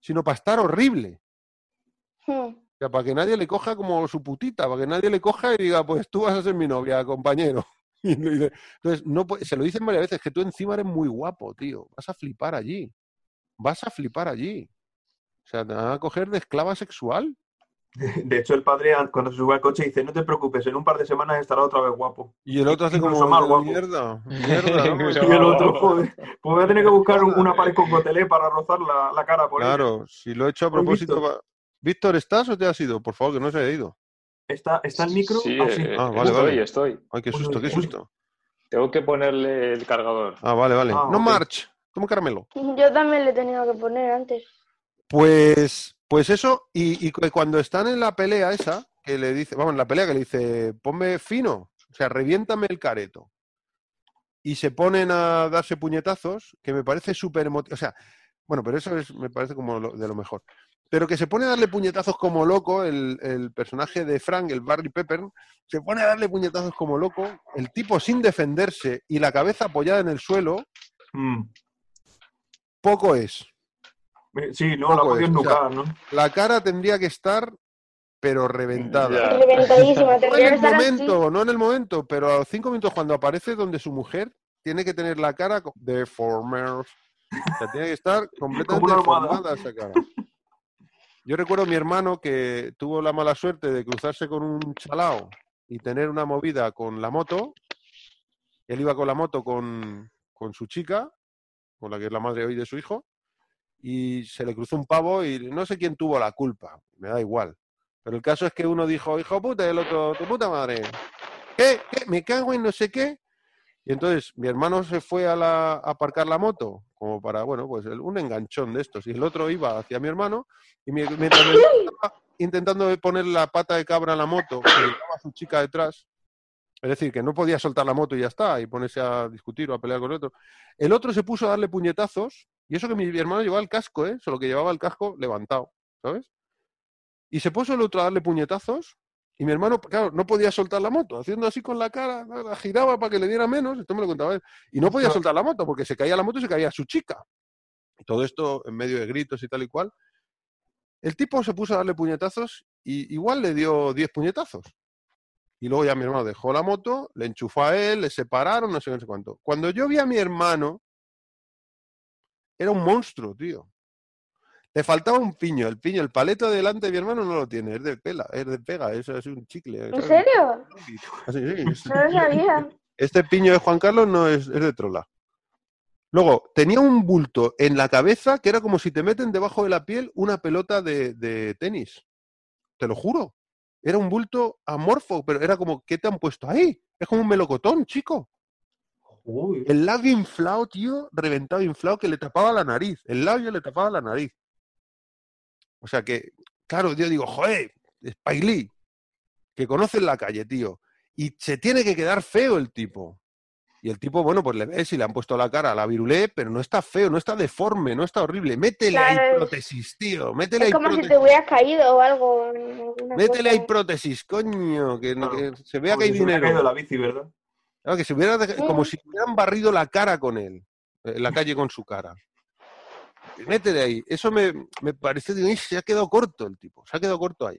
sino para estar horrible. Hmm. O sea, para que nadie le coja como su putita, para que nadie le coja y diga, pues tú vas a ser mi novia, compañero. Y le dice- Entonces, no, puede- se lo dicen varias veces, que tú encima eres muy guapo, tío. Vas a flipar allí. Vas a flipar allí. O sea, te van a coger de esclava sexual. De hecho, el padre, cuando se sube al coche, dice: No te preocupes, en un par de semanas estará otra vez guapo. Y el otro hace como, más guapo. mierda, mierda. ¿no? Incluso Y el otro, joder, pues voy a tener que buscar un- una pared con gotelé para rozar la, la cara por ella. Claro, si lo he hecho a Hoy, propósito. Víctor. ¿estás o te has ido? Por favor, que no se haya ido. ¿Está, ¿Está el micro? Sí, Ah, sí. eh, Ah, vale, estoy, vale. estoy. Ay, qué susto, qué susto. Tengo que ponerle el cargador. Ah, vale, vale. Ah, no ok. march. Toma caramelo. Yo también le he tenido que poner antes. Pues, pues eso, y, y cu- cuando están en la pelea esa, que le dice, vamos, en la pelea que le dice, ponme fino, o sea, reviéntame el careto. Y se ponen a darse puñetazos, que me parece súper emotivo. O sea, bueno, pero eso es, me parece como lo- de lo mejor. Pero que se pone a darle puñetazos como loco, el, el personaje de Frank, el Barry Pepper, se pone a darle puñetazos como loco, el tipo sin defenderse y la cabeza apoyada en el suelo, Mm. poco es. Eh, Sí, no, la Poco es, o sea, nucar, ¿no? La cara tendría que estar, pero reventada. Reventadísima, No en tendría que el así. momento, no en el momento, pero a los cinco minutos cuando aparece donde su mujer tiene que tener la cara co- deformer. O sea, tiene que estar completamente deformada esa cara. Yo recuerdo a mi hermano que tuvo la mala suerte de cruzarse con un chalao y tener una movida con la moto. Él iba con la moto con, con su chica, con la que es la madre hoy de su hijo, y se le cruzó un pavo y no sé quién tuvo la culpa, me da igual. Pero el caso es que uno dijo, hijo puta, y el otro, tu puta madre. ¿Qué? ¿Qué? ¿Me cago en no sé qué? Y entonces mi hermano se fue a, la, a aparcar la moto, como para, bueno, pues el- un enganchón de estos. Y el otro iba hacia mi hermano, y mi- mientras estaba intentando poner la pata de cabra en la moto, que llevaba a su chica detrás, es decir, que no podía soltar la moto y ya está, y ponerse a discutir o a pelear con el otro. El otro se puso a darle puñetazos, y eso que mi hermano llevaba el casco, ¿eh? Solo que llevaba el casco levantado, ¿sabes? Y se puso el otro a darle puñetazos, y mi hermano, claro, no podía soltar la moto, haciendo así con la cara, la giraba para que le diera menos, esto me lo contaba él, y no podía soltar la moto porque se caía la moto y se caía su chica. Y todo esto en medio de gritos y tal y cual. El tipo se puso a darle puñetazos y igual le dio 10 puñetazos. Y luego ya mi hermano dejó la moto, le enchufó a él, le separaron, no sé, no sé cuánto. Cuando yo vi a mi hermano, era un monstruo, tío. Le faltaba un piño, el piño, el paleto de delante de mi hermano no lo tiene, es de pela, es de pega, eso es un chicle. ¿En ¿sabes? serio? Sí, es- No lo sabía. este piño de Juan Carlos no es, es de trola. Luego, tenía un bulto en la cabeza que era como si te meten debajo de la piel una pelota de, de tenis. Te lo juro. Era un bulto amorfo, pero era como, ¿qué te han puesto ahí? Es como un melocotón, chico. Uy, El labio inflado, tío, reventado, inflado, que le tapaba la nariz. El labio le tapaba la nariz. O sea que, claro, yo digo, joder, Spike Lee, que conoce en la calle, tío. Y se tiene que quedar feo el tipo. Y el tipo, bueno, pues le ves y le han puesto la cara a la virulé, pero no está feo, no está deforme, no está horrible. Métele ahí Claro, es- prótesis, tío. Métele Es ahí como si te hubieras caído o algo. en alguna Métele ahí prótesis, coño, que, no- que se vea como que hay si dinero. caído la bici, ¿verdad? Claro, que se hubiera Sí. como si hubieran barrido la cara con él, eh, en la calle con su cara. Métele ahí. Eso me, me pareció, digo, "Ih, se ha quedado corto el tipo, se ha quedado corto ahí.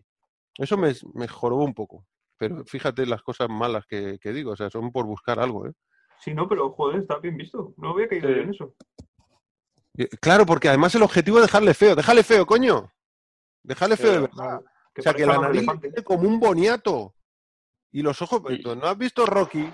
Eso me, me jorobó un poco. Pero fíjate las cosas malas que, que digo, o sea, son por buscar algo, ¿eh? Sí, no, pero joder, está bien visto. No había caído Sí. yo en eso. Y- Claro, porque además el objetivo es dejarle feo. Déjale feo, coño. Déjale feo de verdad. Que o sea, que la un nariz tiene como un boniato. Y los ojos, Y- ¿no has visto Rocky?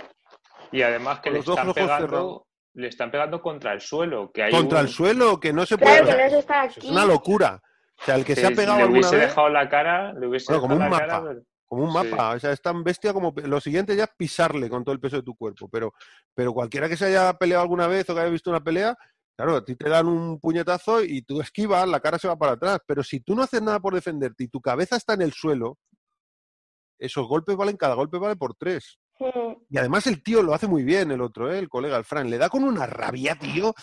Y además que le los dos están ojos cerrados. Le están pegando contra el suelo, que hay Contra un- el suelo, que no se puede. Claro o que sea, no se está eso aquí. es una locura. O sea, el que se ha pegado le alguna hubiese vez, dejado la cara, le hubiese Bueno, como dejado un la cara, mapa. pero- como un Sí. mapa, o sea, es tan bestia como lo siguiente ya es pisarle con todo el peso de tu cuerpo, pero, pero cualquiera que se haya peleado alguna vez o que haya visto una pelea, claro, a ti te dan un puñetazo y tú esquivas, la cara se va para atrás, pero si tú no haces nada por defenderte y tu cabeza está en el suelo, esos golpes valen, cada golpe vale por tres. Y además el tío lo hace muy bien, el otro, ¿eh? el colega, el Fran. Le da con una rabia, tío.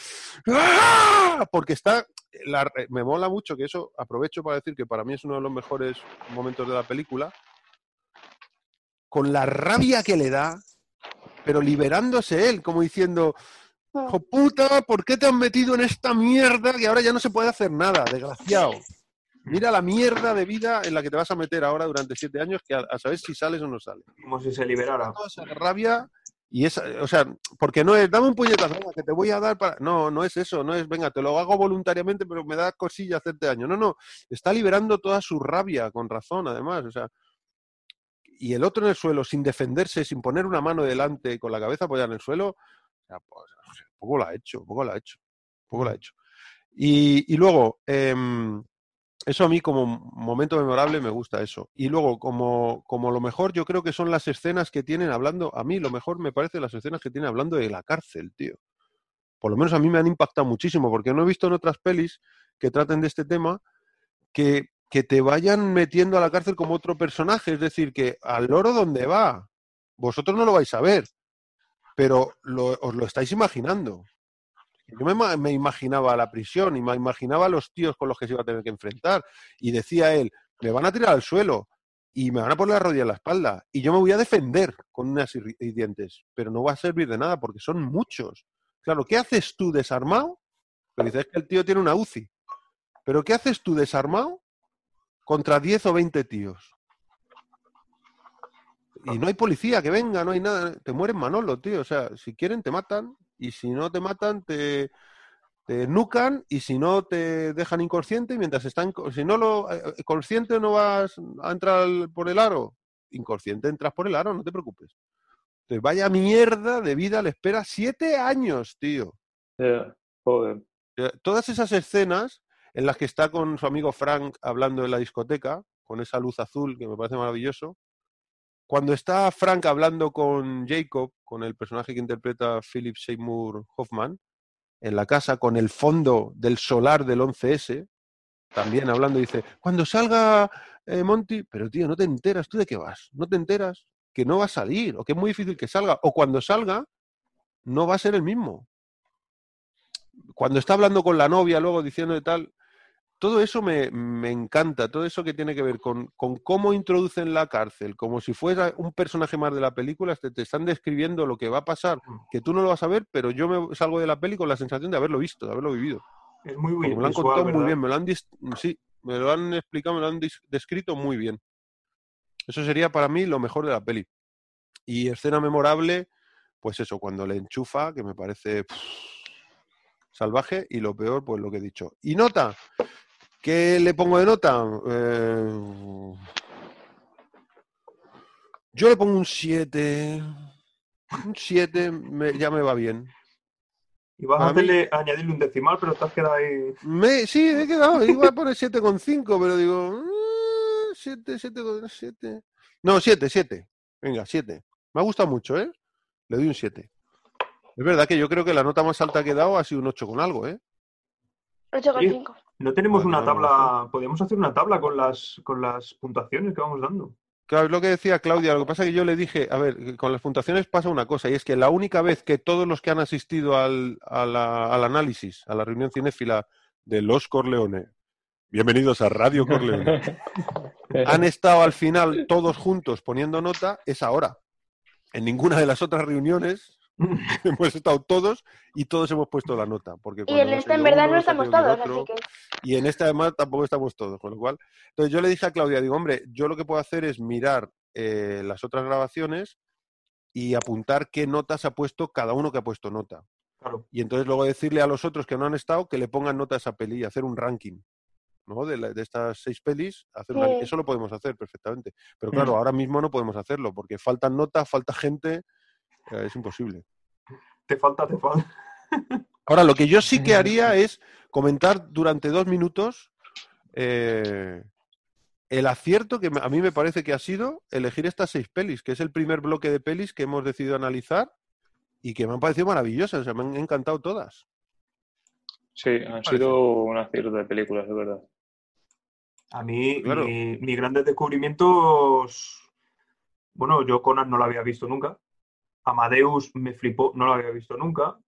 ¡Ah! Porque está... la- me mola mucho que eso, aprovecho para decir que para mí es uno de los mejores momentos de la película. Con la rabia que le da, pero liberándose él, como diciendo, hijo puta, ¿por qué te han metido en esta mierda que ahora ya no se puede hacer nada, desgraciado? Mira la mierda de vida en la que te vas a meter ahora durante siete años, que a, a saber si sales o no sales Como si se liberara. toda esa rabia y esa, o sea, porque no es, dame un puñetazo, que te voy a dar para... No, no es eso, no es, venga, te lo hago voluntariamente, pero me da cosilla hacerte daño. No, no, está liberando toda su rabia, con razón, además, o sea... Y el otro en el suelo, sin defenderse, sin poner una mano delante, con la cabeza apoyada en el suelo, sea, pues, poco lo ha hecho, poco lo ha hecho, poco lo ha hecho. Y, y luego, em, eso a mí como momento memorable me gusta eso. Y luego, como, como lo mejor, yo creo que son las escenas que tienen hablando, a mí lo mejor me parece las escenas que tienen hablando de la cárcel, tío. Por lo menos a mí me han impactado muchísimo, porque no he visto en otras pelis que traten de este tema que, que te vayan metiendo a la cárcel como otro personaje. Es decir, que al loro donde va, vosotros no lo vais a ver, pero lo- os lo estáis imaginando. Yo me, ma- me imaginaba la prisión y me imaginaba los tíos con los que se iba a tener que enfrentar. Y decía él, me van a tirar al suelo y me van a poner la rodilla en la espalda. Y yo me voy a defender con unas y, dientes. Pero no va a servir de nada porque son muchos. Claro, ¿qué haces tú desarmado? Pero dices que el tío tiene una UCI. Pero ¿qué haces tú desarmado contra 10 o 20 tíos? Y no hay policía que venga, no hay nada. Te mueres Manolo, tío. O sea, si quieren te matan y si no te matan te, te nucan y si no te dejan inconsciente mientras están... Si no lo... eh, consciente no vas a entrar por el aro. Inconsciente entras por el aro, no te preocupes. Te vaya mierda de vida le espera siete años, tío. Joder. Eh, Todas esas escenas en las que está con su amigo Frank hablando en la discoteca, con esa luz azul que me parece maravilloso. Cuando está Frank hablando con Jacob, con el personaje que interpreta Philip Seymour Hoffman, en la casa, con el fondo del solar del 11S, también hablando, dice, cuando salga eh, Monty, pero tío, no te enteras, ¿tú de qué vas? ¿No te enteras? Que no va a salir, o que es muy difícil que salga, o cuando salga, no va a ser el mismo cuando está hablando con la novia, luego diciendo de tal, todo eso me, me encanta, todo eso que tiene que ver con, con cómo introducen la cárcel, como si fuera un personaje más de la película, te, te están describiendo lo que va a pasar, que tú no lo vas a ver, pero yo me salgo de la peli con la sensación de haberlo visto, de haberlo vivido. Es muy bien. me lo han visual, contado muy bien, me lo han, sí, me lo han explicado, me lo han descrito muy bien. Eso sería para mí lo mejor de la peli. Y escena memorable, pues eso, cuando le enchufa, que me parece pff, salvaje, y lo peor, pues lo que he dicho. Y nota, ¿qué le pongo de nota? Eh, yo le pongo un 7. Un 7 ya me va bien. Y vas a mí- hacerle, añadirle un decimal, pero te has quedado ahí. Me, sí, he quedado, iba a poner 7,5, pero digo, 7, 7, 7. No, 7, 7. Venga, 7. Me ha gustado mucho, ¿eh? Le doy un 7. Es verdad que yo creo que la nota más alta que he dado ha sido un 8 con algo, ¿eh? 8,5. No tenemos Bueno, una tabla. Podríamos hacer una tabla con las, con las puntuaciones que vamos dando. Claro, es lo que decía Claudia. Lo que pasa es que yo le dije, a ver, con las puntuaciones pasa una cosa, y es que la única vez que todos los que han asistido al, a la- al análisis, a la reunión cinéfila de Los Corleone, bienvenidos a Radio Corleone, han estado al final todos juntos poniendo nota, es ahora. En ninguna de las otras reuniones hemos estado todos y todos hemos puesto la nota. Porque Y en esta en verdad uno, no estamos todos, otro. así que Y en esta además tampoco estamos todos, con lo cual. Entonces yo le dije a Claudia, digo, hombre, yo lo que puedo hacer es mirar eh, las otras grabaciones y apuntar qué notas ha puesto cada uno que ha puesto nota. Claro. Y entonces luego decirle a los otros que no han estado que le pongan nota a esa peli y hacer un ranking. ¿no? De, la- de estas seis pelis, hacer un Sí. ranking. eso lo podemos hacer perfectamente. Pero claro, ahora mismo no podemos hacerlo porque faltan notas, falta gente, es imposible. Te falta, te falta. Ahora, lo que yo sí que haría es comentar durante dos minutos eh, el acierto que a mí me parece que ha sido elegir estas seis pelis, que es el primer bloque de pelis que hemos decidido analizar y que me han parecido maravillosas, o sea, me han encantado todas. Sí, han sido un acierto de películas, de verdad. A mí, Claro. mi- mis grandes descubrimientos. Bueno, yo Conan no lo había visto nunca. Amadeus me flipó, no lo había visto nunca.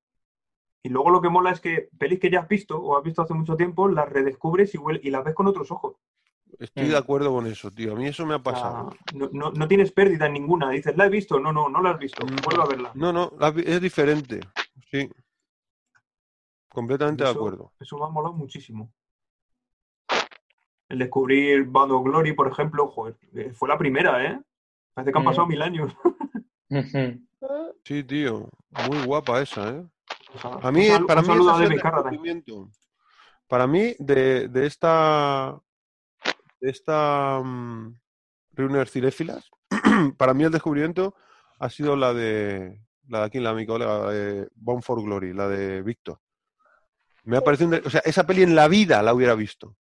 Y luego lo que mola es que pelis que ya has visto o has visto hace mucho tiempo, las redescubres y, y las ves con otros ojos. Estoy Mm. de acuerdo con eso, tío. A mí eso me ha pasado. no, no- no tienes pérdida en ninguna. Dices, ¿la he visto? No, no, no la has visto. No. Vuelve a verla. No, no, es diferente. Sí. Completamente de acuerdo. Eso me ha molado muchísimo. El descubrir Band of Glory, por ejemplo, joder, eh, fue la primera, ¿eh? Parece que han Mm. pasado mil años. Mm, Sí, tío. Muy guapa esa, ¿eh? A mí, un para un mí Carradine. descubrimiento. Para mí, de, de esta, de esta mm, reunión cinéfilas, para mí el descubrimiento ha sido la de la de aquí, la de mi colega, la de Born for Glory, la de Víctor. Me ha parecido, un de- o sea, esa peli en la vida la hubiera visto.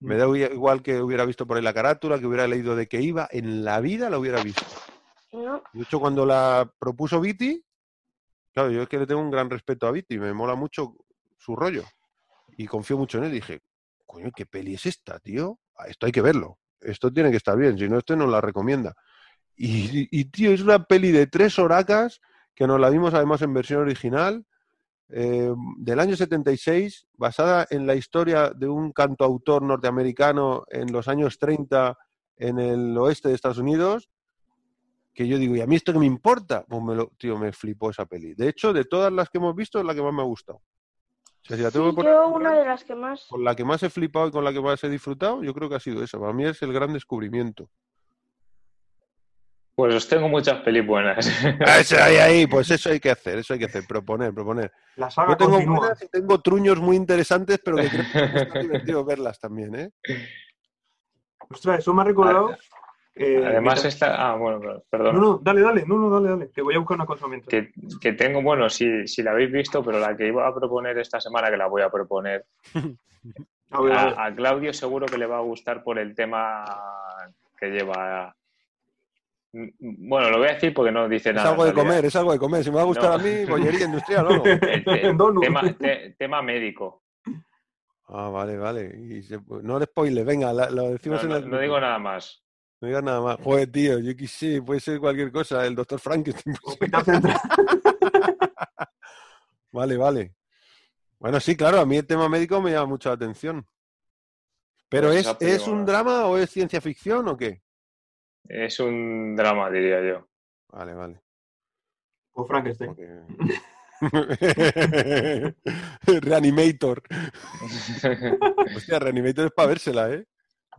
Me da igual que hubiera visto por ahí la carátula, que hubiera leído de qué iba, en la vida la hubiera visto. De hecho, cuando la propuso Viti, claro, yo es que le tengo un gran respeto a Viti, me mola mucho su rollo. Y confío mucho en él. Dije, coño, ¿qué peli es esta, tío? Esto hay que verlo. Esto tiene que estar bien, si no, este nos la recomienda. Y, y, tío, es una peli de tres horacas que nos la vimos además en versión original. eh, del año 76, basada en la historia de un cantautor norteamericano en los años 30 en el oeste de Estados Unidos, que yo digo, ¿y a mí esto qué me importa? Pues me lo, tío, me flipó esa peli. De hecho, de todas las que hemos visto, es la que más me ha gustado. O sea, si la tengo Sí, que poner yo una de las que más. con la que más he flipado y con la que más he disfrutado, yo creo que ha sido esa. Para mí es el gran descubrimiento. Pues os tengo muchas pelis buenas. Eso ahí, ahí, pues eso hay que hacer, eso hay que hacer, proponer, proponer. La saga Yo tengo continúa. buenas y tengo truños muy interesantes, pero que creo que está divertido verlas también, ¿eh? Ostras, eso me ha recordado. Eh, Además mientras- está... Ah, bueno, No, perdón. no, dale, dale, no, no, dale, dale, que voy a buscar una cosa mientras. Que, que tengo, bueno, si, si la habéis visto, pero la que iba a proponer esta semana, que la voy a proponer, A ver, a ver. a, a Claudio seguro que le va a gustar por el tema que lleva. Mm, Bueno, lo voy a decir porque no dice Es nada. algo de comer, es algo de comer. Si me va a gustar No. a mí, bollería industrial, ¿o no? El te- Donut. tema, te- tema médico. Ah, vale, vale. Y se- no le spoiler, venga, la- lo No, decimos en no- el... no digo nada más. No digas nada más. Joder, tío, yo qué sé, puede ser cualquier cosa. El doctor Frankenstein. Vale, vale. Bueno, sí, claro, a mí el tema médico me llama mucho la atención. Pero Pues es, ¿es un drama o es ciencia ficción o qué? Es un drama, diría yo. Vale, vale. Pues Frankenstein. porque- Reanimator. Hostia, Reanimator es para vérsela, ¿eh?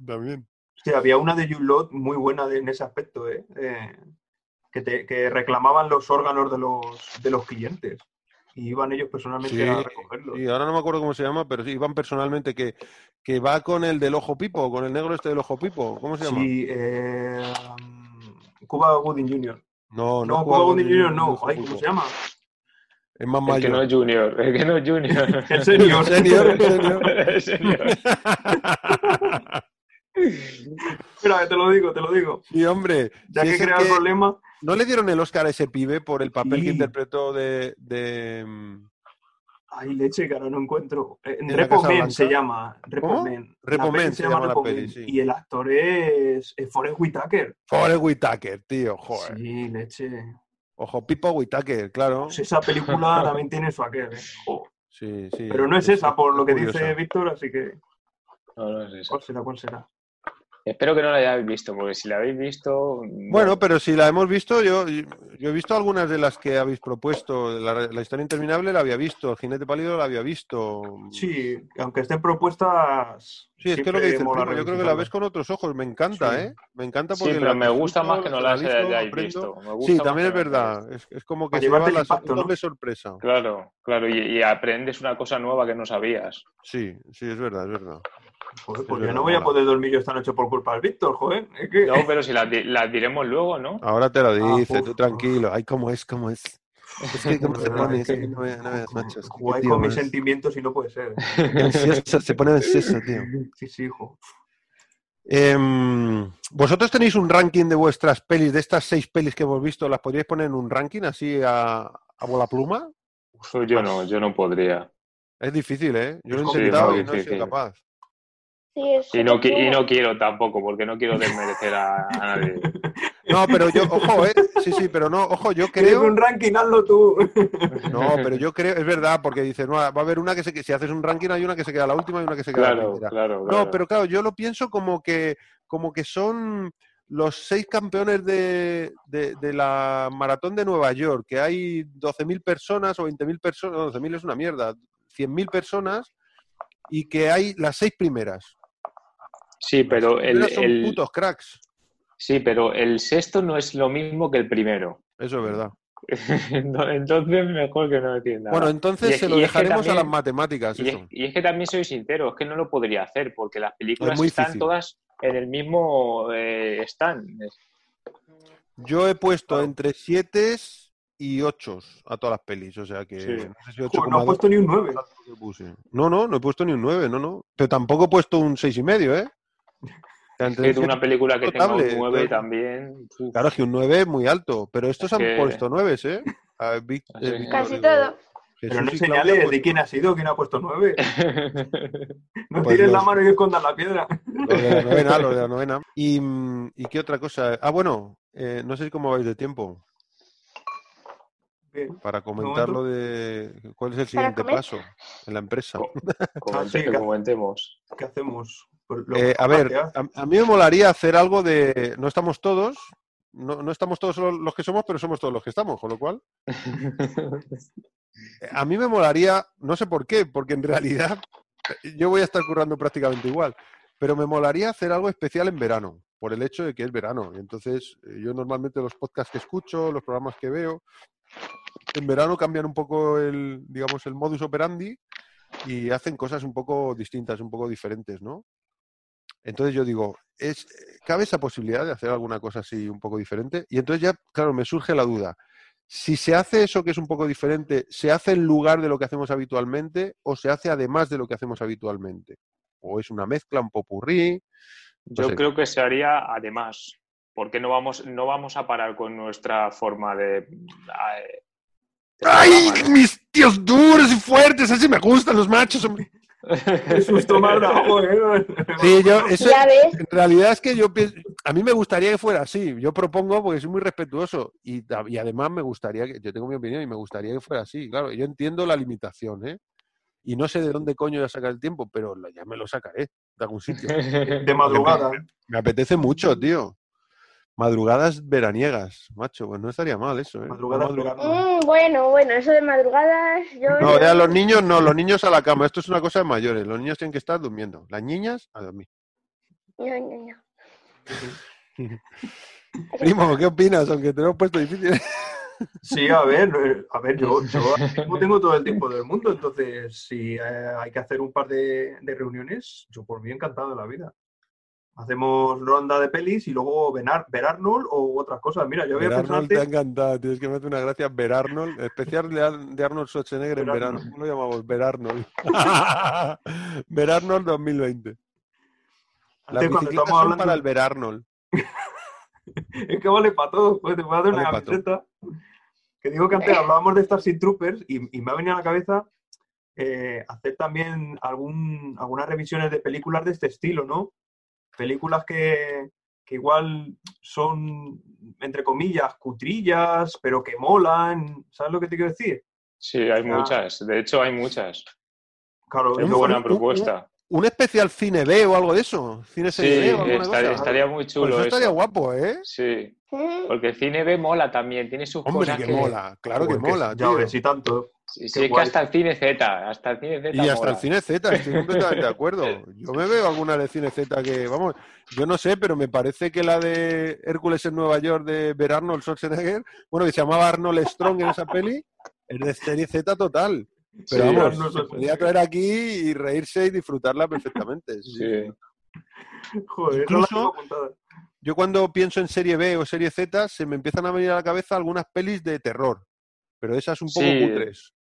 También. Hostia, había una de Law muy buena de- en ese aspecto, ¿eh? Eh, que, te- que reclamaban los órganos de los, de los clientes. Y iban ellos personalmente Sí, a recogerlos. Sí, ahora no me acuerdo cómo se llama, pero sí, Iván personalmente, que, que va con el del ojo pipo, con el negro este del ojo pipo. ¿Cómo se llama? Sí, eh, Cuba Gooding Jr. No, No, no, Cuba Gooding Gooding Jr. no. Ay. ¿cómo se llama? Es más El que no mayor. es Junior. El que no es Junior. El senior. Senior, el senior. El senior. Que te lo digo, te lo digo. Sí, hombre. Ya que crea el problema, ¿No le dieron el Oscar a ese pibe por el papel Sí. que interpretó de... de, mm, ay, leche, que ahora no encuentro. Eh, ¿En la Repo Casa Men Blanca? se llama. Repo La peli Men se llama la peli, sí. Y el actor es, es Forrest Whitaker. Forrest Whitaker, tío, joder. Sí, leche. Ojo, Pipo Whitaker, claro. Pues esa película también tiene su aquel, ¿eh? Sí, sí. Pero no es esa, por lo que curiosa. dice Víctor, así que. No, no es eso. ¿Cuál será? ¿Cuál será? Espero que no la hayáis visto, porque si la habéis visto. Bueno, pero si la hemos visto, yo, yo he visto algunas de las que habéis propuesto. La, la historia interminable la había visto, el jinete pálido la había visto. Sí, aunque estén propuestas. Sí, es que lo que dice primo, yo creo que la ves con otros ojos, me encanta, Sí. ¿eh? Me encanta Sí, porque pero la me gusta más que no analizo, hayáis visto. Me gusta Sí, también es verdad, es, es como que Para se lleva la impacto, ¿no? doble sorpresa. Claro, claro, y, y aprendes una cosa nueva que no sabías. Sí, sí, es verdad, es verdad. Joder, Es pues yo no voy a poder dormir yo esta noche por culpa del Víctor, joder. Es que... No, pero si las, di- las diremos luego, ¿no? Ahora te lo Ah, dice, uf, tú tranquilo. Ay, cómo es, cómo es. Es que cómo se pone, es que no veas, no veas, macho. es que qué Jugáis tío con mis sentimientos y no puede ser. ansioso, se pone ansioso, tío. Sí, sí, hijo. Em, ¿Vosotros tenéis un ranking de vuestras pelis, de estas seis pelis que hemos visto, las podríais poner en un ranking así a, a bola pluma? Yo no, yo no podría. Es difícil, ¿eh? Yo lo he intentado y no he sido capaz. Sí, Y no, y no quiero tampoco, porque no quiero desmerecer a, a nadie. No, pero yo, ojo, ¿eh? Sí, sí, pero no, ojo, yo ¿Quieres creo... un ranking? Hazlo tú. No, pero yo creo, es verdad, porque dices, no, va a haber una que se, si haces un ranking hay una que se queda la última y una que se queda la Claro, primera. claro, claro. No, pero claro, yo lo pienso como que, como que son los seis campeones de, de- de la maratón de Nueva York, que hay 12.000 personas o 20.000 personas, no, 12.000 es una mierda, 100.000 personas y que hay las seis primeras. Sí, pero el, son el- putos cracks. sí, pero el sexto no es lo mismo que el primero. Eso es verdad. Entonces mejor que no decir nada. Bueno, Y entonces es- se lo y es que dejaremos a las matemáticas. Y es, Eso. y es que también soy sincero, es que no lo podría hacer, porque las películas muy están difícil. todas en el mismo eh, stand. Yo he puesto entre 7 y 8 a todas las pelis, o sea que Sí. no sé si Joder, no has 8,2 puesto ni un 9. que puse. No, no, no he puesto ni un 9, no, no. Pero tampoco he puesto un seis y medio, ¿eh? O sea, entre Es una película que tenga un 9 claro. también. uf. Claro, es que un 9 es muy alto, pero estos han que- puesto 9, ¿eh? A Vic- Ah, sí. eh, Vic- Casi eh, todo. Jesús Pero no señales de quién ha sido, quién ha puesto 9. No Pues tires la los- mano y escondas la piedra. Lo de la novena, lo de la novena. Y, mm, ¿y qué otra cosa? Ah, bueno, eh, no sé cómo vais de tiempo. Bien. para comentar lo de cuál es el siguiente paso en la empresa. Co- Ah, comente- sí, que- comentemos. ¿Qué hacemos? Eh, a ver, a, a mí me molaría hacer algo de. No estamos todos, no, no estamos todos los que somos, pero somos todos los que estamos, con lo cual. A mí me molaría, no sé por qué, porque en realidad yo voy a estar currando prácticamente igual, pero me molaría hacer algo especial en verano, por el hecho de que es verano. Y entonces, eh, yo normalmente los podcasts que escucho, los programas que veo, en verano cambian un poco el, digamos, el modus operandi y hacen cosas un poco distintas, un poco diferentes, ¿no? Entonces yo digo, es, ¿cabe esa posibilidad de hacer alguna cosa así un poco diferente? Y entonces ya, claro, me surge la duda. Si se hace eso que es un poco diferente, ¿se hace en lugar de lo que hacemos habitualmente o se hace además de lo que hacemos habitualmente? ¿O es una mezcla, un popurrí? Yo sé. creo que se haría además, porque no vamos, no vamos a parar con nuestra forma de. eh, de ¡Ay, programa, ¿no? mis tíos duros y fuertes! Así me gustan los machos, hombre. Qué susto me dado, joder. Sí, yo, eso, Ya ves, En realidad es que yo pienso, a mí me gustaría que fuera así. Yo propongo porque soy muy respetuoso y, además me gustaría que, yo tengo mi opinión y me gustaría que fuera así. Claro, yo entiendo la limitación, ¿eh? Y no sé de dónde coño voy a sacar el tiempo, pero ya me lo sacaré de algún sitio. De madrugada. Me apetece mucho, tío. Madrugadas veraniegas, macho, pues no estaría mal eso, ¿eh? Madrugadas Una madru- veraniegas. Mm, bueno, bueno, eso de madrugadas, yo... No, ya los niños no, los niños a la cama. Esto es una cosa de mayores. Los niños tienen que estar durmiendo. Las niñas a dormir. No, no, no. Primo, ¿qué opinas? Aunque te lo he puesto difícil. Sí, a ver, a ver, yo, yo tengo todo el tiempo del mundo, entonces si eh, hay que hacer un par de, de reuniones, yo por mí encantado de la vida. Hacemos ronda de pelis y luego ver Arnold o otras cosas. Mira, yo había Ver pensado Arnold te ha encantado, tienes que me hace una gracia ver Arnold, especial de, Ar- de Arnold Schwarzenegger en Ver verano. Arnold. ¿Cómo lo llamamos? Ver Arnold. ver Arnold 2020. Las antes cuando bicicletas estamos son hablando, para el ver Arnold. es que vale para todo, pues te voy a hacer Vale una camiseta. Que digo que antes hablábamos de Starship Troopers y, y me ha venido a la cabeza eh, hacer también algún, algunas revisiones de películas de este estilo, ¿no? Películas que, que igual son, entre comillas, cutrillas, pero que molan. ¿Sabes lo que te quiero decir? Sí, hay Ah. muchas. De hecho, hay muchas. Claro, Es Un- una buena un- propuesta. Un especial cine B o algo de eso. Cine Sí, serie B o alguna estaría, cosa. estaría muy Pues chulo eso estaría eso. guapo, ¿eh? Sí, porque el cine B mola también, tiene sus Hombre, cosas que que... mola. Claro que mola, Ya ves, y tanto. Sí, sí, es que hasta el cine Z, hasta el cine Z Y hasta mola. el cine Z, estoy completamente de acuerdo. Yo me veo alguna de cine Z que, vamos, yo no sé, pero me parece que la de Hércules en Nueva York de ver Arnold Schwarzenegger, bueno, que se llamaba Arnold Strong en esa peli, es de serie Z total. Pero Sí, vamos, se podría traer aquí y reírse y disfrutarla perfectamente. sí. Joder, Incluso- no. Yo cuando pienso en serie B o serie Z, se me empiezan a venir a la cabeza algunas pelis de terror, pero esas un poco Sí. cutres.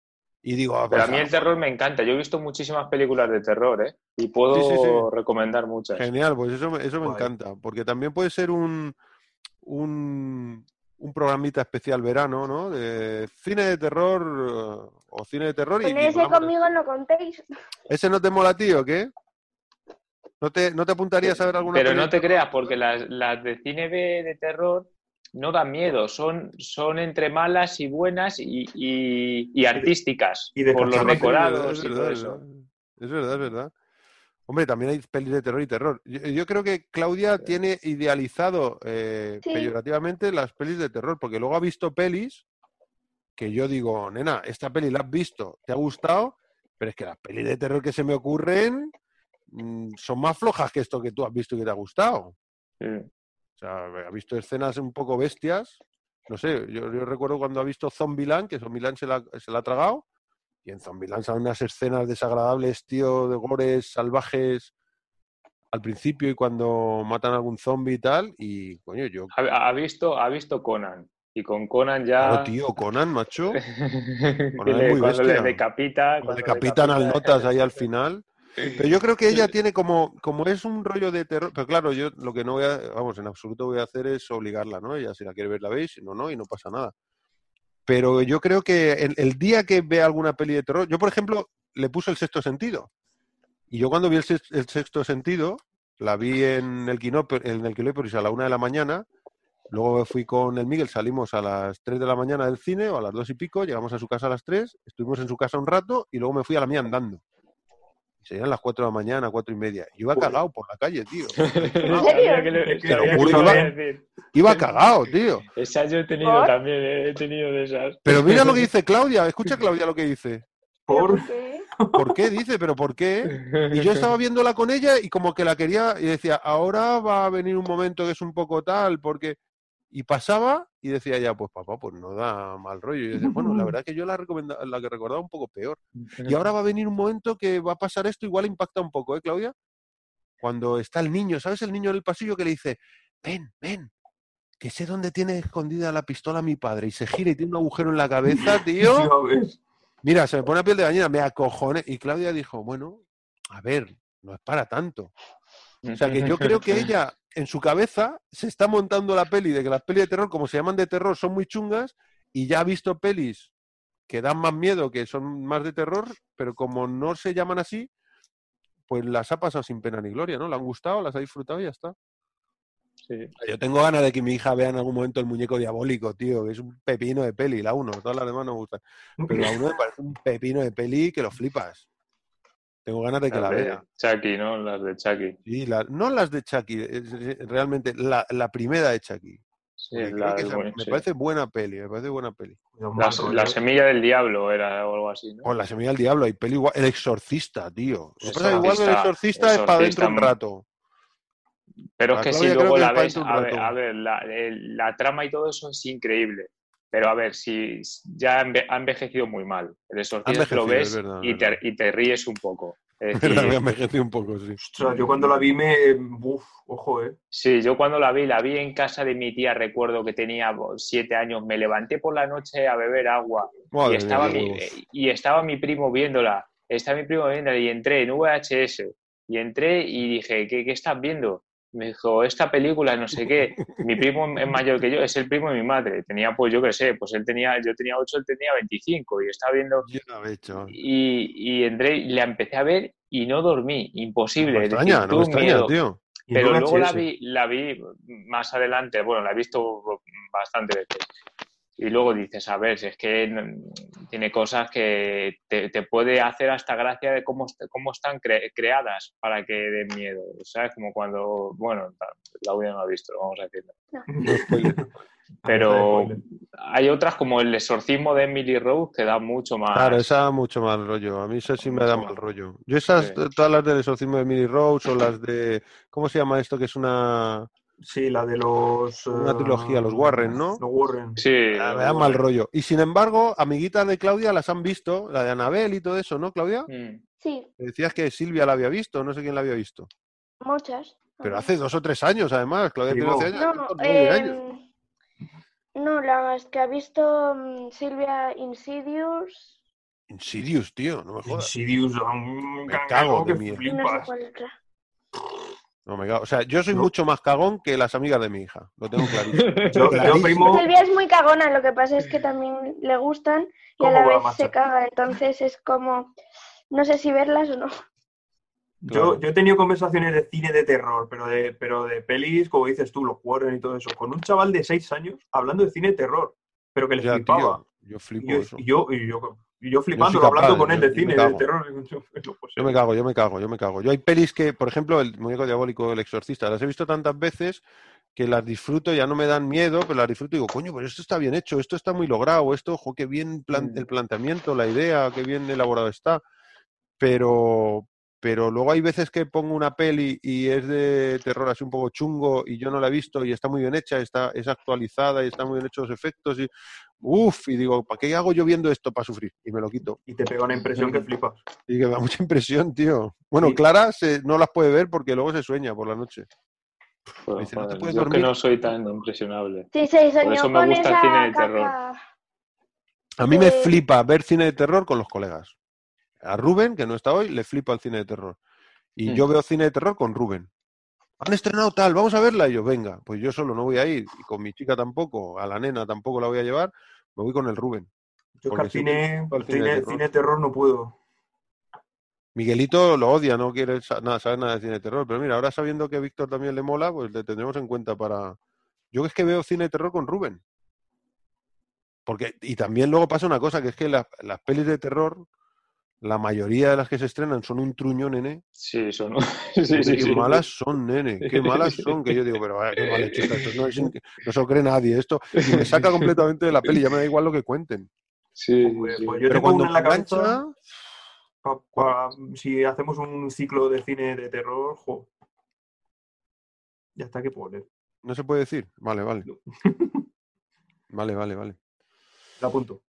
Y digo, ah, Pero a pues, mí el terror me encanta. Yo he visto muchísimas películas de terror, ¿eh? Y puedo Sí, sí, sí. recomendar muchas. Genial, pues eso, me- eso me Guay. encanta, porque también puede ser un, un, un programita especial verano, ¿no? De cine de terror eh, o cine de terror. y- Con y ese vamos, conmigo no contéis. ¿Ese no te mola, tío, o qué? ¿No te, ¿No te apuntarías a ver alguna Pero no te creas, porque las, las de cine B de terror no dan miedo, son, son entre malas y buenas y, y- y artísticas, y de por los decorados es y verdad, todo es eso. verdad. Es verdad, es verdad. Hombre, también hay pelis de terror y terror. Yo, yo creo que Claudia tiene idealizado eh, Sí. peyorativamente las pelis de terror, porque luego ha visto pelis que yo digo, nena, esta peli la has visto, te ha gustado, pero es que las pelis de terror que se me ocurren mm, son más flojas que esto que tú has visto y que te ha gustado. Sí. Sea, ha visto escenas un poco bestias. No sé, yo, yo recuerdo cuando ha visto Zombieland, que Zombieland se la, se la ha tragado. Y en Zombieland salen unas escenas desagradables, tío, de gores salvajes al principio y cuando matan a algún zombie y tal. Y, coño, yo... Ha, ha visto, ha visto Conan. Y con Conan ya. Claro, tío, Conan, macho. Conan le- es muy cuando le bestia. decapita. Cuando cuando decapitan al decapita- notas ahí al final. Pero yo creo que ella tiene como, como es un rollo de terror, pero claro, yo lo que no voy a, vamos, en absoluto voy a hacer es obligarla, ¿no? Ella si la quiere ver la veis, si no, no, y no pasa nada. Pero yo creo que el, día que vea alguna peli de terror, yo por ejemplo le puse el sexto sentido. Y yo cuando vi el, sex- el sexto sentido, la vi en el Quinópolis, en el a la una de la mañana, Luego fui con el Miguel, salimos a las 3 de la mañana del cine o a las 2 y pico, llegamos a su casa a las 3, estuvimos en su casa un rato y luego me fui a la mía andando. Serían las 4 de la mañana, 4 y media. Yo iba cagado por la calle, tío. Sabía que le- Te lo juro, iba a iba- decir. Iba cagado, tío. Esas yo he tenido ¿Por? también, eh, he tenido de esas. Pero mira lo que dice Claudia, escucha Claudia lo que dice. ¿Pero Por... por qué? ¿Por qué? Dice, pero ¿por qué? Y yo estaba viéndola con ella y como que la quería y decía, ahora va a venir un momento que es un poco tal, porque... Y pasaba y decía ya, pues papá, pues no da mal rollo. Y yo decía, bueno, la verdad que yo la, la que recordaba un poco peor. Y ahora va a venir un momento que va a pasar esto, igual impacta un poco, ¿eh, Claudia? Cuando está el niño, ¿sabes? El niño en el pasillo que le dice, ven, ven, que sé dónde tiene escondida la pistola mi padre. Y se gira y tiene un agujero en la cabeza, tío. Mira, se me pone la piel de gallina, me acojoné. Y Claudia dijo, bueno, a ver, no es para tanto. O sea que yo creo que ella, en su cabeza, se está montando la peli de que las pelis de terror, como se llaman de terror, son muy chungas y ya ha visto pelis que dan más miedo, que son más de terror, pero como no se llaman así, pues las ha pasado sin pena ni gloria, ¿no? Le han gustado, las ha disfrutado y ya está. Sí. Yo tengo ganas de que mi hija vea en algún momento el muñeco diabólico, tío, que es un pepino de peli, la uno, todas las demás no me gustan. Pero la uno me parece un pepino de peli que lo flipas. Tengo ganas de que la Las vea. Chucky, ¿no? Las de Chucky. Sí, la- no las de Chucky, es- es- realmente la, la primera de Chucky. Sí, la me sí. parece buena peli, me parece buena peli. La, semilla del diablo era o algo así, ¿no? O La semilla del diablo, hay peli igual. El exorcista, tío. Lo pasa igual que el exorcista, exorcista es para dentro un exorcista, rato. Pero es que si luego la ves, a ver, rato. a ver, la, el- la trama y todo eso es increíble. Pero a ver, si ya ha envejecido muy mal. El exorcista lo ves verdad, y, te, verdad. y te ríes un poco. Es Me decir, envejecido un poco, sí. Ostras, yo cuando la vi me... Uf, ojo, eh. Sí, yo cuando la vi, la vi en casa de mi tía, recuerdo que tenía siete años, me levanté por la noche a beber agua Madre y, estaba mi, y estaba mi primo viéndola, estaba mi primo viéndola y entré en VHS y entré y dije, ¿qué, qué estás viendo? Me dijo, esta película, no sé qué, mi primo es mayor que yo, es el primo de mi madre, tenía pues yo qué sé, pues él tenía, yo tenía 8, él tenía 25 y estaba viendo Yo la he hecho. y, y entré la empecé a ver y no dormí, imposible. No me decir, extraña, no me extraña, miedo. tío. Pero luego la vi, la vi más adelante, bueno, la he visto bastante veces. Y luego dices, a ver, si es que no- tiene cosas que te, te puede hacer hasta gracia de cómo, cómo están cre- creadas para que den miedo. ¿Sabes? Como cuando, bueno, la audio no ha visto, vamos a decirlo. No. Pero hay otras como el exorcismo de Emily Rose que da mucho más. Claro, esa da mucho mal rollo. A mí esa sí me da mal más. rollo. Yo esas, Sí. todas las del exorcismo de Millie Rose o las de... ¿Cómo se llama esto? Que es una... Sí, la de los... Una eh, trilogía, los Warren, ¿no? Los Warren. Sí, Ah, me da mal rollo. Y sin embargo, amiguitas de Claudia las han visto, la de Anabel y todo eso, ¿no, Claudia? Mm. Sí, Decías que Silvia la había visto, no sé quién la había visto. muchas. Pero hace dos o tres años, además. Claudia tiene 12 vos. años. No, nueve años. no, las que ha visto mm, Silvia Insidious Insidious, tío, no me jodas. Insidious, un Me cago de y no sé cago. O sea, yo soy No. mucho más cagón que las amigas de mi hija. Lo tengo clarísimo. Yo, yo, primo, Silvia es muy cagona, lo que pasa es que también le gustan y a ¿Cómo la vez se caga, entonces es como, no sé si verlas o no. yo, Claro. yo he tenido conversaciones de cine de terror, pero de, pero de pelis, como dices tú, los Warren y todo eso, con un chaval de 6 años hablando de cine de terror, pero que le Ya, flipaba. tío, yo Y flipo yo, eso. y yo, y yo, y yo flipando, hablando con él de cine, de cago. terror. Yo, me cago, yo me cago, yo me cago. Yo hay pelis que, por ejemplo, el muñeco diabólico, el exorcista, las he visto tantas veces que las disfruto, ya no me dan miedo, pero las disfruto y digo, coño, pero esto está bien hecho, esto está muy logrado, esto, ojo, qué bien plan- Mm. el planteamiento, la idea, qué bien elaborado está. Pero, pero luego hay veces que pongo una peli y es de terror así un poco chungo y yo no la he visto y está muy bien hecha, está, es actualizada y están muy bien hechos los efectos y uff, y digo, ¿para qué hago yo viendo esto para sufrir? Y me lo quito. Y te pega una impresión que flipas. Y que me da mucha impresión, tío. Bueno, Sí. Clara se- no las puede ver porque luego se sueña por la noche. Dice, no te joder, puedes yo es que no soy tan impresionable. Sí, se Por soñó eso me con gusta el cine de terror. A mí me flipa ver cine de terror con los colegas. A Rubén, que no está hoy, le flipa el cine de terror. Y Mm. yo veo cine de terror con Rubén. Han estrenado tal, vamos a verla. Y yo, venga, pues yo solo no voy a ir. Y con mi chica tampoco, a la nena tampoco la voy a llevar. Me voy con el Rubén. Yo es que al cine, al cine de cine, terror. cine de terror no puedo. Miguelito lo odia, no quiere nada, saber nada de cine de terror. Pero mira, ahora sabiendo que a Víctor también le mola, pues le tendremos en cuenta para, Yo es que veo cine de terror con Rubén. Porque, y también luego pasa una cosa, que es que las, las pelis de terror, la mayoría de las que se estrenan son un truño, nene. Sí, son. Qué Sí, sí, sí. malas son, nene. Qué malas son. Que yo digo, pero vaya, qué mal hecho está esto. No, es no se lo cree nadie esto. Y me saca completamente de la peli. Ya me da igual lo que cuenten. Sí, Pues- sí. pues yo Pero tengo cuando una en la cabeza. engancha, pa- pa- si hacemos un ciclo de cine de terror, jo. Ya está que puedo leer. no se puede decir. Vale, vale. No. Vale, vale, vale. La apunto.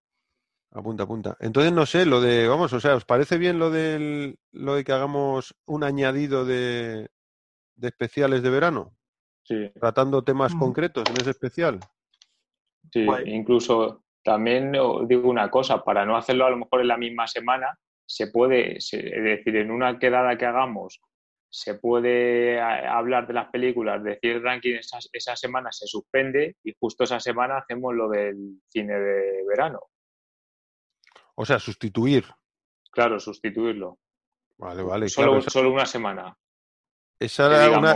Apunta, apunta. Entonces, no sé, lo de, vamos, o sea, ¿os parece bien lo del, lo de que hagamos un añadido de, de especiales de verano? Sí, Tratando temas Mm. concretos en ese especial. sí. Guay. Incluso también os digo una cosa, para no hacerlo a lo mejor en la misma semana, se puede, se- es decir, en una quedada que hagamos, se puede a- hablar de las películas, decir el ranking, esa, esa semana se suspende y justo esa semana hacemos lo del cine de verano. O sea, sustituir. Claro, sustituirlo. Vale, vale. solo, claro, esa, solo una semana. esa era una.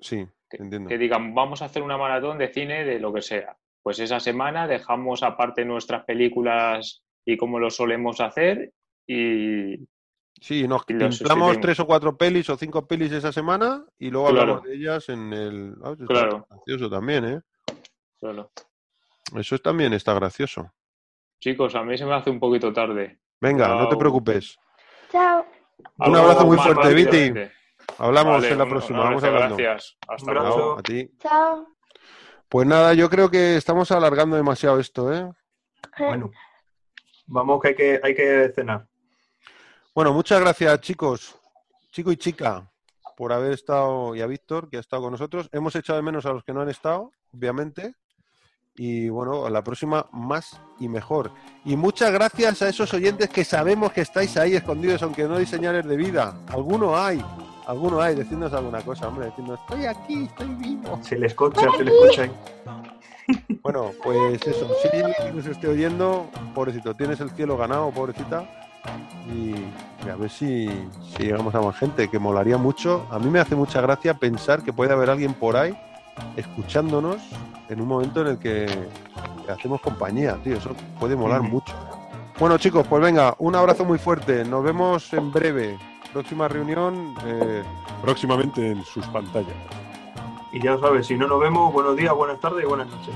Sí, que- entiendo. que digan, vamos a hacer una maratón de cine de lo que sea. Pues esa semana dejamos aparte nuestras películas y como lo solemos hacer y Sí, nos sustituimos. tres o cuatro pelis o cinco pelis esa semana y luego Claro. hablamos de ellas en el. Ah, Claro. gracioso también, ¿eh? claro. Eso también está gracioso. Chicos, a mí se me hace un poquito tarde. Venga, no te preocupes. Chao. Un abrazo muy fuerte, Viti. Hablamos Vale, en la próxima. Vamos hablando. Gracias. Hasta Un abrazo. luego. A ti. Chao. Pues nada, yo creo que estamos alargando demasiado esto, ¿eh? Bueno. Vamos que hay que, hay que cenar. Bueno, muchas gracias, chicos, chico y chica, por haber estado, y a Víctor, que ha estado con nosotros. Hemos echado de menos a los que no han estado, obviamente. Y bueno, a la próxima más y mejor. Y muchas gracias a esos oyentes que sabemos que estáis ahí escondidos, aunque no hay señales de vida. Alguno hay, alguno hay. Decidnos alguna cosa, hombre, decidnos, estoy aquí, estoy vivo. Se le escucha, se le escucha ahí. Bueno, pues eso, si alguien nos esté oyendo, pobrecito, tienes el cielo ganado, pobrecita. Y, y a ver si, si llegamos a más gente, que molaría mucho. A mí me hace mucha gracia pensar que puede haber alguien por ahí escuchándonos en un momento en el que, hacemos compañía, tío. Eso puede molar mucho. Bueno, chicos, pues venga, un abrazo muy fuerte. Nos vemos en breve. Próxima reunión, eh, próximamente en sus pantallas. Y ya sabes, si no nos vemos, buenos días, buenas tardes y buenas noches.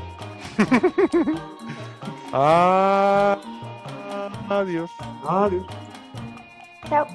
Ah, adiós. Adiós. Chao.